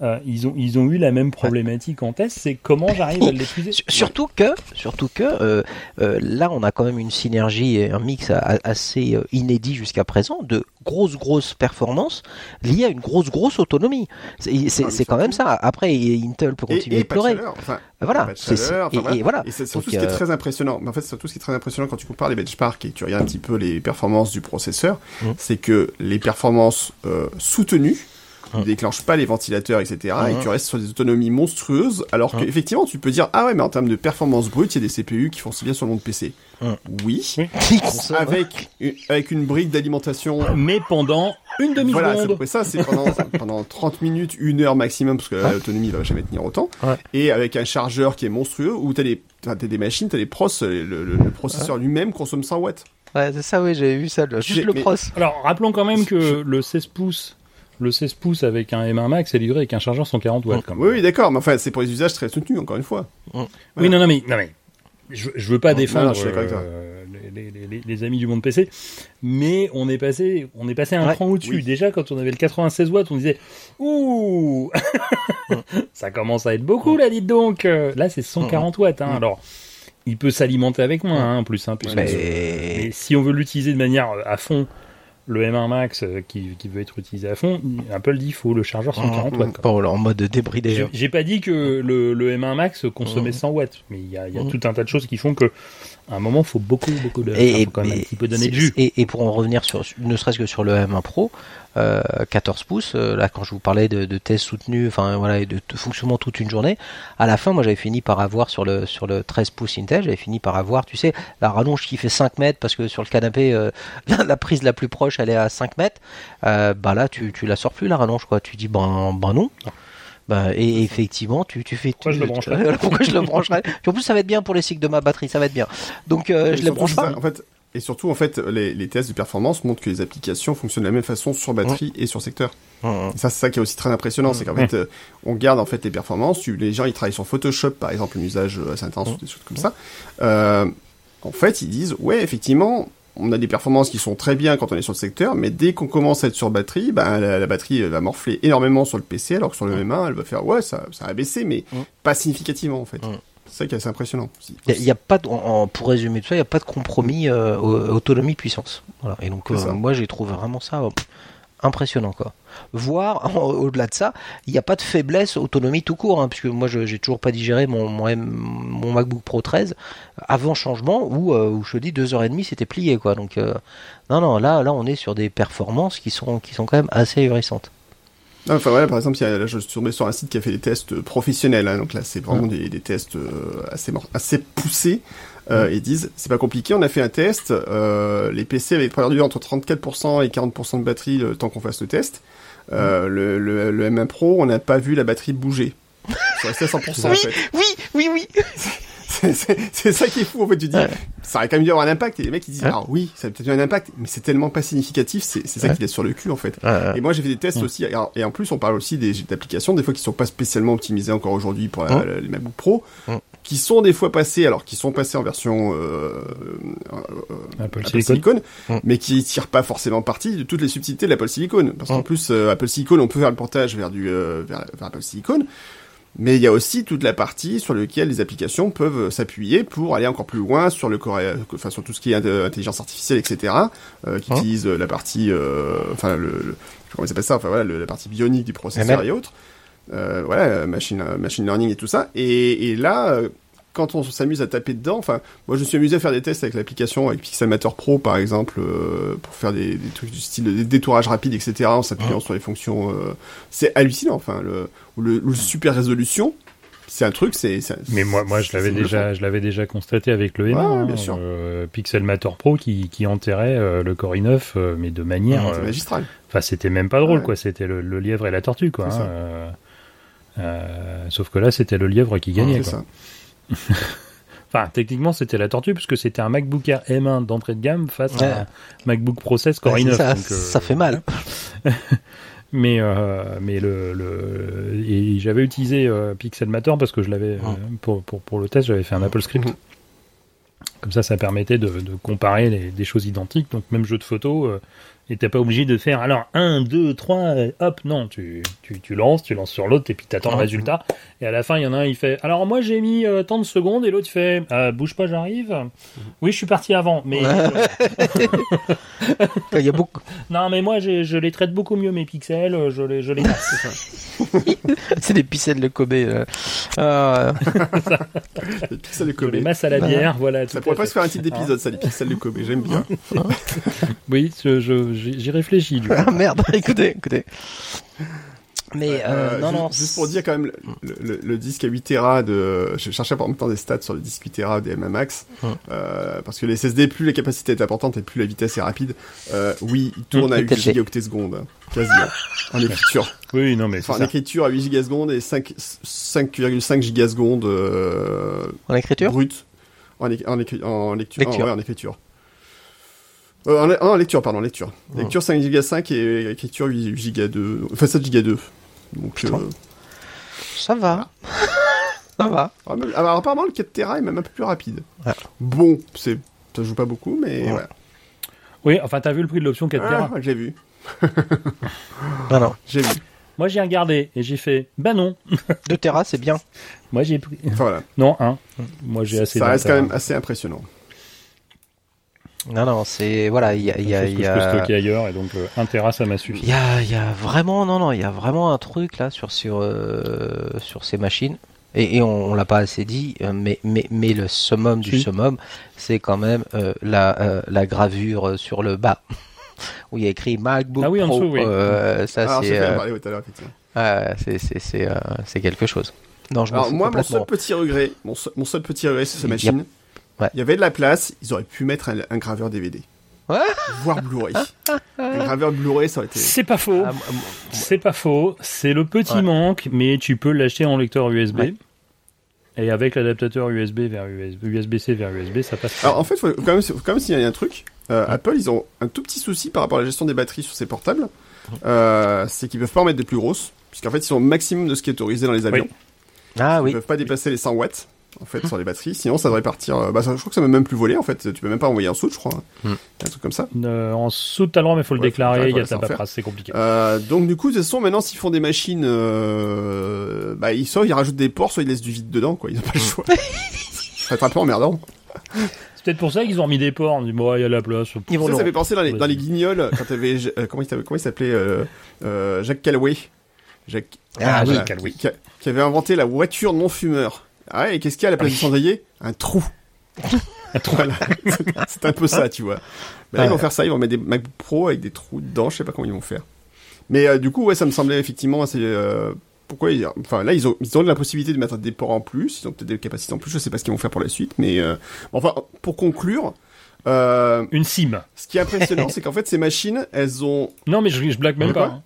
Euh, ils ont ils ont eu la même problématique en test, c'est comment j'arrive à l'épuiser. Surtout que surtout que euh, euh, là on a quand même une synergie et un mix a- assez inédit jusqu'à présent de grosses grosses performances liées à une grosse grosse autonomie. C'est c'est quand même ça. Après Intel peut continuer et de pleurer. Enfin, Voilà. c'est- et, et voilà. Et c'est surtout ce qui est très impressionnant. Mais en fait, c'est surtout ce qui est très impressionnant quand tu compares les benchmarks et tu regardes un petit peu les performances du processeur, Mm. c'est que les performances euh, soutenues Mm. ne déclenchent pas les ventilateurs, etc. Et Mm. tu restes sur des autonomies monstrueuses, alors Mm. qu'effectivement, tu peux dire, ah ouais, mais en termes de performance brute, il y a des CPU qui fonctionnent bien sur le monde PC. Mm. Oui. Oui. Avec une, avec une brique d'alimentation Mais pendant une demi-seconde. voilà, c'est à peu près ça, c'est pendant, pendant 30 minutes, une heure maximum, parce que l'autonomie va jamais tenir autant. Ouais. Et avec un chargeur qui est monstrueux, où t'as des, t'as des machines, t'as des pros, le, le- le processeur lui-même consomme 100 watts. Ouais, c'est ça, oui, j'ai vu ça. le- Juste le mais- pros. Alors, rappelons quand même que le 16 pouces, le 16 pouces avec un M1 Max est livré avec un chargeur 140 watts. Quand même. Oui, oui, d'accord, mais enfin, c'est pour des usages très soutenus, encore une fois. Oui, non, non, mais, non, mais je, je veux pas défendre non, euh, les, les- les- les amis du monde PC, mais on est passé, on est passé un Ouais, cran au-dessus. oui. Déjà, quand on avait le 96 watts, on disait, ouh, ça commence à être beaucoup là, dites donc. Là, c'est 140 watts. Hein. Alors, il peut s'alimenter avec moins, hein, en plus. Hein, Mais- Et si on veut l'utiliser de manière euh, à fond, le M1 Max euh, qui, qui veut être utilisé à fond, Apple dit faut le chargeur 140 Mmh, watts. Bon, en mode débridé. J'ai j'ai pas dit que le, le M1 Max consommait Mhm. 100 watts, mais il y a, y a Mhm. tout un tas de choses qui font que à un moment faut beaucoup beaucoup de Et, enfin, faut quand même un et- petit peu donner de jus. Et, et pour en revenir sur, ne serait-ce que sur le M1 Pro, euh, 14 pouces, euh, là quand je vous parlais de, de tests soutenus, enfin voilà, et de, de fonctionnement toute une journée, à la fin, moi j'avais fini par avoir sur le sur le 13 pouces Intel, j'avais fini par avoir, tu sais, la rallonge qui fait 5 mètres parce que sur le canapé, euh, la, la prise la plus proche, elle est à 5 mètres. Euh, bah là, tu tu la sors plus la rallonge quoi. Tu dis ben ben non. Bah, et effectivement, tu, tu fais. Pourquoi tu- je le brancherais Pourquoi je le brancherais? Puis en plus, ça va être bien pour les cycles de ma batterie, ça va être bien. Donc, euh, Et je les surtout, branche pas. ça, En fait, et surtout, en fait, les, les tests de performance montrent que les applications fonctionnent de la même façon sur batterie et sur secteur. Hum, Et ça, c'est ça qui est aussi très impressionnant, c'est qu'en fait, euh, on garde en fait les performances. Tu, les gens, ils travaillent sur Photoshop, par exemple, un usage euh, assez intense ou des choses comme ça. Euh, en fait, ils disent, ouais, effectivement, on a des performances qui sont très bien quand on est sur le secteur, mais dès qu'on commence à être sur batterie, ben, la, la batterie elle va morfler énormément sur le PC, alors que sur le M1, elle va faire, ouais, ça, ça a baissé, mais Mm. pas significativement, en fait. Mm. C'est ça qui est assez impressionnant. Il y a- il y a, pas de, en- en- pour résumer tout ça, il n'y a pas de compromis euh, au- autonomie puissance. Voilà. Et donc euh, moi j'ai trouvé vraiment ça euh, impressionnant quoi. Voire au-delà de ça, il n'y a pas de faiblesse autonomie tout court, hein, puisque moi je j'ai toujours pas digéré mon, mon, MacBook Pro 13 avant changement où, euh, où je te dis deux heures et demie c'était plié quoi. Donc euh, non non là là on est sur des performances qui sont qui sont quand même assez ahurissantes. Enfin voilà, par exemple, il y a, là, je suis tombé sur un site qui a fait des tests professionnels, hein, donc là c'est vraiment des, des tests euh, assez assez poussés. Euh, Ils disent c'est pas compliqué, on a fait un test, euh, les PC avaient perdu entre 34% et 40% de batterie le temps qu'on fasse le test. Euh, le, le, le M1 Pro, on n'a pas vu la batterie bouger. C'est resté à 100% en fait. Oui oui oui. C'est- ça qui est fou en fait, tu dis, Ouais. ça aurait quand même dû avoir un impact, et les mecs ils disent, Ouais. ah oui, ça a peut-être eu un impact, mais c'est tellement pas significatif, c'est ça Ouais. qui laisse sur le cul en fait. Et moi j'ai fait des tests aussi, et en- et en plus on parle aussi des d'applications, des fois qui sont pas spécialement optimisées encore aujourd'hui pour la- la- les MacBook Pro, qui sont des fois passés, alors qui sont passés en version euh, euh, Apple Apple Silicon. Silicon, Hein. mais qui tirent pas forcément parti de toutes les subtilités de l'Apple Silicon. Parce qu'en Hein. plus, euh, Apple Silicon, on peut faire le portage vers du euh, vers, vers Apple Silicon. Mais il y a aussi toute la partie sur laquelle les applications peuvent s'appuyer pour aller encore plus loin sur le coré- enfin sur tout ce qui est int- intelligence artificielle, etc. euh, qui Hein utilise la partie, euh, enfin le, le- comment ils appellent ça, enfin voilà, le- la partie bionique du processeur ML. et autres. Euh, voilà, machine, euh, machine learning et tout ça. Et, et là, euh, quand on s'amuse à taper dedans, enfin, moi je me suis amusé à faire des tests avec l'application, avec Pixelmator Pro par exemple, euh, pour faire des, des trucs du style des détourages rapides, etc. en s'appuyant sur les fonctions. euh, c'est hallucinant, enfin, le, super résolution, c'est un truc, c'est. Mais moi, moi, je l'avais déjà, je l'avais déjà constaté avec le M1, Ouais, hein, bien sûr. euh, Pixelmator Pro qui, qui enterrait euh, le Core i9, euh, mais de manière, bluffant, c'est euh, magistral. enfin, c'était même pas drôle, Ouais. quoi. C'était le, le lièvre et la tortue, quoi. Hein. Euh, sauf que là, c'était le lièvre qui gagnait. C'est quoi. ça. Enfin, techniquement, c'était la tortue puisque c'était un MacBook Air M1 d'entrée de gamme face Ouais. à un MacBook Pro 16 Core ouais, i9. c'est ça, donc, euh, ça fait mal. Mais euh, mais le, le et j'avais utilisé euh, Pixelmator parce que je l'avais euh, pour, pour pour le test, j'avais fait un Apple Script. Comme ça, ça permettait de, de comparer les, des choses identiques. Donc même jeu de photo, euh, et t'es pas obligé de faire alors 1, 2, 3, hop, non, tu, tu, tu lances, tu lances sur l'autre et puis t'attends le résultat. Et à la fin, il y en a un, il fait alors moi j'ai mis euh, tant de secondes et l'autre il fait Ah, bouge pas, j'arrive. Oui, je suis parti avant, mais Il y a beaucoup. non, mais moi je les traite beaucoup mieux mes pixels, euh, je les, je les C'est des pixels de Kobe. euh. Euh, Les pixels de Je Kobe. les masse à la bière, voilà. Ça pourrait pas se faire un titre d'épisode, ça, les pixels de Kobe. J'aime bien. Oui, je- je- j'y réfléchis du coup. Ah merde, écoutez, écoutez. Mais euh, Euh, non, ju- non. Juste pour dire quand même, le, le- le disque à 8 Tera de, je cherchais par même temps des stats sur le disque 8 Tera des MMAX, Hum. euh, parce que les SSD, plus la capacité est importante et plus la vitesse est rapide. Euh, oui, il tourne à 8 TLD. gigaoctets secondes, hein, quasiment, en écriture. Oui, non, mais Enfin, en ça. écriture à 8 gigasecondes et 5 5,5 gigasecondes euh, En écriture? brut en, en, en lecture. Lecture. Ah, ouais, en écriture. Euh, en, en lecture, pardon, lecture. Oh. Lecture 5 giga 5 et écriture 8 giga 2, enfin 7 giga 2. Donc, euh, Ça va. Ça va. ah, même- alors, apparemment, le 4 Tera est même un peu plus rapide. Ah. Bon, c'est, ça joue pas beaucoup, mais Ouais. voilà. Oui, enfin, t'as vu le prix de l'option 4 Tera Ah, j'ai vu, Non, non. j'ai vu. Moi, j'ai regardé et j'ai fait, bah non. 2 Tera, c'est bien. Moi, j'ai pris. Enfin voilà, Non, un. Moi, j'ai assez ça reste quand même assez impressionnant. Non, non, c'est. Voilà, il y a. Il y a, Chose il que y je peux a... stocker ailleurs et donc euh, un Tera, ça m'a suffi. Il y a, il y a vraiment, non, non, il y a vraiment un truc là sur sur euh, sur ces machines. Et, et on, on l'a pas assez dit, euh, mais mais mais le summum du summum, c'est quand même euh, la euh, la gravure sur le bas où il y a écrit MacBook Ah oui, en Pro. dessous, oui. Euh, ça Alors, c'est en c'est c'est c'est euh, c'est quelque chose. Non, je m'en Alors moi, mon seul petit regret, mon seul, mon seul petit regret sur ces Il y a- machines, Ouais. il y avait de la place, ils auraient pu mettre un, un graveur DVD. Ouais. Voire Blu-ray. un graveur Blu-ray, ça aurait été... C'est pas faux. Ah, C'est pas faux. C'est le petit Ouais. manque, mais tu peux l'acheter en lecteur USB. Ouais. Et avec l'adaptateur USB vers USB, USB-C vers USB, ça passe. Alors en fait, faut quand même, faut quand même signaler un truc. Euh, Apple, ils ont un tout petit souci par rapport à la gestion des batteries sur ces portables. Euh, c'est qu'ils peuvent pas en mettre de plus grosses, puisqu'en fait, ils sont au maximum de ce qui est autorisé dans les avions. Ah Ils oui. peuvent pas dépasser les 100 watts. En fait, sur les batteries, sinon ça devrait partir. euh, Bah, ça- je crois que ça peut même plus voler. En fait, tu peux même pas envoyer un soute, je crois. Hmm. Un truc comme ça. Euh, en sous, t'as le droit, mais faut le Ouais, déclarer. Il y a ta paperasse, c'est compliqué. Euh, donc du coup, de toute façon, maintenant, s'ils font des machines, euh, bah, ils, soit ils rajoutent des ports, soit ils laissent du vide dedans, quoi. Ils ont pas le choix. ça va être un peu emmerdant. C'est peut-être pour ça qu'ils ont remis des ports. On dit, bon, il y a la place. Ils vont Ça, ça fait penser dans les, dans les guignols, quand t'avais, euh, comment il s'appelait, comment il s'appelait, euh, euh, Jacques Calloway. Jacques, Ah Calloway. Qui, qui avait inventé la voiture non fumeur. Ah ouais, et qu'est-ce qu'il y a à la place du cendrier? Un trou. Voilà. C'est un peu ça, tu vois. Mais là, ils vont faire ça, ils vont mettre des MacBook Pro avec des trous dedans, je sais pas comment ils vont faire. Mais euh, du coup, ouais, ça me semblait effectivement assez. euh, pourquoi ils... Enfin, là, ils ont, ils ont la possibilité de mettre des ports en plus, ils ont peut-être des capacités en plus, je sais pas ce qu'ils vont faire pour la suite, mais euh, enfin, pour conclure, Une SIM. ce qui est impressionnant, c'est qu'en fait, ces machines, elles ont. Non, mais je, je blague même pas. hein.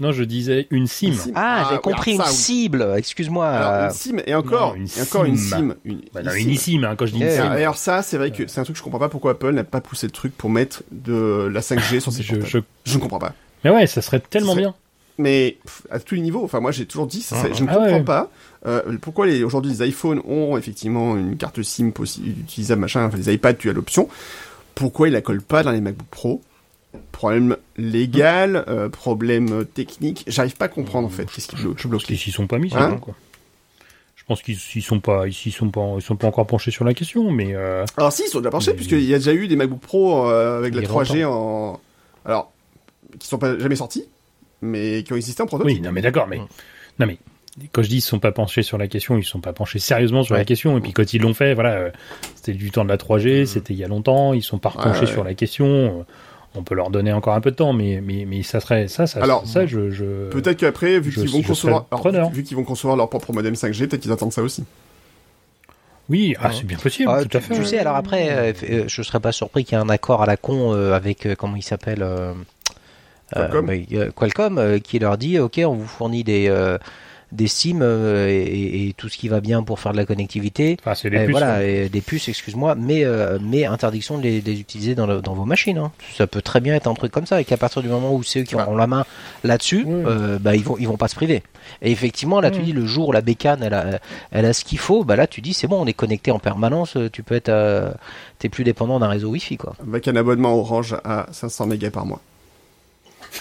Non, je disais une SIM. Une SIM. Ah, j'ai oui, compris une ça, cible. Excuse-moi. Une SIM, et encore, Non, une et encore une SIM. Une, Bah, non, une une SIM. eSIM, hein, quand je dis une Eh, Et SIM. alors ça, c'est vrai que c'est un truc que je comprends pas pourquoi Apple n'a pas poussé le truc pour mettre de la 5G sur ses Je, portables. je- Je ne comprends pas. Mais ouais, ça serait tellement bien. Mais pff, à tous les niveaux, enfin moi j'ai toujours dit, ça, Ah, je ne ah comprends ouais. pas euh, pourquoi les, aujourd'hui les iPhones ont effectivement une carte SIM utilisable, machin, enfin les iPads tu as l'option, pourquoi ils la collent pas dans les MacBook Pro Problème légal, euh, problème technique, j'arrive pas à comprendre en fait, qu'est-ce qui bloque, je qu'ils s'y sont pas mis, c'est Hein bon, quoi. Je pense qu'ils s'y sont pas, ils s'y sont pas, ils sont pas encore penchés sur la question, mais euh, Alors si, ils sont déjà penchés, Mais- puisqu'il y a déjà eu des MacBook Pro euh, avec la a 3G en... Alors, qui sont pas jamais sortis, mais qui ont existé en prototype. oui, non mais d'accord, mais non mais quand je dis ils se sont pas penchés sur la question, ils se sont pas penchés sérieusement sur Ouais. la question. Et puis quand ils l'ont fait, voilà, euh, c'était du temps de la 3G, c'était il y a longtemps, ils sont pas Ouais, penchés ouais. sur la question. On peut leur donner encore un peu de temps, mais mais mais ça serait ça, ça, Alors, ça, je, je Peut-être qu'après, vu qu'ils vont concevoir, alors, vu qu'ils vont concevoir leur propre modem 5G, peut-être qu'ils attendent ça aussi. oui, ah, Ouais. c'est bien possible, ah, tout tu, à fait. tu sais, alors après, euh, euh, je serais pas surpris qu'il y ait un accord à la con euh, avec euh, comment il s'appelle euh, Qualcomm. bah, euh, Qualcomm, euh, qui leur dit, ok, on vous fournit des euh, des SIM euh, et, et tout ce qui va bien pour faire de la connectivité. Enfin, c'est Et puces. voilà, hein. et des puces, excuse-moi, mais euh, mais interdiction de les, de les utiliser dans, le- dans vos machines. hein. Ça peut très bien être un truc comme ça, et qu'à partir du moment où c'est eux qui auront la main là-dessus, euh, bah ils vont ils vont pas se priver. Et effectivement, là tu dis le jour où la bécane elle a elle a ce qu'il faut, bah là tu dis c'est bon, on est connecté en permanence, tu peux être euh, t'es plus dépendant d'un réseau Wi-Fi quoi. Avec un abonnement Orange à 500 mégas par mois.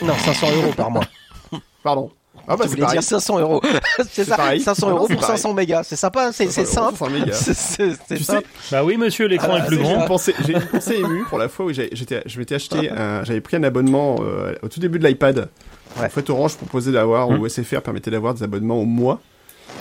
Non, 500 euros par mois. Pardon. Ah bah c'est voulais pareil. dire 500 euros. c'est ça, pareil. 500 Non, euros pour pareil. 500 mégas. C'est sympa, c'est c'est 500 euros simple. pour 500 mégas. C'est- simple. Bah oui, monsieur, l'écran Ah, est plus grand. j'ai une pensée émue pour la fois où j'étais, je m'étais acheté, un- j'avais pris un abonnement euh, au tout début de l'iPad. Ouais. En fait, Orange proposait d'avoir, Hum. ou SFR permettait d'avoir des abonnements au mois.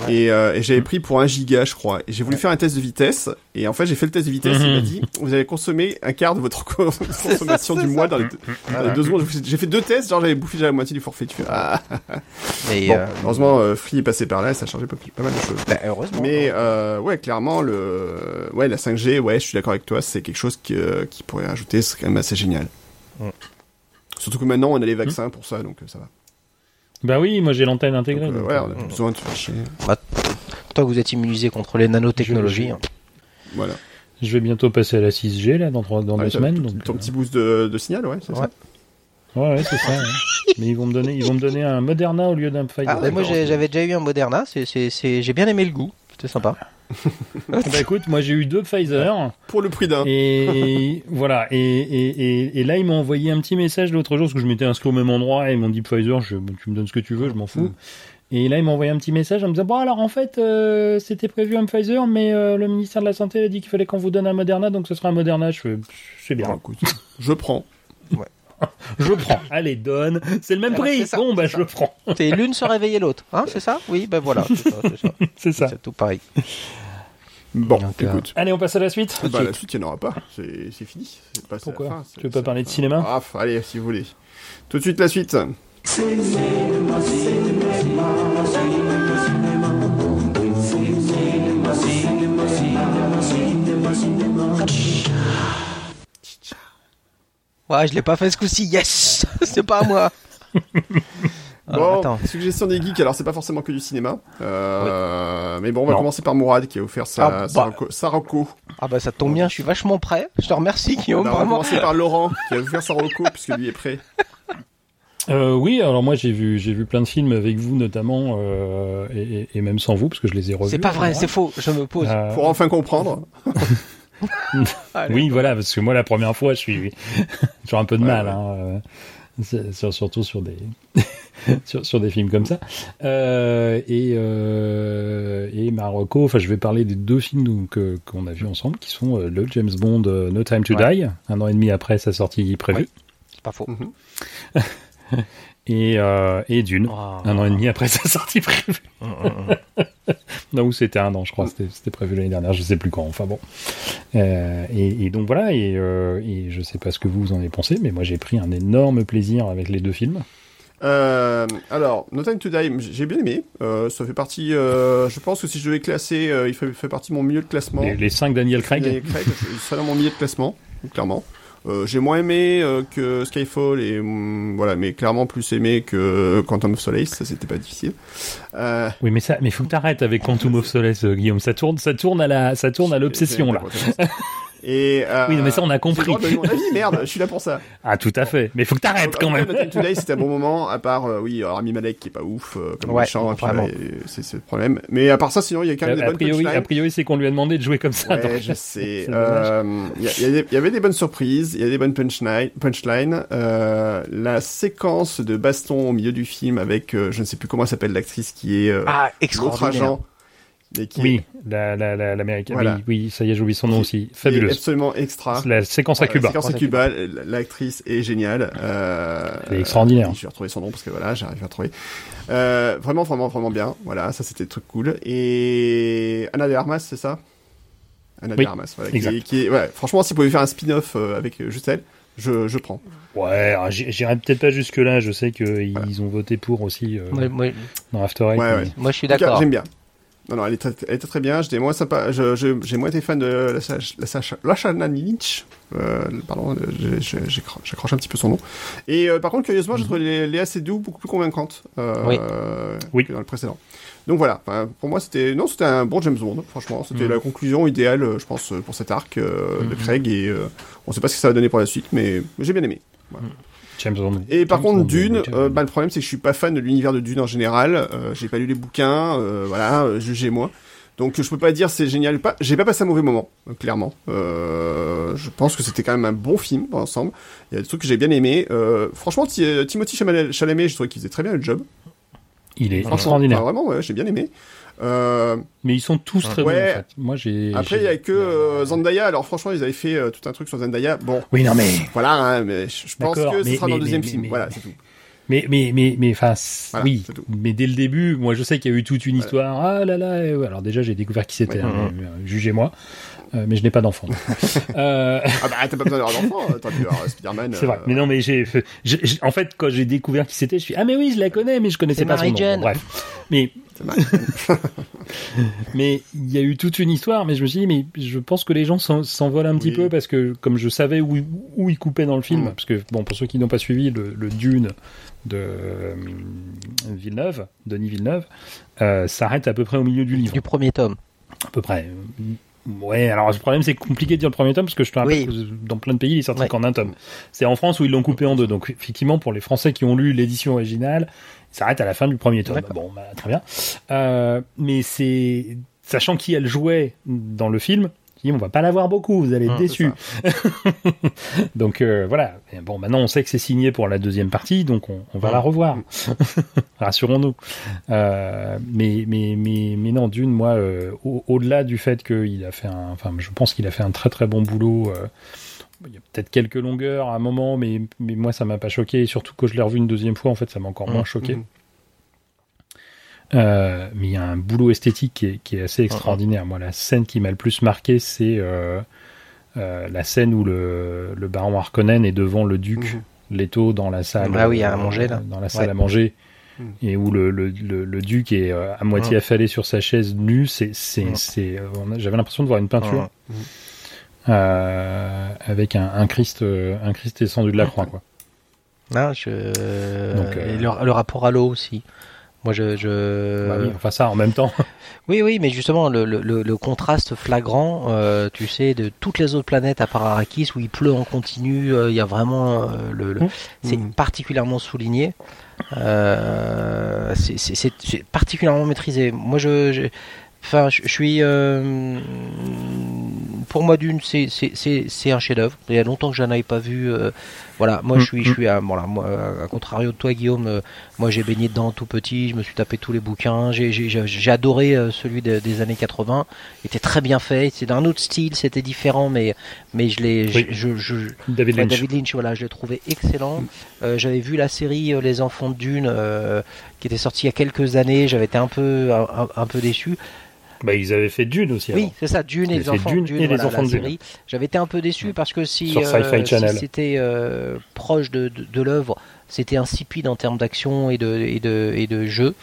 Et, euh, et j'avais pris pour 1 giga, je crois. Et j'ai voulu faire un test de vitesse. Et en fait, j'ai fait le test de vitesse. Il m'a Mhm. dit, vous allez consommer un quart de votre co- consommation du ça. mois dans les, deux- dans les deux secondes. J'ai fait deux tests, genre j'avais bouffé déjà la moitié du forfait. Tu fais, ah. Bon, euh, heureusement, euh, Free est passé par là, et ça a changé pas, pas mal de choses. bah, heureusement. Mais euh, ouais, clairement, le ouais la 5G, ouais, je suis d'accord avec toi, c'est quelque chose qui, euh, qui pourrait rajouter, c'est quand même assez génial. Mm. Surtout que maintenant, on a les vaccins pour ça, donc ça va. Bah oui, moi j'ai l'antenne Donc, intégrée. euh, donc, ouais, euh, on a plus besoin de faire chier. Toi, vous êtes immunisé contre les nanotechnologies. hein. Voilà. Je vais bientôt passer à la 6G là dans, trois, dans Ouais, deux semaines. ton, Donc, ton euh, petit boost de, de signal, ouais, c'est Ouais. ça. Ouais, ouais, c'est ça. ouais. Mais ils vont me donner, ils vont me donner un Moderna au lieu d'un Pfizer. Ah, bah, moi, j'avais déjà eu un Moderna. C'est, c'est, c'est... J'ai bien aimé le goût. C'était sympa. Bah écoute, moi j'ai eu deux Pfizer Pour le prix d'un. et voilà. Et, et, et, et là ils m'ont envoyé un petit message l'autre jour parce que je m'étais inscrit au même endroit et ils m'ont dit Pfizer, je, tu me donnes ce que tu veux, je m'en fous. Mm. Et là ils m'ont envoyé un petit message en me disant bon alors en fait euh, c'était prévu un Pfizer mais euh, le ministère de la santé a dit qu'il fallait qu'on vous donne un Moderna donc ce sera un Moderna. Je fais c'est bien. Bon, écoute, je prends. Je prends. Allez donne. C'est le même Alors, prix. c'est ça, bon bah c'est je le prends. C'est l'une se réveiller l'autre. Hein, c'est ça? Oui, ben voilà. C'est ça, c'est ça. Ça. Tout pareil. Bon, Donc, euh, écoute. Allez on passe à la suite. Bah, la suite, il n'y en aura pas. C'est fini. C'est pas Pourquoi fin, Tu veux pas parler de cinéma? Ah, allez, si vous voulez. Tout de suite, la suite. Ouais, je l'ai pas fait ce coup-ci. Yes C'est pas à moi. Alors, Bon, attends. suggestion des geeks, alors c'est pas forcément que du cinéma. Euh, Mais bon, on va Non. commencer par Mourad qui a offert sa, Ah, sa, bah. reco- sa reco. Ah bah ça tombe bien, je suis vachement prêt. Je te remercie Guillaume, Alors, on va vraiment. commencer par Laurent qui a offert sa reco puisque lui est prêt. Euh, oui, alors moi j'ai vu j'ai vu plein de films avec vous notamment euh, et, et- et même sans vous parce que je les ai revus. C'est pas vrai, c'est faux. Je me pose. Euh, Pour enfin comprendre. Allez. oui, voilà, parce que moi la première fois je suis j'ai un peu de Ouais, mal, ouais. hein, euh, sur- surtout sur des sur, sur des films comme ça. Euh, et euh, et Marocco, enfin je vais parler des deux films donc, euh, qu'on a vus ensemble qui sont euh, le James Bond euh, No Time to Ouais. Die, un an et demi après sa sortie prévue, Ouais. C'est pas faux. et euh, et Dune. Oh. Un an et demi après sa sortie prévue. Hum, hum, hum. Non, ou c'était un an, je crois. C'était c'était prévu l'année dernière, je sais plus quand. Enfin bon. Euh, et, et donc voilà. Et, euh, et je sais pas ce que vous en avez pensé, mais moi j'ai pris un énorme plaisir avec les deux films. Euh, alors, No Time to Die, j'ai bien aimé. Euh, ça fait partie. euh, je pense que si je devais classer, euh, il fait, fait partie de mon milieu de classement. Les, les cinq Daniel Craig. Daniel Craig, serait dans mon milieu de classement, clairement. Euh, j'ai moins aimé euh, que Skyfall et hum, voilà, mais clairement plus aimé que Quantum of Solace, ça c'était pas difficile. Euh, Oui, mais ça, mais faut que t'arrêtes avec Quantum of Solace, euh, Guillaume. Ça tourne, ça tourne à la, ça tourne à l'obsession là. Et euh, Oui, mais ça, on a j'ai compris. le droit de donner mon avis, merde, je suis là pour ça. Ah, tout à fait. Mais faut que t'arrêtes quand même. No Time to Die, c'était un bon moment, à part, euh, oui, alors, Rami Malek qui est pas ouf, euh, comme Ouais, méchant, et c'est c'est le problème. Mais à part ça, sinon, il y a quand même des A, bonnes priori, punchlines. a priori, c'est qu'on lui a demandé de jouer comme ça. Ouais, donc, je sais. Euh, Il y, avait des bonnes surprises, il y a des bonnes punchlines. Euh, la séquence de baston au milieu du film avec, euh, je ne sais plus comment s'appelle l'actrice qui est euh, Ah, extraordinaire. agent. Qui Oui, la, la, la, l'américaine. Voilà. Oui, oui, ça y est, j'oublie son nom Qui- aussi. Fabuleuse. absolument extra. La séquence à Voilà, Cuba. La séquence à Cuba, l'actrice est géniale. Euh, Elle est extraordinaire. euh, je vais retrouver son nom parce que voilà, j'arrive à retrouver. Euh, vraiment, vraiment, vraiment bien. Voilà, ça c'était le truc cool. Et Anna de Armas, c'est ça? Anna Oui, de Armas, voilà. Exact. est- qui est, ouais, franchement, si vous pouvez faire un spin-off euh, avec euh, juste elle, je, je prends. Ouais, alors, j'i- j'irai peut-être pas jusque là. Je sais qu'ils ont voté pour aussi euh, Moi, moi- dans After Eight. Ouais, mais- ouais. moi, je suis d'accord. J'aime bien. Non, non, elle était, elle était très bien. J'étais moins sympa. J'ai moins été fan de la, la, Lashana Lynch. Euh, pardon, j'accro- j'accroche un petit peu son nom. Et euh, par contre, curieusement, j'ai trouvé Lé- Léa Seydoux beaucoup plus convaincante euh, Oui. euh, Oui. que dans le précédent. Donc voilà. Enfin, pour moi, c'était non, c'était un bon James Bond. Franchement, c'était Mhm. la conclusion idéale, euh, je pense, pour cet arc euh, de Mhm. Craig. Et euh, on sait pas ce que ça va donner pour la suite, mais j'ai bien aimé. James Bond. Et par James contre, Bond, Dune, euh, bah, le problème c'est que je suis pas fan de l'univers de Dune en général. Euh, j'ai pas lu les bouquins, euh, voilà, euh, jugez-moi. Donc je peux pas dire c'est génial ou pas. J'ai pas passé un mauvais moment, euh, clairement. Euh, je pense que c'était quand même un bon film dans l'ensemble. Il y a des trucs que j'ai bien aimé. Euh, franchement, Ti- Timothy Chalamet, je trouvais qu'il faisait très bien le job. Il est Franchement, extraordinaire. enfin, vraiment, ouais, j'ai bien aimé. Euh, Mais ils sont tous très bons, Ouais. en fait. Moi, j'ai. après, il y a que euh, Zendaya. Alors franchement, ils avaient fait euh, tout un truc sur Zendaya. Bon, Oui, non, mais. voilà, hein, mais je pense que ce mais- sera dans le deuxième mais- film. mais- Voilà, c'est tout. Mais, mais, mais, mais, enfin, Voilà, oui. Mais dès le début, moi, je sais qu'il y a eu toute une histoire. Ah là là. ouais. Alors, déjà, j'ai découvert qui c'était. Ouais. hein, euh, Jugez-moi. Euh, mais je n'ai pas d'enfant. euh, Ah bah t'as pas besoin d'avoir d'enfant. T'as pu avoir Spider-Man. c'est vrai. euh, Mais non, mais j'ai, en fait, quand j'ai découvert qui c'était, je suis, ah, mais oui, je la connais, mais je connaissais pas son nom. Bref. Mais. mais il y a eu toute une histoire, mais je me suis dit, mais je pense que les gens s'en- s'envolent un petit Oui. peu parce que, comme je savais où, où ils coupaient dans le film, Mm. parce que, bon, pour ceux qui n'ont pas suivi le, le Dune de euh, Villeneuve, Denis Villeneuve, euh, s'arrête à peu près au milieu du livre. Du premier tome. À peu près. Ouais, alors le problème c'est compliqué de dire le premier tome parce que je te rappelle Oui. que dans plein de pays il est sorti Ouais. qu'en un tome. C'est en France où ils l'ont coupé en deux. Donc effectivement pour les Français qui ont lu l'édition originale, s'arrête à la fin du premier tome. Bon, bah, très bien. Euh, mais c'est sachant qui elle jouait dans le film, on va pas la voir beaucoup, vous allez être Hum, déçus. donc euh, voilà. Et bon, maintenant on sait que c'est signé pour la deuxième partie, donc on, on va la revoir. Rassurons-nous. Euh, mais, mais, mais, mais non, d'une, moi, euh, au- au-delà du fait qu'il a fait un, enfin, je pense qu'il a fait un très très bon boulot. Il y a peut-être quelques longueurs à un moment, mais, mais moi ça m'a pas choqué. Et surtout que je l'ai revu une deuxième fois, en fait, ça m'a encore moins choqué. Mhm. Euh, mais il y a un boulot esthétique qui est, qui est assez extraordinaire. Moi, la scène qui m'a le plus marqué, c'est euh, euh, la scène où le, le baron Harkonnen est devant le duc. Leto dans la salle. Ah oui, à manger, là. Dans la salle Ouais. à manger. Et où le, le, le, le duc est à moitié affalé sur sa chaise nue, c'est, c'est, j'avais l'impression de voir une peinture. Euh, avec un, un Christ, euh, un Christ descendu de la croix, quoi. Je... Donc, euh, Et le, le rapport à l'eau aussi. Moi, je. je... Bah oui, enfin ça en même temps. Oui, oui, mais justement, le, le, le- le contraste flagrant, euh, tu sais, de toutes les autres planètes à part Arrakis, où il pleut en continu, euh, il y a vraiment... euh, le, le- Mhm. C'est Mhm. particulièrement souligné. C'est- particulièrement maîtrisé. Moi, je... je- Enfin, je, suis... euh, pour moi, d'une, c'est- c'est c'est- c'est un chef-d'œuvre. Il y a longtemps que je n'en avais pas vu. euh, voilà, moi, je suis, je suis à, voilà, moi, à contrario de toi, Guillaume, euh, moi, j'ai baigné dedans tout petit. Je me suis tapé tous les bouquins. J'ai- J'ai j'ai- j'ai adoré euh, celui de- des années 80. Il était très bien fait. C'est d'un autre style. C'était différent, mais mais je l'ai, Oui. je, je, je- David Lynch. David Lynch, voilà, je l'ai trouvé excellent. J'avais vu la série Les Enfants de Dune, qui était sortie il y a quelques années. J'avais été un peu, un peu déçu. Bah, ils avaient fait Dune aussi. Oui, c'est ça, Dune et les enfants Dune de Dune, et les enfants de Dune. série. J'avais été un peu déçu parce que si, Channel. c'était euh, proche de, de, de l'œuvre, c'était insipide en termes d'action et de, et de, et de jeu.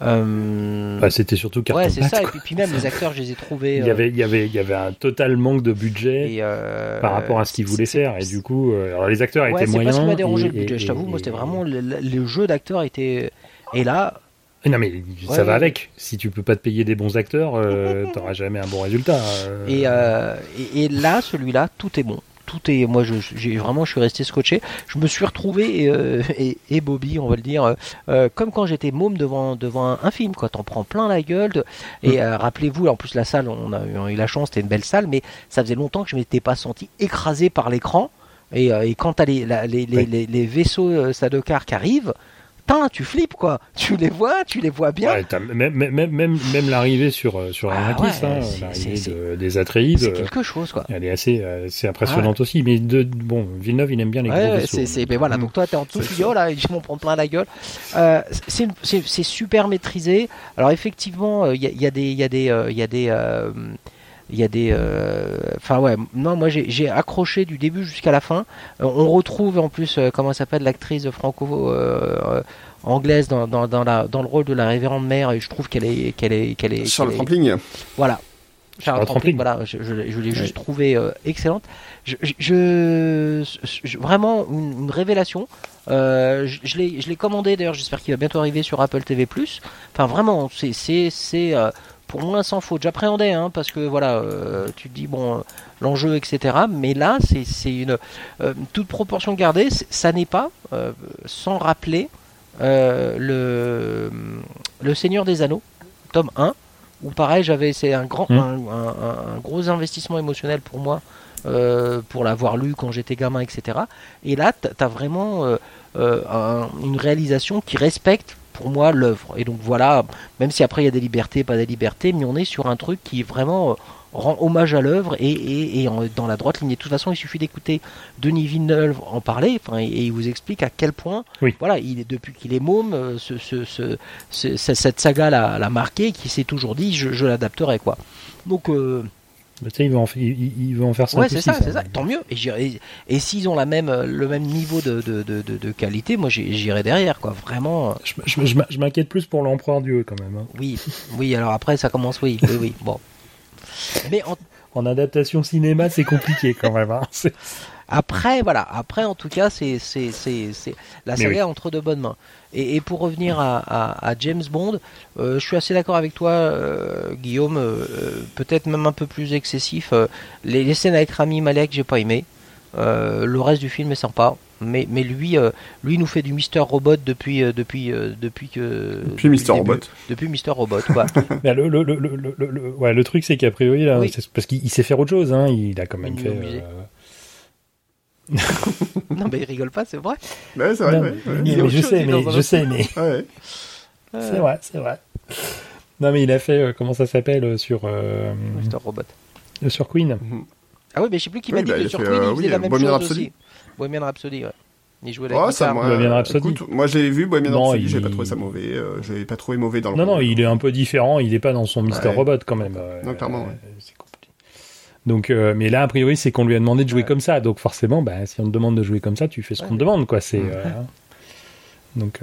Euh, Bah, c'était surtout carton ouais, c'est ça. Et puis, puis même les acteurs, je les ai trouvés. Il y euh, avait, il y avait, il y avait un total manque de budget et, euh, par rapport à ce qu'ils voulaient c'est- faire. Et du coup, euh, alors les acteurs Ouais, étaient c'est moyens. pas ce qui m'a dérangé et- le budget, je et- t'avoue. Moi, c'était vraiment le, le- le jeu d'acteur était. Et là, Non, mais ça Ouais, va avec. Si tu peux pas te payer des bons acteurs, euh, t'auras jamais un bon résultat. euh. Et, euh, et, et là, celui-là, tout est bon. Tout est, moi, je, j'ai vraiment, je suis resté scotché. Je me suis retrouvé et, euh, et, Bobby, on va le dire, euh, euh, comme quand j'étais môme devant devant un, un film, quoi. T'en prends plein la gueule. de- et euh, rappelez-vous, en plus la salle, on a, eu- on a eu la chance, c'était une belle salle, mais ça faisait longtemps que je m'étais pas senti écrasé par l'écran. Et, euh, et quand t'as les, la- les, les, Oui. les, les vaisseaux euh, Sadokar qui arrivent, putain, tu flippes quoi. Tu les vois, tu les vois bien. Ouais, même, même, même, même, l'arrivée sur, euh, sur Ah Arrakis, ouais, hein, l'arrivée de- des Atreides, C'est euh, quelque chose quoi. elle est assez, euh, assez impressionnante aussi. Mais de, bon, Villeneuve, il aime bien les Ouais, gros ouais, vaisseaux. c'est, mais voilà, donc toi t'es en dessous, tu dis oh là, je m'en prends plein la gueule. Euh, c'est, c'est, c'est super maîtrisé. Alors effectivement, il y, a, y a des, il y a des, euh, il y a des, il y a des, enfin ouais, non, moi j'ai accroché du début jusqu'à la fin. on retrouve en plus comment s'appelle l'actrice franco anglaise dans, dans, dans, la, dans le rôle de la révérende mère et je trouve qu'elle est qu'elle est qu'elle est Charles Trampling. Voilà. Charles Trampling, voilà, je, je, l'ai juste trouvé euh, excellente. Je, je, vraiment une, révélation. Euh, je, je l'ai commandé d'ailleurs. J'espère qu'il va bientôt arriver sur Apple TV+. Enfin vraiment, c'est c'est c'est euh, pour moi sans faute. J'appréhendais hein, parce que voilà, tu te dis bon l'enjeu etc. Mais là c'est une toute proportion gardée. Ça n'est pas sans rappeler euh, le, le Seigneur des Anneaux, tome 1, où pareil, j'avais c'est un grand, hmm. un, gros investissement émotionnel pour moi, euh, pour l'avoir lu quand j'étais gamin, etc. Et là, tu as vraiment euh, une réalisation qui respecte pour moi l'œuvre. Et donc voilà, même si après il y a des libertés, pas des libertés, mais on est sur un truc qui vraiment rend hommage à l'œuvre et, et, dans la droite ligne. de toute façon, il suffit d'écouter Denis Villeneuve en parler, et, et, il vous explique à quel point, voilà, il est depuis qu'il est môme, euh, ce, ce, cette saga l'a marqué, qui s'est toujours dit, je, l'adapterai quoi. Donc euh, bah, il veut en, il, en faire ça. Ouais, c'est ça, c'est ça. Tant mieux. Et, et, s'ils ont la même, le même niveau de, de, de, de qualité, moi j'irai derrière, quoi. Vraiment. Je, je, m'inquiète plus pour l'empereur Dieu, quand même. Hein. Oui, oui. Alors après, ça commence, oui, oui, oui. Bon. Mais en... adaptation cinéma, c'est compliqué quand même. Hein. Après, voilà. Après, en tout cas, c'est c'est c'est la saga entre de bonnes mains. Et, et pour revenir à, à, James Bond, euh, je suis assez d'accord avec toi, euh, Guillaume. Euh, peut-être même un peu plus excessif. les, les, scènes avec Rami Malek, j'ai pas aimé. le reste du film est sympa mais, mais lui, euh, lui nous fait du Mister Robot depuis, euh, depuis, euh, depuis que. Depuis, Mister Robot. Depuis Mister Robot, quoi. le, le, le, le, ouais, le truc, c'est qu'a priori, là, parce qu'il sait faire autre chose, hein, il a quand même fait. Non, mais il rigole pas, c'est vrai. Ouais, c'est vrai, mais, je sais, mais je sais, mais. C'est vrai, c'est vrai. Non, mais il a fait, comment ça s'appelle, sur. Mister Robot. Sur Queen. Mhm. Ah oui, mais je sais plus qui m'a dit bah, que sur Queen, il faisait la même chose aussi. Bohemian Rhapsody, ouais. Il jouait la oh, ça, moi, Bohemian Rhapsody. Écoute, moi, j'ai vu Bohemian non, Rhapsody, il... j'ai pas trouvé ça mauvais. Euh, j'ai pas trouvé mauvais dans le. Non, non, il est un peu différent. Il est pas dans son Mister Robot quand même. Euh, non, clairement. Ouais. Donc, euh, mais là, a priori, c'est qu'on lui a demandé de jouer comme ça. Donc, forcément, bah, si on te demande de jouer comme ça, tu fais ce qu'on te demande, quoi. C'est. Euh, donc,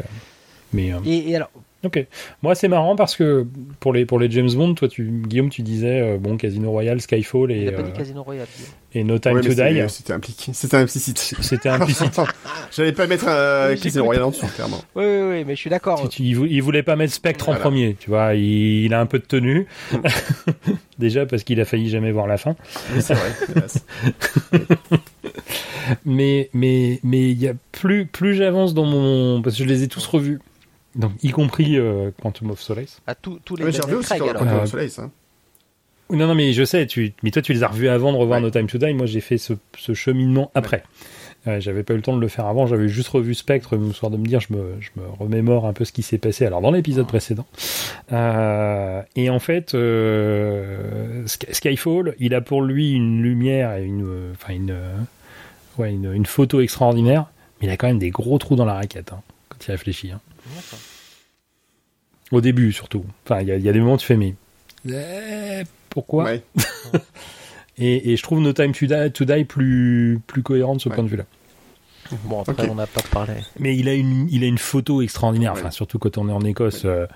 mais. Et, et, alors, Ok. Moi, c'est marrant parce que pour les, pour les James Bond, toi, tu, Guillaume, tu disais euh, bon, Casino Royale, Skyfall et. Euh, Casino Royale. Et No Time to Die. C'était impliqué. C'était implicite. C'était implicite. J'allais pas mettre euh, Casino Royale en dessous, clairement. Oui, oui, oui, mais je suis d'accord. il, voulait pas mettre Spectre en premier, tu vois. Il, a un peu de tenue. Déjà parce qu'il a failli jamais voir la fin. c'est vrai. mais mais mais il y a plus plus j'avance dans mon parce que je les ai tous revus donc, y compris euh, Quantum of Solace. À tous les. j'ai revu aussi Quantum of Solace. Hein. Non, non, mais je sais. Tu, mais toi, tu les as revus avant de revoir No Time to Die. Moi, j'ai fait ce, ce, cheminement après. Euh, j'avais pas eu le temps de le faire avant. J'avais juste revu Spectre, histoire de me dire, je me, je me remémore un peu ce qui s'est passé. Alors dans l'épisode précédent. Euh, et en fait, euh, Skyfall, il a pour lui une lumière et une, enfin une, ouais, une, une, photo extraordinaire. Mais il a quand même des gros trous dans la raquette hein, quand il réfléchit. Hein. Au début, surtout. Enfin, il y, a des moments où tu fais, mais. Eh, pourquoi et, je trouve No Time to Die, plus, plus cohérent de ce point de vue-là. Bon, après, on n'a pas parlé. Mais il a une, il a une photo extraordinaire, enfin, surtout quand on est en Écosse. Euh,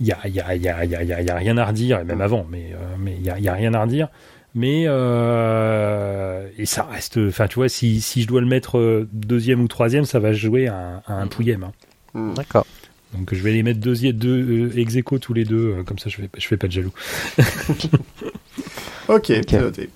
il y, a, y, a, y, a, y, a, y, a, rien à redire, et même avant, mais euh, mais il y a, y a rien à redire. Mais euh, et ça reste, enfin tu vois, si, si je dois le mettre deuxième ou troisième, ça va jouer à, un pouillème. Hein. Hmm. D'accord. Donc je vais les mettre deuxième, deux euh, ex aequo tous les deux, euh, comme ça je fais, je fais pas de jaloux. ok, okay. noté.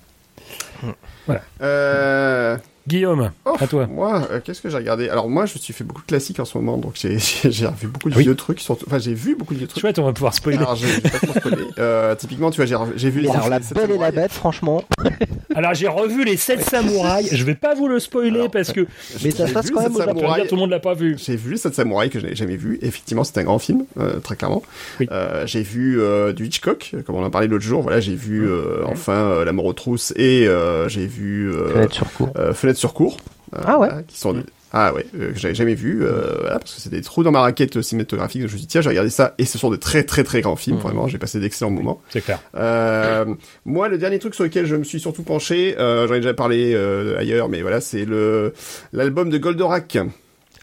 Voilà. Euh... Guillaume, oh, à toi. Moi, euh, qu'est-ce que j'ai regardé? Alors moi, je me suis fait beaucoup de classiques en ce moment, donc j'ai vu beaucoup de vieux trucs. Enfin, j'ai vu beaucoup de vieux trucs. Chouette, on va pouvoir spoiler. Alors, j'ai pas spoiler. euh, typiquement, tu vois, j'ai vu les. Alors, la belle et la bête, franchement. alors, j'ai revu les 7 samouraïs. Je vais pas vous le spoiler parce que. Mais ça passe quand même au Japon. Tout le monde l'a pas vu. J'ai vu 7 samouraïs que je n'avais jamais vu. Effectivement, c'est un grand film, euh, très clairement. Oui. Euh, j'ai vu euh, du Hitchcock, comme on en a parlé l'autre jour. Voilà, j'ai vu enfin La mort aux trousses et j'ai vu Fenêtre sur. Fenêtre sur cours. Ah ouais. Qui sont Ah ouais, euh, que j'avais jamais vu, euh, voilà, parce que c'est des trous dans ma raquette cinématographique. Donc je me suis dit, tiens, j'ai regardé ça, et ce sont de très très très grands films, Mhm. vraiment, j'ai passé d'excellents moments. C'est clair. Euh, moi, le dernier truc sur lequel je me suis surtout penché, euh, j'en ai déjà parlé euh, ailleurs, mais voilà, c'est le l'album de Goldorak.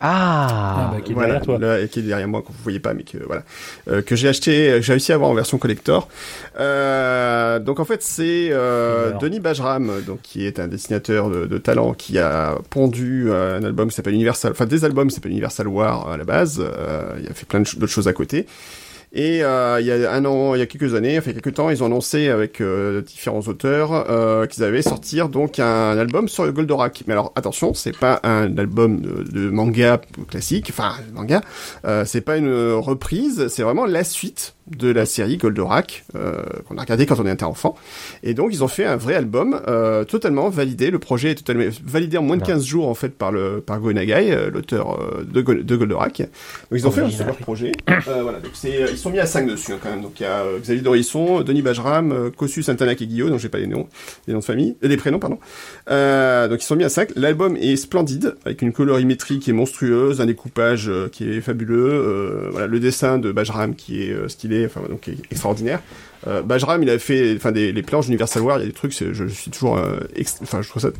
Ah, Ah, bah, qui est voilà, derrière toi. là, qui est derrière moi, que vous voyez pas, mais que voilà, euh, que j'ai acheté, que j'ai réussi à avoir en version collector. Euh, donc en fait, c'est euh. Denis Bajram, donc qui est un dessinateur de, de talent, qui a pondu euh, un album qui s'appelle Universal, enfin des albums qui s'appellent Universal War à la base. Euh, il a fait plein d'autres choses à côté. Et euh, il y a un an, il y a quelques années, enfin quelques temps, ils ont annoncé avec euh, différents auteurs euh, qu'ils avaient sortir donc un album sur le Goldorak. Mais alors attention, c'est pas un album de, de manga classique, enfin manga, euh, c'est pas une reprise, c'est vraiment la suite de la série Goldorak euh, qu'on a regardé quand on était enfant. Et donc ils ont fait un vrai album euh, totalement validé. Le projet est totalement validé en moins de Ouais. 15 jours en fait par le par Go Nagai, euh, l'auteur euh, de, Gol- de Goldorak. Donc ils ont fait un super projet. Euh, voilà, donc c'est ils sont mis à 5 dessus hein, quand même. Donc il y a euh, Xavier Dorisson, Denis Bajram, euh, Kossu Santana Kegio, donc j'ai pas les noms, les noms de famille, euh, les prénoms pardon. Euh, donc ils sont mis à 5. L'album est splendide avec une colorimétrie qui est monstrueuse, un découpage euh, qui est fabuleux, euh, voilà le dessin de Bajram qui est euh, donc extraordinaire. Euh, Bajram il a fait enfin des les planches Universal War, il y a des trucs, je, suis toujours euh, enfin je trouve ça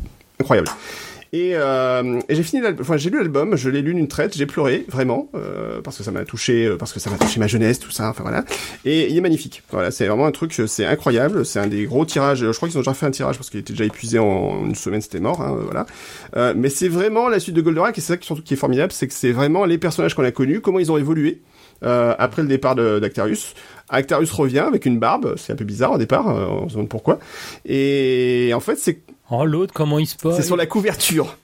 incroyable. Et, euh, j'ai fini enfin j'ai lu l'album, je l'ai lu d'une traite, j'ai pleuré vraiment parce que ça m'a touché, parce que ça m'a touché ma jeunesse, tout ça, enfin voilà. Et il est magnifique. Voilà, c'est vraiment un truc, c'est incroyable. C'est un des gros tirages. Je crois qu'ils ont déjà fait un tirage parce qu'il était déjà épuisé en une semaine, c'était mort, hein, voilà. Mais c'est vraiment la suite de Goldorak et c'est ça qui surtout qui est formidable, c'est que c'est vraiment les personnages qu'on a connus, comment ils ont évolué. Euh, après le départ d'Actarius, Actarius revient avec une barbe, c'est un peu bizarre au départ, euh, on se demande pourquoi. Et en fait, c'est Oh, l'autre, comment il se passe c'est sur la couverture.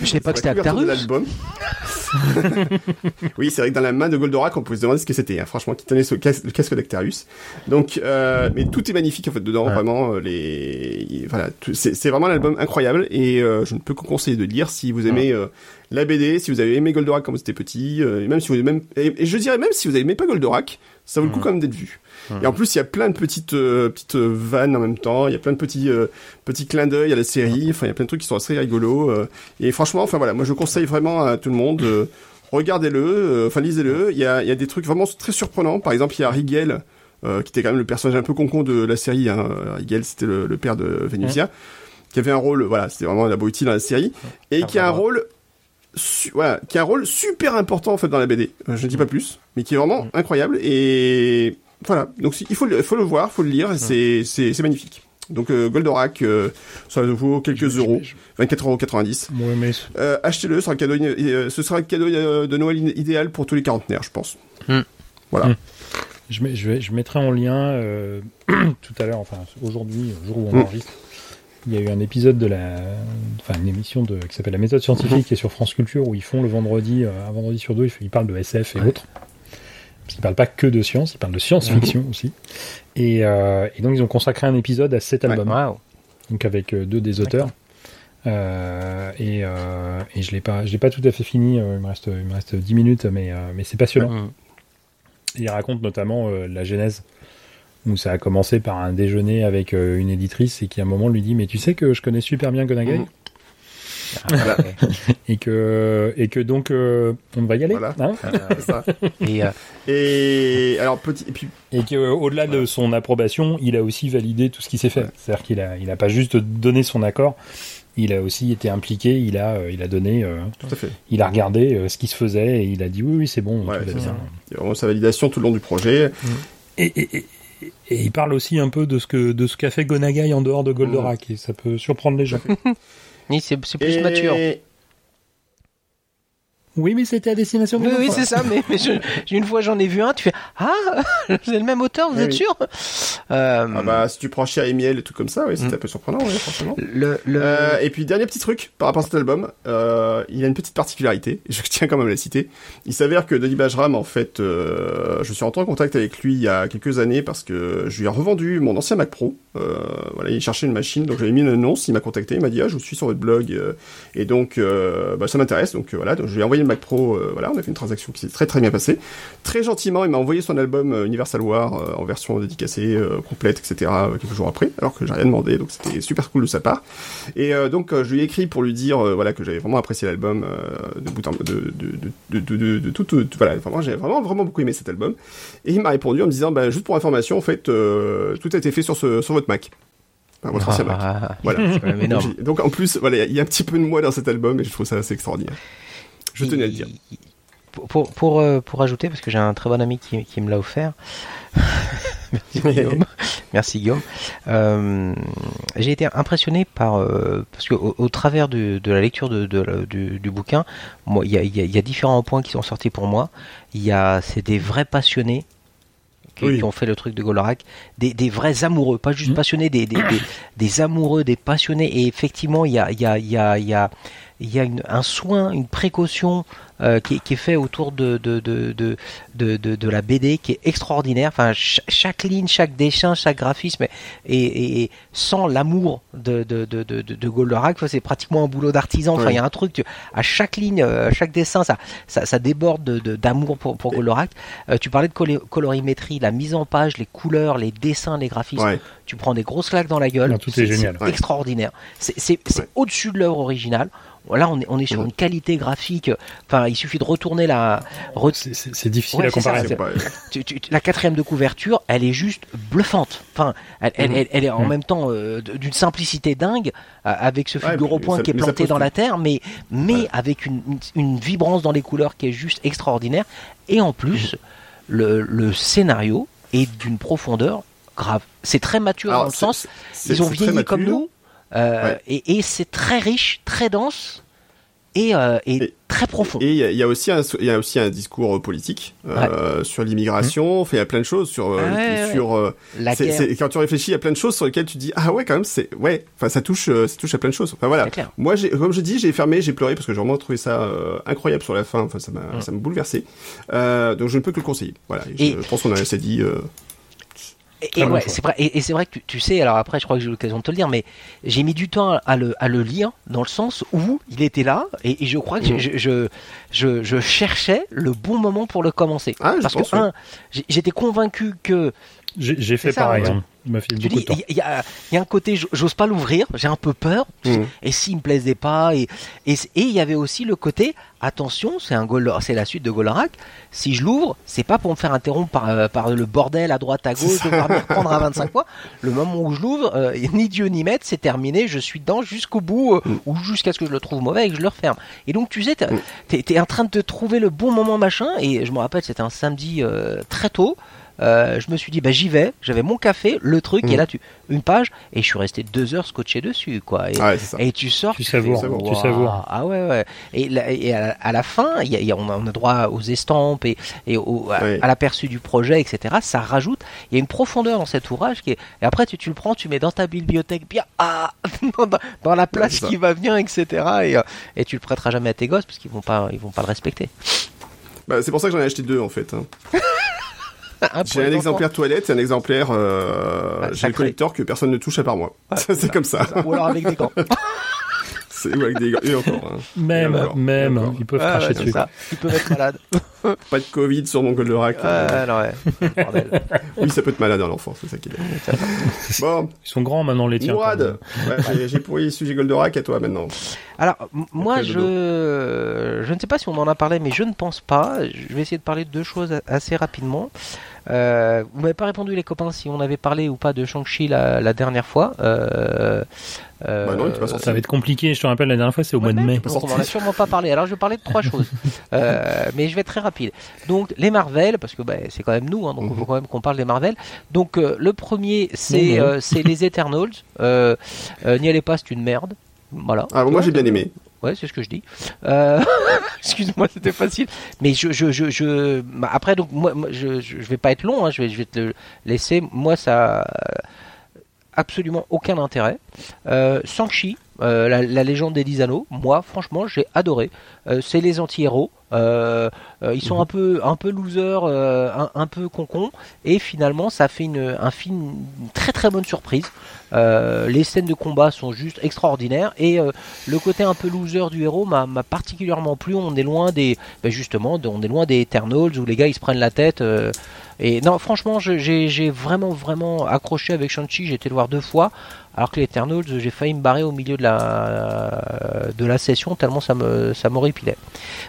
je savais pas que c'était Actarus. l'album. oui, c'est vrai que dans la main de Goldorak, on pouvait se demander ce que c'était. hein. Franchement, qui tenait ce casque, le casque d'Actarius. Donc, euh, mais tout est magnifique en fait dedans. Ouais. Vraiment, euh, les voilà, c'est vraiment un album incroyable et euh, je ne peux que conseiller de le lire si vous aimez euh, la BD, si vous avez aimé Goldorak quand vous étiez petit, euh, et même si vous même et, et je dirais même si vous aimez pas Goldorak, ça vaut le coup Mhm. quand même d'être vu. Et en plus, il y a plein de petites euh, petites euh, vannes en même temps. Il y a plein de petits euh, petits clins d'œil à la série. Enfin, il y a plein de trucs qui sont assez rigolos. euh, et franchement, enfin voilà, moi je conseille vraiment à tout le monde. euh, Regardez-le, euh, enfin lisez-le. Il y a, il y a des trucs vraiment très surprenants. Par exemple, il y a Rigel, euh, qui était quand même le personnage un peu concon de la série. Hein. Rigel, c'était le, le père de Vénusia, qui avait un rôle, voilà, c'était vraiment la beauté dans la série, et qui a un rôle, su- voilà, qui a un rôle super important en fait dans la BD. Euh, je ne dis pas plus, mais qui est vraiment incroyable. Et voilà, donc il faut le, faut le voir, faut le lire, et c'est c'est c'est magnifique. Donc euh, Goldorak, euh, ça vaut quelques Je- euros, je- 24,90€. Ouais, mais Euh, achetez-le, ce sera un cadeau, euh, ce sera un cadeau euh, de Noël idéal pour tous les quarantenaires, je pense. Hmm. Voilà. Hmm. je, mets- je, vais- je mettrai en lien euh, tout à l'heure, enfin aujourd'hui, au jour où on Mm. enregistre, il y a eu un épisode de la, enfin une émission de, qui s'appelle La méthode scientifique qui est sur France Culture où ils font le vendredi, euh, un vendredi sur deux, ils, ils parlent de SF et Ouais. autres. Parce qu'ils parlent pas que de science, ils parlent de science-fiction aussi. Et, euh, et donc ils ont consacré un épisode à cet album, Waouh. donc avec euh, deux des auteurs. Euh, et, euh, et je l'ai pas, je l'ai pas tout à fait fini. il me reste, il me reste 10 minutes, mais mais c'est passionnant. Mm. Il raconte notamment la genèse, où ça a commencé par un déjeuner avec une éditrice et qui à un moment lui dit Mais tu sais que je connais super bien Gonagai Mhm. Ah, et, que, et que donc euh, on va y aller. Voilà. hein ça. Et euh, Et alors petit, et puis et qu'au-delà de son approbation, il a aussi validé tout ce qui s'est fait. C'est-à-dire qu'il a, il a pas juste donné son accord, il a aussi été impliqué, il a, euh, il a donné, euh, tout à fait. il a regardé euh, ce qui se faisait et il a dit oui, oui, c'est bon, Ouais, tout va bien. ça. Il y a vraiment sa validation tout le long du projet. Et, et, et, et il parle aussi un peu de ce que de ce qu'a fait Gonagai en dehors de Goldorak et ça peut surprendre les gens. oui, c'est plus et... Oui, mais c'était à destination des Oui, oui, c'est ça, mais, mais je- une fois j'en ai vu un, tu fais Ah, c'est le même auteur, vous Oui, êtes oui. sûr? Euh, Ah bah si tu prends chez Amiel et tout comme ça, oui, c'était Mm. un peu surprenant, oui, franchement. le, le... Euh, et puis dernier petit truc par rapport à cet album, euh, il a une petite particularité, je tiens quand même à la citer. Il s'avère que Denis Bajram, en fait, euh, je suis rentré en contact avec lui il y a quelques années parce que je lui ai revendu mon ancien Mac Pro. Euh, voilà, il cherchait une machine, donc j'avais mis une annonce, il m'a contacté, il m'a dit ah je suis sur votre blog et donc euh, bah, ça m'intéresse, donc euh, voilà, donc je lui ai envoyé le Mac Pro, voilà, on a fait une transaction qui s'est très très bien passée. Très gentiment, il m'a envoyé son album Universal War en version dédicacée, complète, etc. quelques jours après, alors que j'ai rien demandé, donc c'était super cool de sa part. Et donc je lui ai écrit pour lui dire, voilà, que j'avais vraiment apprécié l'album de bout en de de de de, de, de, tout, voilà, vraiment j'ai vraiment vraiment beaucoup aimé cet album. Et il m'a répondu en me disant, bah, juste pour information, en fait, tout a été fait sur ce sur votre Mac. Ah, voilà. Donc, en plus, voilà, il y a un petit peu de moi dans cet album et je trouve ça assez extraordinaire. Je tenais à le dire. Pour, pour, euh, pour, ajouter, parce que j'ai un très bon ami qui, qui me l'a offert. Merci Guillaume. Merci Guillaume. Euh, j'ai été impressionné par euh, parce que au, travers de, de, la lecture de, de du, du, bouquin, moi, il y a, y a, différents points qui sont sortis pour moi. Il y a, c'est des vrais passionnés qui, ont fait le truc de Golorak, des, des vrais amoureux, pas juste mmh. passionnés, des, des, des, amoureux, des passionnés. Et effectivement, il y a, il y a, il y a, il y a, il y a une, un soin, une précaution euh, qui, qui, est fait autour de de, de, de, de, de, la BD qui est extraordinaire. Enfin, chaque ligne, chaque dessin, chaque graphisme, et, et, sans l'amour de, de, de, de, de Goldorak, c'est pratiquement un boulot d'artisan. Enfin, il y a un truc, à chaque ligne, à euh, chaque dessin, ça, ça, ça déborde d'amour pour, pour Goldorak. Euh, tu parlais de colorimétrie, la mise en page, les couleurs, les dessins, les graphismes. Tu prends des grosses claques dans la gueule. tout est, génial. Extraordinaire. C'est au-dessus de l'œuvre originale. Là, on est, on est sur une qualité graphique. Enfin, il suffit de retourner la. C'est difficile à comparer. la quatrième de couverture, elle est juste bluffante. Enfin, elle, elle, elle, est en même temps euh, d'une simplicité dingue euh, avec ce figure au point qui est planté dans la terre, mais mais avec une, une, vibrance dans les couleurs qui est juste extraordinaire. Et en plus, le, le scénario est d'une profondeur grave. C'est très mature dans le sens, ils ont vieilli comme nous, euh, et, c'est très riche, très dense et, euh, très profond. Et il y, a aussi un, il y a aussi un discours politique euh, sur l'immigration. Mmh. il y a plein de choses sur ah sur. La quand tu réfléchis, il y a plein de choses sur lesquelles tu dis ah ouais quand même c'est ouais. Enfin ça touche ça touche à plein de choses. Enfin voilà. Moi comme je dis j'ai fermé j'ai pleuré parce que j'ai vraiment trouvé ça incroyable sur la fin. Enfin ça m'a mmh. ça m'a bouleversé. donc je ne peux que le conseiller. Voilà. Je, je, pense qu'on a assez dit. Et, ouais, c'est vrai, et, c'est vrai que tu, sais, alors après, je crois que j'ai eu l'occasion de te le dire, mais j'ai mis du temps à le, à le lire dans le sens où il était là, et, je crois que mm. je, je, je, cherchais le bon moment pour le commencer. Ah, Parce que, un, j'étais convaincu que. J'ai fait pareil. Hein. Il y, a, un côté, j'ose pas l'ouvrir, j'ai un peu peur. Mmh. Et s'il me plaisait pas, et et il y avait aussi le côté, attention, c'est un c'est la suite de Golorak. Si je l'ouvre, c'est pas pour me faire interrompre par, euh, par le bordel à droite à gauche, de me reprendre à 25 fois. Le moment où je l'ouvre, euh, ni Dieu ni maître, c'est terminé. Je suis dedans jusqu'au bout, euh, mmh. ou jusqu'à ce que je le trouve mauvais et que je le referme. Et donc tu sais, t'es mmh. es, en train de te trouver le bon moment machin. Et je me rappelle, c'était un samedi très tôt. Euh, je me suis dit bah j'y vais, j'avais mon café, le truc et mm. là tu une page et je suis resté deux heures scotché dessus quoi. Et, ah et tu sors, tu savoures, tu savoures. Ah ouais ouais. Et, et à, la fin, y y a, on, a, droit aux estampes et, et au, à, l'aperçu du projet etc. Ça rajoute, il y a une profondeur dans cet ouvrage qui est. Et après tu, tu le prends, tu mets dans ta bibliothèque bien ah dans, la place qui va bien etc. Et, euh, et tu le prêteras jamais à tes gosses parce qu'ils vont pas ils vont pas le respecter. Bah, c'est pour ça que j'en ai acheté deux en fait. Hein. J'ai un exemplaire toilette et un exemplaire. Euh, ah, j'ai le collector que personne ne touche à part moi. c'est comme ça. Ou alors avec des gants. c'est ou avec des gants. Et encore. Hein. Même, même. Ils peuvent cracher dessus. Ça. Ils peuvent être malades. Pas de Covid sur mon Goldorak. Ah, non, ouais. oui, ça peut être malade dans l'enfance, c'est ça qui est. Bon. Ils sont grands maintenant, les tiens. Mourad. Ouais, j'ai pourri le sujet Goldorak à toi maintenant. Alors, moi, je, je ne sais pas si on en a parlé, mais je ne pense pas. Je vais essayer de parler de deux choses assez rapidement. Euh, vous m'avez pas répondu les copains si on avait parlé ou pas de Shang-Chi la, la, dernière fois. Euh, euh, bah non, ça va être compliqué. Je te rappelle la dernière fois c'est au mois de mai. Donc on en a sûrement pas parlé. Alors je vais parler de trois choses, euh, mais je vais être très rapide. Donc les Marvel parce que bah, c'est quand même nous, hein, donc il faut mhm. quand même qu'on parle des Marvel. Donc euh, le premier c'est c'est les Eternals. N'y allez pas, c'est une merde. Voilà. Ah, moi j'ai bien aimé. C'est ce que je dis. Euh... Excuse-moi, c'était facile. Mais je, je. Bah, après, donc moi, je, vais pas être long. Hein, je vais, te laisser. Moi, ça absolument aucun intérêt. Euh, euh, la, légende des 10 anneaux, moi, franchement, j'ai adoré. Euh, c'est les anti-héros. Euh, euh, ils sont un peu un peu losers, euh, un, un peu concon, et finalement ça fait une, un film une très très bonne surprise. Les scènes de combat sont juste extraordinaires et le côté un peu loser du héros m'a particulièrement plu. On est loin des ben justement, on est loin des Eternals où les gars ils se prennent la tête. et non, franchement, j'ai vraiment vraiment accroché avec Shang-Chi. J'ai été le voir deux fois. Alors que les Eternals, j'ai failli me barrer au milieu de la de la session tellement ça me ça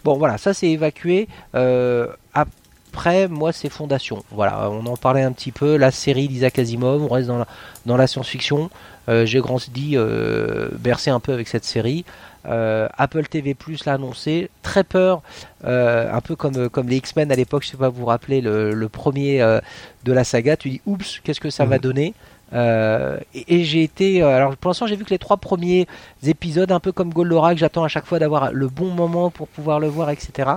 Bon voilà, ça c'est évacué. Euh, après, moi c'est Fondation. Voilà, on en parlait un petit peu. La série d'Isaac Asimov, on reste dans la dans la science-fiction. Euh, j'ai grandi euh, bercé un peu avec cette série. Euh, Apple TV Plus l'a annoncé. Très peur, euh, un peu comme comme les X-Men à l'époque. Je sais pas vous rappelez le, le premier euh, de la saga. Tu dis oups, qu'est-ce que ça va Mhm. donner Euh, et, et j'ai été euh, alors pour l'instant j'ai vu que les trois premiers épisodes un peu comme Goldorak j'attends à chaque fois d'avoir le bon moment pour pouvoir le voir etc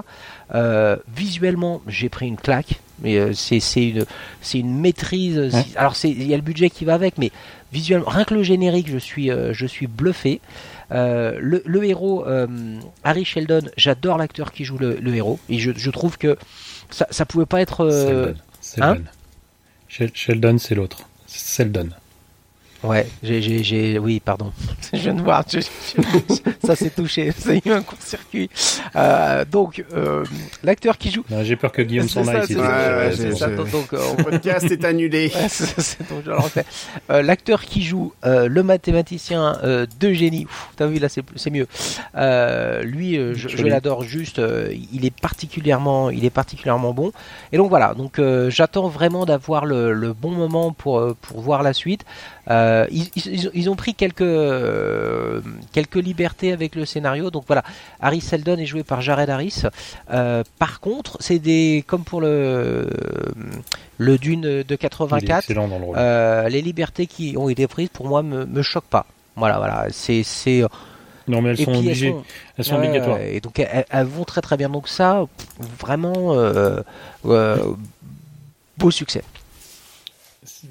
Euh, visuellement j'ai pris une claque mais euh, c'est c'est une c'est une maîtrise alors il y a le budget qui va avec mais visuellement rien que le générique je suis euh, je suis bluffé Euh, le, le héros euh, Harry Sheldon j'adore l'acteur qui joue le, le héros et je, je trouve que ça ça pouvait pas être euh, Seldon. Seldon. Shel- Sheldon, c'est l'autre. Seldon. Ouais, j'ai, j'ai, j'ai, oui, pardon. Je viens de voir, je- je- ça s'est touché, ça a eu un court-circuit. Euh, donc, euh, l'acteur qui joue. Non, J'ai peur que Guillaume s'en aille. donc, euh, Le podcast est annulé. Ouais, c'est- c'est- donc je le refais. Euh, L'acteur qui joue euh, le mathématicien euh, de génie, Ouf, t'as vu là c'est c'est mieux. Euh, lui, euh, je, je l'adore juste. euh, il est particulièrement, il est particulièrement bon. Et donc voilà. Donc euh, j'attends vraiment d'avoir le, le bon moment pour euh, pour voir la suite. Euh, ils, ils- ils ont- pris quelques euh, quelques libertés avec le scénario. Donc voilà, Harry Seldon est joué par Jared Harris. Euh, par contre, c'est des comme pour le le Dune de Il est 84. excellent dans le rôle. Euh, les libertés qui ont été prises pour moi me, me choquent pas. Voilà, voilà, c'est c'est non, mais elles et sont obligées. sont- Elles sont ouais, obligatoires. et donc elles, elles vont très très bien. Donc ça, vraiment euh, euh, beau succès.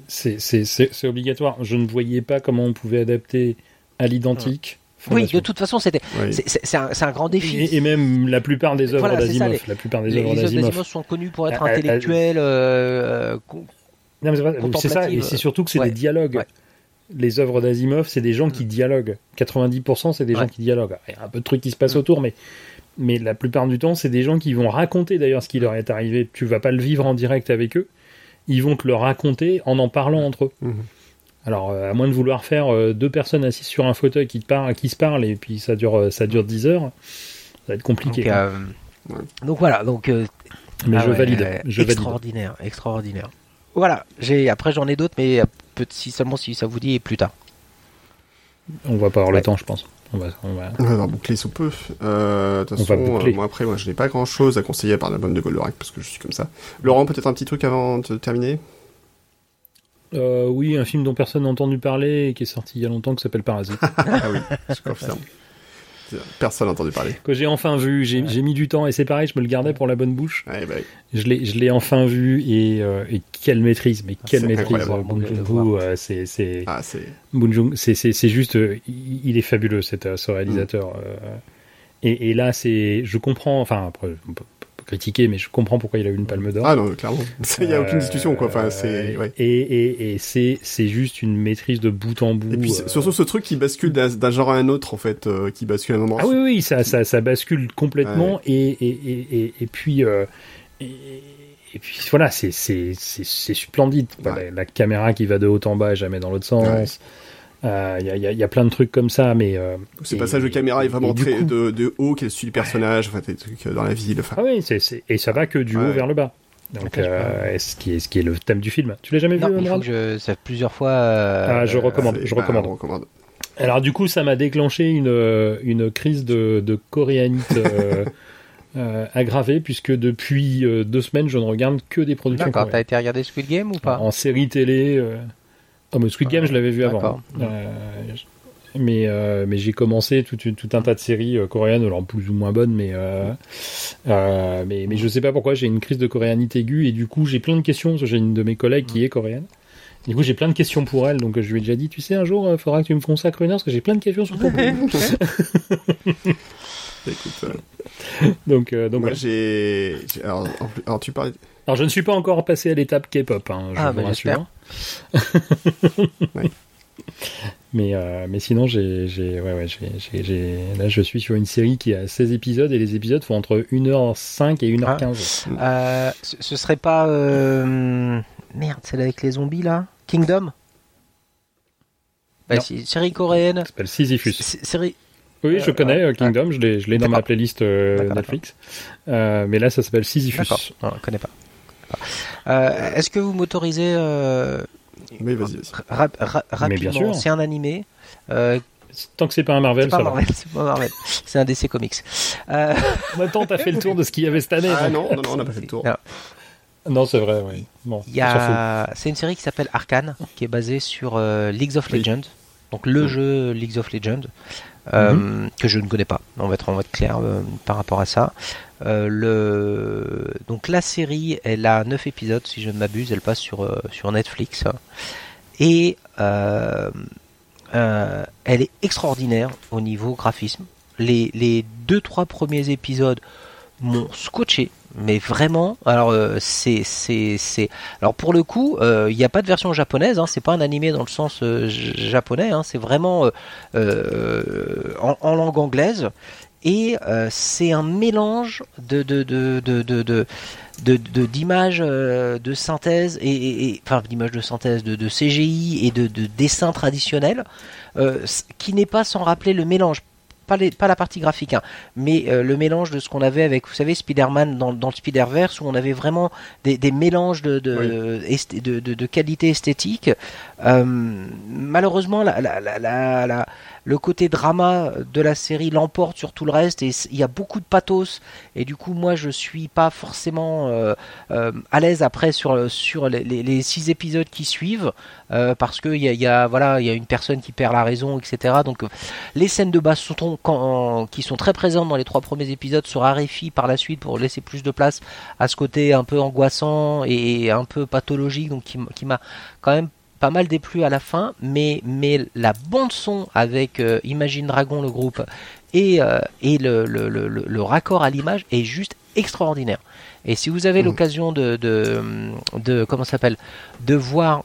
C'est- C'est c'est- c'est obligatoire. Je ne voyais pas comment on pouvait adapter à l'identique. Oui, Fondation. de toute façon, c'était Oui. c'est- c'est c'est un, c'est un grand défi. Et, et même la plupart des œuvres Voilà, c'est ça, d'Asimov. La plupart des les, œuvres d'Asimov. sont connus pour être Ah, ah, ah, intellectuels. euh, con- Non, mais c'est pas- C'est ça, et c'est surtout que c'est ouais. des dialogues. Ouais. Les œuvres d'Asimov, c'est des gens qui dialoguent. 90%, c'est des gens qui dialoguent. Il y a un peu de trucs qui se passent Mm. autour, mais, mais la plupart du temps, c'est des gens qui vont raconter d'ailleurs ce qui leur est arrivé. Tu vas pas le vivre en direct avec eux. Ils vont te le raconter en en parlant entre eux. Mhm. Alors, euh, à moins de vouloir faire euh, deux personnes assises sur un fauteuil qui, te parlent, qui se parlent et puis ça dure, euh, ça dure 10 heures, ça va être compliqué. donc, euh, Ouais. donc voilà, donc euh, mais ah je ouais, valide. je valide. extraordinaire, extraordinaire. Voilà, j'ai après j'en ai d'autres, mais si seulement si ça vous dit plus tard. On va pas avoir Ouais. le temps, je pense. On va, on va... On va avoir bouclé sous peu. Euh, de toute façon, boucler. euh, moi après, moi je n'ai pas grand chose à conseiller à part l'album de Goldorak parce que je suis comme ça. Laurent, peut-être un petit truc avant de terminer? Euh, oui, un film dont personne n'a entendu parler et qui est sorti il y a longtemps qui s'appelle Parasite. Ah oui, je confirme. Personne n'a entendu parler. que j'ai enfin vu, j'ai mis du temps et c'est pareil, je me le gardais pour la bonne bouche. Ouais, bah, oui. Je l'ai, je l'ai enfin vu et, euh, et quelle maîtrise, mais quelle C'est maîtrise. euh, c'est, Ah, c'est. C'est, juste, euh, il est fabuleux cet, ce réalisateur. euh, et, et là, c'est, je comprends, enfin après, critiquer, mais je comprends pourquoi il a eu une Palme d'Or. Ah non, clairement. Il n'y a aucune Euh, discussion, quoi. Enfin, c'est. Ouais. Et, et, et c'est, c'est juste une maîtrise de bout en bout. Et puis euh, surtout ce truc qui bascule d'un genre à un autre, en fait, euh, qui bascule à un moment. Ah oui, oui, ça, ça, ça bascule complètement et, et, et, et, puis et, puis voilà, c'est c'est c'est c'est splendide. Ouais. La, la caméra qui va de haut en bas, et jamais dans l'autre sens. Euh, Il y, a, il y a- il y a plein de trucs comme ça, mais euh, Ce passage de caméra est vraiment très coup- de, de haut qui suit le personnage, enfin, des trucs euh, dans la ville. Enfin, ah oui, et ça va que du haut vers le bas. Donc, euh, ce qui est ce qui est le thème du film. Tu l'as jamais Non, vu, il faut Omran que je ça plusieurs fois. euh, Ah, je euh, recommande. je recommande. Alors du coup, ça m'a déclenché une, une crise de, de coréanite euh, euh, aggravée, puisque depuis euh, deux semaines, je ne regarde que des productions D'accord, coréennes. t'as été regarder Squid Game ou pas? En série télé... Euh... Oh, mais Squid Game, je l'avais vu avant. Euh, mais euh, mais j'ai commencé tout, tout un tas de séries euh, coréennes, alors plus ou moins bonnes, mais, euh, euh, mais, mais je sais pas pourquoi, j'ai une crise de coréanite aiguë, et du coup, j'ai plein de questions, parce que j'ai une de mes collègues qui est coréenne. Du coup, j'ai plein de questions pour elle, donc je lui ai déjà dit, tu sais, un jour, il faudra que tu me consacres une heure, parce que j'ai plein de questions sur ton boulot. Écoute, donc, donc moi j'ai. Alors, alors, tu parlais. Alors je ne suis pas encore passé à l'étape K-pop, hein, je ah, vous bah, rassure. Mais, euh, mais sinon, j'ai, j'ai, ouais, ouais, j'ai, j'ai, là, je suis sur une série qui a 16 épisodes et les épisodes font entre 1h05 et 1h15. Ah. Euh, ce, serait pas. Euh... Merde, celle avec les zombies là? Kingdom? Bah, série coréenne. Ça s'appelle Sisyphus. Série. Oui, je connais euh, Kingdom, je l'ai, je l'ai dans ma playlist Netflix. Mais là, ça s'appelle Sisyphus. D'accord, non, je connais pas. Euh, est-ce que vous m'autorisez oui, vas-y, vas-y. Rap, ra rapidement, c'est un animé. Euh, Tant que c'est pas un Marvel, c'est pas ça Marvel, c'est pas Marvel. c'est un DC Comics. Euh... Maintenant, t'as fait le tour de ce qu'il y avait cette année. Ah non, non, non, on n'a pas fait le tour. Non, non c'est vrai, oui. Bon, Il y a... C'est une série qui s'appelle Arcane, qui est basée sur euh, League of Legends. Donc le jeu League of Legends. Euh, mm -hmm. que je ne connais pas. On va être en mode clair euh, par rapport à ça. Euh. Donc la série, elle a 9 épisodes, si je ne m'abuse, elle passe sur, euh, sur Netflix. Et euh, elle est extraordinaire au niveau graphisme. Les, les deux, trois premiers épisodes m'ont scotché mais vraiment alors c'est c'est c'est alors pour le coup il n'y a pas de version japonaise hein, c'est pas un animé dans le sens japonais hein, c'est vraiment en, en, langue anglaise et c'est un mélange de de de de de, de de d'images de, synthèse et, et, et enfin d'images de synthèse de, CGI et de, de dessins traditionnels qui n'est pas sans rappeler le mélange pas, les, pas la partie graphique, hein, mais euh, le mélange de ce qu'on avait avec, vous savez, Spider-Man dans, dans le Spider-Verse, où on avait vraiment des, des mélanges de, de, oui. de, qualité esthétique. Euh, malheureusement, la, la, la, la, le côté drama de la série l'emporte sur tout le reste et il y a beaucoup de pathos. Et du coup moi je suis pas forcément euh, euh, à l'aise après sur sur les, six épisodes qui suivent euh, parce que il y a, y a, voilà il y a une personne qui perd la raison etc donc les scènes de base sont quand, qui sont très présentes dans les trois premiers épisodes se raréfient par la suite pour laisser plus de place à ce côté un peu angoissant et un peu pathologique donc qui, qui m'a quand même pas mal déplu à la fin, mais, mais la bande son avec euh, Imagine Dragon, le groupe, et, euh, et le, le, le, le, raccord à l'image est juste extraordinaire. Et si vous avez mmh. l'occasion de, de, de, comment s'appelle, de voir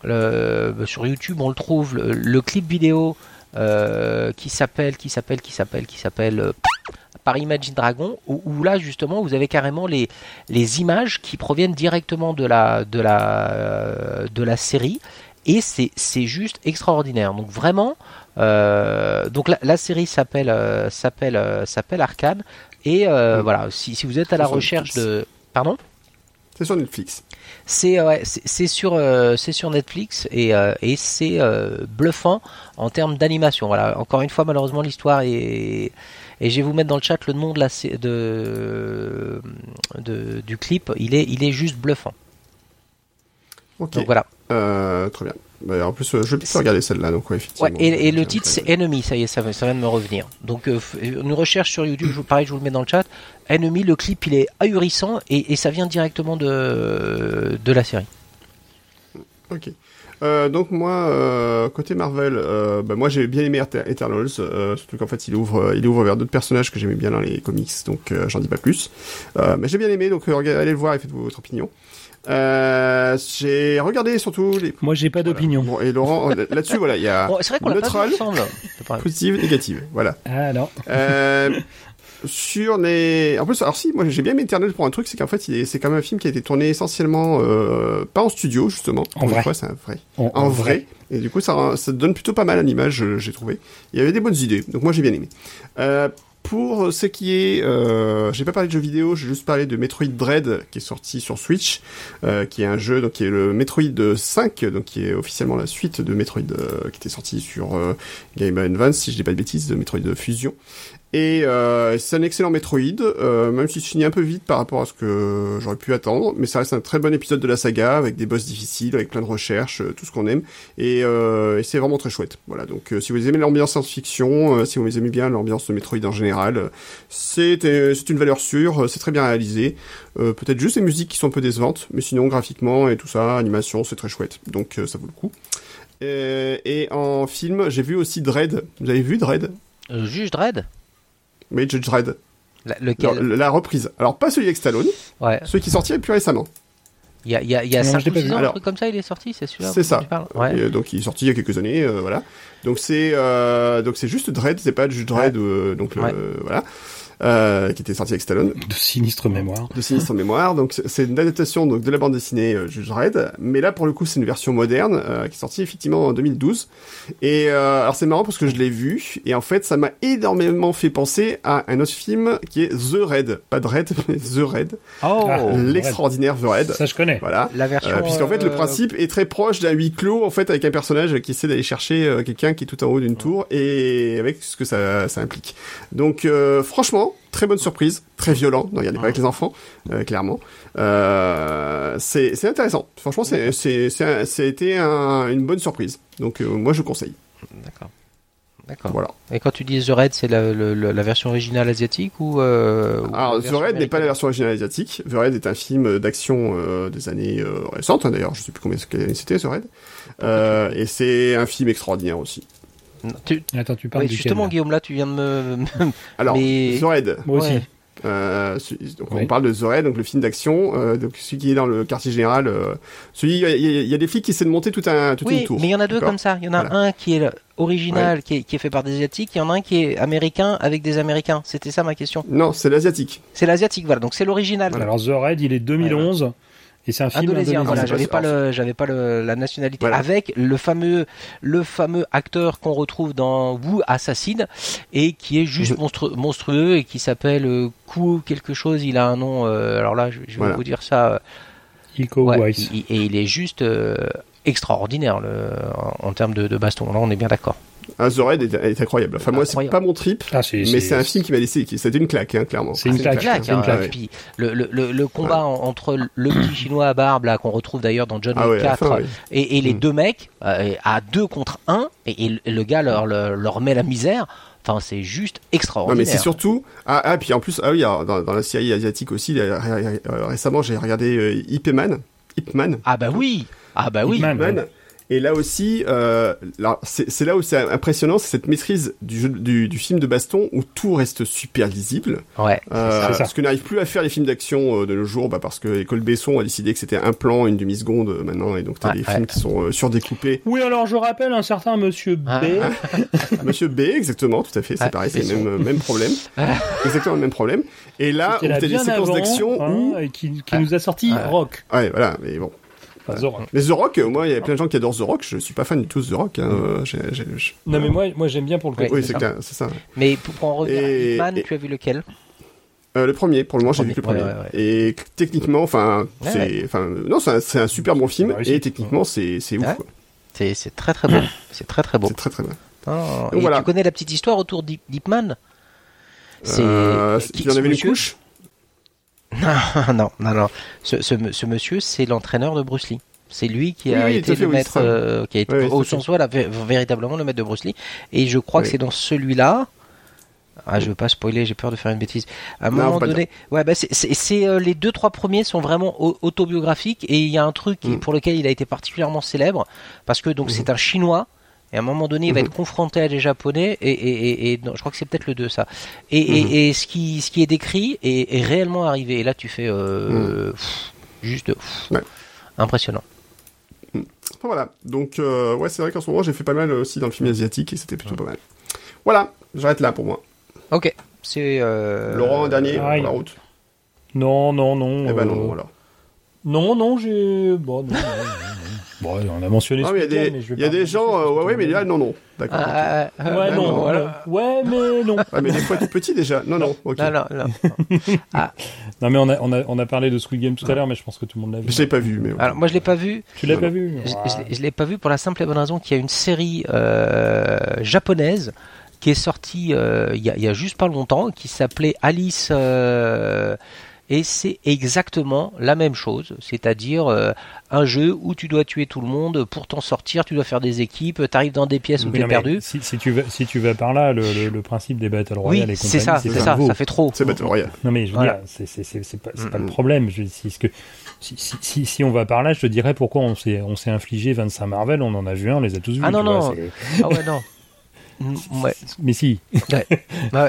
sur YouTube, on le trouve le, clip vidéo euh, qui s'appelle, qui s'appelle, qui s'appelle, qui s'appelle euh, par Imagine Dragon, où, où, là justement vous avez carrément les, les images qui proviennent directement de la, de la, de la série et c'est juste extraordinaire. Donc vraiment, euh, donc la, la série s'appelle euh, s'appelle euh, s'appelle Arcane et voilà. Si, si, vous êtes à la recherche de, pardon? C'est sur Netflix. C'est ouais, c'est sur c'est sur Netflix et et c'est bluffant en termes d'animation. Voilà. Encore une fois, malheureusement, l'histoire est et je vais vous mettre dans le chat le nom de la de, de du clip. Il est il est juste bluffant. Ok. Donc voilà. Euh, très bien. Bah, en plus, euh, je vais plutôt regarder celle-là. Donc, ouais, effectivement. Ouais, et, et le titre, c'est Enemy. Ça y est, ça, ça vient de me revenir. Donc, euh, une recherche sur YouTube, je, pareil, je vous le mets dans le chat. Enemy, le clip, il est ahurissant et, et ça vient directement de, de la série. Ok. Euh, donc moi, euh, côté Marvel, euh, bah moi j'ai bien aimé Eternals, surtout qu'en fait il ouvre, il ouvre vers d'autres personnages que j'aimais bien dans les comics, donc j'en dis pas plus. mais j'ai bien aimé, donc allez le voir et faites-vous votre opinion. Euh, j'ai regardé surtout les. Moi, j'ai pas voilà. d'opinion. Bon, et Laurent, là-dessus, voilà, il y a bon, c'est vrai qu'on neutral, l'a pas ensemble. positive, négative, voilà. Ah non. Euh, sur les, en plus, alors si, moi j'ai bien aimé Eternal pour un truc, c'est qu'en fait, il est, c'est quand même un film qui a été tourné essentiellement euh, pas en studio justement. En vrai. Fois, c'est un vrai. En, en, en vrai. vrai. Et du coup, ça, ça donne plutôt pas mal à l'image, j'ai trouvé. Il y avait des bonnes idées, donc moi j'ai bien aimé. Euh, pour ce qui est, euh, j'ai pas parlé de jeux vidéo, j'ai juste parlé de Metroid Dread qui est sorti sur Switch, euh, qui est un jeu donc qui est le Metroid 5, donc qui est officiellement la suite de Metroid euh, qui était sorti sur euh, Game Advance, si je dis pas de bêtises, de Metroid Fusion. Et euh, c'est un excellent Metroid, euh, même s'il se finit un peu vite par rapport à ce que j'aurais pu attendre, mais ça reste un très bon épisode de la saga, avec des boss difficiles, avec plein de recherches, euh, tout ce qu'on aime, et, et c'est vraiment très chouette. Voilà, donc si vous aimez l'ambiance science-fiction, si vous aimez bien l'ambiance de Metroid en général, c'est une valeur sûre, c'est très bien réalisé. Peut-être juste les musiques qui sont un peu décevantes, mais sinon graphiquement et tout ça, animation, c'est très chouette, donc ça vaut le coup. et en film, j'ai vu aussi Dread. Vous avez vu Dread? Juge Dread? Mais Judge Dredd. La- Non, lequel la reprise. Alors pas celui avec Stallone, Ouais. celui qui est sorti plus récemment. Il y a, il y a, y a Non, 5 je l'ai ou pas 6 vu. ans, un truc comme ça, il est sorti, c'est celui-là c'est ça. Ouais. Et, euh, donc il est sorti il y a quelques années, euh, voilà. Donc c'est euh, donc c'est juste Dread, c'est pas juste Dread, euh, donc le- Ouais. voilà, euh, qui était sorti avec Stallone. De sinistre mémoire. de Sinistre Mémoire. Donc c'est- une adaptation donc de la bande dessinée euh, Judge Dredd, mais là pour le coup c'est une version moderne euh, qui est sortie effectivement en 2012. Et euh, alors c'est marrant parce que je l'ai vu et en fait ça m'a énormément fait penser à un autre film qui est The Raid, pas Dread mais The Raid, Oh Ah, l'extraordinaire The Raid. Ça, je connais. Voilà. La version. Euh, Puisqu'en fait, le principe est très proche d'un huis clos, en fait, avec un personnage qui essaie d'aller chercher euh, quelqu'un qui est tout en haut d'une tour, et avec ce que ça, ça implique. Donc, euh, très bonne surprise, très violent, ne regardez pas avec les enfants, euh, clairement. Euh, c'est intéressant. Franchement, c'est c'est un- ça a été un- une bonne surprise. Donc, euh, moi, je conseille. D'accord. D'accord. Voilà. Et quand tu dis The Raid, c'est la, version originale asiatique ou. Euh, ou Alors, The Raid n'est pas la version originale asiatique. The Raid est un film d'action euh, des années euh, récentes, hein, d'ailleurs. Je sais plus combien c'était, The. Euh, et c'est un film extraordinaire aussi. Tu- Attends, tu parles Oui, duquel, justement, là Guillaume, là, tu viens de me. Alors, Mais- The Raid. Moi aussi. Ouais. Euh, celui- donc Oui. on parle de The Raid, donc le film d'action, euh, donc celui qui est dans le quartier général. Euh, celui, il y, a- il y a des flics qui essaient de monter tout un, toute Oui, une tour. mais il y en a deux comme ça. Il y en a Voilà. un qui est original, qui, est, qui est fait par des Asiatiques. Il y en a un qui est américain avec des Américains. C'était ça ma question. Non, c'est l'asiatique. C'est l'asiatique, voilà. Donc c'est l'original. Alors, The Raid, il est 2011. Et c'est un film Indonésien, indonésien. voilà, c'est j'avais pas le, j'avais pas le, la nationalité. Voilà. Avec le fameux, le fameux acteur qu'on retrouve dans Wu Assassin et qui est juste monstru- monstrueux et qui s'appelle euh, Ku quelque chose. Il a un nom. euh, alors là, je, je vais Voilà. vous dire ça. euh, Iko ouais, il- et il est juste euh, extraordinaire le, en, en termes de, de baston. Là, on est bien d'accord. Ah, The Raid est, est incroyable. Enfin, moi, c'est pas mon trip, Ah, c'est, mais c'est un film qui m'a laissé, qui, c'était une claque, hein, clairement. C'est une claque. Claque, c'est une hein, claque. et puis le, le, le, le combat en- entre le petit chinois à barbe là qu'on retrouve d'ailleurs dans John Ah Wick ouais, à la 4 fin, oui. et, et les Mm. deux mecs euh, à deux contre un et, et le- gars leur, leur, leur met la misère. Enfin, c'est juste Non, extraordinaire. mais c'est surtout. Ah, ah, puis en plus, ah oui, alors, dans, dans la série asiatique aussi, euh, récemment, j'ai regardé euh, Ip Man. Ip Man. Ah bah oui, ah bah oui. Ip Man. Man. Et là aussi, euh, c'est là où c'est impressionnant, c'est cette maîtrise du, jeu, du, du film de baston où tout reste super lisible. Ouais. Euh, c'est ça. ce que n'arrive plus à faire les films d'action euh, de nos jours, bah, parce que École Besson a décidé que c'était un plan, une demi-seconde euh, maintenant, et donc t'as Ouais, des ouais. films qui sont euh, surdécoupés. Oui, alors je rappelle un certain monsieur B. Ah. Monsieur B, exactement, tout à fait, c'est Ouais, pareil, c'est le même, même problème. exactement le même problème. Et là, là t'as des séquences d'action hein, où... qui, qui nous a sorti. Rock. Ouais, voilà, mais bon. Enfin, The Rock. Mais The Rock, moi, il y a plein de gens qui adorent The Rock, je suis pas fan du tout de The Rock. Hein, je- Non, mais moi, moi j'aime bien pour le Ouais. côté. Oui, c'est ça. clair, c'est ça. Mais pour, pour en revenir Et- à Hitman, et- tu as vu lequel? Euh, le premier, pour le moment, j'ai vu que le Premier, ouais, ouais, Et techniquement, enfin, Ouais, c'est, enfin, non, c'est un, super bon film. Et techniquement, c'est, c'est ouf. Ouais. C'est c'est très très beau. C'est très très beau. C'est très très Donc et voilà. tu connais la petite histoire autour d'Hipman C'est Euh, qui- il y en avait une monsieur couche? non, non, non. Ce, ce, ce monsieur, c'est l'entraîneur de Bruce Lee. C'est lui qui a Oui, été le maître, euh, qui a été Oui, oui, au sens vé- véritablement le maître de Bruce Lee. Et je crois que c'est dans celui-là. Ah, je veux pas spoiler, j'ai peur de faire une bêtise. À un Non, moment donné, ouais, bah c'est, euh, les deux trois premiers sont vraiment au- autobiographiques et il y a un truc Mm. pour lequel il a été particulièrement célèbre parce que donc Mhm. c'est un chinois. Et à un moment donné, il va Mhm. être confronté à des Japonais, et, et, et, et- non, je crois que c'est peut-être le 2, ça. Et, et- Mhm. et ce, qui, ce qui est décrit est, est réellement arrivé. Et là, tu fais euh, pff, juste pff, Ouais. impressionnant. Enfin, voilà. Donc, euh, ouais, c'est vrai qu'en ce moment, j'ai fait pas mal aussi dans le film asiatique et c'était plutôt pas mal. Voilà. J'arrête là pour moi. Ok, c'est. euh, Laurent, un dernier, aïe. pour la route? Non, non, non. Eh ben euh, non, voilà. Non, non, j'ai. Bon, non, non, non. Bon, on a mentionné mais il y a des, il y a gens, euh, ouais, ouais, mais là, non, non. D'accord. Ah, ah, Ouais, ah, non, voilà. ouais, mais non. Ah, mais des fois, tout petit déjà. Non, non, ok. Non, non, non. Non, mais on a, on a, on a parlé de Squid Game tout à l'heure, mais je pense que tout le monde l'a vu. Je l'ai pas vu, mais. ouais. Alors, moi, je l'ai pas vu. Tu l'as pas vu Je, je l'ai- pas vu pour la simple et bonne raison qu'il y a une série euh, japonaise qui est sortie euh, il y, y a juste pas longtemps, qui s'appelait Alice. Et c'est exactement la même chose, c'est-à-dire euh, un jeu où tu dois tuer tout le monde pour t'en sortir, tu dois faire des équipes, t'arrives dans des pièces où non, mais perdu. Si, si tu vas, si tu vas par là, le, le, le principe des Battle Royale Oui, c'est ça, c'est ça, ça fait trop. C'est Battle Royale. Non mais je veux Voilà. dire, c'est pas, Mm, le problème. Je, si, ce que, si, si, si, si on va par là, je te dirais pourquoi on s'est infligé 25 Marvel, on en a vu un, on les a tous vus. Ah non, tu vois, non. Ah ouais, non. Ouais. Mais si. Ouais. Ouais.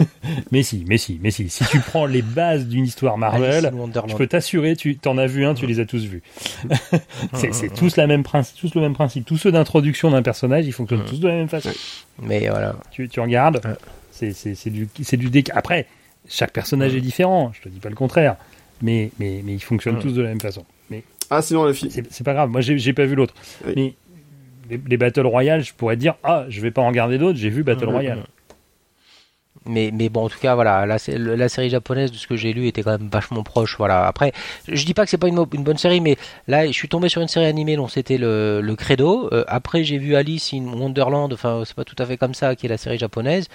Mais si, mais si, mais si. Si tu prends les bases d'une histoire Marvel, je peux t'assurer, tu t'en as vu un, tu les as tous vus. c'est tous, la même principe, tous le même principe. Tous ceux d'introduction d'un personnage, ils fonctionnent tous de la même façon. Mais voilà. Tu, tu regardes, Ouais. c'est du, c'est du déc. Après, chaque personnage est différent, je te dis pas le contraire. Mais, mais, mais ils fonctionnent Ouais. tous de la même façon. Mais Ah, sinon, le film. c'est c'est pas grave, moi j'ai j'ai pas vu l'autre. Oui. Mais les, les Battle Royale, je pourrais dire, ah, je vais pas en regarder d'autres, j'ai vu Battle Mhm. Royale. Mais, mais bon, en tout cas, voilà, la, sé- la série japonaise, de ce que j'ai lu, était quand même vachement proche. Voilà. Après, je dis pas que c'est pas une bonne série, mais là, je suis tombé sur une série animée dont c'était le, le credo. Euh, après, j'ai vu Alice in Wonderland, enfin, c'est pas tout à fait comme ça, qui est la série japonaise.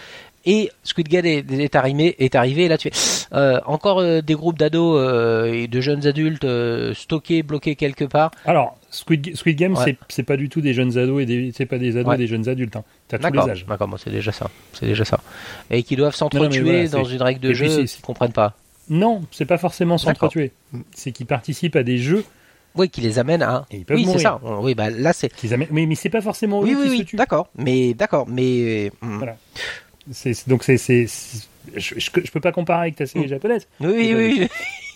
Et Squid Game est, est arrivé, est arrivé. Et là, tu fais euh, encore euh, des groupes d'ados euh, et de jeunes adultes stockés, bloqués quelque part. Alors, Squid, Squid Game, Ouais. c'est- pas du tout des jeunes ados et des, c'est pas des ados Ouais. des jeunes adultes. Hein. T'as tous les âges. d'accord, bon, c'est déjà ça. C'est déjà ça. Et qui doivent s'entretuer voilà, dans une règle de et jeu qu'ils comprennent pas. Non, c'est pas forcément s'entretuer. C'est qu'ils participent à des jeux Oui, qui les amène à. et ils peuvent Oui, c'est ça. Oui, bah là, c'est. Amènent- Mais, mais c'est pas forcément Oui, eux oui, qui se oui, tuent. d'accord. Mais d'accord, mais. hum. Voilà. C'est- c'est- donc c'est, c'est- c'est- je, je, je peux pas comparer avec ta série Mm. japonaise. Oui, oui, oui.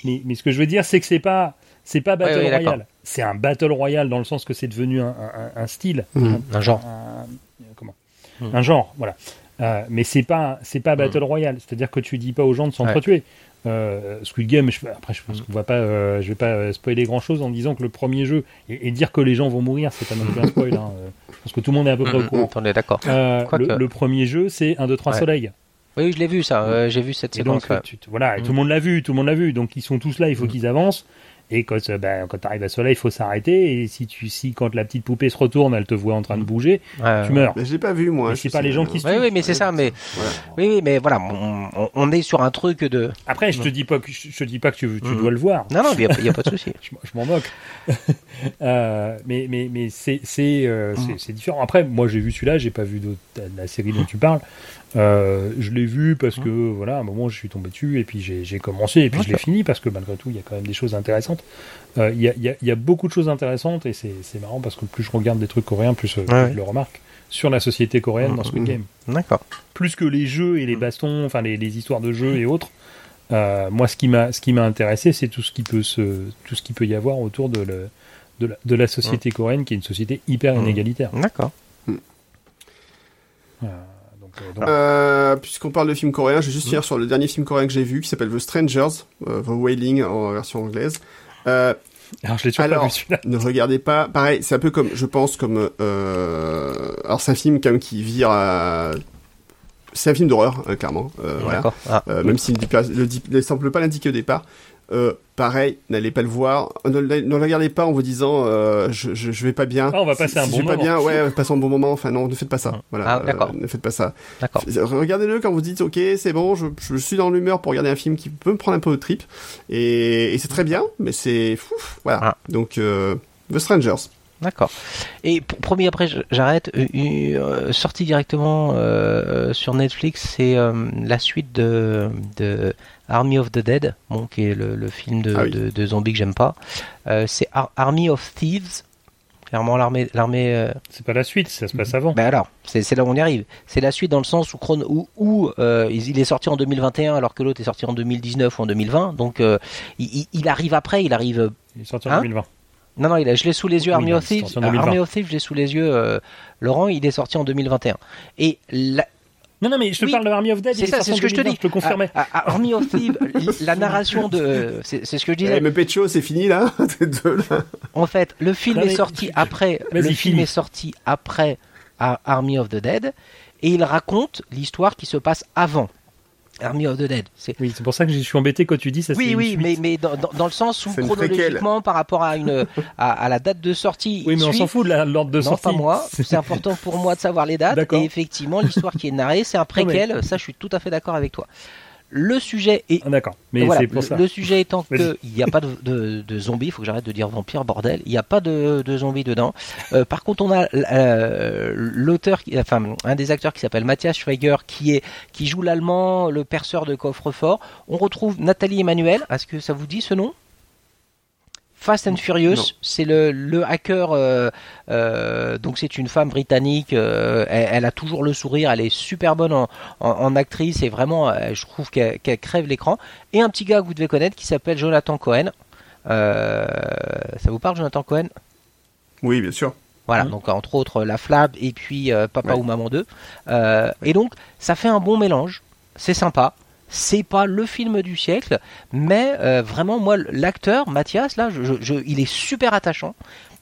Mais, mais ce que je veux dire, c'est que c'est pas, c'est pas battle oui, royale. C'est un battle royale dans le sens que c'est devenu un, un- un style, Mhm. Un genre. un, comment, Mm. un genre, voilà. Euh, mais c'est pas, c'est pas battle royale. C'est-à-dire que tu dis pas aux gens de s'entretuer. Euh, Squid Game, je, après je pense Mm. qu'on va pas, euh, je vais pas euh, spoiler grand chose en disant que le premier jeu et, et dire que les gens vont mourir, c'est pas non plus un spoil. Hein. Euh, Je pense que tout le monde est à peu près au Hum, courant. On est d'accord. Euh, le, le premier jeu, c'est 1, 2, 3 Ouais. soleil. Oui, je l'ai vu ça. J'ai vu cette Et donc, séquence. tu- tu- voilà, et tout Mm. le monde l'a vu, tout le monde l'a vu. Donc, ils sont tous là, il faut Mm. qu'ils avancent. Et quand, euh, ben, quand tu arrives à soleil, il faut s'arrêter. Et si, tu, si quand la petite poupée se retourne, elle te voit en train de bouger, Ouais, tu meurs. Mais je l'ai pas vu, moi. C'est sais pas les gens qui se Oui, tuent. oui, mais c'est ça. Mais Voilà. oui, oui, mais voilà, on, est sur un truc de. Après, je te dis pas que, je, je te dis pas que tu, tu Mm. dois le voir. Non, non, il n'y a, pas de souci. Je, je m'en moque. Euh, mais mais, mais c'est c'est euh, Mm. différent. Après, moi j'ai vu celui-là, j'ai pas vu la série dont tu parles. Euh, je l'ai vu parce que voilà, à un moment je suis tombé dessus et puis j'ai commencé et puis je l'ai fini parce que malgré tout il y a quand même des choses intéressantes. Euh, Il y, a, il y, a, il y a beaucoup de choses intéressantes et c'est marrant parce que plus je regarde des trucs coréens, plus euh, Ouais. je le remarque sur la société coréenne dans Squid Mhm. Game. D'accord. Plus que les jeux et les Mm. bastons, enfin les, les histoires de jeux et autres. Euh, moi, ce qui m'a ce qui m'a intéressé, c'est tout ce qui peut se tout ce qui peut y avoir autour de le, de la, de la société coréenne, qui est une société hyper inégalitaire. D'accord. Euh, donc, euh, Euh, Puisqu'on parle de films coréens, je vais juste finir sur le dernier film coréen que j'ai vu, qui s'appelle The Strangers, euh, The Wailing en version anglaise. Euh, alors, je l'ai toujours pas alors, vu celui-là. ne regardez pas. Pareil, c'est un peu comme, je pense, comme. Euh... Alors, c'est un film quand même qui vire à. C'est un film d'horreur, hein, clairement. Euh, voilà. Ah. Euh, même s'il ne le semble pas l'indiquer au départ. Euh, pareil, n'allez pas le voir. Ne, le- ne regardez pas en vous disant euh, je, je, je vais pas bien. Ah, on va Si- passer un si bon je vais pas moment. bien, ouais, passons un bon moment. Enfin non, ne faites pas ça. Voilà, Ah, d'accord. euh, ne faites pas ça. D'accord. Regardez-le quand vous dites ok, c'est bon, je, je suis dans l'humeur pour regarder un film qui peut me prendre un peu au trip. Et, et c'est très bien, mais c'est fou. Voilà. Ah. Donc euh, The Strangers. D'accord. Et pour, promis après, j'arrête. Euh, euh, sorti directement euh, sur Netflix, c'est euh, la suite de, de Army of the Dead, bon, qui est le, le film de, Ah oui. de, de zombies que j'aime pas. Euh, c'est Ar- Army of Thieves. Clairement, l'armée, l'armée. euh, C'est pas la suite, ça se passe avant. ben alors, c'est, là où on y arrive. C'est la suite dans le sens où, chron- où, où, euh, il est sorti en 2021 alors que l'autre est sorti en 2019 ou en 2020. Donc, euh, il, arrive après. Il arrive Il est sorti en Hein 2020. non, non, a, je l'ai sous les yeux, Oui, Army non, of Thieves. sorti en 2020. Army of Thieves, je l'ai sous les yeux, euh, Laurent, il est sorti en 2021. Et la- Non, non, mais je te Oui, parle de Army of Dead. c'est est ça, c'est en ce que je te 2020, dis. Je te confirmais. Ah, ah, Army of li- la narration de. C'est c'est ce que je Eh, disais. mais Pecho, c'est fini là. T'es deux, là. En fait, le film Non, est sorti après. Vas-y, Le film finis. est sorti après à Army of the Dead. Et il raconte l'histoire qui se passe avant Army of the Dead. C'est Oui, c'est pour ça que je suis embêté quand tu dis ça. c'est Oui, une oui, mais, mais dans, dans, dans le sens où chronologiquement, par rapport à, une, à, à la date de sortie, Oui, mais on s'en fout de la- l'ordre de non, sortie. pas moi. C'est important pour moi de savoir les dates. D'accord. Et effectivement, l'histoire qui est narrée, c'est un préquel. Ça, je suis tout à fait d'accord avec toi. Le sujet est. Ah, D'accord, mais voilà, c'est pour le, ça. le sujet étant qu'il n'y a pas de, de, de zombies, il faut que j'arrête de dire vampire, bordel. Il n'y a pas de, de zombies dedans. Euh, par contre, on a euh, l'auteur, enfin un des acteurs qui s'appelle Matthias Schweiger, qui est qui joue l'allemand, le perceur de coffre-fort. On retrouve Nathalie Emmanuel. Est-ce que ça vous dit ce nom? Fast and Furious, c'est le, le hacker. euh, euh, donc c'est une femme britannique. euh, elle, elle a toujours le sourire. Elle est super bonne en, en, en actrice et vraiment, je trouve qu'elle crève l'écran. Et un petit gars que vous devez connaître qui s'appelle Jonathan Cohen. Ça vous parle, Jonathan Cohen? Oui, bien sûr. Voilà, Mhm. donc entre autres La Flab et puis Papa Ouais. ou Maman 2. Euh, Et donc ça fait un bon mélange, c'est sympa. C'est pas le film du siècle, mais euh, vraiment moi l'acteur Mathias là, je, je- je- il est super attachant,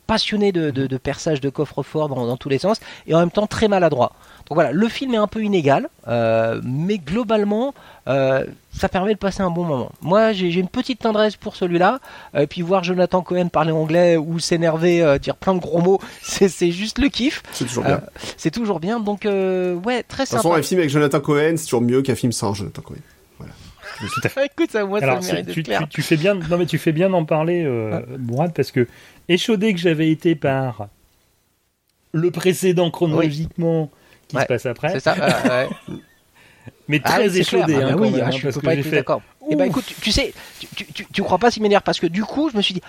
passionné de, de, de perçage de coffre-fort dans, dans tous les sens et en même temps très maladroit. Donc voilà, le film est un peu inégal, euh, mais globalement, euh, ça permet de passer un bon moment. Moi, j'ai une petite tendresse pour celui-là, et puis voir Jonathan Cohen parler anglais ou s'énerver, dire plein de gros mots, c'est juste le kiff. C'est toujours bien. C'est toujours bien, donc ouais, très de toute façon, sympa. un film avec Jonathan Cohen, c'est toujours mieux qu'un film sans Jonathan Cohen. Écoute, ça, moi, Alors, ça c'est- mérite tu, d'être clair. tu- tu fais bien, non mais tu fais bien d'en parler, euh, Mourad, parce que échaudé que j'avais été par le précédent chronologiquement qui Ouais, se passe après, C'est ça. ouais, ouais. mais Ah, très échaudé Ah, hein, quand oui, même, ah, je parce peux que pas être fait. d'accord. Et bah Ouh. écoute, tu, tu sais, tu, tu, tu, tu crois pas s'il m'énerve parce que du coup, je me suis dit,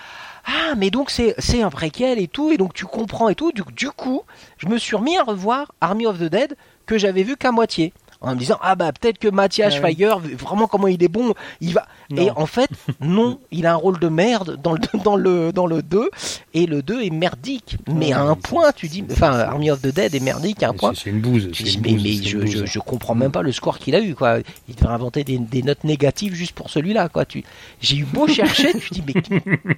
ah, mais donc c'est c'est un préquel et tout, et donc tu comprends et tout. Du, du coup, je me suis remis à revoir Army of the Dead que j'avais vu qu'à moitié. En me disant, ah bah peut-être que Mathias Ah. Schweiger, vraiment comment il est bon, il va. Et en fait, non, il a un rôle de merde dans le, dans le, dans le 2, et le 2 est merdique. Mais à Ouais, un point, tu dis, enfin, Army of the Dead est merdique à un point. C'est une bouse. Dis, mais, mais je, une je, bouse. je comprends même pas le score qu'il a eu quoi. Il devrait inventer des, des notes négatives juste pour celui-là quoi. Tu, j'ai eu beau chercher, tu dis mais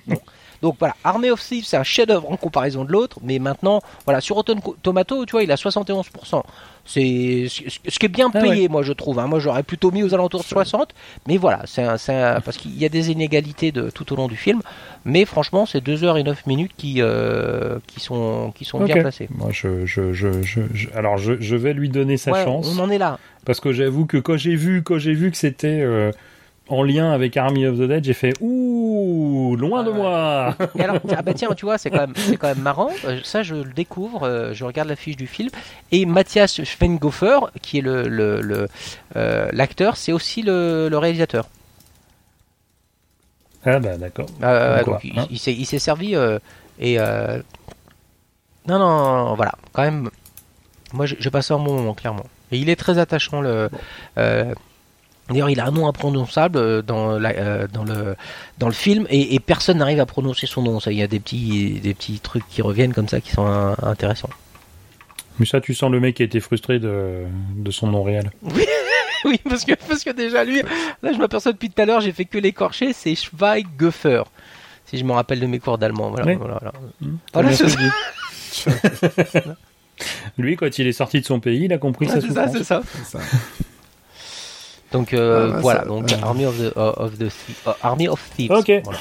non. Donc voilà, Army of Thieves c'est un chef-d'œuvre en comparaison de l'autre, mais maintenant voilà sur Rotten Tomato tu vois il a 71%. C'est ce ce qui est bien Ah payé moi je trouve. hein. Moi j'aurais plutôt mis aux alentours de 60, mais voilà c'est parce qu'il y a des inégalités de tout au long du film, mais franchement c'est 2 heures et 9 minutes qui euh, qui sont qui sont bien placées. Moi, je, je, je, je, je- alors je, je vais lui donner sa Ouais, chance on en est là. parce que j'avoue que quand j'ai vu, quand j'ai vu que c'était euh, en lien avec Army of the Dead, j'ai fait ouh, loin de Ah moi. Et alors, ah bah tiens, tu vois, c'est quand même, c'est quand même marrant. Euh, Ça, je le découvre. euh, je regarde la fiche du film et Matthias Schweingofer, qui est le, le, le, euh, l'acteur, c'est aussi le, le réalisateur. Ah bah d'accord. Euh, Comme donc, quoi, il, hein. il s'est, il s'est servi euh, et non, non, voilà, quand même. Moi, je, passe un bon moment, clairement. Et il est très attachant. Le, euh, D'ailleurs, il a un nom imprononçable euh, dans, la, euh, dans, le, dans le film et, et personne n'arrive à prononcer son nom. Ça, il y a des petits, des petits trucs qui reviennent comme ça qui sont intéressants. Mais ça, tu sens le mec qui a été frustré de, de son nom réel. oui, parce que, parce que déjà, lui, là, je m'aperçois depuis tout à l'heure, j'ai fait que l'écorcher, c'est Schweighofer. Si je me rappelle de mes cours d'allemand. Voilà, Oui. voilà, voilà. Hmm, Voilà. Lui, quand il est sorti de son pays, il a compris sa Ouais, souffrance. c'est ça. C'est ça. Donc euh, Ah, bah, voilà, ça- donc euh. Army of the of the euh, Army of Thieves. Ok. Voilà.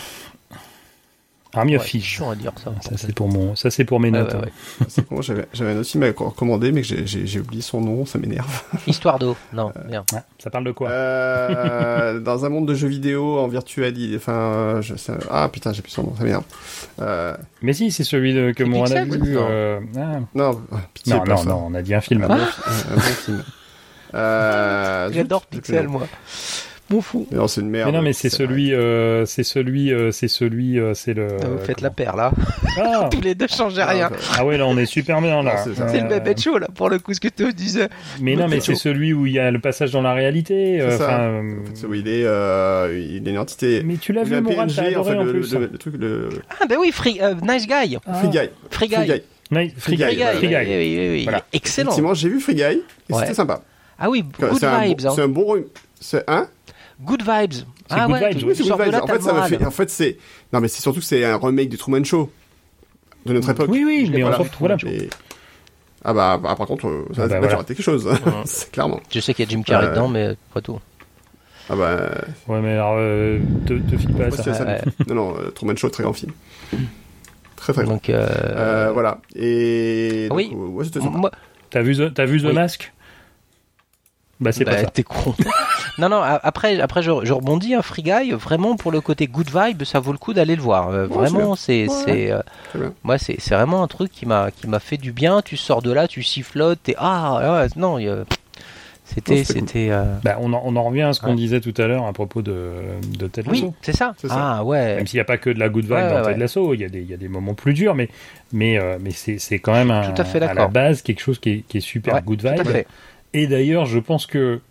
Army of Ouais, Fish. chiant à dire ça. Ça c'est pour mon, ça c'est pour mes notes. ouais, hein. ouais. C'est bon, j'avais, j'avais un autre film à recommander, mais que j'ai, j'ai, j'ai oublié son nom, ça m'énerve. Histoire d'eau. Non, bien. Ouais, ça parle de quoi Euh, dans un monde de jeux vidéo en virtualité, enfin, euh, je sais, ah putain, j'ai plus son nom, ça m'énerve. Euh, Mais si, c'est celui de, que C'est mon a vu. non euh, ah. non, pitié, Non, non, non, on a dit un film. Un- un bon film. Euh, J'adore Pixel, le moi. Mon fou. Mais non, c'est une merde. Mais non, mais c'est vrai. celui, euh, c'est celui, euh, c'est celui, euh, c'est le. Euh, Vous faites la comment paire là. Ah, Tous les deux changez Ah, rien. ah ouais, là on est super bien là. Non, c'est ça. C'est le Euh, bébé chaud là pour le coup ce que tu disais. Mais non, mais c'est chaud. celui où il y a le passage dans la réalité. euh, C'est ça. enfin, euh, C'est où il est, euh, il est une entité. Mais tu l'as vu, Mourad, t'as PNG, en adoré fait, en le, plus. le, le truc, le Ah bah oui, free, euh, Nice Guy. Ah. Free Guy. Free Guy. Free Guy. Free Guy. Free Guy. Free Guy. oui, oui, oui, oui. Voilà. Excellent. Effectivement, j'ai vu Free Guy, et Ouais. c'était sympa. Ah oui, good C'est un, vibes. bon, hein. c'est un bon, c'est un. Good vibes. Ah good ouais, vibes, oui, Good Vibes. En fait, ça me moral. fait, en fait, c'est, non, mais c'est surtout que c'est un remake du Truman Show. De notre époque. Oui, oui, Je l'ai mais voilà. Truman Et- Ah bah, bah, par contre, euh, ça, Ah bah voilà. quelque chose. c'est clairement. Je sais qu'il y a Jim Carrey Euh, dedans, mais pas tout. Ah bah, Ouais, mais alors, euh, te, te pas à ça. c'est ça. ouais. Non, non, euh, Truman Show, très grand film. Très, très grand. Donc, euh, Euh, voilà. Et, oui. donc, ouais, c'était sympa. moi, T'as vu, The- t'as vu The Oui. Mask? Bah, c'est bah, pas ça. t'es con. non, non, après, après je, je rebondis, un Free Guy, vraiment pour le côté good vibe, ça vaut le coup d'aller le voir. Euh, Ouais, vraiment, c'est, Ouais. c'est, euh, moi, c'est, c'est vraiment un truc qui m'a, qui m'a fait du bien. Tu sors de là, tu sifflotes, et ah, ouais, non, il y C'était, c'était cool. euh, Bah, on, en, on en revient à ce qu'on Ouais. disait tout à l'heure à propos de, de Ted Oui, Lasso. c'est ça. C'est ça. Ah ouais. Même s'il n'y a pas que de la good vibe Ouais, dans ouais, Ted Lasso, il y, a des, il y a des moments plus durs, mais, mais, euh, mais c'est, c'est quand même un, Tout à fait la d'accord. base quelque chose qui est, qui est super Ouais, good Tout à vibe. fait. Et d'ailleurs, je pense que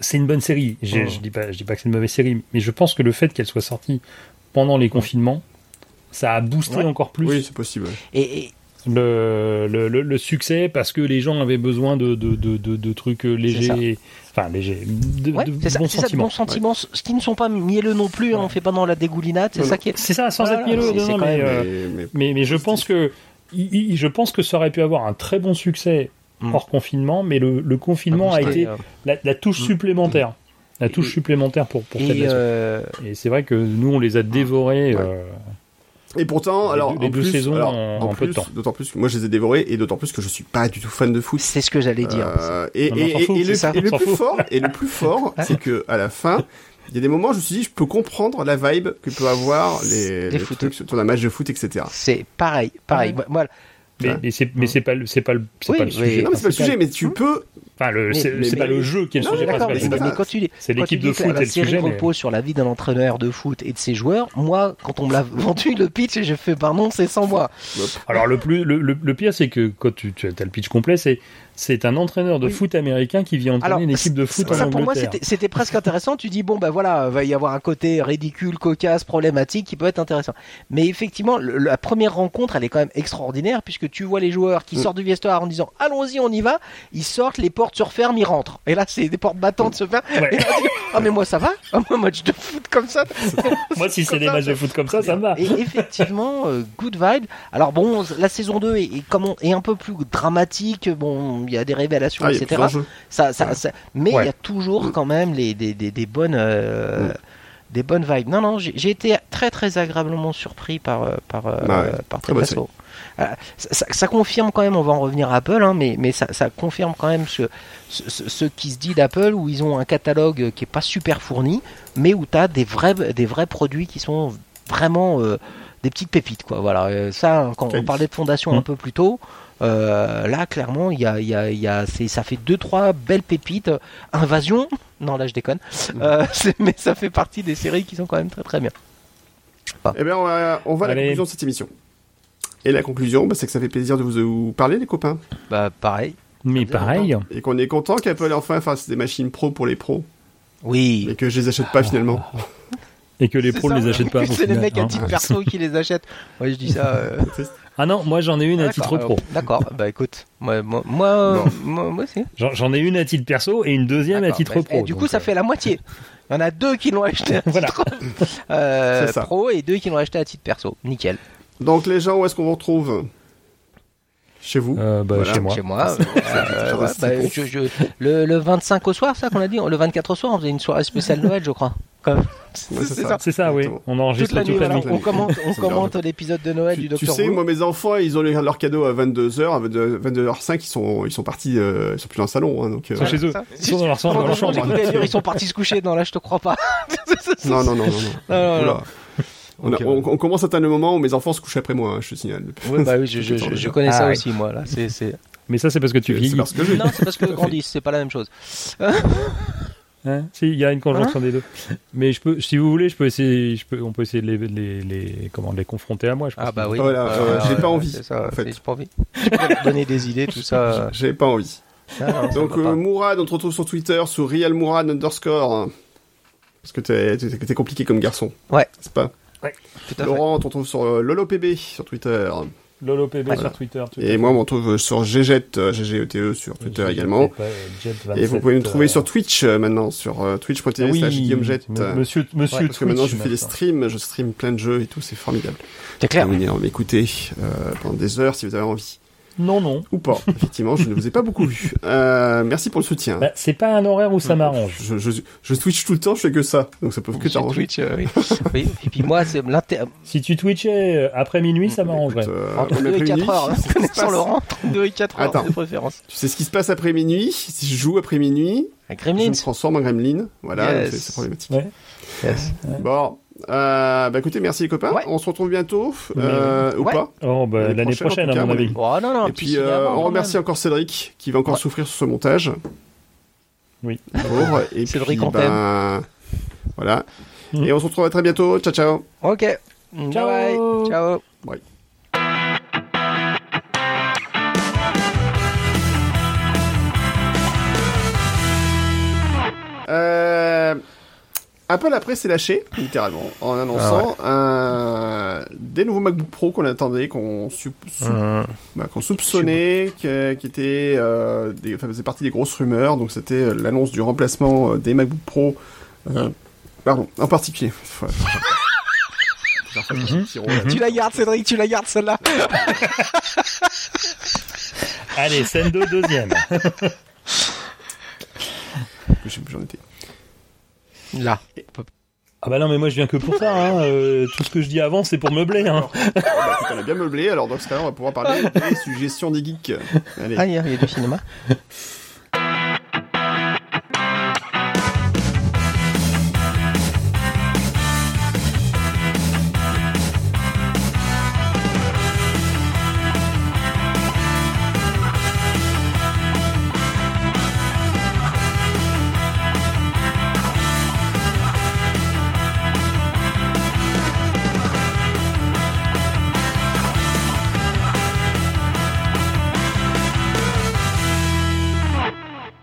c'est une bonne série. Oh. Je dis pas, je dis pas que c'est une mauvaise série, mais je pense que le fait qu'elle soit sortie pendant les confinements, ça a boosté Ouais. encore plus Oui, c'est possible. Et, et- le, le, le, le succès parce que les gens avaient besoin de, de, de, de, de trucs légers, enfin légers, de, ouais, de c'est ça, bons ça, de sentiments. bons sentiments, ce qui ne sont pas mielleux non plus. hein, on fait pas dans la dégoulinade. C'est ça qui est. C'est ça, sans Voilà, être mielleux, non, non, mais, euh, Mais- mais- mais, mais je pense que je pense que ça aurait pu avoir un très bon succès Mm. hors confinement, mais le, le confinement a Et, été euh, la, la touche Mm. supplémentaire. La touche Et- supplémentaire pour, pour Lasso. euh, Et c'est vrai que nous, on les a dévorés. Ouais. euh, Et pourtant, Les alors, deux- les en deux plus, saisons alors, en- en en peu de temps. d'autant plus que moi je les ai dévorés et d'autant plus que je suis pas du tout fan de foot. c'est ce que j'allais dire. Euh, et, fout, le, ça, et le on s'en plus fout. fort, et le plus fort, c'est que à la fin, il y a des moments, je me suis dit, je peux comprendre la vibe que peut avoir les, Les les trucs sur un match de foot, etc. C'est pareil, pareil. Ouais. Moi, mais mais c'est mais c'est pas le c'est pas le c'est Oui, pas le oui. sujet. Non, mais c'est pas le sujet, mais tu peux. Enfin, le- c'est pas le jeu qui est le Non, sujet principal. mais mais quand tu C'est l'équipe de foot la série repose sur la vie d'un entraîneur de foot et de ses joueurs. Moi, quand on me l'a vendu le pitch, j'ai fait pardon, c'est sans moi. Alors le plus le, le, le pire c'est que quand tu, tu as le pitch complet c'est c'est un entraîneur de Oui. foot américain qui vient entraîner Alors, une équipe de foot en Ça pour moi Angleterre. c'était presque intéressant. Tu dis bon bah voilà, va y avoir un côté ridicule, cocasse, problématique qui peut être intéressant. Mais effectivement, le- la première rencontre, elle est quand même extraordinaire puisque tu vois les joueurs qui Mm. sortent du vestiaire en disant allons-y, on y va. Ils sortent, les portes se referment, ils rentrent. Et là c'est des portes battantes se ferment. Ouais. Et là, tu dis, ah mais moi ça va, moi match de foot comme ça. Moi si c'est des ça, matchs de foot comme ça, ça me va. Et effectivement, euh, good vibe. Alors bon, la saison 2 est, est, comme on- est un peu plus dramatique. Bon, il y a des révélations, Ah, etc. Ça, ça, ça- mais il y a toujours quand même les, des, des, des bonnes, euh, Mm. des bonnes vibes. Non, non, j'ai été très très agréablement surpris par euh, par euh, Bah ouais. par Très ça, ça- ça confirme quand même, on va en revenir à Apple, hein, mais, mais ça, ça confirme quand même ce, ce, qui se dit d'Apple, où ils ont un catalogue qui est pas super fourni, mais où tu as des vrais, des vrais produits qui sont vraiment euh, des petites pépites. Quoi. Voilà, ça, quand on parlait de fondation Mm. un peu plus tôt, euh, là, clairement, il y a, il y a, y a, c'est- ça fait deux trois belles pépites. Invasion, non là je déconne, Euh, c'est- mais ça fait partie des séries qui sont quand même très très bien. Eh bien, on va, on va à la conclusion de cette émission. Et la conclusion, bah, c'est que ça fait plaisir de vous, de vous parler, les copains. Bah pareil. Mais pareil. Et qu'on est content qu'Apple enfin fasse des machines pro pour les pros. Oui. Et que je les achète pas finalement. Et que les pros ne les achètent pas. C'est les mecs à hein. titre perso qui les achètent. Ouais, je dis ça. euh, Ah non, moi j'en ai une à titre pro. euh, D'accord, bah écoute, moi, moi, moi, euh, Non. moi, moi aussi. J'en ai une à titre perso et une deuxième à titre bah, pro. et du coup, ça euh, fait la moitié. Il y en a deux qui l'ont acheté à Voilà. titre euh, C'est ça. pro et deux qui l'ont acheté à titre perso. Nickel. Donc les gens, où est-ce qu'on vous retrouve? Chez vous euh, bah, Voilà. chez moi. Chez moi. euh, ouais, c'est bah, bon. je- je- le, le 25 au soir, ça qu'on a dit? Le 24 au soir, on faisait une soirée spéciale Noël, je crois. C'est ça. Oui. On Toute enregistre la nuit, voilà, on commente, on commente l'épisode de Noël Tu, du tu Docteur sais, Who. moi, mes enfants, ils ont eu leur cadeau à 22h, à 22, 22h05, ils sont, ils sont partis, euh, ils sont plus dans le salon, hein, donc, euh, Ils sont chez eux. Ils sont dans leur, dans leur Pendant chambre. ils sont partis se coucher. Non, là, je te crois pas. non, non, non, non, non. Non, non, Oula. non. On, a- Ok, on, on commence à atteindre le moment où mes enfants se couchent après moi, hein, je te signale. Oui, bah oui, je, je, je, je connais Ah, ça ouais. aussi, moi. Là. Mais ça, c'est parce que tu vieillis. parce que je Non, c'est parce que grandissent, c'est pas la même chose. Hein si, il y a une conjonction des deux. Mais je peux, si vous voulez, je peux essayer, je peux, on peut essayer de les, les, les, comment, de les confronter à moi. Je pense. Ah bah oui. Voilà, Bah, euh, j'ai ouais, pas envie, c'est ça, en fait. J'ai pas envie. Je peux leur donner des idées, tout ça. J'ai pas envie. Ah, non, Donc, euh, Mourad, on te retrouve sur Twitter, sur realmourad underscore. Parce que t'es, compliqué comme garçon. Ouais. C'est pas? Tout à fait. Laurent, on te retrouve sur euh, LoloPB sur Twitter. Lolo PB Voilà. sur Twitter. tout Et moi, on me retrouve sur GGET, euh, GGETE sur Twitter J'ai- également. j'ai pas, euh, Jet Et vous 27, pouvez me trouver euh, sur Twitch euh, maintenant, sur euh, twitch.tv oui, slash guillaumejet. m- euh, Monsieur, monsieur parce que maintenant je fais des streams, je stream plein de jeux et tout, c'est formidable. C'est clair. Vous venir m'écouter euh, pendant des heures si vous avez envie. Non, non. Ou pas. Effectivement, je ne vous ai pas beaucoup vu. Euh, merci pour le soutien. Bah, c'est pas un horaire où ça m'arrange. Je, je, je twitch tout le temps, je fais que ça. Donc ça peut que Sur t'arranger. Twitch, euh, oui. oui. Et puis moi, c'est l'inter... Si tu twitchais euh, après minuit, ça m'arrangerait. Euh, entre on est 2 et 4 après-midi, heures. hein. Connaissant. Laurent, entre 2 et 4 heures Attends. de préférence. Tu sais ce qui se passe après minuit. Si je joue après minuit, Un je Gremlins. me transforme en gremlin. Voilà, Yes. c'est c'est problématique. Ouais. Yes. Bon. Euh, bah écoutez, merci les copains. Ouais. On se retrouve bientôt, euh, ou Ouais. pas. Oh, bah, L'année l'année prochaine, prochaine, à mon avis. Oh non, non, Et puis euh, on remercie même. encore Cédric qui va encore Ouais. souffrir sur ce montage. Oui. Et Cédric, puis, on ben, Voilà. Mhm. Et on se retrouve très bientôt. Ciao, ciao. Ok. Ciao. Bye bye. Ciao. Euh, Apple après s'est lâché, littéralement, en annonçant Ah un- des nouveaux MacBook Pro qu'on attendait, qu'on sou- Hum. bah, soupçonnait, qui étaient, euh, des, enfin, faisait partie des grosses rumeurs. Donc c'était euh, l'annonce du remplacement euh, des MacBook Pro, euh, pardon, en particulier. Tu la gardes, Cédric, tu la gardes celle-là. Allez, deuxième. Sais plus où j'en étais. Là. Ah bah non, mais moi je viens que pour ça. Hein. euh, tout ce que je dis avant, c'est pour meubler. Hein. Bah, on a bien meublé, alors dans ce cas-là, on va pouvoir parler des suggestions des geeks. Allez. Ah, il y a du cinéma.